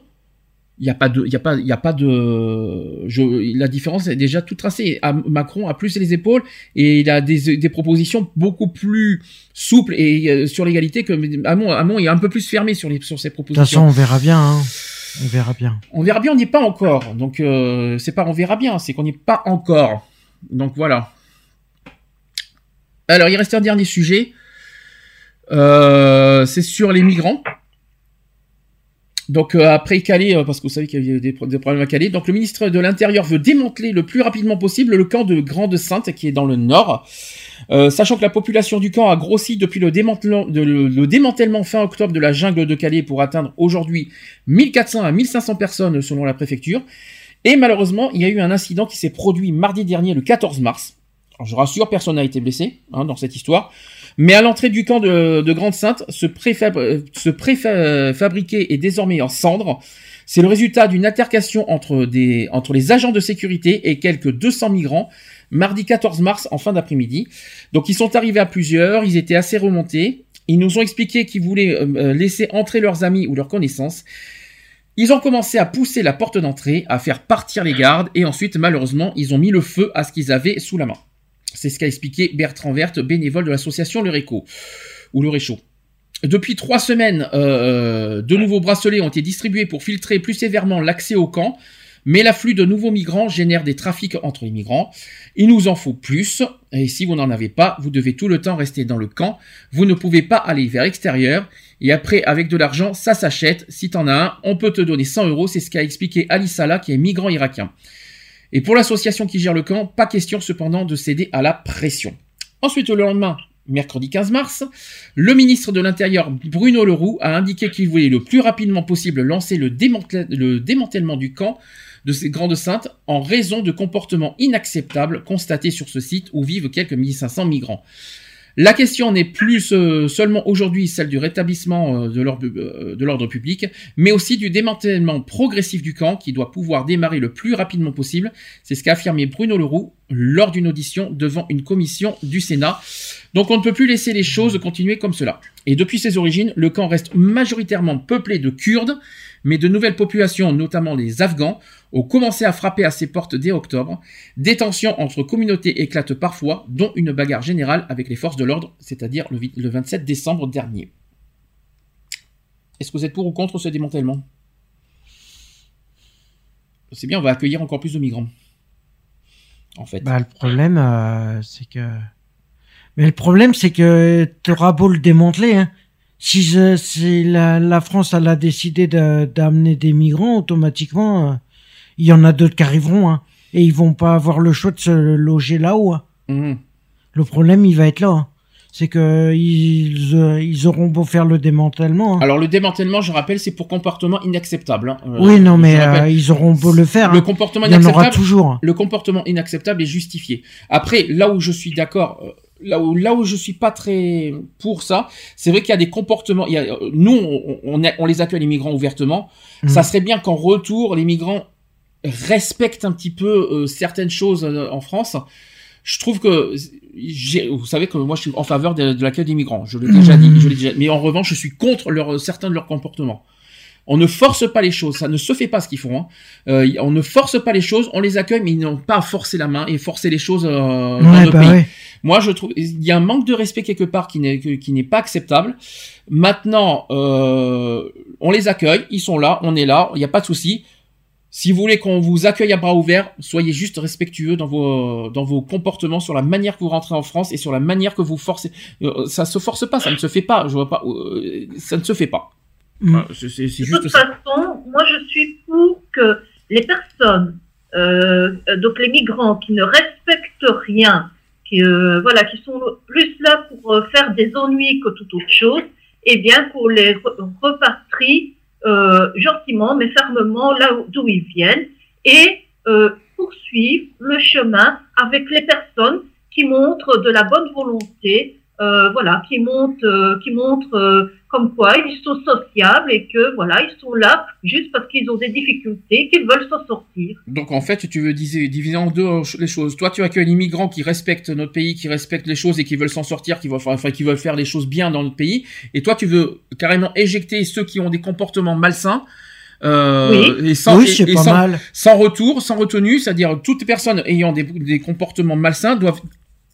il n'y a pas de, il y a pas, il y a pas de, je, la différence est déjà tout tracée. Macron a plus les épaules et il a des, des propositions beaucoup plus souples et euh, sur l'égalité que Hamon. Hamon est un peu plus fermé sur les, sur ses De propositions. toute façon, on verra bien. hein. On verra bien. On verra bien, on n'y est pas encore. Donc euh, c'est pas on verra bien, c'est qu'on n'y est pas encore. Donc voilà. Alors il reste un dernier sujet. Euh, c'est sur les migrants. Donc euh, après Calais, euh, parce que vous savez qu'il y a des, pro- des problèmes à Calais, donc le ministre de l'Intérieur veut démanteler le plus rapidement possible le camp de Grande-Sainte qui est dans le nord. Euh, sachant que la population du camp a grossi depuis le démantèlement, fin octobre de la jungle de Calais pour atteindre aujourd'hui 1400 à 1500 personnes selon la préfecture. Et malheureusement, il y a eu un incident qui s'est produit mardi dernier, le 14 mars. Je rassure, personne n'a été blessé hein, dans cette histoire. Mais à l'entrée du camp de, de Grande-Sainte, ce, préfab, euh, préfabriqué est désormais en cendres. C'est le résultat d'une altercation entre, les agents de sécurité et quelques 200 migrants, mardi 14 mars en fin d'après-midi. Donc ils sont arrivés à plusieurs, ils étaient assez remontés. Ils nous ont expliqué qu'ils voulaient euh, euh, laisser entrer leurs amis ou leurs connaissances. Ils ont commencé à pousser la porte d'entrée, à faire partir les gardes, et ensuite, malheureusement, ils ont mis le feu à ce qu'ils avaient sous la main. C'est ce qu'a expliqué Bertrand Verte, bénévole de l'association Le Réco, ou. Depuis trois semaines, euh, de nouveaux bracelets ont été distribués pour filtrer plus sévèrement l'accès au camp, mais l'afflux de nouveaux migrants génère des trafics entre les migrants. Il nous en faut plus, et si vous n'en avez pas, vous devez tout le temps rester dans le camp. Vous ne pouvez pas aller vers l'extérieur. Et après, avec de l'argent, ça s'achète. Si t'en as un, on peut te donner 100 euros. C'est ce qu'a expliqué Ali Salah, qui est migrant irakien. Et pour l'association qui gère le camp, pas question cependant de céder à la pression. Ensuite, le lendemain, mercredi 15 mars, le ministre de l'Intérieur Bruno Leroux a indiqué qu'il voulait le plus rapidement possible lancer le, démantèlement du camp de ces grandes saintes en raison de comportements inacceptables constatés sur ce site où vivent quelques 1500 migrants. La question n'est plus euh, seulement aujourd'hui celle du rétablissement euh, euh, de l'ordre public, mais aussi du démantèlement progressif du camp qui doit pouvoir démarrer le plus rapidement possible. C'est ce qu'a affirmé Bruno Leroux lors d'une audition devant une commission du Sénat. Donc on ne peut plus laisser les choses continuer comme cela. Et depuis ses origines, le camp reste majoritairement peuplé de Kurdes, mais de nouvelles populations, notamment les Afghans, ont commencé à frapper à ses portes dès octobre. Des tensions entre communautés éclatent parfois, dont une bagarre générale avec les forces de l'ordre, c'est-à-dire le, vi- le 27 décembre dernier. Est-ce que vous êtes pour ou contre ce démantèlement? C'est bien, on va accueillir encore plus de migrants. En fait. Bah, le problème, euh, c'est que. Mais le problème, c'est que t'auras beau le démanteler, hein. Si, la, la France elle a décidé de- d'amener des migrants, automatiquement, euh, il y en a d'autres qui arriveront, hein. Et ils vont pas avoir le choix de se loger là-haut. hein. Mhm. Le problème, il va être là. hein. C'est que ils, euh, ils auront beau faire le démantèlement. Alors le démantèlement, je rappelle, c'est pour comportement inacceptable. Euh, oui, non, mais rappelle, euh, ils auront beau le faire. Le comportement il y en inacceptable. aura toujours. Le comportement inacceptable est justifié. Après, là où je suis d'accord, euh, là où là où je suis pas très pour ça, c'est vrai qu'il y a des comportements. Il y a, euh, nous, on, on, a- on les accueille les migrants ouvertement. Mhm. Ça serait bien qu'en retour, les migrants respectent un petit peu euh, certaines choses euh, en France. Je trouve que vous savez que moi je suis en faveur de, de l'accueil des migrants. Je l'ai déjà dit, je l'ai déjà. Mais en revanche, je suis contre leur, certains de leurs comportements. On ne force pas les choses, ça ne se fait pas ce qu'ils font. Hein. Euh, on ne force pas les choses, on les accueille, mais ils n'ont pas à forcer la main et forcer les choses euh, dans Ouais, notre bah pays. ouais. Moi, je trouve il y a un manque de respect quelque part qui n'est qui n'est pas acceptable. Maintenant, euh, on les accueille, ils sont là, on est là, il n'y a pas de souci. Si vous voulez qu'on vous accueille à bras ouverts, soyez juste respectueux dans vos dans vos comportements sur la manière que vous rentrez en France et sur la manière que vous forcez. Euh, ça se force pas, ça ne se fait pas. Je vois pas, euh, ça ne se fait pas. C'est- c'est De juste toute ça. façon, moi je suis pour que les personnes, euh, donc les migrants qui ne respectent rien, qui euh, voilà, qui sont plus là pour euh, faire des ennuis que toute autre chose, eh bien qu'on les re- repatrie euh, gentiment mais fermement là où- d'où ils viennent et poursuivre le chemin avec les personnes qui montrent de la bonne volonté, voilà, qui montrent, euh, qui montrent euh, comme quoi ils sont sociables et que voilà, ils sont là juste parce qu'ils ont des difficultés, qu'ils veulent s'en sortir. Donc en fait, tu veux diviser, diviser en deux euh, les choses. Toi, tu accueilles les migrants qui respectent notre pays, qui respectent les choses et qui veulent s'en sortir, qui veulent, enfin, qui veulent faire les choses bien dans notre pays. Et toi, tu veux carrément éjecter ceux qui ont des comportements malsains. Euh, Oui. et sans, Oui, et- c'est et pas sans, mal. sans retour, sans retenue, c'est-à-dire toutes personnes ayant des, des comportements malsains doivent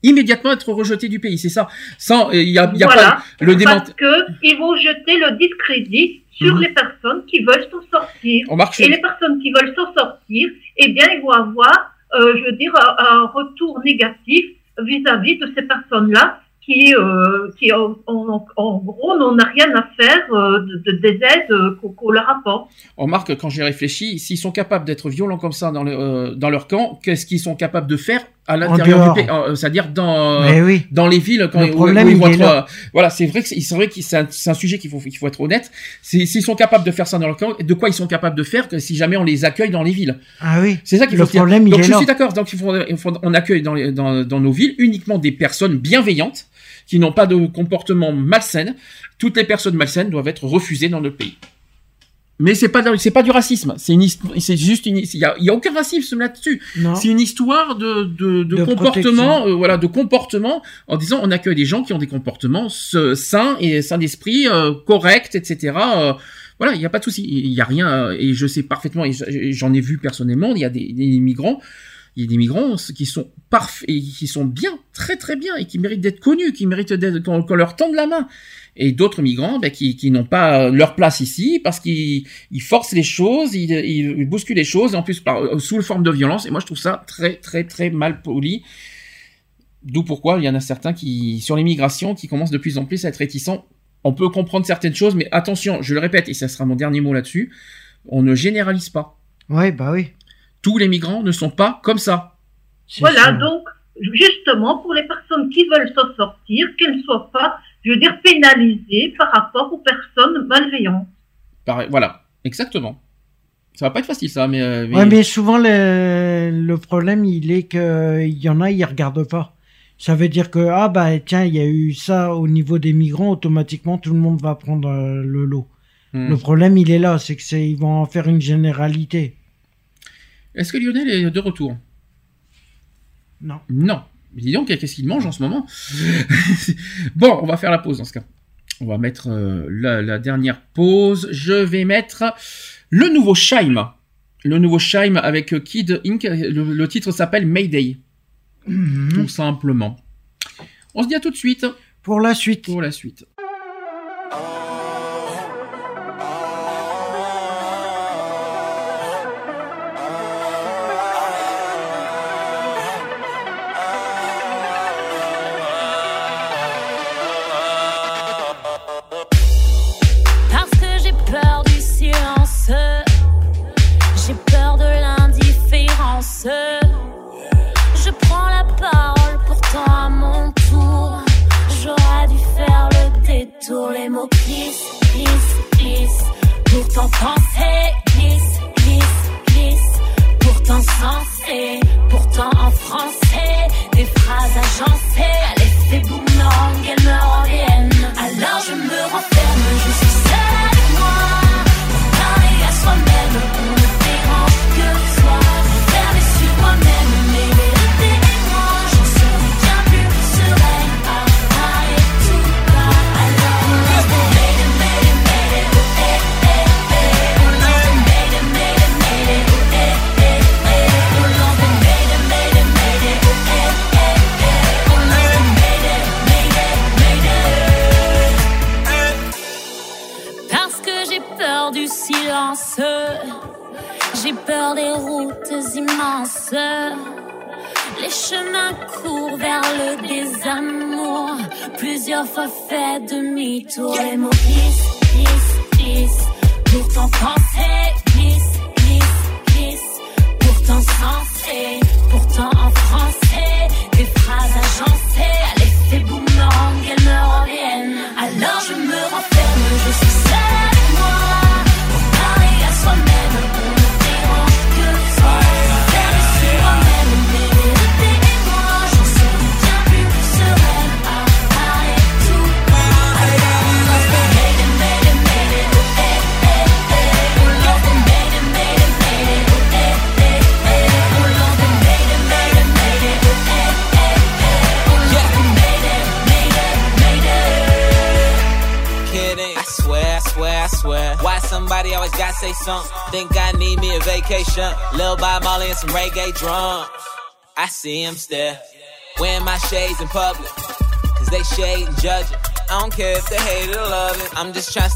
immédiatement être rejetées du pays. C'est ça. Sans, il y a, il y a voilà, pas le dément. parce que ils vont jeter le discrédit sur Mhm. les personnes qui veulent s'en sortir. On marche- Et les personnes qui veulent s'en sortir, eh bien, ils vont avoir, euh, je veux dire, un, un retour négatif vis-à-vis de ces personnes-là qui, euh, qui en, en- en gros, n'en a rien à faire euh, de, de- des aides euh, qu'on leur apporte. On remarque quand j'ai réfléchi, s'ils sont capables d'être violents comme ça dans, le, euh, dans leur camp, qu'est-ce qu'ils sont capables de faire à l'intérieur du pays, euh, c'est-à-dire dans oui. dans les villes quand Le où- problème, où ils il vont est être, là. euh, voilà, c'est vrai que c'est vrai que c'est un, sujet qu'il faut qu'il faut être honnête. S'ils sont capables de faire ça dans leur camp, de quoi ils sont capables de faire que si jamais on les accueille dans les villes? Ah oui. C'est ça qu'il Le faut dire. problème, il Donc je suis d'accord. Donc il faut- on accueille dans, les- dans, dans nos villes uniquement des personnes bienveillantes qui n'ont pas de comportement malsain. Toutes les personnes malsaines doivent être refusées dans notre pays. Mais c'est pas c'est pas du racisme. C'est une c'est juste une il y a, il y a aucun racisme là-dessus. Non. C'est une histoire de de, de, De comportement euh, voilà de comportement en disant on accueille des gens qui ont des comportements euh, sains et sains d'esprit euh, corrects etc. Euh, voilà, il n'y a pas de souci. Il n'y a rien. Et je sais parfaitement, et j'en ai vu personnellement, il y a des, des migrants, il y a des migrants qui sont parfaits, qui sont bien, très très bien, et qui méritent d'être connus, qui méritent d'être, qu'on, leur tende la main. Et d'autres migrants ben, qui, n'ont pas leur place ici parce qu'ils ils forcent les choses, ils, bousculent les choses, et en plus euh, sous forme de violence. Et moi, je trouve ça très très très mal poli. D'où pourquoi il y en a certains qui, sur l'immigration, qui commencent de plus en plus à être réticents. On peut comprendre certaines choses, mais attention, je le répète, et ça sera mon dernier mot là-dessus, on ne généralise pas. Ouais, bah oui. Tous les migrants ne sont pas comme ça. Voilà, donc, justement, pour les personnes qui veulent s'en sortir, qu'elles ne soient pas, je veux dire, pénalisées par rapport aux personnes malveillantes. Pareil, voilà, exactement. Ça va pas être facile ça, mais... euh, mais- Ouais, mais souvent le, le problème, il est que il y en a, ils regardent pas. Ça veut dire que ah bah tiens, il y a eu ça au niveau des migrants, automatiquement tout le monde va prendre euh, le lot. Hmm. Le problème, il est là, c'est que c'est ils vont en faire une généralité. Est-ce que Lionel est de retour? Non. Non. Mais dis donc, qu'est-ce qu'il mange en ce moment? Bon, on va faire la pause dans ce cas. On va mettre euh, la, la dernière pause. Je vais mettre le nouveau Shime. Le nouveau Shime avec euh, Kid Inc. Le, le titre s'appelle Mayday. Tout simplement. On se dit à tout de suite. Pour la suite. Pour la suite. Him stare. Wearing my shades in public. Cause they shade and judge it. I don't care if they hate it or love it. I'm just trying to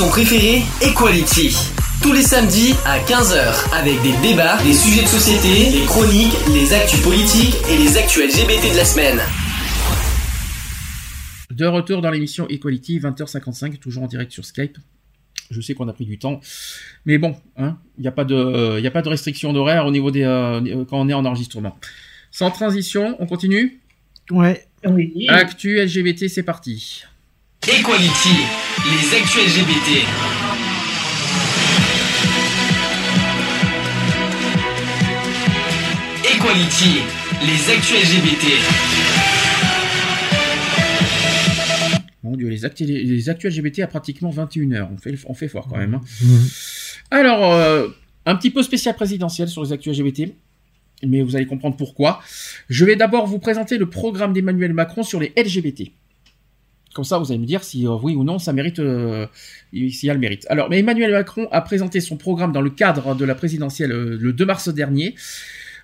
Émissions préférées Equality. Tous les samedis à 15h avec des débats, des sujets de société, des chroniques, les actus politiques et les actus LGBT de la semaine. De retour dans l'émission Equality, 20h55, toujours en direct sur Skype. Je sais qu'on a pris du temps, mais bon, hein, il n'y a pas de, il y a pas de restriction d'horaire au niveau des, euh, quand on est en enregistrement. Sans transition, on continue? Ouais. Oui. Actu LGBT, c'est parti. Equality, les actus LGBT. Equality, les actus LGBT. Mon dieu, les, actu- les actus LGBT à pratiquement 21h. On fait, on fait fort quand même. hein. Mhm. Alors, euh, un petit peu spécial présidentiel sur les actus LGBT, mais vous allez comprendre pourquoi. Je vais d'abord vous présenter le programme d'Emmanuel Macron sur les LGBT. Comme ça, vous allez me dire si euh, oui ou non ça mérite, euh, s'il y a le mérite. Alors, mais Emmanuel Macron a présenté son programme dans le cadre de la présidentielle euh, le 2 mars dernier.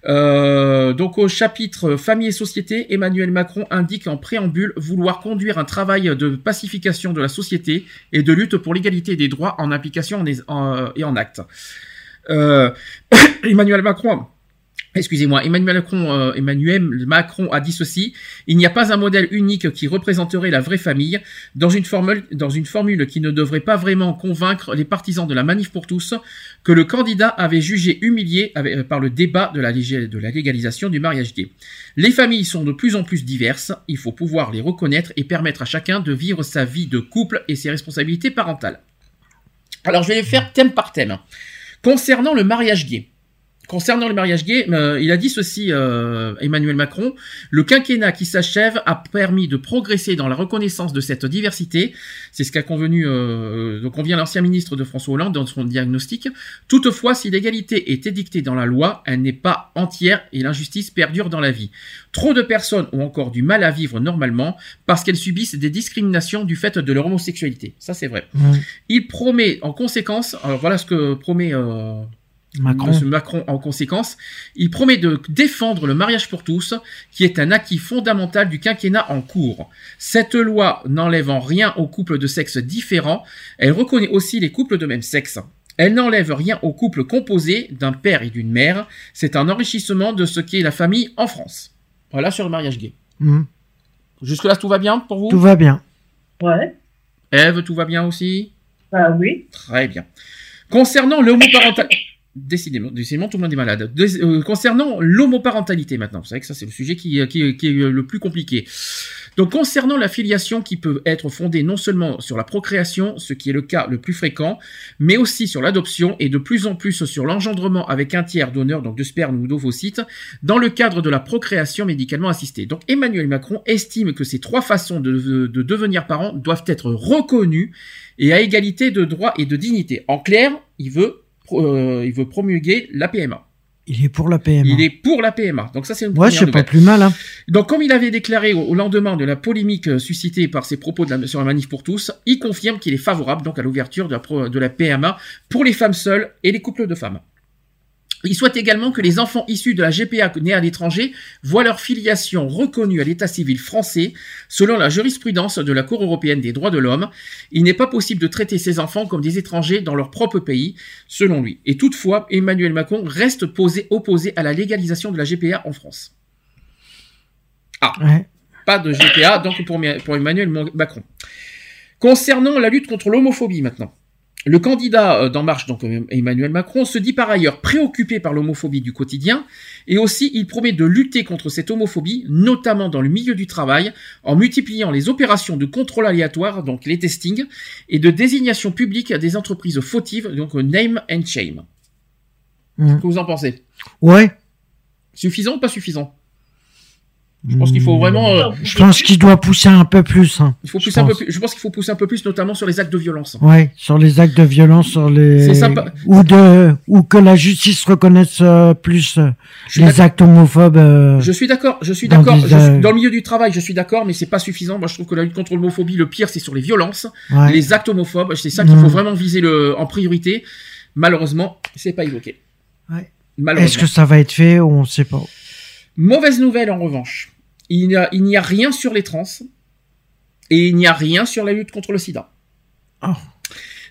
Donc au chapitre Famille et Société, Emmanuel Macron indique en préambule vouloir conduire un travail de pacification de la société et de lutte pour l'égalité des droits en application et en acte. Emmanuel Macron Excusez-moi, Emmanuel Macron, euh, Emmanuel Macron a dit ceci il n'y a pas un modèle unique qui représenterait la vraie famille dans une formule, qui ne devrait pas vraiment convaincre les partisans de la manif pour tous que le candidat avait jugé humilié euh, par le débat de la, de la légalisation du mariage gay. Les familles sont de plus en plus diverses, il faut pouvoir les reconnaître et permettre à chacun de vivre sa vie de couple et ses responsabilités parentales. Alors je vais les faire thème par thème. Concernant le mariage gay, Concernant le mariage gay, euh, il a dit ceci, euh, Emmanuel Macron, le quinquennat qui s'achève a permis de progresser dans la reconnaissance de cette diversité. C'est ce qu'a convenu, euh, donc convient l'ancien ministre de François Hollande dans son diagnostic. Toutefois, si l'égalité est édictée dans la loi, elle n'est pas entière et l'injustice perdure dans la vie. Trop de personnes ont encore du mal à vivre normalement parce qu'elles subissent des discriminations du fait de leur homosexualité. Ça, c'est vrai. Il promet en conséquence, alors voilà ce que promet euh, Macron. Monsieur Macron en conséquence, il promet de défendre le mariage pour tous, qui est un acquis fondamental du quinquennat en cours. Cette loi n'enlève en rien aux couples de sexe différents, elle reconnaît aussi les couples de même sexe. Elle n'enlève rien aux couples composés d'un père et d'une mère, c'est un enrichissement de ce qu'est la famille en France. Voilà sur le mariage gay. Mhm. Jusque-là, tout va bien pour vous? Tout va bien. Ouais. Eve, tout va bien aussi? Bah oui. Très bien. Concernant l'homoparentalité... Décidément, décidément, tout le monde est malade. Euh, concernant l'homoparentalité maintenant, vous savez que ça c'est le sujet qui, qui, qui est le plus compliqué. Donc concernant la filiation qui peut être fondée non seulement sur la procréation, ce qui est le cas le plus fréquent, mais aussi sur l'adoption et de plus en plus sur l'engendrement avec un tiers donneur, donc de sperme ou d'ovocytes, dans le cadre de la procréation médicalement assistée. Donc Emmanuel Macron estime que ces trois façons de, de- de devenir parent doivent être reconnues et à égalité de droits et de dignité. En clair, il veut, pro- euh, il veut promulguer la PMA. Il est pour la PMA. Il est pour la PMA. Donc ça c'est une Ouais, c'est pas plus mal. Hein. Donc, comme il avait déclaré au, au lendemain de la polémique euh, suscitée par ses propos de la- sur la manif pour tous, il confirme qu'il est favorable donc à l'ouverture de, la pro- de la PMA pour les femmes seules et les couples de femmes. Il souhaite également que les enfants issus de la GPA nés à l'étranger voient leur filiation reconnue à l'état civil français selon la jurisprudence de la Cour européenne des droits de l'homme. Il n'est pas possible de traiter ces enfants comme des étrangers dans leur propre pays, selon lui. Et toutefois, Emmanuel Macron reste posé, opposé à la légalisation de la GPA en France. Ah, Ouais. pas de GPA, donc pour, Emmanuel Macron. Concernant la lutte contre l'homophobie maintenant. Le candidat euh, d'En Marche, donc euh, Emmanuel Macron, se dit par ailleurs préoccupé par l'homophobie du quotidien et aussi il promet de lutter contre cette homophobie, notamment dans le milieu du travail, en multipliant les opérations de contrôle aléatoire, donc les testings, et de désignation publique des entreprises fautives, donc euh, name and shame. Mm. Qu'est-ce que vous en pensez? Ouais. Suffisant ou pas suffisant? Je pense qu'il faut vraiment. euh, Je pense qu'il doit pousser un peu plus. hein. il faut Je pousser un peu plus. Je pense qu'il faut pousser un peu plus, notamment sur les actes de violence. Ouais, sur les actes de violence, sur les ou de ou que la justice reconnaisse euh, plus euh, les actes homophobes. euh, Je suis d'accord, je suis d'accord. des, Dans le milieu du travail, je suis d'accord, mais c'est pas suffisant. Moi, je trouve que la lutte contre l'homophobie, le pire, c'est sur les violences, Ouais. les actes homophobes. C'est ça qu'il faut Mhm. vraiment viser le, en priorité. Malheureusement, c'est pas évoqué. Ouais. Malheureusement. Est-ce que ça va être fait On ne sait pas? Mauvaise nouvelle en revanche. Il n'y a, rien sur les trans et il n'y a rien sur la lutte contre le sida. Oh.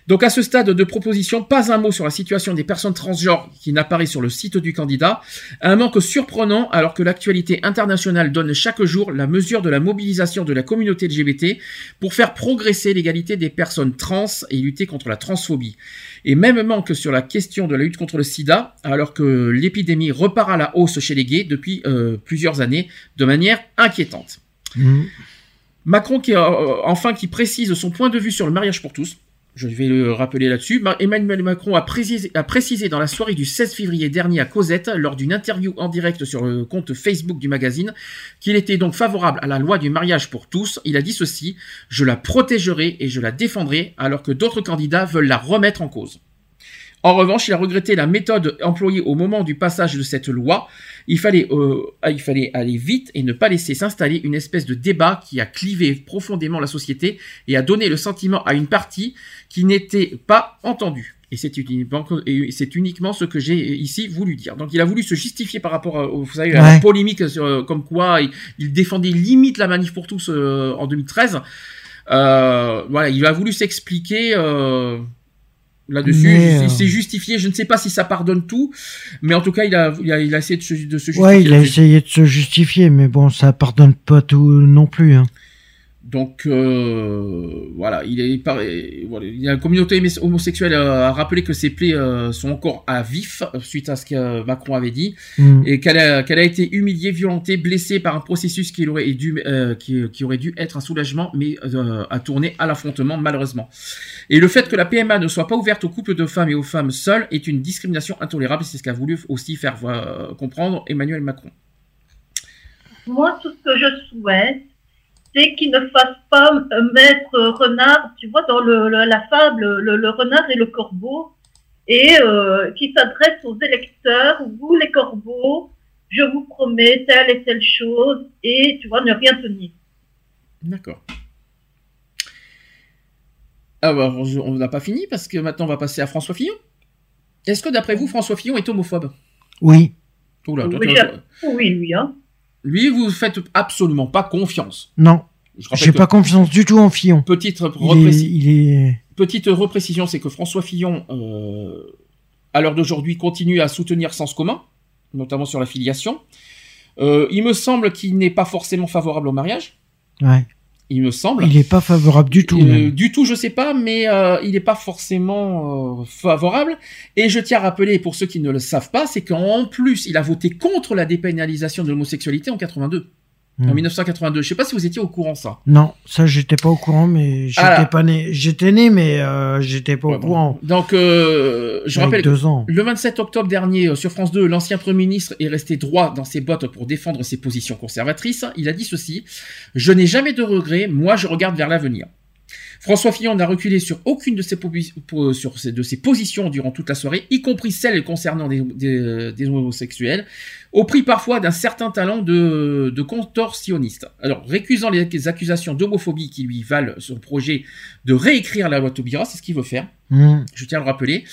Donc à ce stade de proposition, pas un mot sur la situation des personnes transgenres qui n'apparaît sur le site du candidat. Un manque surprenant alors que l'actualité internationale donne chaque jour la mesure de la mobilisation de la communauté LGBT pour faire progresser l'égalité des personnes trans et lutter contre la transphobie. Et même manque sur la question de la lutte contre le sida alors que l'épidémie repart à la hausse chez les gays depuis euh, plusieurs années de manière inquiétante. Mm. Macron qui, euh, enfin qui précise son point de vue sur le mariage pour tous. Je vais le rappeler là-dessus. Ma- Emmanuel Macron a précisé, a précisé dans la soirée du 16 février dernier à Cosette, lors d'une interview en direct sur le compte Facebook du magazine, qu'il était donc favorable à la loi du mariage pour tous. Il a dit ceci, je la protégerai et je la défendrai, alors que d'autres candidats veulent la remettre en cause. En revanche, il a regretté la méthode employée au moment du passage de cette loi. Il fallait, euh, il fallait aller vite et ne pas laisser s'installer une espèce de débat qui a clivé profondément la société et a donné le sentiment à une partie qui n'était pas entendue. Et c'est uniquement, ce que j'ai ici voulu dire. Donc il a voulu se justifier par rapport à, vous savez, à la polémique sur, euh, comme quoi il, il défendait limite la manif pour tous euh, en 2013. Euh, voilà, il a voulu s'expliquer euh, là-dessus. Mais, Il euh, s'est justifié. Je ne sais pas si ça pardonne tout, mais en tout cas, il a, il a, il a essayé de se, de se justifier. Ouais, il a essayé de se justifier, mais bon, ça pardonne pas tout non plus. Hein. Donc euh, voilà, il est voilà, il y a la communauté homos- homosexuelle euh, a rappelé que ses plaies euh, sont encore à vif suite à ce que euh, Macron avait dit Mm. et qu'elle a, qu'elle a été humiliée, violentée, blessée par un processus qui aurait dû euh, qui, qui aurait dû être un soulagement mais euh, a tourné à l'affrontement malheureusement. Et le fait que la PMA ne soit pas ouverte aux couples de femmes et aux femmes seules est une discrimination intolérable, c'est ce qu'a voulu aussi faire euh, comprendre Emmanuel Macron. Moi, tout ce que je souhaite, c'est qu'il ne fasse pas euh, mettre renard, tu vois, dans le, le- la fable, le, le renard et le corbeau, et euh, qui s'adresse aux électeurs, vous les corbeaux, je vous promets telle et telle chose, et tu vois, ne rien tenir. D'accord. Alors, je- on n'a pas fini parce que maintenant on va passer à François Fillon. Est-ce que d'après vous, François Fillon est homophobe? Oui. Oula, toi, Oui, toi, oui, lui, hein. Lui, vous faites absolument pas confiance. Non. J'ai pas confiance du tout en Fillon. Petite, Il est, repréci- il est- Petite reprécision, c'est que François Fillon, euh, à l'heure d'aujourd'hui, continue à soutenir Sens commun, notamment sur la filiation. Euh, il me semble qu'il n'est pas forcément favorable au mariage. Ouais. Il me semble. Il est pas favorable du tout. Euh, du tout, je sais pas, mais euh, il n'est pas forcément euh, favorable. Et je tiens à rappeler, pour ceux qui ne le savent pas, c'est qu'en plus, il a voté contre la dépénalisation de l'homosexualité en 82. Hmm. En 1982. Je sais pas si vous étiez au courant ça. Non, ça j'étais pas au courant, mais j'étais Ah pas né. J'étais né, mais euh, j'étais pas au courant. Donc, euh, je Avec rappelle, deux ans. le 27 octobre dernier, euh, sur France 2, l'ancien Premier ministre est resté droit dans ses bottes pour défendre ses positions conservatrices. Il a dit ceci Je n'ai jamais de regrets, moi je regarde vers l'avenir. François Fillon n'a reculé sur aucune de ses, posi- po- sur ses- de ses positions durant toute la soirée, y compris celles concernant des, des- des homosexuels, au prix parfois d'un certain talent de, de contorsionniste. Alors, récusant les accusations d'homophobie qui lui valent son projet de réécrire la loi Taubira, c'est ce qu'il veut faire Hmm. je tiens à le rappeler.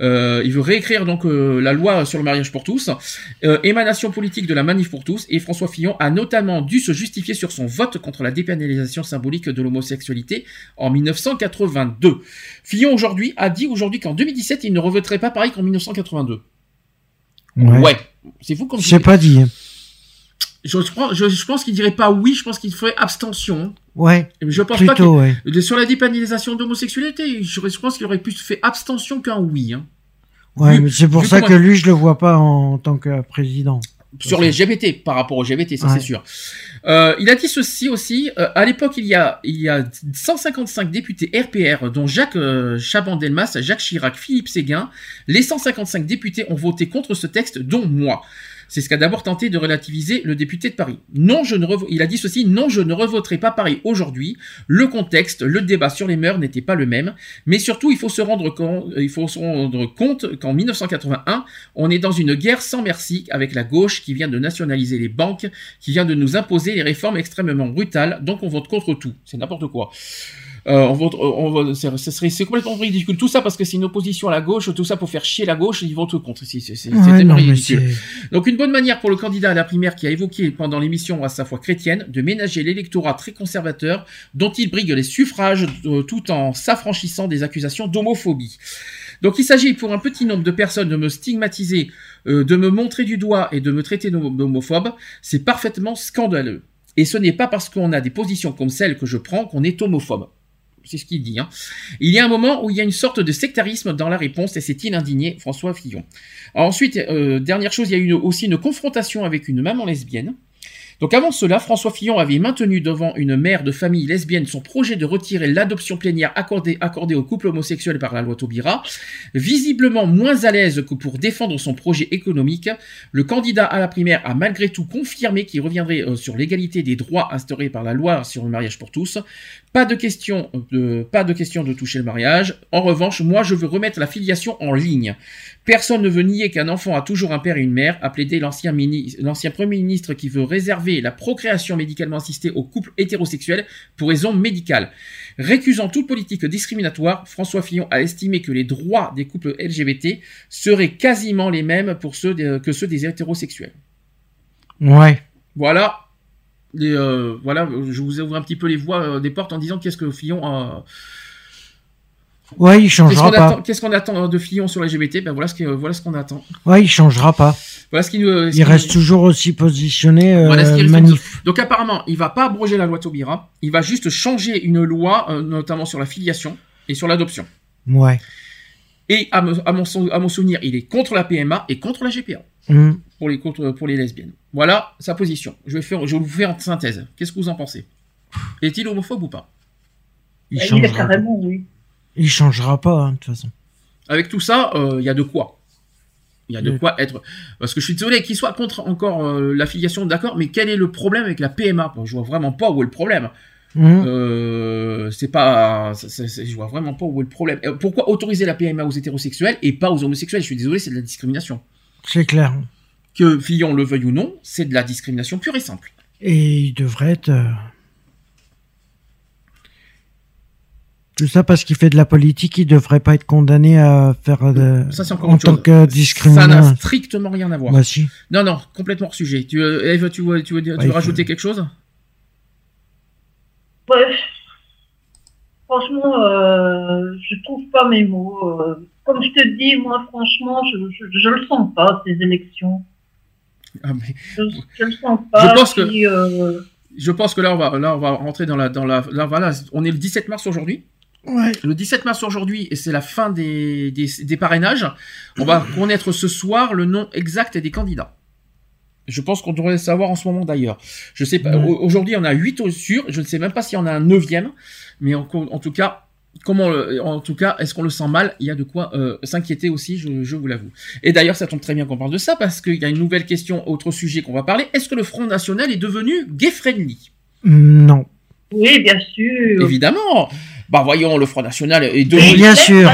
Euh, il veut réécrire donc euh, la loi sur le mariage pour tous, euh, émanation politique de la manif pour tous, et François Fillon a notamment dû se justifier sur son vote contre la dépénalisation symbolique de l'homosexualité en 1982. Fillon aujourd'hui a dit aujourd'hui qu'en 2017 il ne revoterait pas pareil qu'en 1982. Ouais. C'est fou comme C'est pas dit. Je, je, je pense qu'il dirait pas oui, je pense qu'il ferait abstention. Ouais. Je pense Plutôt, pas que ouais. sur la dépénalisation d'homosexualité, je, je pense qu'il aurait plus fait abstention qu'un oui. Hein. Ouais, c'est pour ça que lui, je le vois pas en tant que président. Sur les LGBT par rapport aux LGBT, ça Ouais. c'est sûr. Euh, il a dit ceci aussi. euh, à l'époque, il y a il y a 155 députés RPR, dont Jacques euh, Chaban-Delmas, Jacques Chirac, Philippe Séguin. Les 155 députés ont voté contre ce texte, dont moi. C'est ce qu'a d'abord tenté de relativiser le député de Paris. Non, je ne il a dit ceci, non, je ne revoterai pas Paris aujourd'hui. Le contexte, le débat sur les mœurs n'était pas le même. Mais surtout, il faut se rendre compte, il faut se rendre compte qu'en 1981, on est dans une guerre sans merci avec la gauche qui vient de nationaliser les banques, qui vient de nous imposer les réformes extrêmement brutales, donc on vote contre tout. C'est n'importe quoi. Euh, on vote, on vote, c'est, complètement ridicule. Tout ça parce que c'est une opposition à la gauche, tout ça pour faire chier la gauche, ils votent contre. C'est, Ouais, ridicule. Donc une bonne manière pour le candidat à la primaire qui a évoqué pendant l'émission à sa foi chrétienne de ménager l'électorat très conservateur dont il brigue les suffrages euh, tout en s'affranchissant des accusations d'homophobie. Donc il s'agit pour un petit nombre de personnes de me stigmatiser, euh, de me montrer du doigt et de me traiter d'homo- d'homophobe. C'est parfaitement scandaleux. Et ce n'est pas parce qu'on a des positions comme celles que je prends qu'on est homophobe. C'est ce qu'il dit. Hein. Il y a un moment où il y a une sorte de sectarisme dans la réponse et c'est-il indigné François Fillon. Ensuite, euh, dernière chose, il y a eu aussi une confrontation avec une maman lesbienne. Donc avant cela, François Fillon avait maintenu devant une mère de famille lesbienne son projet de retirer l'adoption plénière accordée, accordée aux couples homosexuels par la loi Taubira. Visiblement moins à l'aise que pour défendre son projet économique, le candidat à la primaire a malgré tout confirmé qu'il reviendrait euh, sur l'égalité des droits instaurés par la loi sur le mariage pour tous. Pas de question de, pas de question de toucher le mariage. En revanche, moi je veux remettre la filiation en ligne. Personne ne veut nier qu'un enfant a toujours un père et une mère, a plaidé l'ancien premier ministre qui veut réserver la procréation médicalement assistée aux couples hétérosexuels pour raisons médicales. Récusant toute politique discriminatoire, François Fillon a estimé que les droits des couples LGBT seraient quasiment les mêmes pour ceux des- que ceux des hétérosexuels. Ouais. Voilà. Les, euh, voilà, je vous ouvre un petit peu les voies euh, des portes en disant qu'est-ce que Fillon a. Ouais, il Qu'est-ce changera qu'on pas. attend, qu'est-ce qu'on attend de Fillon sur LGBT Ben voilà ce que voilà ce qu'on attend. Ouais, il changera pas. Voilà ce Il reste toujours aussi positionné euh, Voilà ce manif. Donc apparemment, il va pas abroger la loi Taubira, il va juste changer une loi, euh, notamment sur la filiation et sur l'adoption. Ouais. Et à, mon, son- à mon souvenir, il est contre la PMA et contre la GPA Hmm. Pour les contre, pour les lesbiennes. Voilà sa position. Je vais faire, je vais vous faire une synthèse. Qu'est-ce que vous en pensez? Est-il homophobe ou pas? Il Il changera. pas. oui. Il changera pas, hein, de toute façon. Avec tout ça, euh, il y a de quoi. Il y a de quoi être. Parce que je suis désolé qu'il soit contre encore euh, l'affiliation, d'accord, mais quel est le problème avec la PMA Bon, Je vois vraiment pas où est le problème. Mhm. Euh, c'est pas. je vois vraiment pas où est le problème. Euh, Pourquoi autoriser la PMA aux hétérosexuels et pas aux homosexuels? Je suis désolé, c'est de la discrimination. C'est clair. Que Fillon le veuille ou non, c'est de la discrimination pure et simple. Et il devrait être. euh, Tout ça parce qu'il fait de la politique, il devrait pas être condamné à faire de... Ça, c'est encore en tant chose. que Ça n'a strictement rien à voir. Bah si. Non, non, complètement hors sujet. Tu, euh, Eve, tu, veux- tu veux, dire- tu Ouais, veux il faut- rajouter quelque chose? Ouais. Franchement, euh, je trouve pas mes mots. euh. comme je te dis, moi, franchement, je, je, je le sens pas, ces élections. Ah, mais- Je, je le sens pas. Je pense que- puis, euh, Je pense que là, on va, là, on va rentrer dans la, dans la, là, voilà, on est le 17 mars aujourd'hui. Ouais. Le 17 mars aujourd'hui, et c'est la fin des, des, des parrainages. On va connaître ce soir le nom exact des candidats. Je pense qu'on devrait le savoir en ce moment d'ailleurs. Je sais pas. Ouais. au- Aujourd'hui, on a 8 au sûr. Je ne sais même pas s'il y en a un neuvième. Mais en tout cas, comment, le- en tout cas, est-ce qu'on le sent mal? Il y a de quoi euh, s'inquiéter aussi, je, je vous l'avoue. Et d'ailleurs, ça tombe très bien qu'on parle de ça parce qu'il y a une nouvelle question, autre sujet qu'on va parler. Est-ce que le Front National est devenu gay friendly Non. Oui, bien sûr. Évidemment. Bah voyons, le Front National est Mais devenu. bien sûr.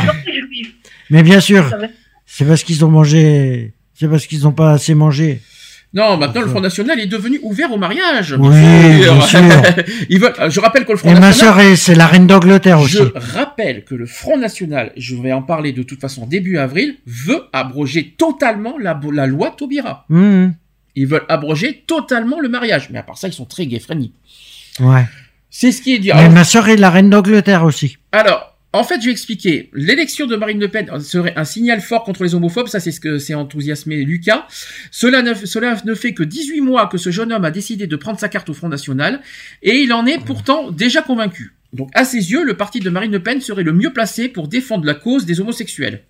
Mais bien sûr. C'est parce qu'ils ont mangé. C'est parce qu'ils n'ont pas assez mangé. Non, maintenant le Front National est devenu ouvert au mariage. Oui, bien sûr. Ils veulent. euh, Je rappelle que le Front Et ma National. sœur, est- c'est la reine d'Angleterre aussi. Je rappelle que le Front National, je vais en parler de toute façon début avril, veut abroger totalement la, la loi Taubira. Mhm. Ils veulent abroger totalement le mariage. Mais à part ça, ils sont très friendly. Ouais. C'est ce qui est dit. Mais Alors, ma sœur est la reine d'Angleterre aussi. alors, en fait, je vais expliquer. L'élection de Marine Le Pen serait un signal fort contre les homophobes. Ça, c'est ce que s'est enthousiasmé Lucas. Cela ne, cela ne fait que 18 mois que ce jeune homme a décidé de prendre sa carte au Front National. Et il en est pourtant déjà convaincu. Donc, à ses yeux, le parti de Marine Le Pen serait le mieux placé pour défendre la cause des homosexuels.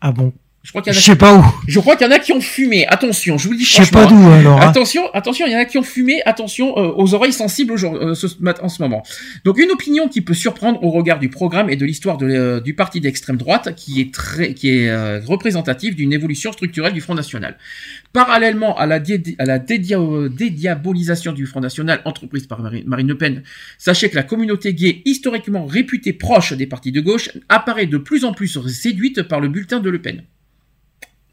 Ah bon? Je crois qu'il y en Je a sais pas où. Je crois qu'il y en a qui ont fumé. Attention, je vous le dis Je sais pas d'où, hein. alors, hein. Attention, attention, il y en a qui ont fumé. Attention euh, aux oreilles sensibles euh, ce, en ce moment. Donc une opinion qui peut surprendre au regard du programme et de l'histoire de, euh, du parti d'extrême droite, qui est très, qui est représentative d'une évolution structurelle du Front National. Parallèlement à la, dé- à la dédia- dédiabolisation du Front National entreprise par Mari- Marine Le Pen, sachez que la communauté gay, historiquement réputée proche des partis de gauche, apparaît de plus en plus séduite par le bulletin de Le Pen.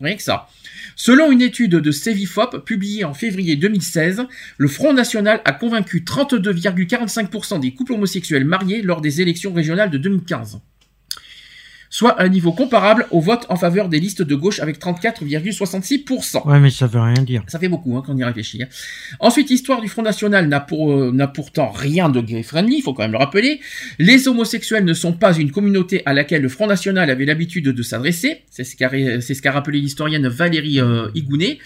Rien que ça. Selon une étude de Cevifop publiée en février 2016, le Front National a convaincu 32,45% des couples homosexuels mariés lors des élections régionales de 2015. Soit un niveau comparable au vote en faveur des listes de gauche avec 34,66%. Ouais, mais ça veut rien dire. Ça fait beaucoup hein, quand on y réfléchit. hein. Ensuite, l'histoire du Front National n'a pour, euh, n'a pourtant rien de gay friendly, il faut quand même le rappeler. Les homosexuels ne sont pas une communauté à laquelle le Front National avait l'habitude de s'adresser. C'est ce qu'a, ce rappelé l'historienne Valérie euh, Igounet.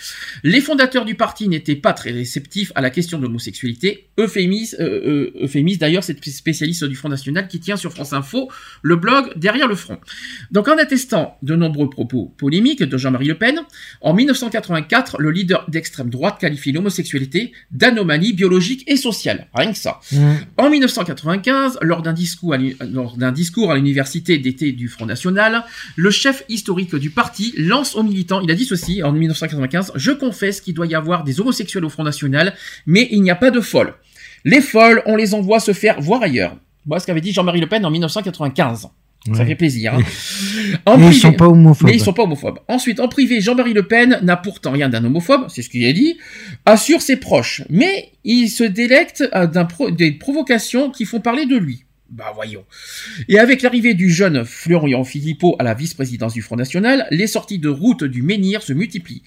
Les fondateurs du parti n'étaient pas très réceptifs à la question de l'homosexualité. Euphémise, euh, euh, euphémise d'ailleurs, cette spécialiste du Front National qui tient sur France Info le blog Derrière le Front. Donc en attestant de nombreux propos polémiques de Jean-Marie Le Pen, en 1984, le leader d'extrême droite qualifie l'homosexualité d'anomalie biologique et sociale. Rien que ça. Mhm. En 1995, lors d'un discours à l'uni- lors d'un discours à l'université d'été du Front National, le chef historique du parti lance aux militants, il a dit ceci en 1995, je confesse qu'il doit y avoir des homosexuels au Front National, mais il n'y a pas de folles. Les folles, on les envoie se faire voir ailleurs. Voilà ce qu'avait dit Jean-Marie Le Pen en 1995. Ça Ouais. fait plaisir. hein. Et ils sont pas homophobes. Mais ils sont pas homophobes. Ensuite, en privé, Jean-Marie Le Pen n'a pourtant rien d'un homophobe, c'est ce qu'il a dit, assure ses proches. Mais il se délecte euh, d'un pro- des provocations qui font parler de lui. Bah voyons. Et avec l'arrivée du jeune Florian Philippot à la vice-présidence du Front National, les sorties de route du menhir se multiplient.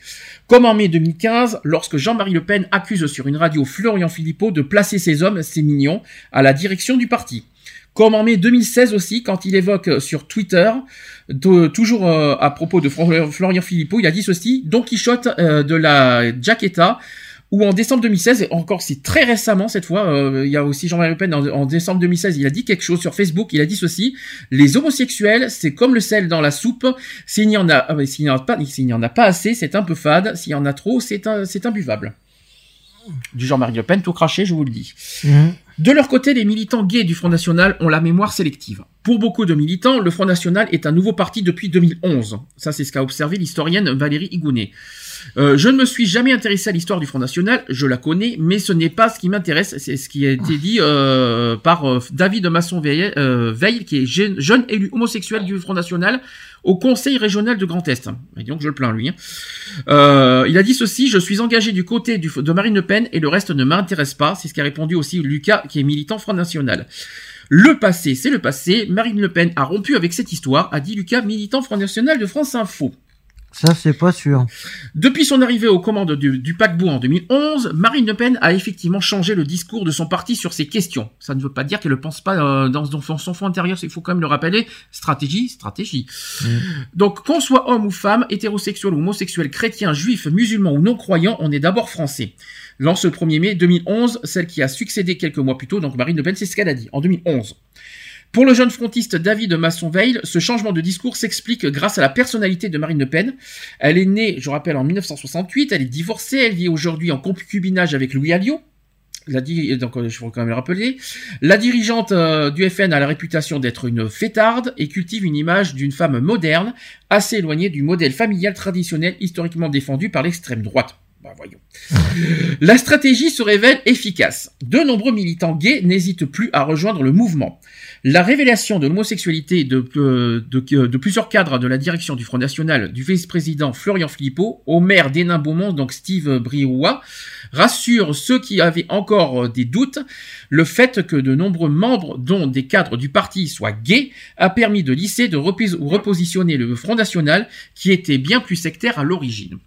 Comme en mai 2015, lorsque Jean-Marie Le Pen accuse sur une radio Florian Philippot de placer ses hommes, ses mignons, à la direction du parti. Comme en mai 2016 aussi, quand il évoque sur Twitter, de- toujours euh, à propos de Florian Philippot, il a dit ceci, Don Quichotte euh, de la Jaqueta, ou en décembre 2016, et encore c'est très récemment cette fois, euh, il y a aussi Jean-Marie Le Pen en, décembre 2016, il a dit quelque chose sur Facebook, il a dit ceci, les homosexuels, c'est comme le sel dans la soupe, s'il n'y en a, ah s'il n'y en a pas, assez, c'est un peu fade, s'il y en a trop, c'est un, c'est imbuvable. Du Jean-Marie Le Pen, tout craché, je vous le dis. Mhm. De leur côté, les militants gays du Front National ont la mémoire sélective. Pour beaucoup de militants, le Front National est un nouveau parti depuis 2011. Ça, c'est ce qu'a observé l'historienne Valérie Igounet. Euh, je ne me suis jamais intéressé à l'histoire du Front National, je la connais, mais ce n'est pas ce qui m'intéresse, c'est ce qui a été dit euh, par euh, David Masson-Veil, Veil, qui est jeune, élu homosexuel du Front National au Conseil régional de Grand Est. Et donc je le plains lui. hein. Il a dit ceci, je suis engagé du côté de Marine Le Pen et le reste ne m'intéresse pas. C'est ce qu'a répondu aussi Lucas, qui est militant Front National. Le passé, c'est le passé. Marine Le Pen a rompu avec cette histoire, a dit Lucas, militant Front National de France Info. Ça, c'est pas sûr. Depuis son arrivée aux commandes du, du paquebot en 2011, Marine Le Pen a effectivement changé le discours de son parti sur ces questions. Ça ne veut pas dire qu'elle ne pense pas euh, dans, dans son fond intérieur, il faut quand même le rappeler. Stratégie, stratégie. Donc, qu'on soit homme ou femme, hétérosexuel ou homosexuel, chrétien, juif, musulman ou non-croyant, on est d'abord français. Lors ce 1er mai 2011, celle qui a succédé quelques mois plus tôt, donc Marine Le Pen, c'est ce qu'elle a dit, en 2011. Pour le jeune frontiste David Masson-Veil, ce changement de discours s'explique grâce à la personnalité de Marine Le Pen. Elle est née, je rappelle, en 1968, elle est divorcée, elle vit aujourd'hui en concubinage avec Louis Alliot, la dirigeante du FN a la réputation d'être une fêtarde et cultive une image d'une femme moderne, assez éloignée du modèle familial traditionnel historiquement défendu par l'extrême droite. Bah. La stratégie se révèle efficace. De nombreux militants gays n'hésitent plus à rejoindre le mouvement. La révélation de l'homosexualité de, euh, de, plusieurs cadres de la direction du Front National, du vice-président Florian Philippot, au maire d'Hénin-Beaumont, donc Steve Brioua, rassure ceux qui avaient encore euh, des doutes. Le fait que de nombreux membres, dont des cadres du parti, soient gays, a permis de lisser, de repos- repositionner le Front National, qui était bien plus sectaire à l'origine.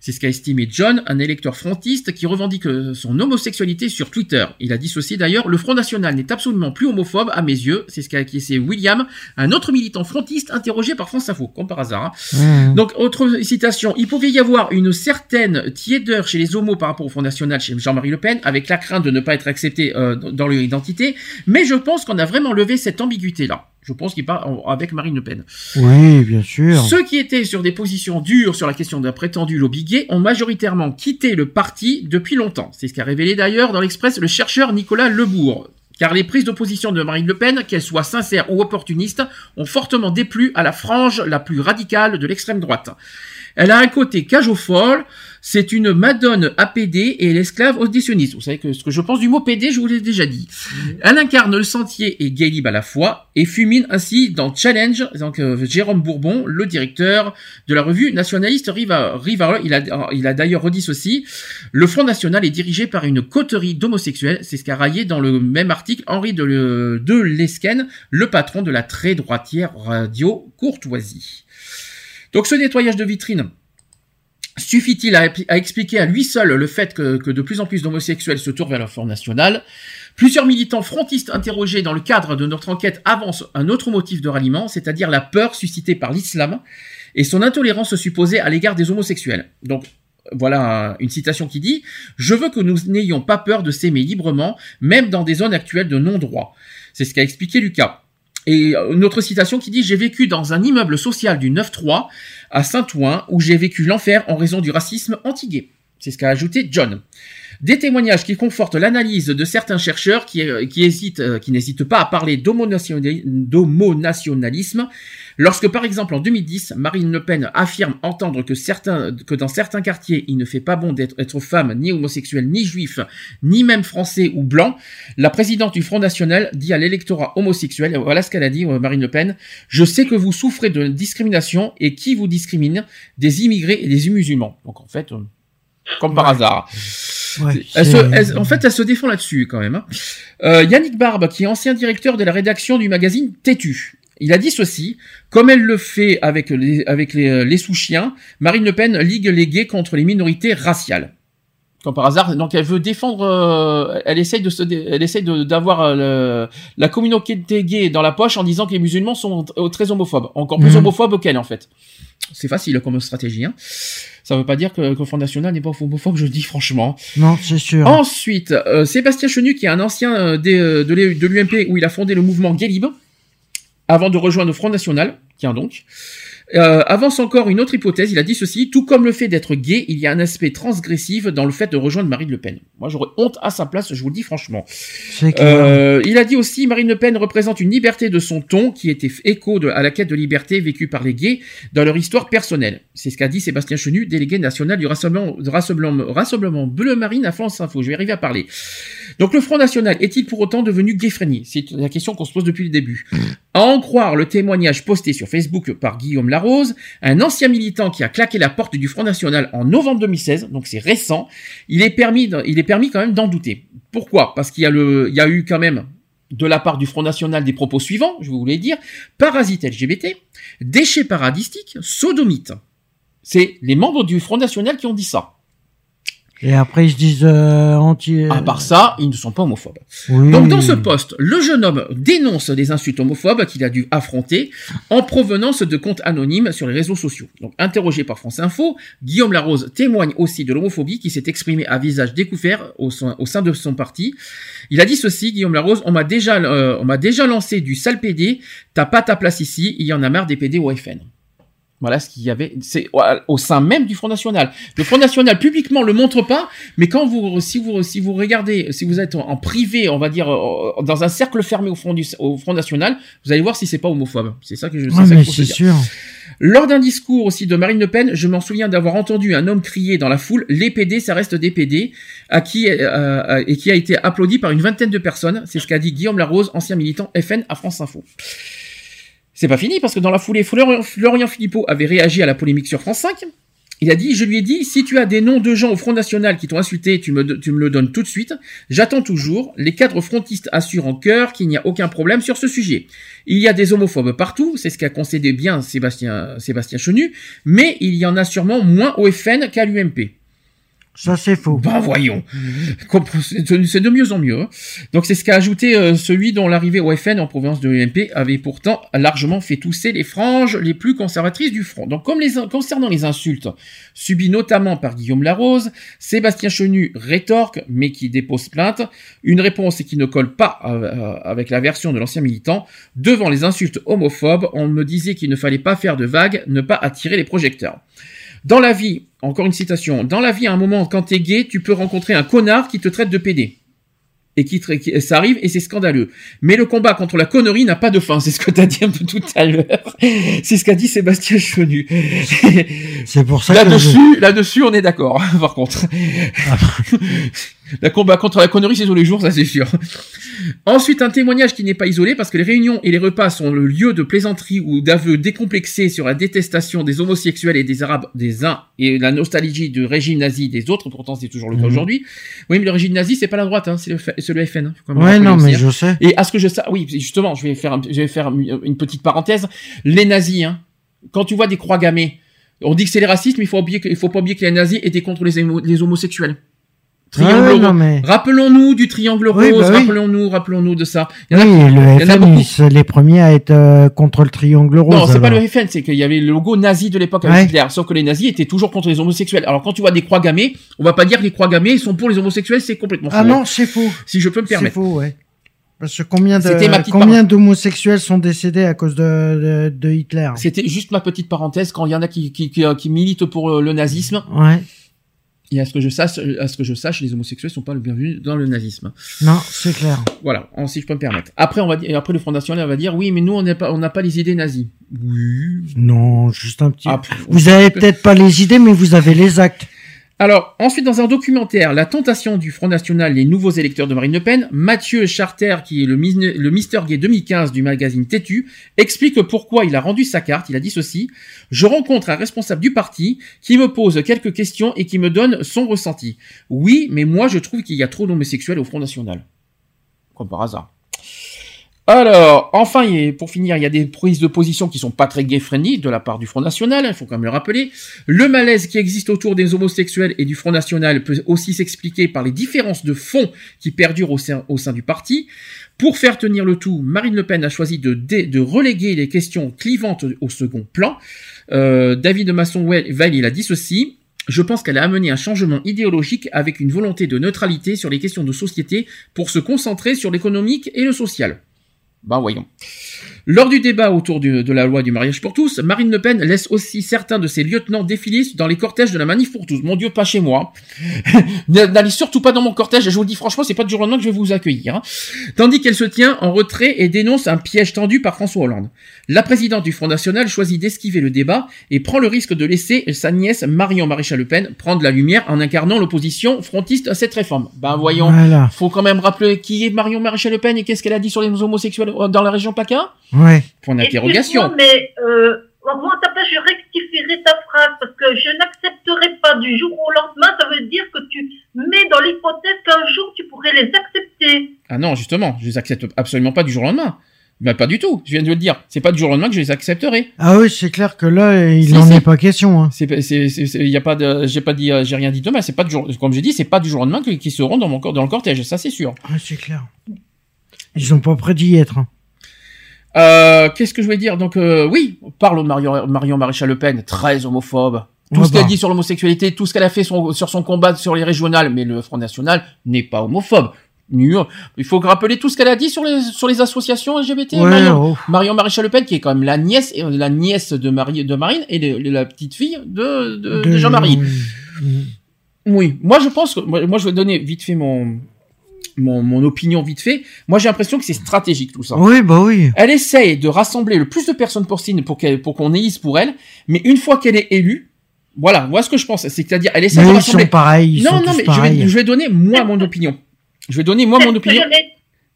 C'est ce qu'a estimé John, un électeur frontiste qui revendique euh, son homosexualité sur Twitter. Il a dit ceci d'ailleurs, le Front National n'est absolument plus homophobe à mes yeux. C'est ce qu'a acquiescé William, un autre militant frontiste interrogé par France Info, comme par hasard. hein. Mmh. Donc, autre citation, il pouvait y avoir une certaine tiédeur chez les homos par rapport au Front National, chez Jean-Marie Le Pen, avec la crainte de ne pas être accepté euh, dans leur identité, mais je pense qu'on a vraiment levé cette ambiguïté-là. Je pense qu'il parle avec Marine Le Pen. Oui, bien sûr. Ceux qui étaient sur des positions dures sur la question d'un prétendu lobby gay ont majoritairement quitté le parti depuis longtemps. C'est ce qu'a révélé d'ailleurs dans l'Express le chercheur Nicolas Lebourg. Car les prises d'opposition de Marine Le Pen, qu'elles soient sincères ou opportunistes, ont fortement déplu à la frange la plus radicale de l'extrême droite. Elle a un côté cage folle, c'est une madone APD et l'esclave auditionniste. Vous savez que ce que je pense du mot PD, je vous l'ai déjà dit. Elle incarne le sentier et gay libre à la fois et fulmine ainsi dans Challenge, donc euh, Jérôme Bourbon, le directeur de la revue nationaliste Riva, Riva il a, il a d'ailleurs redit ceci, le Front National est dirigé par une coterie d'homosexuels, c'est ce qu'a raillé dans le même article Henri de, Le- de Lesquen, le patron de la très droitière radio Courtoisie. Donc ce nettoyage de vitrine, Suffit-il à, expliquer à lui seul le fait que, de plus en plus d'homosexuels se tournent vers le Front National? Plusieurs militants frontistes interrogés dans le cadre de notre enquête avancent un autre motif de ralliement, c'est-à-dire la peur suscitée par l'islam et son intolérance supposée à l'égard des homosexuels. Donc, voilà une citation qui dit « Je veux que nous n'ayons pas peur de s'aimer librement, même dans des zones actuelles de non-droit. » C'est ce qu'a expliqué Lucas. Et euh, une autre citation qui dit J'ai vécu dans un immeuble social du 9-3 à Saint-Ouen où j'ai vécu l'enfer en raison du racisme anti-gay. C'est ce qu'a ajouté John. Des témoignages qui confortent l'analyse de certains chercheurs qui, euh, hésitent, euh, qui n'hésitent pas à parler d'homonationali- d'homonationalisme. Lorsque, par exemple, en 2010, Marine Le Pen affirme entendre que, certains, que dans certains quartiers, il ne fait pas bon d'être être femme, ni homosexuel, ni juif, ni même français ou blanc, la présidente du Front National dit à l'électorat homosexuel, voilà ce qu'elle a dit, euh, Marine Le Pen, je sais que vous souffrez de discrimination et qui vous discrimine? Des immigrés et des musulmans. Donc en fait, euh, comme par hasard. Ouais, Elle se- c'est- elle- en fait, elle se défend là-dessus quand même. hein. Euh, Yannick Barbe, qui est ancien directeur de la rédaction du magazine Têtu, il a dit ceci comme elle le fait avec les, avec les, les sous-chiens, Marine Le Pen ligue les gays contre les minorités raciales. Comme par hasard, donc elle veut défendre, euh, elle essaye de se, elle essaye d'avoir euh, la communauté gay dans la poche en disant que les musulmans sont euh, très homophobes, encore plus Mhm. homophobes qu'elle en fait. C'est facile comme stratégie. Hein. Ça veut pas dire que, que le Front National n'est pas homophobe, je le dis franchement. Non, c'est sûr. Ensuite, euh, Sébastien Chenu, qui est un ancien euh, des, euh, de l'UMP où il a fondé le mouvement Gay Libre, avant de rejoindre le Front National, tiens donc, euh, avance encore une autre hypothèse. Il a dit ceci tout comme le fait d'être gay, il y a un aspect transgressif dans le fait de rejoindre Marine Le Pen. Moi, j'aurais honte à sa place, je vous le dis franchement. Euh, il a dit aussi Marine Le Pen représente une liberté de son ton qui était écho de- à la quête de liberté vécue par les gays dans leur histoire personnelle. C'est ce qu'a dit Sébastien Chenu, délégué national du Rassemblement, du Rassemblement, Rassemblement Bleu Marine à France Info. Je vais arriver à parler. Donc le Front National est-il pour autant devenu gay-friendly? C'est la question qu'on se pose depuis le début. À en croire le témoignage posté sur Facebook par Guillaume Larose, un ancien militant qui a claqué la porte du Front National en novembre 2016, donc c'est récent, il est permis, il est permis quand même d'en douter. Pourquoi? Parce qu'il y a eu quand même de la part du Front National des propos suivants, je vous les dire, parasite LGBT, déchets paradistique, sodomite. C'est les membres du Front National qui ont dit ça. Et après, ils se disent euh, anti. À part ça, ils ne sont pas homophobes. Oui. Donc dans ce poste, le jeune homme dénonce des insultes homophobes qu'il a dû affronter en provenance de comptes anonymes sur les réseaux sociaux. Donc interrogé par France Info, Guillaume Larose témoigne aussi de l'homophobie qui s'est exprimée à visage découvert au sein, au sein de son parti. Il a dit ceci, Guillaume Larose, on m'a déjà, euh, on m'a déjà lancé du sale PD, t'as pas ta place ici, il y en a marre des PD au FN. Voilà ce qu'il y avait, c'est au- sein même du Front National. Le Front National publiquement le montre pas, mais quand vous, si vous, si vous regardez, si vous êtes en, privé, on va dire, euh, dans un cercle fermé au Front du, au Front National, vous allez voir si c'est pas homophobe. C'est ça que je, Ouais, mais c'est sûr. Lors d'un discours aussi de Marine Le Pen, je m'en souviens d'avoir entendu un homme crier dans la foule "Les PD, ça reste des PD", à qui euh, et qui a été applaudi par une vingtaine de personnes. C'est ce qu'a dit Guillaume Larose, ancien militant FN à France Info. C'est pas fini parce que dans la foulée, Florian, Philippot avait réagi à la polémique sur France 5. Il a dit, je lui ai dit, si tu as des noms de gens au Front National qui t'ont insulté, tu me, le donnes tout de suite. J'attends toujours. Les cadres frontistes assurent en cœur qu'il n'y a aucun problème sur ce sujet. Il y a des homophobes partout, c'est ce qu'a concédé bien Sébastien Chenu, mais il y en a sûrement moins au FN qu'à l'UMP. Ça, c'est faux. Ben voyons. C'est de mieux en mieux. hein. Donc c'est ce qu'a ajouté euh, celui dont l'arrivée au FN en provenance de l'UMP avait pourtant largement fait tousser les franges les plus conservatrices du front. Donc comme les, concernant les insultes subies notamment par Guillaume Larose, Sébastien Chenu rétorque mais qui dépose plainte. Une réponse qui ne colle pas euh, avec la version de l'ancien militant. Devant les insultes homophobes, on me disait qu'il ne fallait pas faire de vagues, ne pas attirer les projecteurs. Dans la vie, encore une citation, dans la vie, à un moment, quand t'es gay, tu peux rencontrer un connard qui te traite de PD. Et qui, ça arrive et c'est scandaleux. Mais le combat contre la connerie n'a pas de fin. C'est ce que t'as dit un peu tout à l'heure. C'est ce qu'a dit Sébastien Chenu. C'est pour ça que Là-dessus, là-dessus, on est d'accord, par contre. Le combat contre la connerie, c'est tous les jours, ça c'est sûr. Ensuite, un témoignage qui n'est pas isolé parce que les réunions et les repas sont le lieu de plaisanteries ou d'aveux décomplexés sur la détestation des homosexuels et des arabes des uns et la nostalgie du régime nazi des autres. Pourtant, c'est toujours le cas Mhm. aujourd'hui. Oui, mais le régime nazi, c'est pas la droite, hein, c'est le, F- c'est le FN. hein, Ouais, non, mais hein. je sais. Et à ce que je sais, oui, justement, je vais faire, un- je vais faire une petite parenthèse. Les nazis, hein, quand tu vois des croix gammées, on dit que c'est les racistes, mais il faut oublier il faut pas oublier que les nazis étaient contre les homosexuels. Triangle Ouais, mais- Rappelons-nous du triangle Oui, rose, bah oui. rappelons-nous, rappelons-nous de ça. Il y Oui, en a qui- le il y en a FN, sont les premiers à être euh, contre le triangle rose. Non, c'est pas le FN, c'est qu'il y avait le logo nazi de l'époque avec Ouais. Hitler. Sauf que les nazis étaient toujours contre les homosexuels. Alors quand tu vois des croix gammées, on va pas dire que les croix gammées sont pour les homosexuels, c'est complètement Ah faux. non, c'est faux. Si je peux me C'est permettre. faux, ouais. Parce que combien de combien d'homosexuels sont décédés à cause de, de, de Hitler? C'était juste ma petite parenthèse quand il y en a qui, qui, qui, qui militent pour euh, le nazisme. Ouais. Et à ce que je sache, à ce que je sache, les homosexuels sont pas le bienvenu dans le nazisme. Non, c'est clair. Voilà, si je peux me permettre. Après, on va dire, après le Front National va dire, oui, mais nous, on n'a pas, on n'a pas les idées nazies. Oui. Non, juste un petit. Ah, vous avez peut-être pas les idées, mais vous avez les actes. Alors, ensuite, dans un documentaire, La tentation du Front National, les nouveaux électeurs de Marine Le Pen, Mathieu Charter, qui est le, mis- le Mister Gay 2015 du magazine Têtu, explique pourquoi il a rendu sa carte. Il a dit ceci. Je rencontre un responsable du parti qui me pose quelques questions et qui me donne son ressenti. Oui, mais moi, je trouve qu'il y a trop d'homosexuels au Front National. Comme par hasard. Alors, enfin, et pour finir, il y a des prises de position qui sont pas très gay-friendly de la part du Front National, il faut quand même le rappeler. Le malaise qui existe autour des homosexuels et du Front National peut aussi s'expliquer par les différences de fond qui perdurent au sein, du parti. Pour faire tenir le tout, Marine Le Pen a choisi de, reléguer les questions clivantes au second plan. Euh, David Masson-Veil, il a dit ceci. Je pense qu'elle a amené un changement idéologique avec une volonté de neutralité sur les questions de société pour se concentrer sur l'économique et le social. Ben voyons. Lors du débat autour du- de la loi du mariage pour tous, Marine Le Pen laisse aussi certains de ses lieutenants défiler dans les cortèges de la manif pour tous. Mon Dieu, pas chez moi. N'allez surtout pas dans mon cortège. Je vous le dis franchement, c'est pas du jour au lendemain que je vais vous accueillir. hein. Tandis qu'elle se tient en retrait et dénonce un piège tendu par François Hollande. La présidente du Front National choisit d'esquiver le débat et prend le risque de laisser sa nièce Marion Maréchal Le Pen prendre la lumière en incarnant l'opposition frontiste à cette réforme. Ben voyons. Voilà. Faut quand même rappeler qui est Marion Maréchal Le Pen et qu'est-ce qu'elle a dit sur les homosexuels dans la région PACA? Ouais. Point d'interrogation. Excuse-moi, mais euh, ta place, je rectifierai ta phrase parce que je n'accepterai pas du jour au lendemain. Ça veut dire que tu mets dans l'hypothèse qu'un jour tu pourrais les accepter. Ah non, justement, je les accepte absolument pas du jour au lendemain. Ben pas du tout. Je viens de le dire. C'est pas du jour au lendemain que je les accepterai. Ah oui, c'est clair que là, il n'en si. est pas question. Hein. C'est, c'est, y a pas de, j'ai pas dit, euh, j'ai rien dit demain. C'est pas du jour, comme j'ai dit, c'est pas du jour au lendemain qu'ils seront dans mon cor- dans le cortège. Ça c'est sûr. Ah, c'est clair. Ils sont pas prêts d'y être. hein. Euh, qu'est-ce que je voulais dire? Donc euh, oui, parle de Marion, Marion Maréchal Le Pen, très homophobe. Tout ce qu'elle bah. dit sur l'homosexualité, tout ce qu'elle a fait son- sur son combat sur les régionales, mais le Front National n'est pas homophobe. Il faut rappeler tout ce qu'elle a dit sur les sur les associations LGBT. Ouais, Marion, oh. Marion Maréchal Le Pen, qui est quand même la nièce euh, la nièce de Marie de Marine et la petite fille de, de, de Jean-Marie. Oui, moi je pense que moi, moi, je vais donner vite fait mon mon, mon opinion vite fait. Moi j'ai l'impression que c'est stratégique tout ça. Oui, bah oui. Elle essaye de rassembler le plus de personnes possible pour qu'elle, pour qu'on élise pour elle, mais une fois qu'elle est élue, voilà, moi ce que je pense, c'est-à-dire elle essaie Mais de ils rassembler. sont pareils, ils non, sont non, tous mais je vais, je vais donner moi mon opinion. Je vais donner moi mon opinion.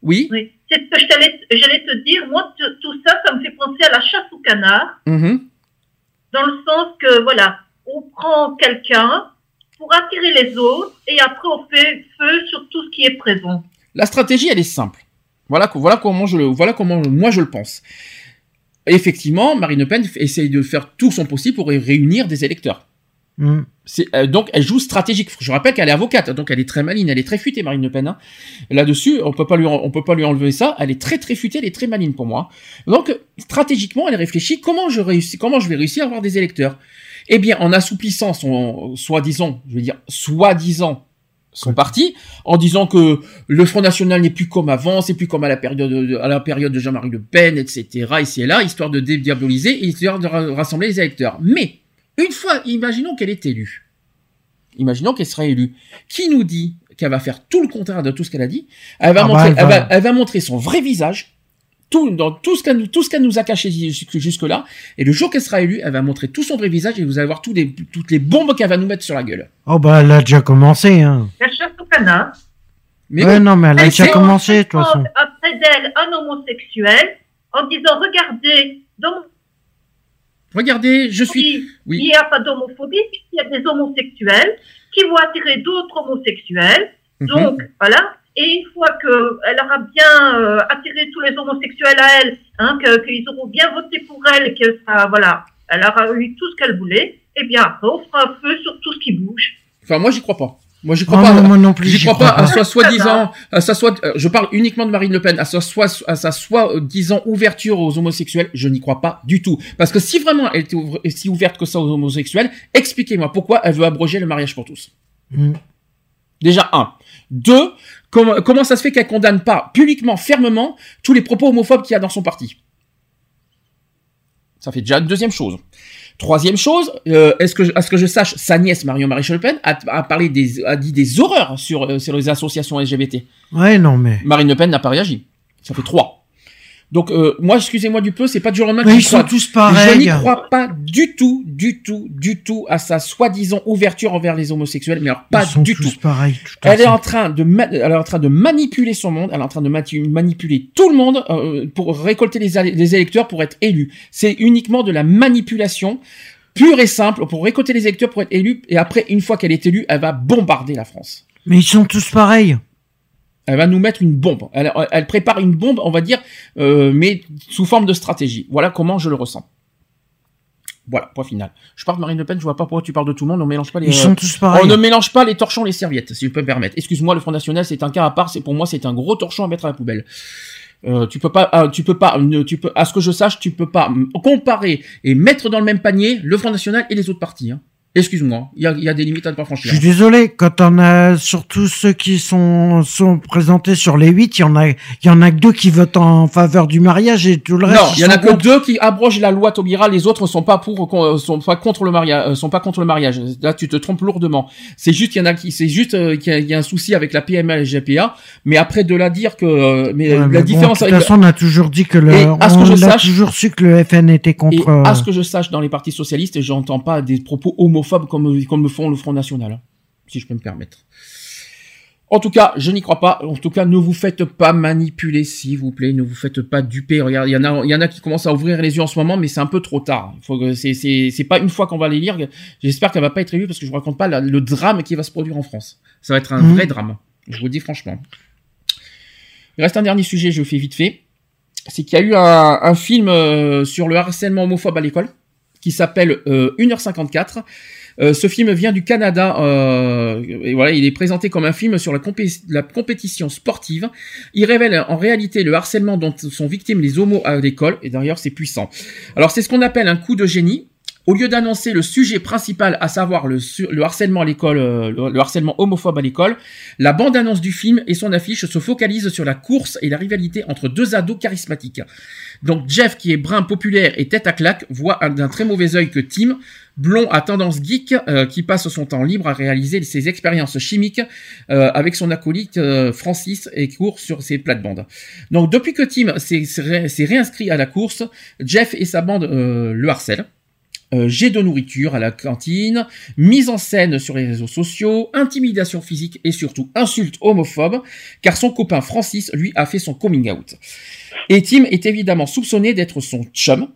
Oui. Oui, c'est ce que je t'allais- j'allais te dire. Moi, tout ça, ça me fait penser à la chasse au canard, Mhm. dans le sens que, voilà, on prend quelqu'un pour attirer les autres et après on fait feu sur tout ce qui est présent. La stratégie, elle est simple. Voilà, co- voilà comment je le, voilà comment moi je le pense. Effectivement, Marine Le Pen essaye de faire tout son possible pour ré- réunir des électeurs. Mm. Euh, donc elle joue stratégique. Je rappelle qu'elle est avocate, donc elle est très maline, elle est très futée Marine Le Pen. hein. Là-dessus, on peut pas lui, en- on peut pas lui enlever ça. Elle est très très futée, elle est très maline pour moi. Donc stratégiquement, elle réfléchit comment je réussis, comment je vais réussir à avoir des électeurs. Eh bien, en assouplissant son soi-disant, je veux dire soi-disant son parti, en disant que le Front National n'est plus comme avant, c'est plus comme à la période de, à la période de Jean-Marie Le Pen, etc. ici et là, histoire de dédiaboliser, et histoire de ra- rassembler les électeurs. Mais une fois, imaginons qu'elle est élue. Imaginons qu'elle sera élue. Qui nous dit qu'elle va faire tout le contraire de tout ce qu'elle a dit? Elle va, Ah bah, montrer, elle elle, va- va, elle va montrer son vrai visage, tout, dans tout ce qu'elle nous- tout ce qu'elle nous a caché jusque- jusque-là. Et le jour qu'elle sera élue, elle va montrer tout son vrai visage et vous allez voir tous les, toutes les bombes qu'elle va nous mettre sur la gueule. Oh bah elle a déjà commencé. Hein. La chasse au canard. Mais ouais, oui. non, mais elle a Elle déjà commencé, de toute façon. après d'elle un homosexuel en disant regardez, dans mon Regardez, je suis. Oui. il n'y a pas d'homophobie, il y a des homosexuels qui vont attirer d'autres homosexuels. Mhm. Donc, voilà. Et une fois qu'elle aura bien euh, attiré tous les homosexuels à elle, hein, que- qu'ils auront bien voté pour elle, et que ça, voilà, elle aura eu tout ce qu'elle voulait, eh bien après, on fera feu sur tout ce qui bouge. Enfin, moi, j'y crois pas. Moi, j'y crois Oh, pas. non, moi non plus, J'y crois crois pas à pas. sa soi-disant, à sa soit, euh, je parle uniquement de Marine Le Pen, à sa soit, à sa soi-disant ouverture aux homosexuels. Je n'y crois pas du tout. Parce que si vraiment elle était ouvre- si ouverte que ça aux homosexuels, expliquez-moi pourquoi elle veut abroger le mariage pour tous. Mm. Déjà, un. Deux, comment, comment ça se fait qu'elle condamne pas publiquement, fermement, tous les propos homophobes qu'il y a dans son parti? Ça fait déjà une deuxième chose. Troisième chose, euh, est-ce que, je- à ce que je sache, sa nièce Marion Maréchal Le Pen a, a parlé des, a dit des horreurs sur, euh, sur les associations LGBT. Ouais, non, mais. Marine Le Pen n'a pas réagi. Ça fait trois. Donc euh, moi, excusez-moi du peu, c'est pas du jour au lendemain que Mais ils sont tous pareils. Je n'y crois pas du tout, du tout, du tout à sa soi-disant ouverture envers les homosexuels, mais alors pas Ils sont du tous tout. pareils. tout Elle est en train de elle est en train de manipuler son monde, elle est en train de manipuler tout le monde euh, pour récolter les, les électeurs pour être élu. C'est uniquement de la manipulation pure et simple pour récolter les électeurs pour être élu et après une fois qu'elle est élue, elle va bombarder la France. Mais ils sont tous pareils. Elle va nous mettre une bombe. Elle, elle prépare une bombe, on va dire, euh, mais sous forme de stratégie. Voilà comment je le ressens. Voilà, point final. Je parle de Marine Le Pen, je vois pas pourquoi tu parles de tout le monde, on mélange pas les... Ils sont tous pareils. On ne mélange pas les torchons et les serviettes, si je peux me permettre. Excuse-moi, le Front National, c'est un cas à part, c'est pour moi, c'est un gros torchon à mettre à la poubelle. Euh, tu peux pas, tu peux pas, tu peux, à ce que je sache, tu peux pas comparer et mettre dans le même panier le Front National et les autres partis. Hein. Excuse-moi, il y a, il y a des limites à ne pas Je franchir. suis désolé, quand on a surtout ceux qui sont sont présentés sur les huit, il y en a il y en a que deux qui votent en faveur du mariage et tout le reste. Non, il y en a que deux qui abrogent la loi Taubira, les autres sont pas pour, euh, sont pas contre le mariage, euh, sont pas contre le mariage. Là, tu te trompes lourdement. C'est juste qu'il y en a qui, c'est juste euh, qu'il y, a- il y a un souci avec la PMA et la GPA, mais après de là dire que, euh, mais Ouais, la mais bon, différence de toute façon, on a toujours dit que le, Et à ce que on je a sache- toujours su que le FN était Et contre. à euh, ce que je sache, dans les partis socialistes, j'entends pas des propos homophobes comme, comme le font le Front National, hein, si je peux me permettre. En tout cas, je n'y crois pas. En tout cas, ne vous faites pas manipuler, s'il vous plaît. Ne vous faites pas duper. Regarde, il y en a, il y en a qui commencent à ouvrir les yeux en ce moment, mais c'est un peu trop tard. Il faut que c'est, c'est, c'est pas une fois qu'on va les lire. J'espère qu'elle va pas être élue parce que je vous raconte pas la- le drame qui va se produire en France. Ça va être un Mhm. vrai drame. Je vous le dis franchement. Il reste un dernier sujet, je le fais vite fait. c'est qu'il y a eu un, un film euh, sur le harcèlement homophobe à l'école qui s'appelle euh, 1h54. Euh, ce film vient du Canada. euh, et voilà, il est présenté comme un film sur la compétition sportive. Il révèle en réalité le harcèlement dont sont victimes les homos à l'école. Et d'ailleurs, c'est puissant. Alors, c'est ce qu'on appelle un coup de génie. Au lieu d'annoncer le sujet principal, à savoir le, harcèlement à l'école, euh, le, le harcèlement homophobe à l'école, la bande-annonce du film et son affiche se focalisent sur la course et la rivalité entre deux ados charismatiques. Donc Jeff, qui est brun populaire et tête à claque, voit un- d'un très mauvais œil que Tim, blond à tendance geek, euh, qui passe son temps libre à réaliser ses expériences chimiques euh, avec son acolyte Francis et court sur ses plates-bandes. Donc depuis que Tim s'est s'est ré- s'est réinscrit à la course, Jeff et sa bande le harcèlent. Euh, jet de nourriture à la cantine, mise en scène sur les réseaux sociaux, intimidation physique et surtout insulte homophobe, car son copain Francis, lui, a fait son coming out. Et Tim est évidemment soupçonné d'être son chum,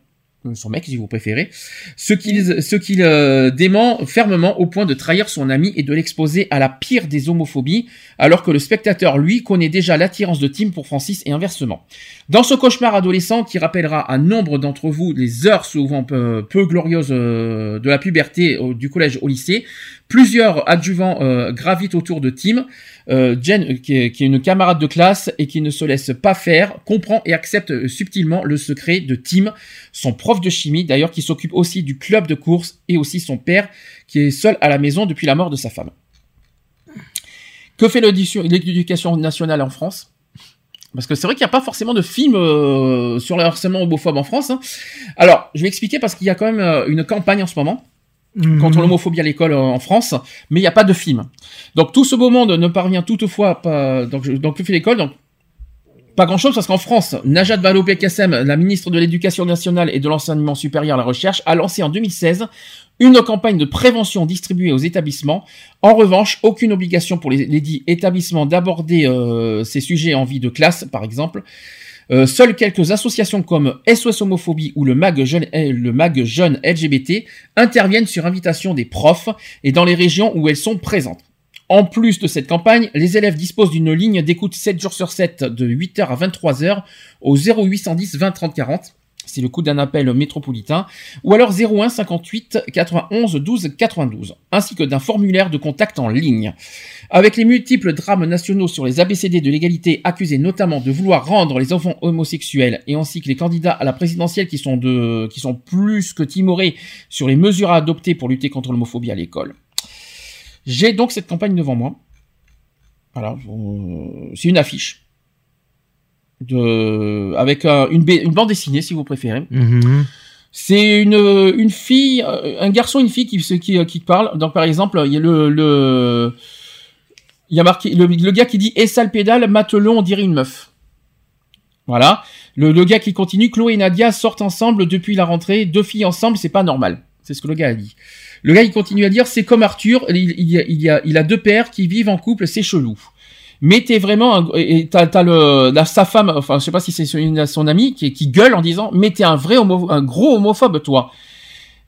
son mec si vous préférez, ce qu'il ce qu'il euh, dément fermement au point de trahir son ami et de l'exposer à la pire des homophobies, alors que le spectateur, lui, connaît déjà l'attirance de Tim pour Francis et inversement. Dans ce cauchemar adolescent qui rappellera à nombre d'entre vous les heures souvent peu, glorieuses euh, de la puberté du collège au lycée, plusieurs adjuvants euh, gravitent autour de Tim. Euh, Jen, euh, qui est, une camarade de classe et qui ne se laisse pas faire, comprend et accepte euh, subtilement le secret de Tim, son prof de chimie d'ailleurs qui s'occupe aussi du club de course et aussi son père qui est seul à la maison depuis la mort de sa femme. Que fait l'éducation nationale en France? Parce que c'est vrai qu'il n'y a pas forcément de film euh, sur le harcèlement homophobe en France. hein. Alors, je vais expliquer parce qu'il y a quand même une campagne en ce moment Mhm. contre l'homophobie à l'école euh, en France, mais il n'y a pas de film. Donc tout ce beau monde ne parvient toutefois pas. Donc, donc que fait l'école? Donc pas grand chose parce qu'en France, Najat Vallaud-Belkacem, la ministre de l'Éducation nationale et de l'enseignement supérieur à la recherche, a lancé en 2016 une campagne de prévention distribuée aux établissements. En revanche, aucune obligation pour les, les dits établissements d'aborder euh, ces sujets en vie de classe, par exemple. Euh, seules quelques associations comme SOS Homophobie ou le MAG, Jeune, Jeune LGBT interviennent sur invitation des profs et dans les régions où elles sont présentes. En plus de cette campagne, les élèves disposent d'une ligne d'écoute 7 jours sur 7 de 8h à 23h au 0810 20 30 40. C'est le coût d'un appel métropolitain. Ou alors 01 58 91 12 92. Ainsi que d'un formulaire de contact en ligne. Avec les multiples drames nationaux sur les ABCD de l'égalité accusés notamment de vouloir rendre les enfants homosexuels et ainsi que les candidats à la présidentielle qui sont de, qui sont plus que timorés sur les mesures à adopter pour lutter contre l'homophobie à l'école. J'ai donc cette campagne devant moi. Voilà, euh, c'est une affiche de avec euh, une, une bande dessinée si vous préférez. Mhm. C'est une, une fille, euh, un garçon, une fille qui, qui, qui parle. Donc par exemple, il y a le, le il y a marqué le, le gars qui dit et sale pédale, matelon, on dirait une meuf. Voilà. Le, le gars qui continue, Chloé et Nadia sortent ensemble depuis la rentrée, deux filles ensemble, c'est pas normal. C'est ce que le gars a dit. Le gars il continue à dire c'est comme Arthur, il, il, y a- il, y a, il a deux pères qui vivent en couple, c'est chelou. Mais t'es vraiment un, et t'as, t'as le sa femme, enfin je sais pas si c'est une, son ami qui, qui gueule en disant mais t'es un vrai homo, un gros homophobe toi.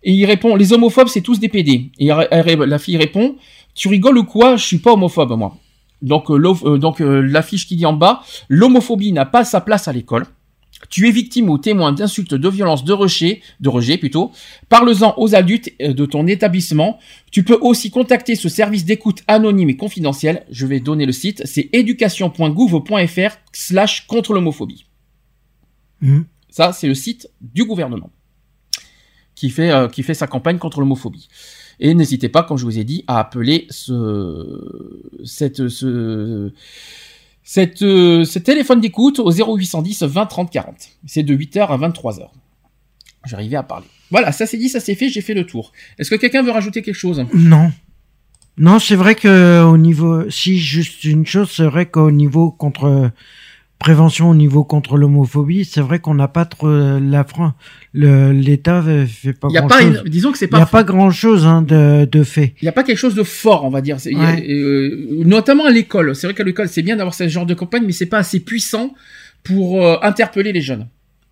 Et il répond les homophobes c'est tous des PD. Et la fille répond tu rigoles ou quoi Je suis pas homophobe moi. Donc euh, euh, donc euh, l'affiche qui dit en bas l'homophobie n'a pas sa place à l'école. Tu es victime ou témoin d'insultes, de violences, de rejet, de rejet plutôt. Parle-en aux adultes euh, de ton établissement. Tu peux aussi contacter ce service d'écoute anonyme et confidentiel. Je vais donner le site. C'est éducation.gouv.fr slash contre l'homophobie. Mhm. Ça, c'est le site du gouvernement qui fait, euh, qui fait sa campagne contre l'homophobie. Et n'hésitez pas, comme je vous ai dit, à appeler ce, cette, ce, cette, euh, ce téléphone d'écoute au 0810 20 30 40. C'est de 8h à 23h. J'arrivais à parler. Voilà, ça c'est dit, ça c'est fait, j'ai fait le tour. Est-ce que quelqu'un veut rajouter quelque chose? Non. Non, c'est vrai que au niveau, si juste une chose, c'est vrai qu'au niveau contre prévention, au niveau contre l'homophobie, c'est vrai qu'on n'a pas trop euh, la France, le l'État fait pas Il y a grand pas chose. une- disons que c'est Il n'y a pas- pas grand chose hein, de, de fait. Il n'y a pas quelque chose de fort, on va dire. A- euh, notamment à l'école. C'est vrai qu'à l'école, c'est bien d'avoir ce genre de campagne, mais c'est pas assez puissant pour euh, interpeller les jeunes.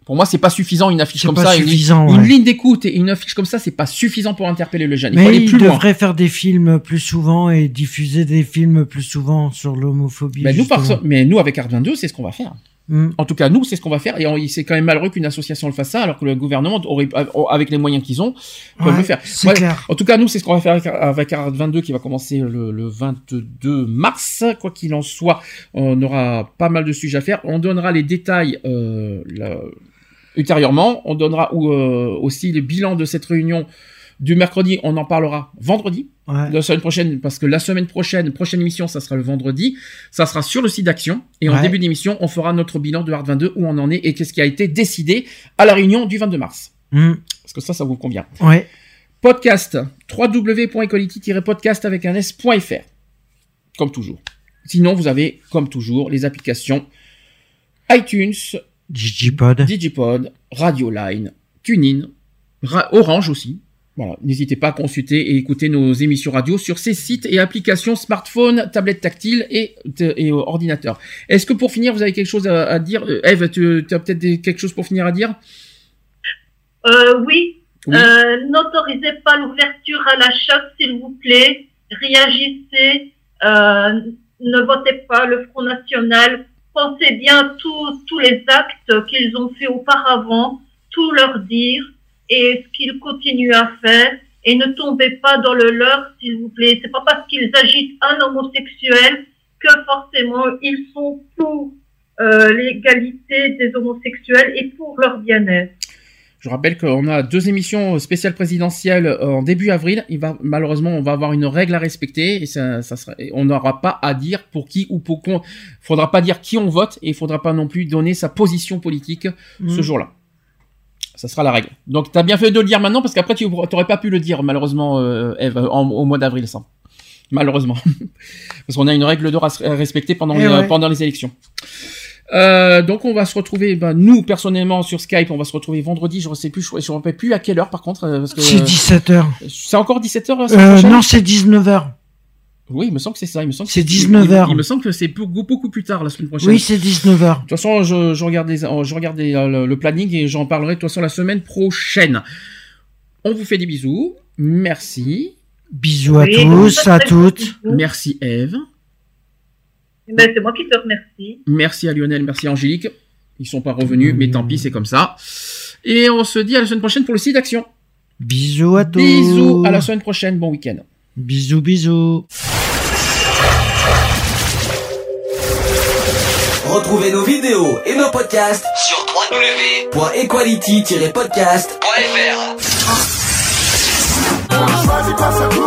Pour moi, c'est pas suffisant une affiche comme pas ça, une- suffisant, une, ouais. ligne d'écoute et une affiche comme ça, c'est pas suffisant pour interpeller le jeune. Il faut Mais aller il plus devrait faire des films plus souvent et diffuser des films plus souvent sur l'homophobie. Nous, par- justement. mais nous, avec Art 22, c'est ce qu'on va faire. Mm. En tout cas, nous, c'est ce qu'on va faire. Et c'est quand même malheureux qu'une association le fasse ça, alors que le gouvernement aurait, avec les moyens qu'ils ont, peut Ouais, le faire. c'est clair. En tout cas, nous, c'est ce qu'on va faire avec, avec Art 22 qui va commencer le, le 22 mars. Quoi qu'il en soit, on aura pas mal de sujets à faire. On donnera les détails euh, ultérieurement. On donnera ou, euh, aussi les bilans de cette réunion du mercredi. On en parlera vendredi. Ouais. La semaine prochaine, parce que la semaine prochaine, prochaine émission, ça sera le vendredi. Ça sera sur le site d'Action. Et en Ouais. début d'émission, on fera notre bilan de Art 22, où on en est et qu'est-ce qui a été décidé à la réunion du 22 mars. Mm. Parce que ça, ça vous convient. Ouais. Podcast, www.equality-podcast avec un s.fr. Comme toujours. Sinon, vous avez, comme toujours, les applications iTunes, Digipod. Digipod, Radioline, TuneIn, Ra- Orange aussi. Voilà, n'hésitez pas à consulter et écouter nos émissions radio sur ces sites et applications smartphone, tablette tactile et, et euh, ordinateur. Est-ce que pour finir, vous avez quelque chose à, à dire? Euh, Eve, tu, tu as peut-être quelque chose pour finir à dire? Euh, oui. Oui. Euh, N'autorisez pas l'ouverture à l'achat, s'il vous plaît. Réagissez. Euh, ne votez pas le Front National. Pensez bien tous tous les actes qu'ils ont fait auparavant, tout leur dire et ce qu'ils continuent à faire. Et ne tombez pas dans le leur, s'il vous plaît. C'est pas parce qu'ils agitent un homosexuel que forcément ils sont pour euh, l'égalité des homosexuels et pour leur bien-être. Je rappelle qu'on a deux émissions spéciales présidentielles euh, en début avril. Il va malheureusement, on va avoir une règle à respecter et ça, ça sera, on n'aura pas à dire pour qui ou pour quoi. Faudra pas dire qui on vote et il faudra pas non plus donner sa position politique ce Mm. jour-là. Ça sera la règle. Donc t'as bien fait de le dire maintenant parce qu'après tu n'aurais pas pu le dire malheureusement, euh, Eve, en- au mois d'avril ça. Malheureusement, parce qu'on a une règle d'or à respecter pendant Eh les, ouais. pendant les élections. Euh, donc on va se retrouver, ben, nous personnellement sur Skype, on va se retrouver vendredi. Je ne sais plus, je ne me rappelle plus à quelle heure par contre, euh, parce que C'est 17h. c'est encore 17 h Euh, non, c'est 19h. Oui, il me semble que c'est ça. Il me semble que C'est il- 19 il- heures. Il, me semble que c'est beaucoup, beaucoup plus tard la semaine prochaine. Oui, c'est 19h. De toute façon, je, je regarde, les- je regarde les- euh, le, le planning et j'en parlerai de toute façon la semaine prochaine. On vous fait des bisous. Merci. Bisous à Oui, tous, à toutes. Merci Eve. Eh ben, c'est moi qui te remercie. Merci à Lionel. Merci à Angélique. Ils sont pas revenus, mais tant pis, c'est comme ça. Et on se dit à la semaine prochaine pour le site d'action. Bisous à tous. Bisous. À la semaine prochaine. Bon week-end. Bisous, bisous. Retrouvez nos vidéos et nos podcasts sur www.equality-podcast.fr.